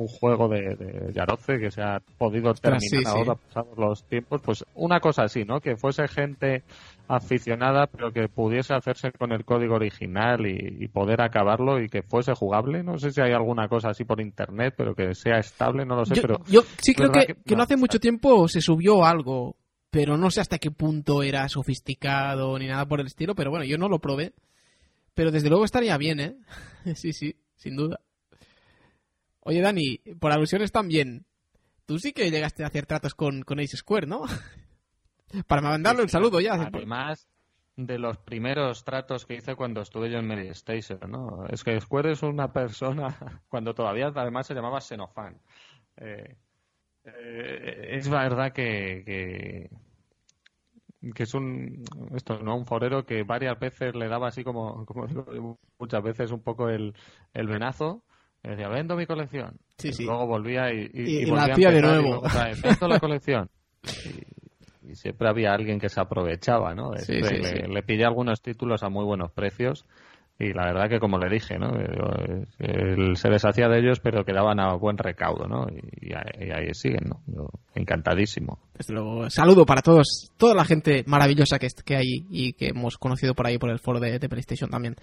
un juego de, de Yaroce que se ha podido Ostras, terminar sí, sí. ahora, pasados los tiempos, pues una cosa así, ¿no? Que fuese gente aficionada, pero que pudiese hacerse con el código original y, y poder acabarlo y que fuese jugable. No sé si hay alguna cosa así por internet, pero que sea estable, no lo sé, yo, pero yo sí creo que, que- que no no, hace mucho tiempo se subió algo, pero no sé hasta qué punto era sofisticado ni nada por el estilo, pero bueno, yo no lo probé. Pero desde luego estaría bien, ¿eh? (laughs) sí, sí, sin duda. Oye, Dani, por alusiones también, tú sí que llegaste a hacer tratos con, con Ace Square, ¿no? (laughs) Para mandarle un saludo ya. Además de los primeros tratos que hice cuando estuve yo en Mary Station, ¿no? Es que Square es una persona, (laughs) cuando todavía además se llamaba Xenofan. Eh, eh, es verdad que, que, que es un, esto, ¿no? Un forero que varias veces le daba así como, como digo yo, muchas veces un poco el, el venazo. Y Decía, vendo mi colección. Sí, Y sí. Luego volvía y, Y- y volvía la hacía de nuevo. "Vendo la colección. Y, siempre había alguien que se aprovechaba, ¿no? Sí, le, le pillé algunos títulos a muy buenos precios y la verdad que como le dije, ¿no? Eh, Él se deshacía de ellos pero quedaban a buen recaudo, ¿no? Y, y ahí, siguen, ¿no? Encantadísimo. Desde luego, saludo para todos, toda la gente maravillosa que, que hay y que hemos conocido por ahí por el foro de, de PlayStation también.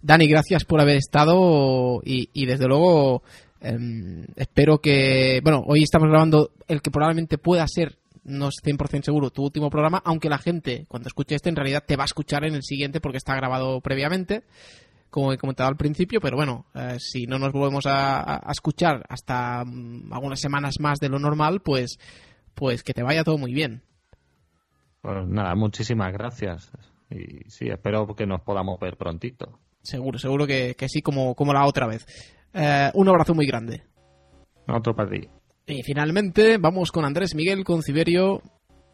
Dani, gracias por haber estado y, y desde luego em, espero que, bueno, hoy estamos grabando el que probablemente pueda ser, no es 100% seguro, tu último programa, aunque la gente cuando escuche este en realidad te va a escuchar en el siguiente porque está grabado previamente como he comentado al principio, pero bueno, eh, si no nos volvemos a, a- escuchar hasta mm, algunas semanas más de lo normal, pues, pues que te vaya todo muy bien. Pues nada, muchísimas gracias. Y sí, espero que nos podamos ver prontito. Seguro, seguro que, que sí, como, como la otra vez. Eh, un abrazo muy grande. Otro para ti. Y finalmente vamos con Andrés Miguel Conciberio,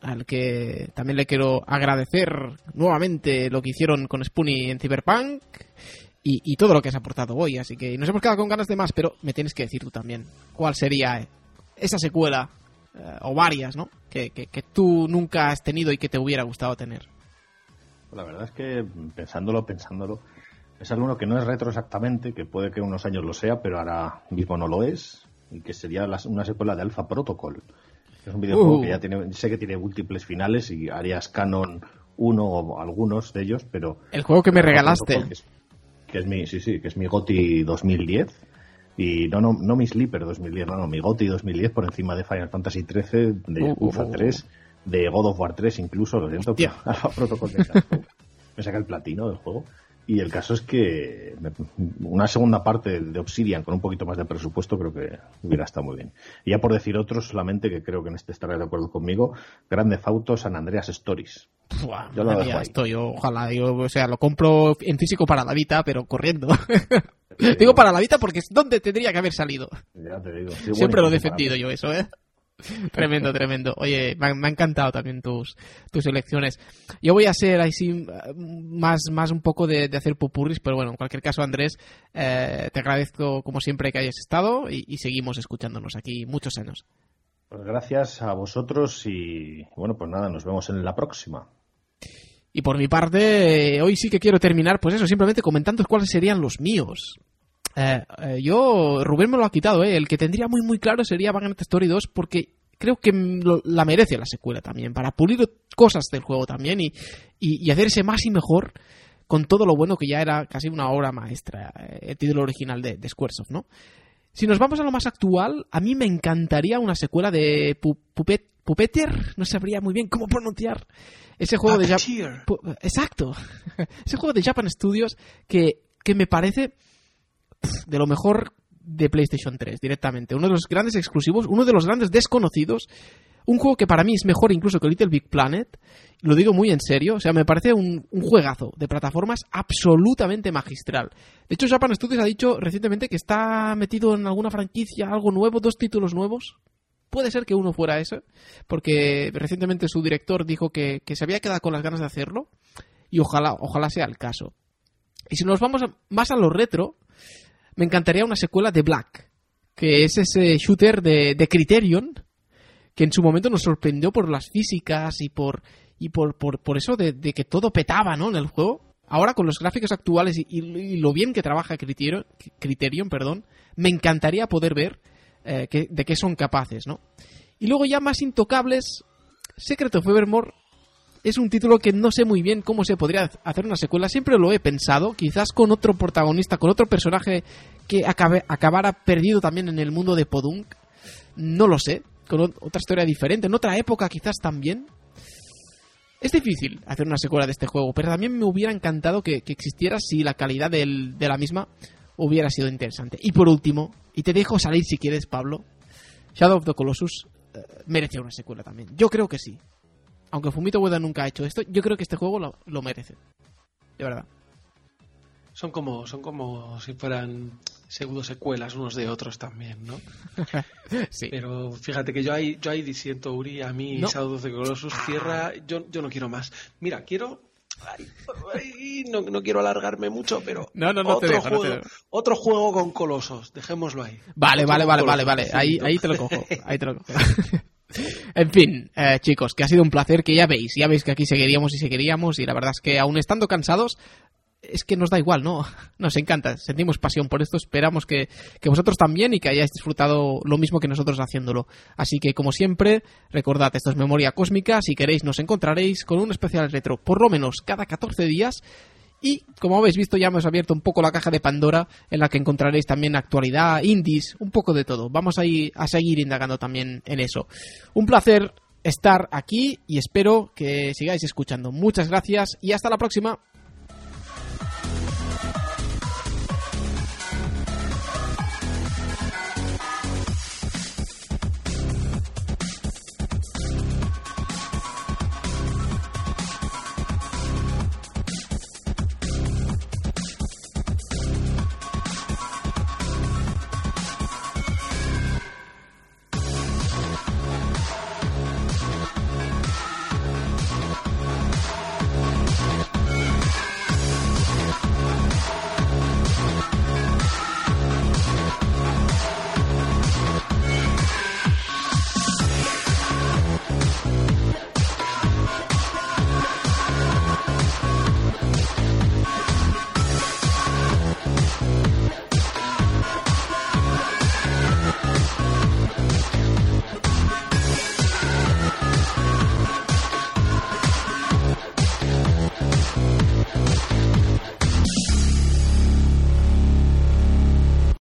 al que también le quiero agradecer nuevamente lo que hicieron con Spoonie en Cyberpunk y, y todo lo que has aportado hoy. Así que nos hemos quedado con ganas de más, pero me tienes que decir tú también cuál sería eh, esa secuela, eh, o varias, ¿no? Que, que, que tú nunca has tenido y que te hubiera gustado tener. La verdad es que pensándolo, pensándolo, es alguno que no es retro exactamente, que puede que unos años lo sea, pero ahora mismo no lo es, y que sería la- una secuela de Alpha Protocol. Es un videojuego Uh. que ya tiene, sé que tiene múltiples finales y áreas canon uno o algunos de ellos, pero El juego que me regalaste. Es, que es mi, sí, sí, que es mi GOTI 2010. Y no, no, no mi Sleeper 2010, no, no, mi GOTI 2010 por encima de Final Fantasy 13, de Uh, uh, uh. 3, de God of War 3 incluso, lo siento, pero (laughs) Protocol me saca el platino del juego. Y el caso es que una segunda parte de Obsidian con un poquito más de presupuesto creo que hubiera estado muy bien. Y ya por decir otro, solamente que creo que en este estará de acuerdo conmigo, Grande Fauto San Andreas Stories. Buah, Yo lo dejo mía, ahí. esto yo, ojalá, yo, o sea, lo compro en físico para la Vita, pero corriendo. (laughs) Digo para la Vita porque es donde tendría que haber salido. Ya te digo. sí, Siempre lo he defendido yo eso, ¿eh? (laughs) Tremendo, tremendo. Oye, me, han- me encantado también tus, tus elecciones. Yo voy a ser así más, más un poco de, de hacer pupurris, pero bueno, en cualquier caso, Andrés, eh, te agradezco como siempre que hayas estado y, y seguimos escuchándonos aquí muchos años. Pues gracias a vosotros y bueno, pues nada, nos vemos en la próxima. Y por mi parte, eh, hoy sí que quiero terminar, pues eso, simplemente comentando cuáles serían los míos. Eh, eh, yo, Rubén me lo ha quitado, ¿eh? El que tendría muy muy claro sería Bayonetta Story 2 porque creo que lo- la merece la secuela también, para pulir cosas del juego también y, y, y hacerse más y mejor con todo lo bueno que ya era casi una obra maestra, eh, el título original de, de Squaresoft, ¿no? Si nos vamos a lo más actual, a mí me encantaría una secuela de Pu- Puppet, Puppeteer, no sabría muy bien cómo pronunciar ese juego de Jap- Puppeteer. Pu- Exacto. (laughs) Ese juego de Japan Studios que, que me parece de lo mejor de PlayStation 3 directamente. Uno de los grandes exclusivos, uno de los grandes desconocidos. Un juego que para mí es mejor incluso que Little Big Planet. Lo digo muy en serio. O sea, me parece un, juegazo de plataformas absolutamente magistral. De hecho, Japan Studios ha dicho recientemente que está metido en alguna franquicia, algo nuevo, dos títulos nuevos. Puede ser que uno fuera ese, porque recientemente su director dijo que, que se había quedado con las ganas de hacerlo y ojalá, ojalá sea el caso. Y si nos vamos más a lo retro, me encantaría una secuela de Black, que es ese shooter de, Criterion, que en su momento nos sorprendió por las físicas y por y por, por, por eso de, que todo petaba ¿no? en el juego. Ahora con los gráficos actuales y, lo bien que trabaja Criterion, Criterion perdón, me encantaría poder ver eh, de qué son capaces. ¿no? Y luego ya más intocables, Secret of Evermore es un título que no sé muy bien cómo se podría hacer una secuela. Siempre lo he pensado, quizás con otro protagonista, con otro personaje que acabara perdido también en el mundo de Podunk. No lo sé, con otra historia diferente, en otra época quizás también. Es difícil hacer una secuela de este juego, pero también me hubiera encantado que, existiera si la calidad de la misma hubiera sido interesante. Y por último, y te dejo salir si quieres, Pablo, Shadow of the Colossus eh, merece una secuela también. Yo creo que sí. Aunque Fumito Ueda nunca ha hecho esto, yo creo que este juego lo, lo merece. De verdad. Son como, son como si fueran pseudo secuelas unos de otros también, ¿no? (laughs) sí. Pero fíjate que yo ahí, yo ahí disiento, Uri, a mí No. Shadow the Colossus cierra, yo, yo no quiero más. Mira, quiero... ay, ay, no, no quiero alargarme mucho, pero No, no, otro, dejo, juego, otro juego con colosos, dejémoslo ahí. Vale, Otro vale, vale, vale, colosos, vale. Ahí, ahí te lo (laughs) cojo. Ahí te lo cojo. (laughs) En fin, eh, chicos, que ha sido un placer, que ya veis, ya veis que aquí seguiríamos y seguiríamos y la verdad es que aún estando cansados, es que nos da igual, ¿no? (laughs) Nos encanta, sentimos pasión por esto, esperamos que, que vosotros también y que hayáis disfrutado lo mismo que nosotros haciéndolo. Así que, como siempre, recordad, esto es Memoria Cósmica, si queréis nos encontraréis con un especial retro, por lo menos cada 14 días, y como habéis visto ya hemos abierto un poco la caja de Pandora en la que encontraréis también actualidad, indies, un poco de todo. Vamos a, a seguir indagando también en eso. Un placer estar aquí y espero que sigáis escuchando. Muchas gracias y hasta la próxima.